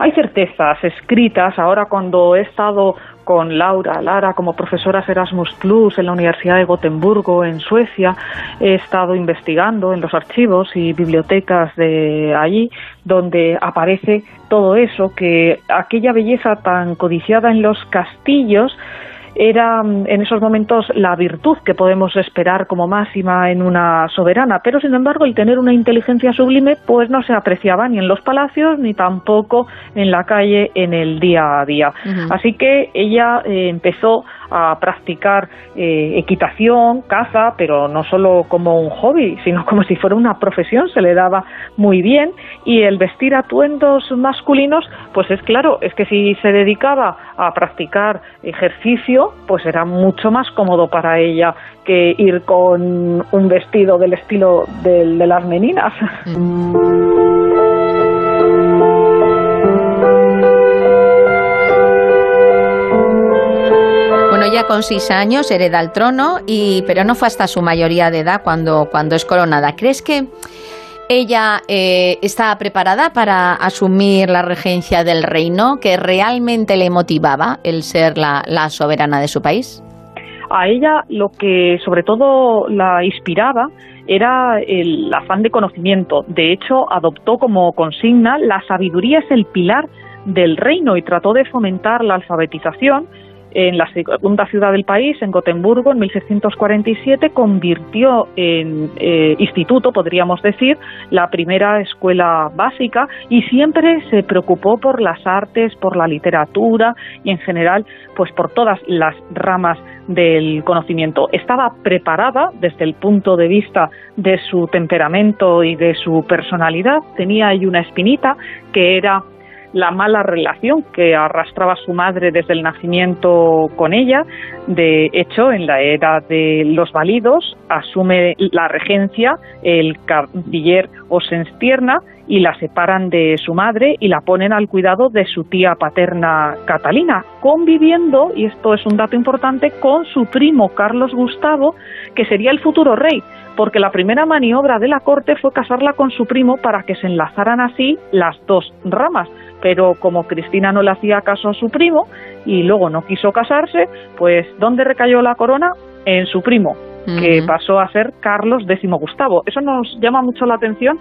Hay certezas escritas. Ahora cuando he estado con Laura Lara como profesora Erasmus Plus en la Universidad de Gotemburgo, en Suecia. He estado investigando en los archivos y bibliotecas de allí, donde aparece todo eso, que aquella belleza tan codiciada en los castillos era mm, en esos momentos la virtud que podemos esperar como máxima en una soberana, pero sin embargo el tener una inteligencia sublime pues no se apreciaba ni en los palacios ni tampoco en la calle en el día a día. Así que ella eh, empezó a practicar eh, equitación, caza, pero no solo como un hobby, sino como si fuera una profesión, se le daba muy bien y el vestir atuendos masculinos, pues es claro, es que si se dedicaba a practicar ejercicio, pues era mucho más cómodo para ella que ir con un vestido del estilo del, de las meninas. Con seis años hereda el trono, y, pero no fue hasta su mayoría de edad cuando, cuando es coronada. ¿Crees que ella eh, está preparada para asumir la regencia del reino, que realmente le motivaba el ser la soberana de su país? A ella lo que sobre todo la inspiraba era el afán de conocimiento. De hecho, adoptó como consigna la sabiduría es el pilar del reino y trató de fomentar la alfabetización en la segunda ciudad del país, en Gotemburgo, en 1647, convirtió en eh, instituto, podríamos decir, la primera escuela básica y siempre se preocupó por las artes, por la literatura y en general, pues por todas las ramas del conocimiento. Estaba preparada desde el punto de vista de su temperamento y de su personalidad. Tenía ahí una espinita que era la mala relación que arrastraba su madre desde el nacimiento con ella. De hecho, en la era de los válidos, asume la regencia el canciller Osenstierna y la separan de su madre y la ponen al cuidado de su tía paterna Catalina, conviviendo, y esto es un dato importante, con su primo Carlos Gustavo, que sería el futuro rey, porque la primera maniobra de la corte fue casarla con su primo para que se enlazaran así las dos ramas. Pero como Cristina no le hacía caso a su primo y luego no quiso casarse, pues ¿dónde recayó la corona? En su primo, que pasó a ser Carlos X Gustavo. Eso nos llama mucho la atención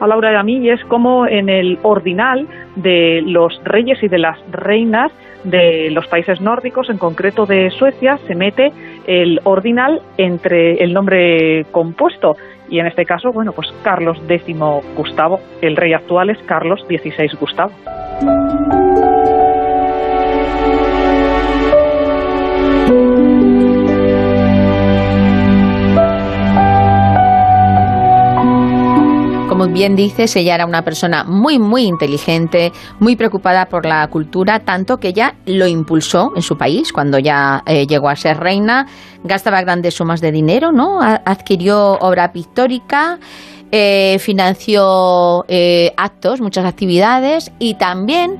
a Laura y a mí y es como en el ordinal de los reyes y de las reinas de los países nórdicos, en concreto de Suecia, se mete el ordinal entre el nombre compuesto y en este caso, bueno, pues Carlos X Gustavo, el rey actual es Carlos XVI Gustavo. Como bien dices, ella era una persona muy, muy inteligente, muy preocupada por la cultura, tanto que ella lo impulsó en su país cuando ya eh, llegó a ser reina. Gastaba grandes sumas de dinero, ¿no? adquirió obra pictórica. Eh, financió eh, actos, muchas actividades y también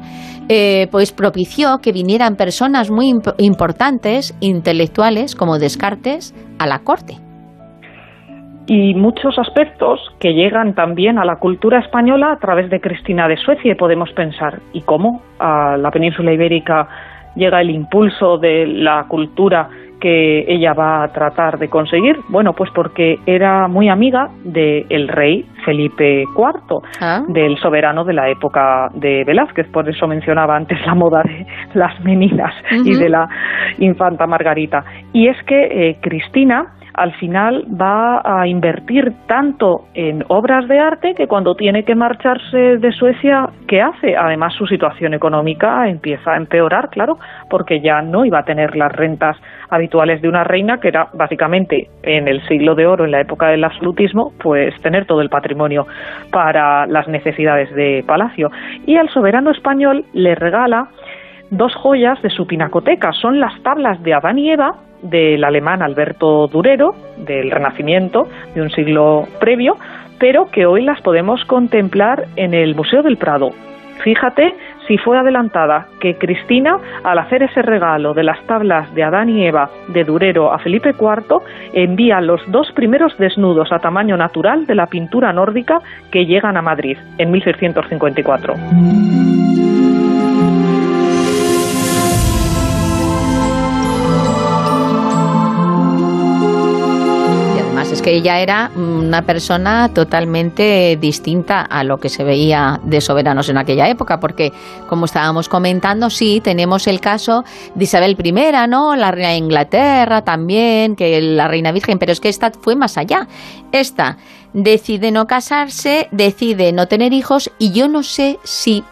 pues propició que vinieran personas muy importantes, intelectuales como Descartes, a la corte y muchos aspectos que llegan también a la cultura española a través de Cristina de Suecia, podemos pensar, ¿y cómo a la península ibérica llega el impulso de la cultura que ella va a tratar de conseguir? Bueno, pues porque era muy amiga del rey Felipe IV, ah. del soberano de la época de Velázquez, por eso mencionaba antes la moda de las meninas y de la infanta Margarita. Y es que eh, Cristina al final va a invertir tanto en obras de arte que cuando tiene que marcharse de Suecia, ¿qué hace? Además, su situación económica empieza a empeorar, claro, porque ya no iba a tener las rentas habituales de una reina, que era básicamente en el siglo de oro, en la época del absolutismo, pues tener todo el patrimonio para las necesidades de palacio. Y al soberano español le regala dos joyas de su pinacoteca. Son las tablas de Adán y Eva del alemán Alberto Durero, del Renacimiento, de un siglo previo, pero que hoy las podemos contemplar en el Museo del Prado. Fíjate si fue adelantada que Cristina, al hacer ese regalo de las tablas de Adán y Eva de Durero a Felipe IV, envía los dos primeros desnudos a tamaño natural de la pintura nórdica que llegan a Madrid en 1654. Que ella era una persona totalmente distinta a lo que se veía de soberanos en aquella época, porque como estábamos comentando, sí, tenemos el caso de Isabel I, ¿no? La reina de Inglaterra también, que la reina virgen, pero es que esta fue más allá. Esta decide no casarse, decide no tener hijos y yo no sé si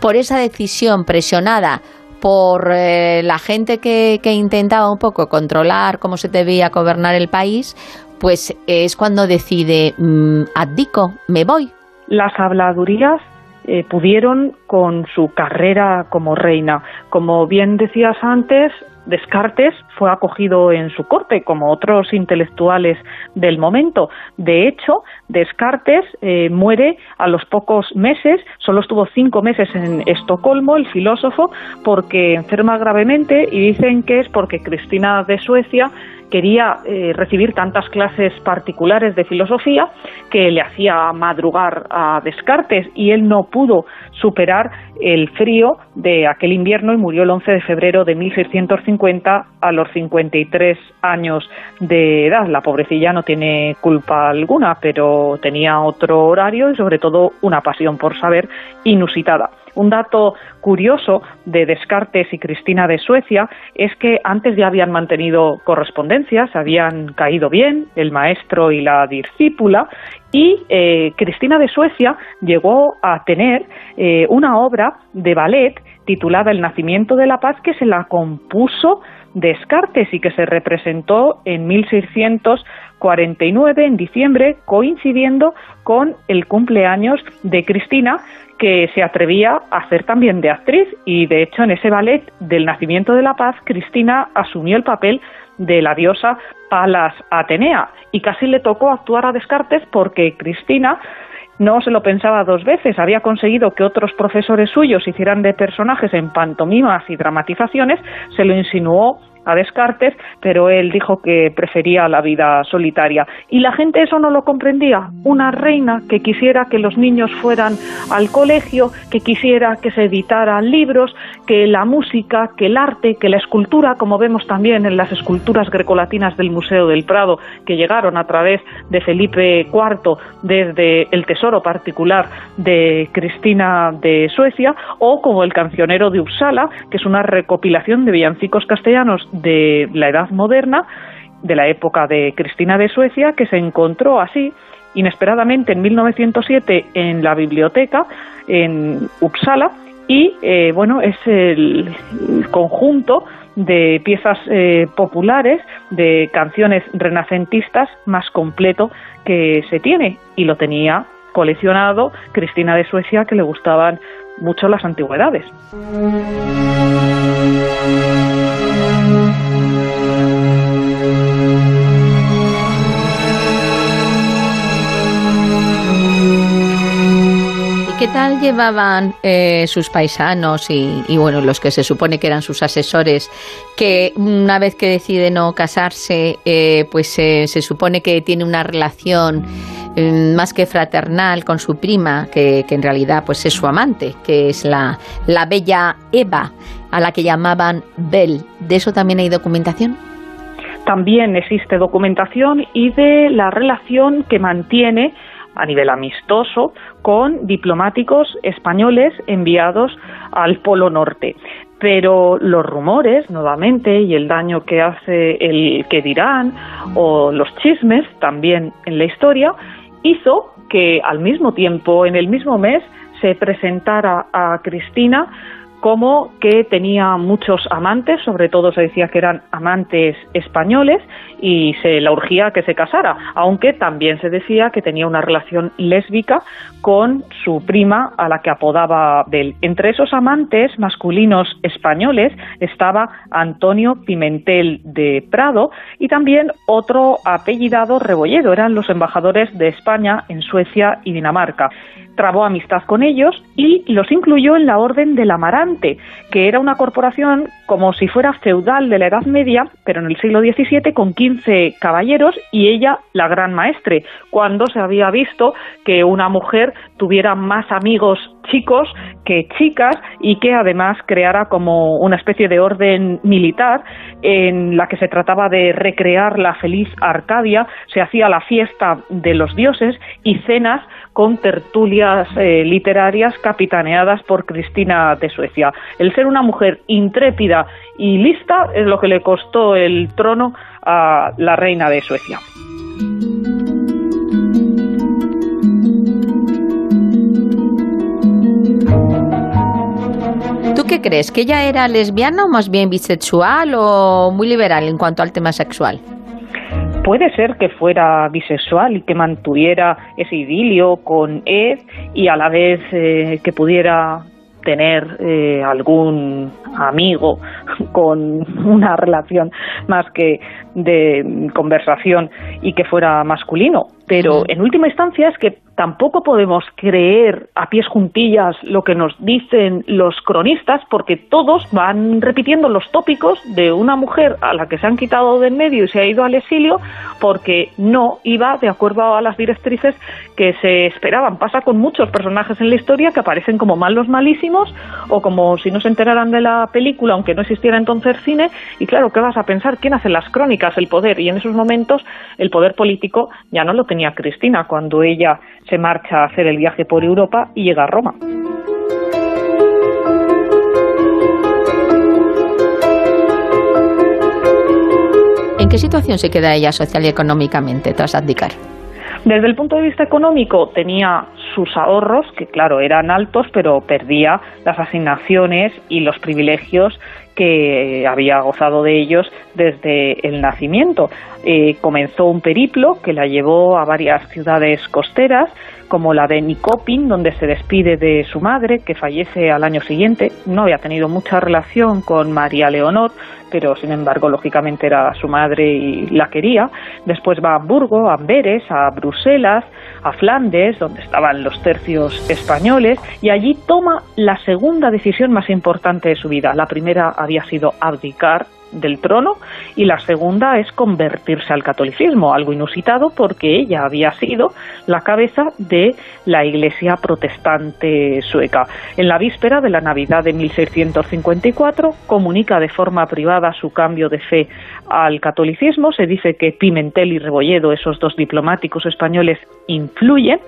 por esa decisión presionada por eh, la gente que, intentaba un poco controlar cómo se debía gobernar el país, pues es cuando decide, mm, abdico, me voy. Las habladurías eh, pudieron con su carrera como reina. Como bien decías antes, Descartes fue acogido en su corte, como otros intelectuales del momento. De hecho, Descartes eh, muere a los pocos meses, solo estuvo cinco meses en Estocolmo, el filósofo, porque enferma gravemente y dicen que es porque Cristina de Suecia quería eh, recibir tantas clases particulares de filosofía que le hacía madrugar a Descartes y él no pudo superar el frío de aquel invierno y murió el 11 de febrero de 1650 a los 53 años de edad. La pobrecilla no tiene culpa alguna, pero tenía otro horario y sobre todo una pasión por saber inusitada. Un dato curioso de Descartes y Cristina de Suecia es que antes ya habían mantenido correspondencias, habían caído bien el maestro y la discípula, y eh, Cristina de Suecia llegó a tener eh, una obra de ballet titulada El nacimiento de la paz que se la compuso Descartes y que se representó en 1649 en diciembre coincidiendo con el cumpleaños de Cristina que se atrevía a hacer también de actriz y de hecho en ese ballet del nacimiento de la paz Cristina asumió el papel de la diosa Palas Atenea y casi le tocó actuar a Descartes porque Cristina no se lo pensaba dos veces, había conseguido que otros profesores suyos hicieran de personajes en pantomimas y dramatizaciones, se lo insinuó a Descartes, pero él dijo que prefería la vida solitaria. Y la gente eso no lo comprendía. Una reina que quisiera que los niños fueran al colegio, que quisiera que se editaran libros, que la música, que el arte, que la escultura, como vemos también en las esculturas grecolatinas del Museo del Prado, que llegaron a través de Felipe IV desde el tesoro particular de Cristina de Suecia, o como el cancionero de Uppsala, que es una recopilación de villancicos castellanos de la Edad Moderna, de la época de Cristina de Suecia, que se encontró así inesperadamente en 1907 en la biblioteca en Uppsala y eh, bueno es el conjunto de piezas eh, populares de canciones renacentistas más completo que se tiene. Y lo tenía coleccionado Cristina de Suecia que le gustaban mucho las antigüedades. ¿Qué tal llevaban eh, sus paisanos y, bueno, los que se supone que eran sus asesores, que una vez que decide no casarse, eh, pues se supone que tiene una relación mm, más que fraternal con su prima, que, en realidad pues es su amante, que es la, la bella Eva, a la que llamaban Belle. ¿De eso también hay documentación? También existe documentación y de la relación que mantiene a nivel amistoso con diplomáticos españoles enviados al Polo Norte. Pero los rumores, nuevamente, y el daño que hace el que dirán, o los chismes también en la historia, hizo que al mismo tiempo, en el mismo mes, se presentara a Cristina como que tenía muchos amantes, sobre todo se decía que eran amantes españoles y se la urgía que se casara, aunque también se decía que tenía una relación lésbica con su prima a la que apodaba Bel. Entre esos amantes masculinos españoles estaba Antonio Pimentel de Prado y también otro apellidado Rebolledo, eran los embajadores de España en Suecia y Dinamarca trabó amistad con ellos y los incluyó en la Orden del Amarante, que era una corporación como si fuera feudal de la Edad Media, pero en el siglo XVII con 15 caballeros y ella la gran maestre, cuando se había visto que una mujer tuviera más amigos chicos que chicas y que además creara como una especie de orden militar en la que se trataba de recrear la feliz Arcadia, se hacía la fiesta de los dioses y cenas con tertulias eh, literarias capitaneadas por Cristina de Suecia. El ser una mujer intrépida y lista es lo que le costó el trono a la reina de Suecia. ¿Tú qué crees? ¿Que ella era lesbiana o más bien bisexual o muy liberal en cuanto al tema sexual? Puede ser que fuera bisexual y que mantuviera ese idilio con Ed y a la vez eh, que pudiera tener eh, algún amigo <laughs> con una relación más que de conversación y que fuera masculino. Pero en última instancia es que tampoco podemos creer a pies juntillas lo que nos dicen los cronistas porque todos van repitiendo los tópicos de una mujer a la que se han quitado de en medio y se ha ido al exilio porque no iba de acuerdo a las directrices que se esperaban. Pasa con muchos personajes en la historia que aparecen como malos malísimos o como si no se enteraran de la película aunque no existiera entonces cine y claro, ¿qué vas a pensar? ¿Quién hace las crónicas? El poder y en esos momentos el poder político ya no lo tenía Cristina cuando ella se marcha a hacer el viaje por Europa y llega a Roma. ¿En qué situación se queda ella social y económicamente tras abdicar? Desde el punto de vista económico tenía sus ahorros, que claro eran altos, pero perdía las asignaciones y los privilegios que había gozado de ellos desde el nacimiento. Eh, comenzó un periplo que la llevó a varias ciudades costeras, como la de Nicopin, donde se despide de su madre, que fallece al año siguiente. No había tenido mucha relación con María Leonor, pero sin embargo, lógicamente era su madre y la quería. Después va a Hamburgo, a Amberes, a Bruselas, a Flandes, donde estaban los tercios españoles, y allí toma la segunda decisión más importante de su vida. La primera había sido abdicar del trono y la segunda es convertirse al catolicismo, algo inusitado porque ella había sido la cabeza de la Iglesia protestante sueca. En la víspera de la Navidad de 1654 comunica de forma privada su cambio de fe al catolicismo. Se dice que Pimentel y Rebolledo, esos dos diplomáticos españoles, influyen.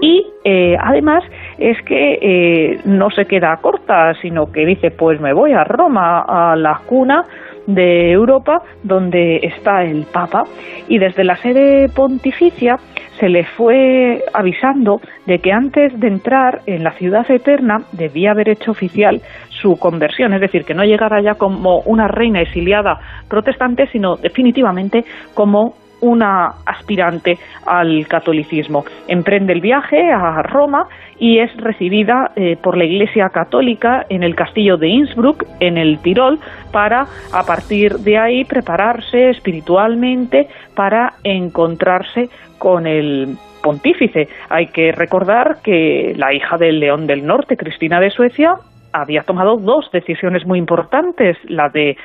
Y eh, además es que eh, no se queda corta, sino que dice pues me voy a Roma, a la cuna de Europa donde está el Papa y desde la sede pontificia se le fue avisando de que antes de entrar en la ciudad eterna debía haber hecho oficial su conversión, es decir, que no llegara ya como una reina exiliada protestante, sino definitivamente como una aspirante al catolicismo. Emprende el viaje a Roma y es recibida eh, por la Iglesia Católica en el castillo de Innsbruck, en el Tirol, para a partir de ahí prepararse espiritualmente para encontrarse con el pontífice. Hay que recordar que la hija del León del Norte, Cristina de Suecia, había tomado dos decisiones muy importantes, la de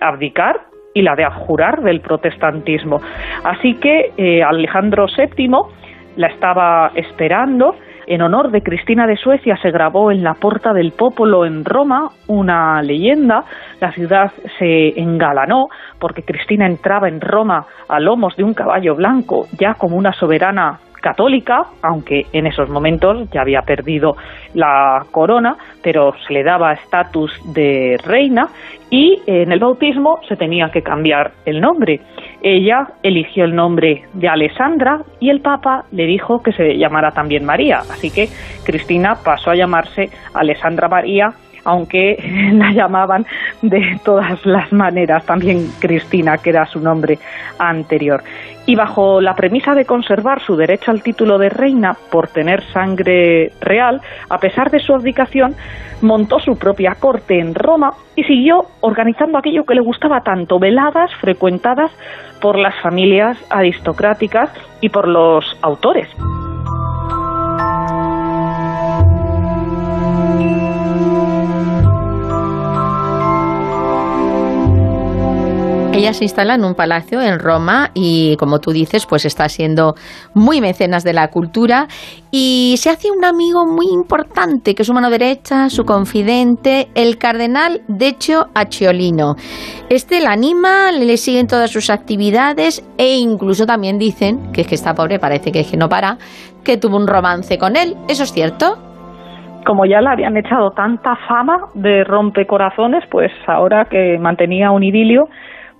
abdicar y la de abjurar del protestantismo. Así que eh, Alejandro VII la estaba esperando. En honor de Cristina de Suecia se grabó en la Porta del Popolo en Roma una leyenda. La ciudad se engalanó porque Cristina entraba en Roma a lomos de un caballo blanco, ya como una soberana católica, aunque en esos momentos ya había perdido la corona, pero se le daba estatus de reina y en el bautismo se tenía que cambiar el nombre. Ella eligió el nombre de Alessandra y el Papa le dijo que se llamara también María, así que Cristina pasó a llamarse Alessandra María aunque <laughs> la llamaban de todas las maneras, también Cristina, que era su nombre anterior. Y bajo la premisa de conservar su derecho al título de reina por tener sangre real, a pesar de su abdicación, montó su propia corte en Roma y siguió organizando aquello que le gustaba tanto, veladas frecuentadas por las familias aristocráticas y por los autores. Ella se instala en un palacio en Roma y, como tú dices, pues está siendo muy mecenas de la cultura y se hace un amigo muy importante, que es su mano derecha, su confidente, el cardenal Decio Acciolino. Este la anima, le sigue en todas sus actividades e incluso también dicen, que es que está pobre parece que, es que no para, que tuvo un romance con él. ¿Eso es cierto? como ya le habían echado tanta fama de rompecorazones, pues ahora que mantenía un idilio,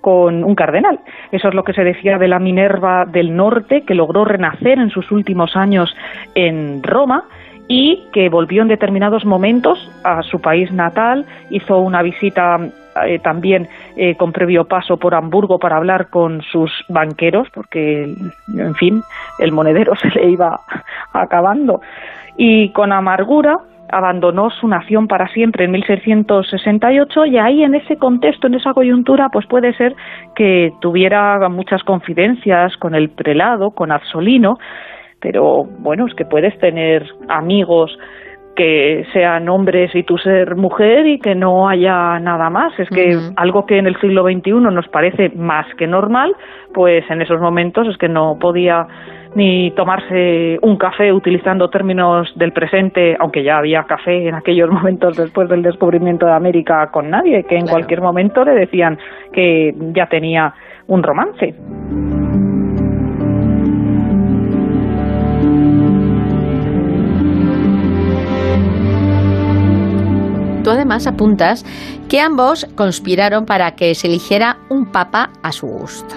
con un cardenal. Eso es lo que se decía de la Minerva del Norte, que logró renacer en sus últimos años en Roma y que volvió en determinados momentos a su país natal, hizo una visita eh, también eh, con previo paso por Hamburgo para hablar con sus banqueros, porque, en fin, el monedero <laughs> se le iba acabando. Y con amargura abandonó su nación para siempre en 1668 y ahí en ese contexto, en esa coyuntura, pues puede ser que tuviera muchas confidencias con el prelado, con Azzolino, pero bueno, es que puedes tener amigos que sean hombres y tú ser mujer y que no haya nada más. Es que algo que en el siglo XXI nos parece más que normal, pues en esos momentos es que no podía ni tomarse un café utilizando términos del presente, aunque ya había café en aquellos <laughs> momentos después del descubrimiento de América con nadie, que en cualquier momento le decían que ya tenía un romance. Tú además apuntas que ambos conspiraron para que se eligiera un papa a su gusto.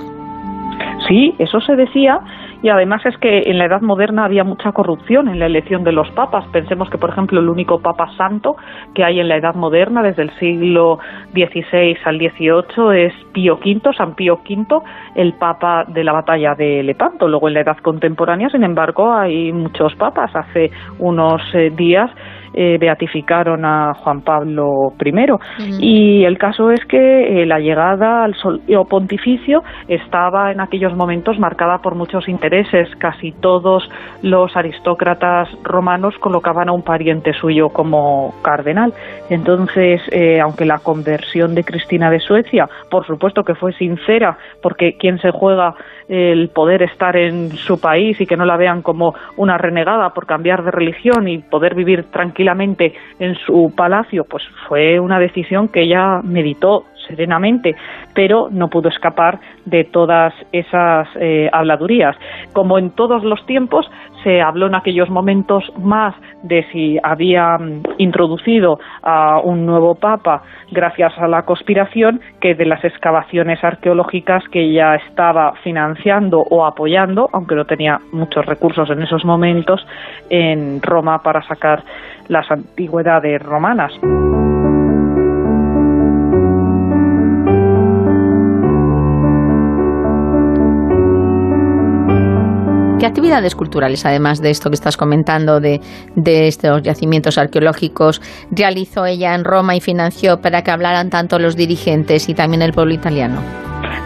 Sí, eso se decía y además es que en la Edad Moderna había mucha corrupción en la elección de los papas. Pensemos que, por ejemplo, el único papa santo que hay en la Edad Moderna desde el siglo XVI al XVIII es Pío V, San Pío V, el papa de la batalla de Lepanto. Luego en la Edad contemporánea, sin embargo, hay muchos papas. Hace unos eh, días eh, beatificaron a Juan Pablo I. Y el caso es que eh, la llegada al solio pontificio estaba en aquellos momentos marcada por muchos intereses. Casi todos los aristócratas romanos colocaban a un pariente suyo como cardenal. Entonces, eh, aunque la conversión de Cristina de Suecia, por supuesto que fue sincera, porque quien se juega el poder estar en su país y que no la vean como una renegada por cambiar de religión y poder vivir tranquilamente en su palacio, pues fue una decisión que ella meditó serenamente, pero no pudo escapar de todas esas eh, habladurías. Como en todos los tiempos, se habló en aquellos momentos más de si había mm, introducido a un nuevo papa gracias a la conspiración que de las excavaciones arqueológicas que ella estaba financiando o apoyando, aunque no tenía muchos recursos en esos momentos, en Roma para sacar las antigüedades romanas. ¿Qué actividades culturales, además de esto que estás comentando, de, de estos yacimientos arqueológicos, realizó ella en Roma y financió para que hablaran tanto los dirigentes y también el pueblo italiano?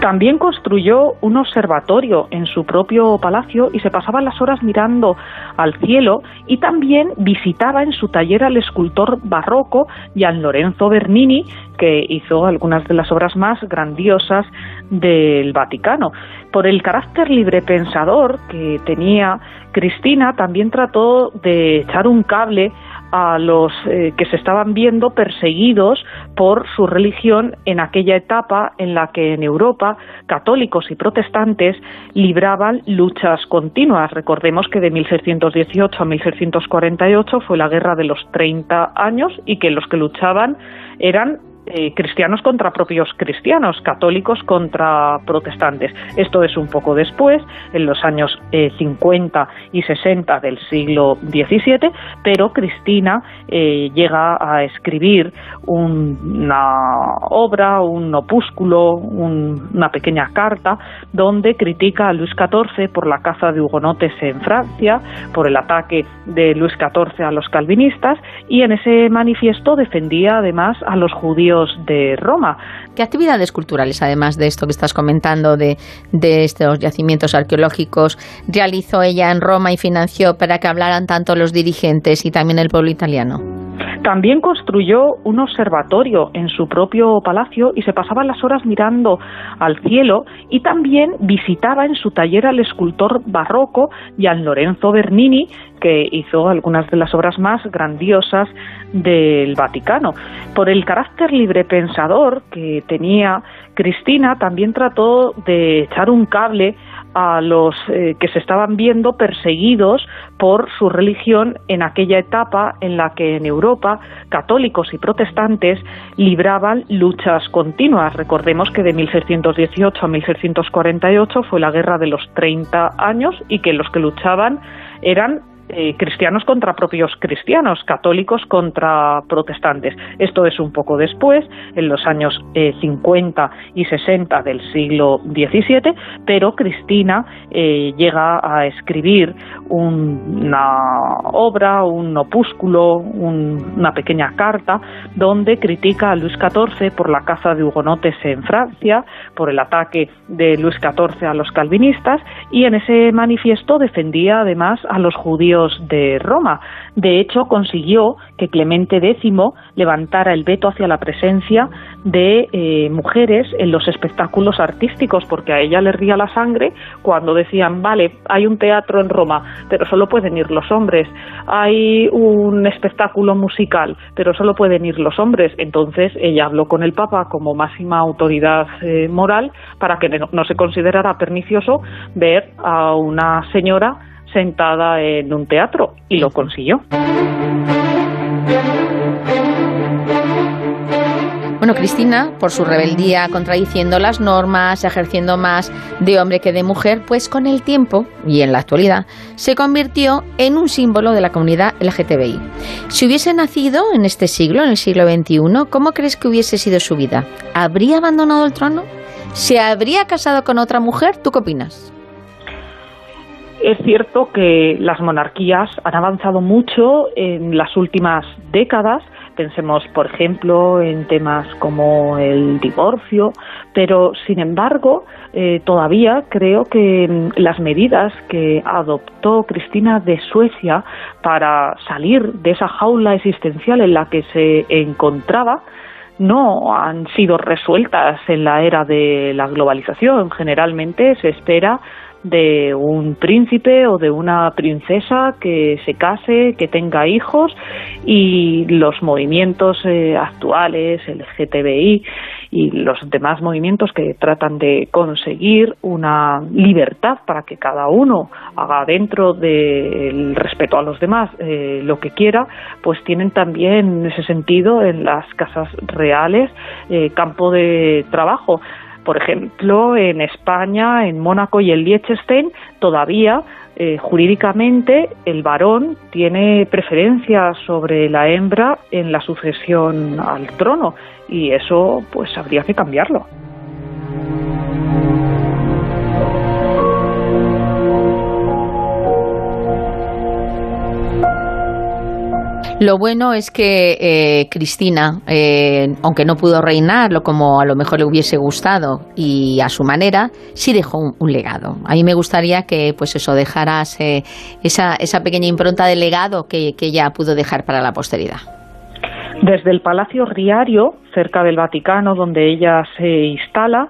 También construyó un observatorio en su propio palacio y se pasaba las horas mirando al cielo y también visitaba en su taller al escultor barroco Gian Lorenzo Bernini, que hizo algunas de las obras más grandiosas del Vaticano. Por el carácter libre pensador que tenía Cristina, también trató de echar un cable a los eh, que se estaban viendo perseguidos por su religión en aquella etapa en la que en Europa católicos y protestantes libraban luchas continuas. Recordemos que de 1618 a 1648 fue la guerra de los 30 años y que los que luchaban eran eh, cristianos contra propios cristianos, católicos contra protestantes. Esto es un poco después, en los años 50 eh, y 60 del siglo XVII, pero Cristina eh, llega a escribir una obra, un opúsculo, una pequeña carta, donde critica a Luis XIV por la caza de hugonotes en Francia, por el ataque de Luis XIV a los calvinistas, y en ese manifiesto defendía además a los judíos de Roma. ¿Qué actividades culturales, además de esto que estás comentando, de, de estos yacimientos arqueológicos, realizó ella en Roma y financió para que hablaran tanto los dirigentes y también el pueblo italiano? También construyó un observatorio en su propio palacio y se pasaba las horas mirando al cielo y también visitaba en su taller al escultor barroco Gian Lorenzo Bernini, que hizo algunas de las obras más grandiosas del Vaticano. Por el carácter libre pensador que tenía Cristina, también trató de echar un cable a los eh, que se estaban viendo perseguidos por su religión en aquella etapa en la que en Europa católicos y protestantes libraban luchas continuas. Recordemos que de 1618 a 1648 fue la guerra de los 30 años y que los que luchaban eran eh, cristianos contra propios cristianos, católicos contra protestantes. Esto es un poco después, en los años 50 eh, y 60 del siglo XVII, pero Cristina eh, llega a escribir una obra, un opúsculo, una pequeña carta, donde critica a Luis XIV por la caza de hugonotes en Francia, por el ataque de Luis XIV a los calvinistas, y en ese manifiesto defendía además a los judíos de Roma. De hecho, consiguió que Clemente X levantara el veto hacia la presencia de eh, mujeres en los espectáculos artísticos, porque a ella le ría la sangre cuando decían, vale, hay un teatro en Roma, pero solo pueden ir los hombres, hay un espectáculo musical, pero solo pueden ir los hombres. Entonces ella habló con el Papa como máxima autoridad eh, moral para que no se considerara pernicioso ver a una señora sentada en un teatro y lo consiguió. Bueno, Cristina, por su rebeldía, contradiciendo las normas, ejerciendo más de hombre que de mujer, pues con el tiempo y en la actualidad se convirtió en un símbolo de la comunidad LGTBI. Si hubiese nacido en este siglo, en el siglo XXI, ¿cómo crees que hubiese sido su vida? ¿Habría abandonado el trono? ¿Se habría casado con otra mujer? ¿Tú qué opinas? Es cierto que las monarquías han avanzado mucho en las últimas décadas, Pensemos, por ejemplo, en temas como el divorcio, pero sin embargo, eh, todavía creo que mm, las medidas que adoptó Cristina de Suecia para salir de esa jaula existencial en la que se encontraba, no han sido resueltas en la era de la globalización. Generalmente se espera de un príncipe o de una princesa que se case, que tenga hijos y los movimientos eh, actuales, el GTBI y los demás movimientos que tratan de conseguir una libertad para que cada uno haga dentro del respeto a los demás eh, lo que quiera, pues tienen también en ese sentido en las casas reales eh, campo de trabajo. Por ejemplo, en España, en Mónaco y en Liechtenstein, todavía eh, jurídicamente el varón tiene preferencia sobre la hembra en la sucesión al trono y eso pues habría que cambiarlo. Lo bueno es que eh, Cristina, eh, aunque no pudo reinarlo como a lo mejor le hubiese gustado y a su manera, sí dejó un, legado. A mí me gustaría que, pues eso, dejaras esa, esa pequeña impronta de legado que, que ella pudo dejar para la posteridad. Desde el Palacio Riario, cerca del Vaticano, donde ella se instala,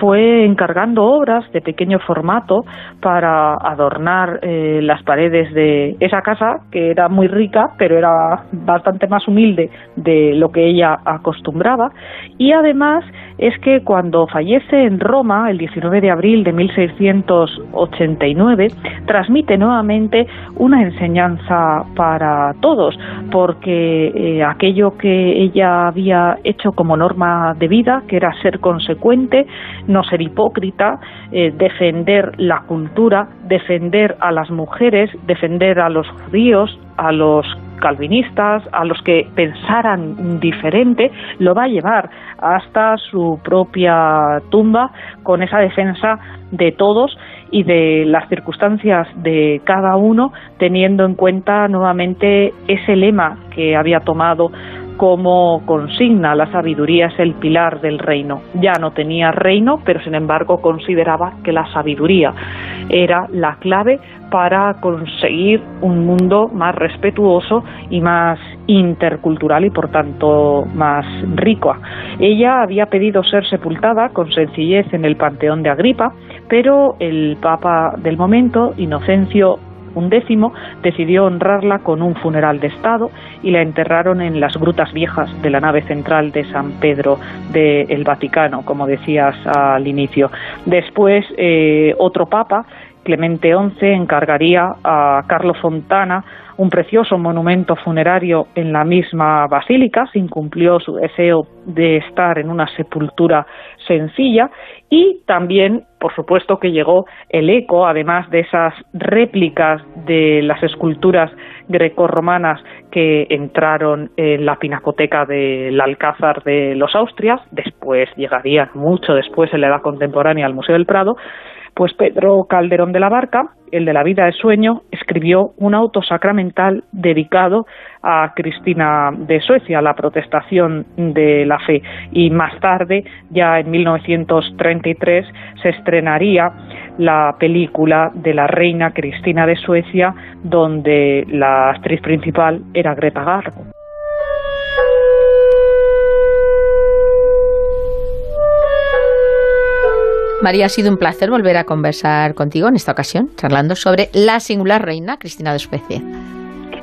fue encargando obras de pequeño formato para adornar eh, las paredes de esa casa, que era muy rica, pero era bastante más humilde de lo que ella acostumbraba. Y además es que cuando fallece en Roma, el 19 de abril de 1689, transmite nuevamente una enseñanza para todos, porque eh, aquello que ella había hecho como norma de vida, que era ser consecuente, no ser hipócrita, eh, defender la cultura, defender a las mujeres, defender a los judíos, a los calvinistas, a los que pensaran diferente, lo va a llevar hasta su propia tumba con esa defensa de todos y de las circunstancias de cada uno, teniendo en cuenta nuevamente ese lema que había tomado como consigna la sabiduría es el pilar del reino. Ya no tenía reino, pero sin embargo consideraba que la sabiduría era la clave para conseguir un mundo más respetuoso y más intercultural y por tanto más rico. Ella había pedido ser sepultada con sencillez en el Panteón de Agripa, pero el Papa del momento, Inocencio un décimo decidió honrarla con un funeral de Estado y la enterraron en las grutas viejas de la nave central de San Pedro del Vaticano, como decías al inicio. Después, eh, otro papa, Clemente XI, encargaría a Carlo Fontana un precioso monumento funerario en la misma basílica, se incumplió su deseo de estar en una sepultura sencilla y también, por supuesto, que llegó el eco, además de esas réplicas de las esculturas grecorromanas que entraron en la pinacoteca del Alcázar de los Austrias, después llegarían mucho después en la edad contemporánea al Museo del Prado, pues Pedro Calderón de la Barca, el de la vida de sueño, escribió un auto sacramental dedicado a Cristina de Suecia, la protestación de la fe. Y más tarde, ya en 1933, se estrenaría la película de la reina Cristina de Suecia, donde la actriz principal era Greta Garbo. María, ha sido un placer volver a conversar contigo en esta ocasión, charlando sobre la singular reina Cristina de Suecia.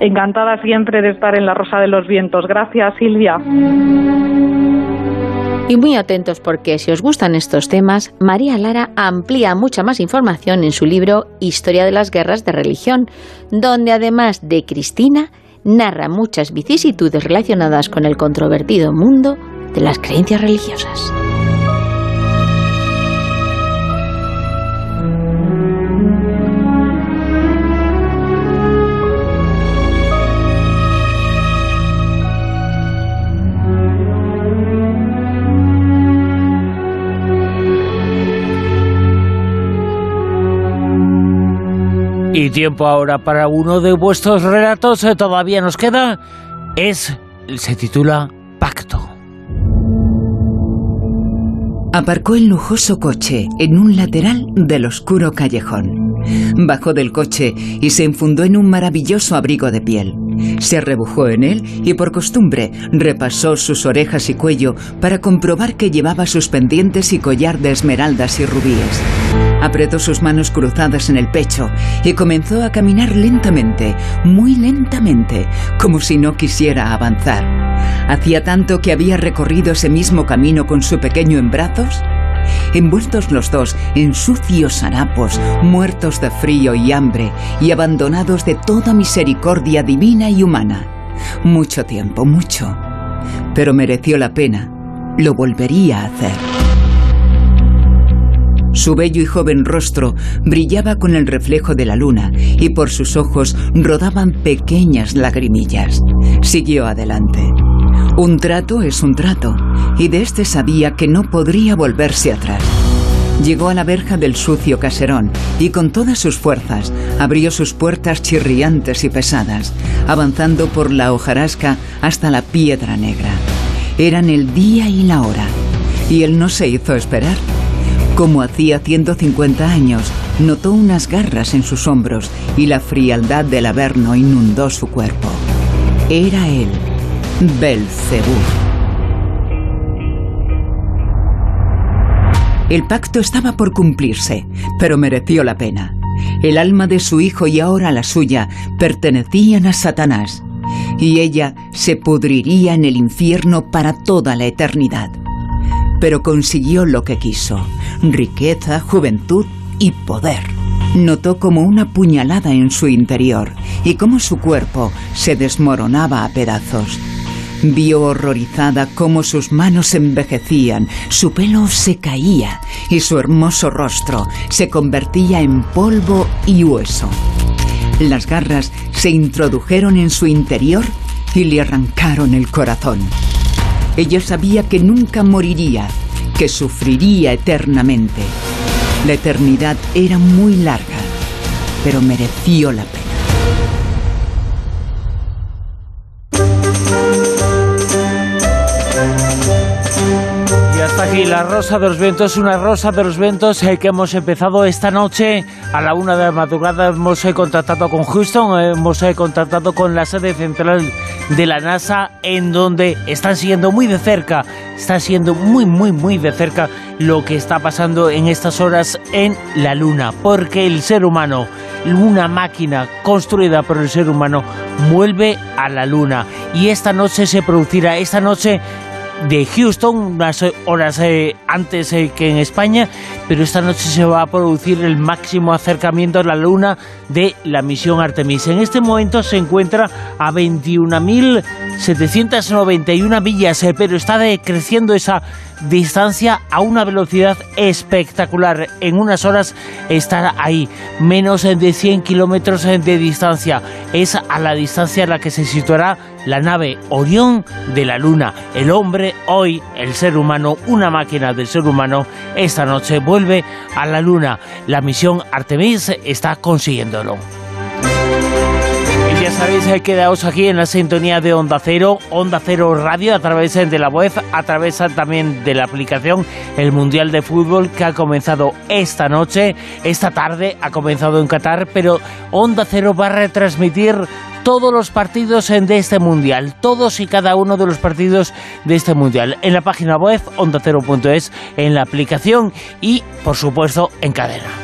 Encantada siempre de estar en la Rosa de los Vientos. Gracias, Silvia. Y muy atentos porque si os gustan estos temas, María Lara amplía mucha más información en su libro Historia de las Guerras de Religión, donde además de Cristina, narra muchas vicisitudes relacionadas con el controvertido mundo de las creencias religiosas. Y tiempo ahora para uno de vuestros relatos, eh, todavía nos queda, es, se titula Pacto. Aparcó el lujoso coche en un lateral del oscuro callejón. Bajó del coche y se enfundó en un maravilloso abrigo de piel. Se arrebujó en él y por costumbre repasó sus orejas y cuello para comprobar que llevaba sus pendientes y collar de esmeraldas y rubíes. Apretó sus manos cruzadas en el pecho y comenzó a caminar lentamente, muy lentamente, como si no quisiera avanzar. Hacía tanto que había recorrido ese mismo camino con su pequeño en brazos envueltos los dos en sucios harapos, muertos de frío y hambre y abandonados de toda misericordia divina y humana. Mucho tiempo, mucho. Pero mereció la pena. Lo volvería a hacer. Su bello y joven rostro brillaba con el reflejo de la luna y por sus ojos rodaban pequeñas lagrimillas. Siguió adelante. Un trato es un trato, y de este sabía que no podría volverse atrás. Llegó a la verja del sucio caserón y con todas sus fuerzas abrió sus puertas chirriantes y pesadas, avanzando por la hojarasca hasta la piedra negra. Eran el día y la hora, y él no se hizo esperar. Como hacía 150 años, notó unas garras en sus hombros y la frialdad del averno inundó su cuerpo. Era él, Belcebú. El pacto estaba por cumplirse, pero mereció la pena. El alma de su hijo y ahora la suya pertenecían a Satanás, y ella se pudriría en el infierno para toda la eternidad pero consiguió lo que quiso, riqueza, juventud y poder. Notó como una puñalada en su interior y cómo su cuerpo se desmoronaba a pedazos. Vio horrorizada cómo sus manos envejecían, su pelo se caía y su hermoso rostro se convertía en polvo y hueso. Las garras se introdujeron en su interior y le arrancaron el corazón. Ella sabía que nunca moriría, que sufriría eternamente. La eternidad era muy larga, pero mereció la pena. Aquí la Rosa de los Vientos, una Rosa de los Vientos eh, que hemos empezado esta noche a la una de la madrugada. Hemos eh, contactado con Houston, eh, hemos contactado con la sede central de la NASA, en donde están siguiendo muy de cerca, está siendo muy, muy, muy de cerca lo que está pasando en estas horas en la Luna, porque el ser humano, una máquina construida por el ser humano, vuelve a la Luna. Y esta noche se producirá, esta noche de Houston, unas horas eh, antes eh, que en España, pero esta noche se va a producir el máximo acercamiento a la Luna de la misión Artemis. En este momento se encuentra a 21.791 millas, eh, pero está decreciendo esa distancia a una velocidad espectacular. En unas horas estará ahí, menos de 100 kilómetros de distancia. Es a la distancia a la que se situará la nave Orión de la Luna. El hombre, hoy, el ser humano, una máquina del ser humano, esta noche vuelve a la Luna. La misión Artemis está consiguiéndolo sabéis, eh, quedaos aquí en la sintonía de Onda Cero, Onda Cero Radio, a través de la web, a través también de la aplicación El Mundial de Fútbol que ha comenzado esta noche, esta tarde, ha comenzado en Qatar, pero Onda Cero va a retransmitir todos los partidos de este mundial, todos y cada uno de los partidos de este mundial, en la página web ondacero.es, en la aplicación y, por supuesto, en cadena.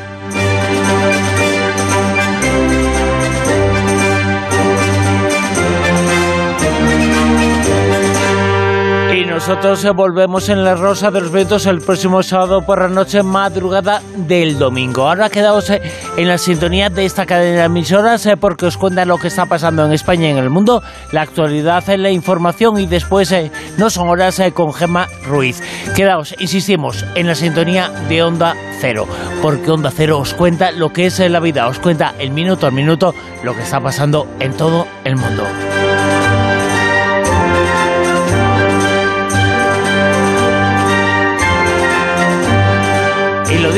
Nosotros eh, volvemos en la Rosa de los Vientos el próximo sábado por la noche, madrugada del domingo. Ahora quedaos eh, en la sintonía de esta cadena de emisoras eh, porque os cuenta lo que está pasando en España y en el mundo, la actualidad, la información y después no son horas con Gema Ruiz. Quedaos, insistimos, en la sintonía de Onda Cero, porque Onda Cero os cuenta lo que es la vida, os cuenta el minuto al minuto lo que está pasando en todo el mundo.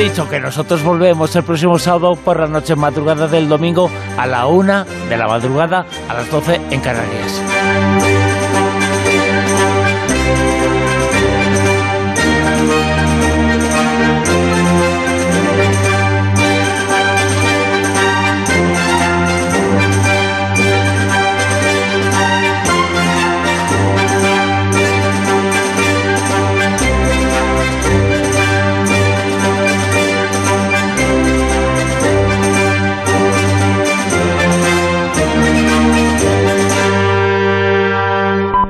Dicho, que nosotros volvemos el próximo sábado por la noche madrugada del domingo a la una de la madrugada a las 12 en Canarias.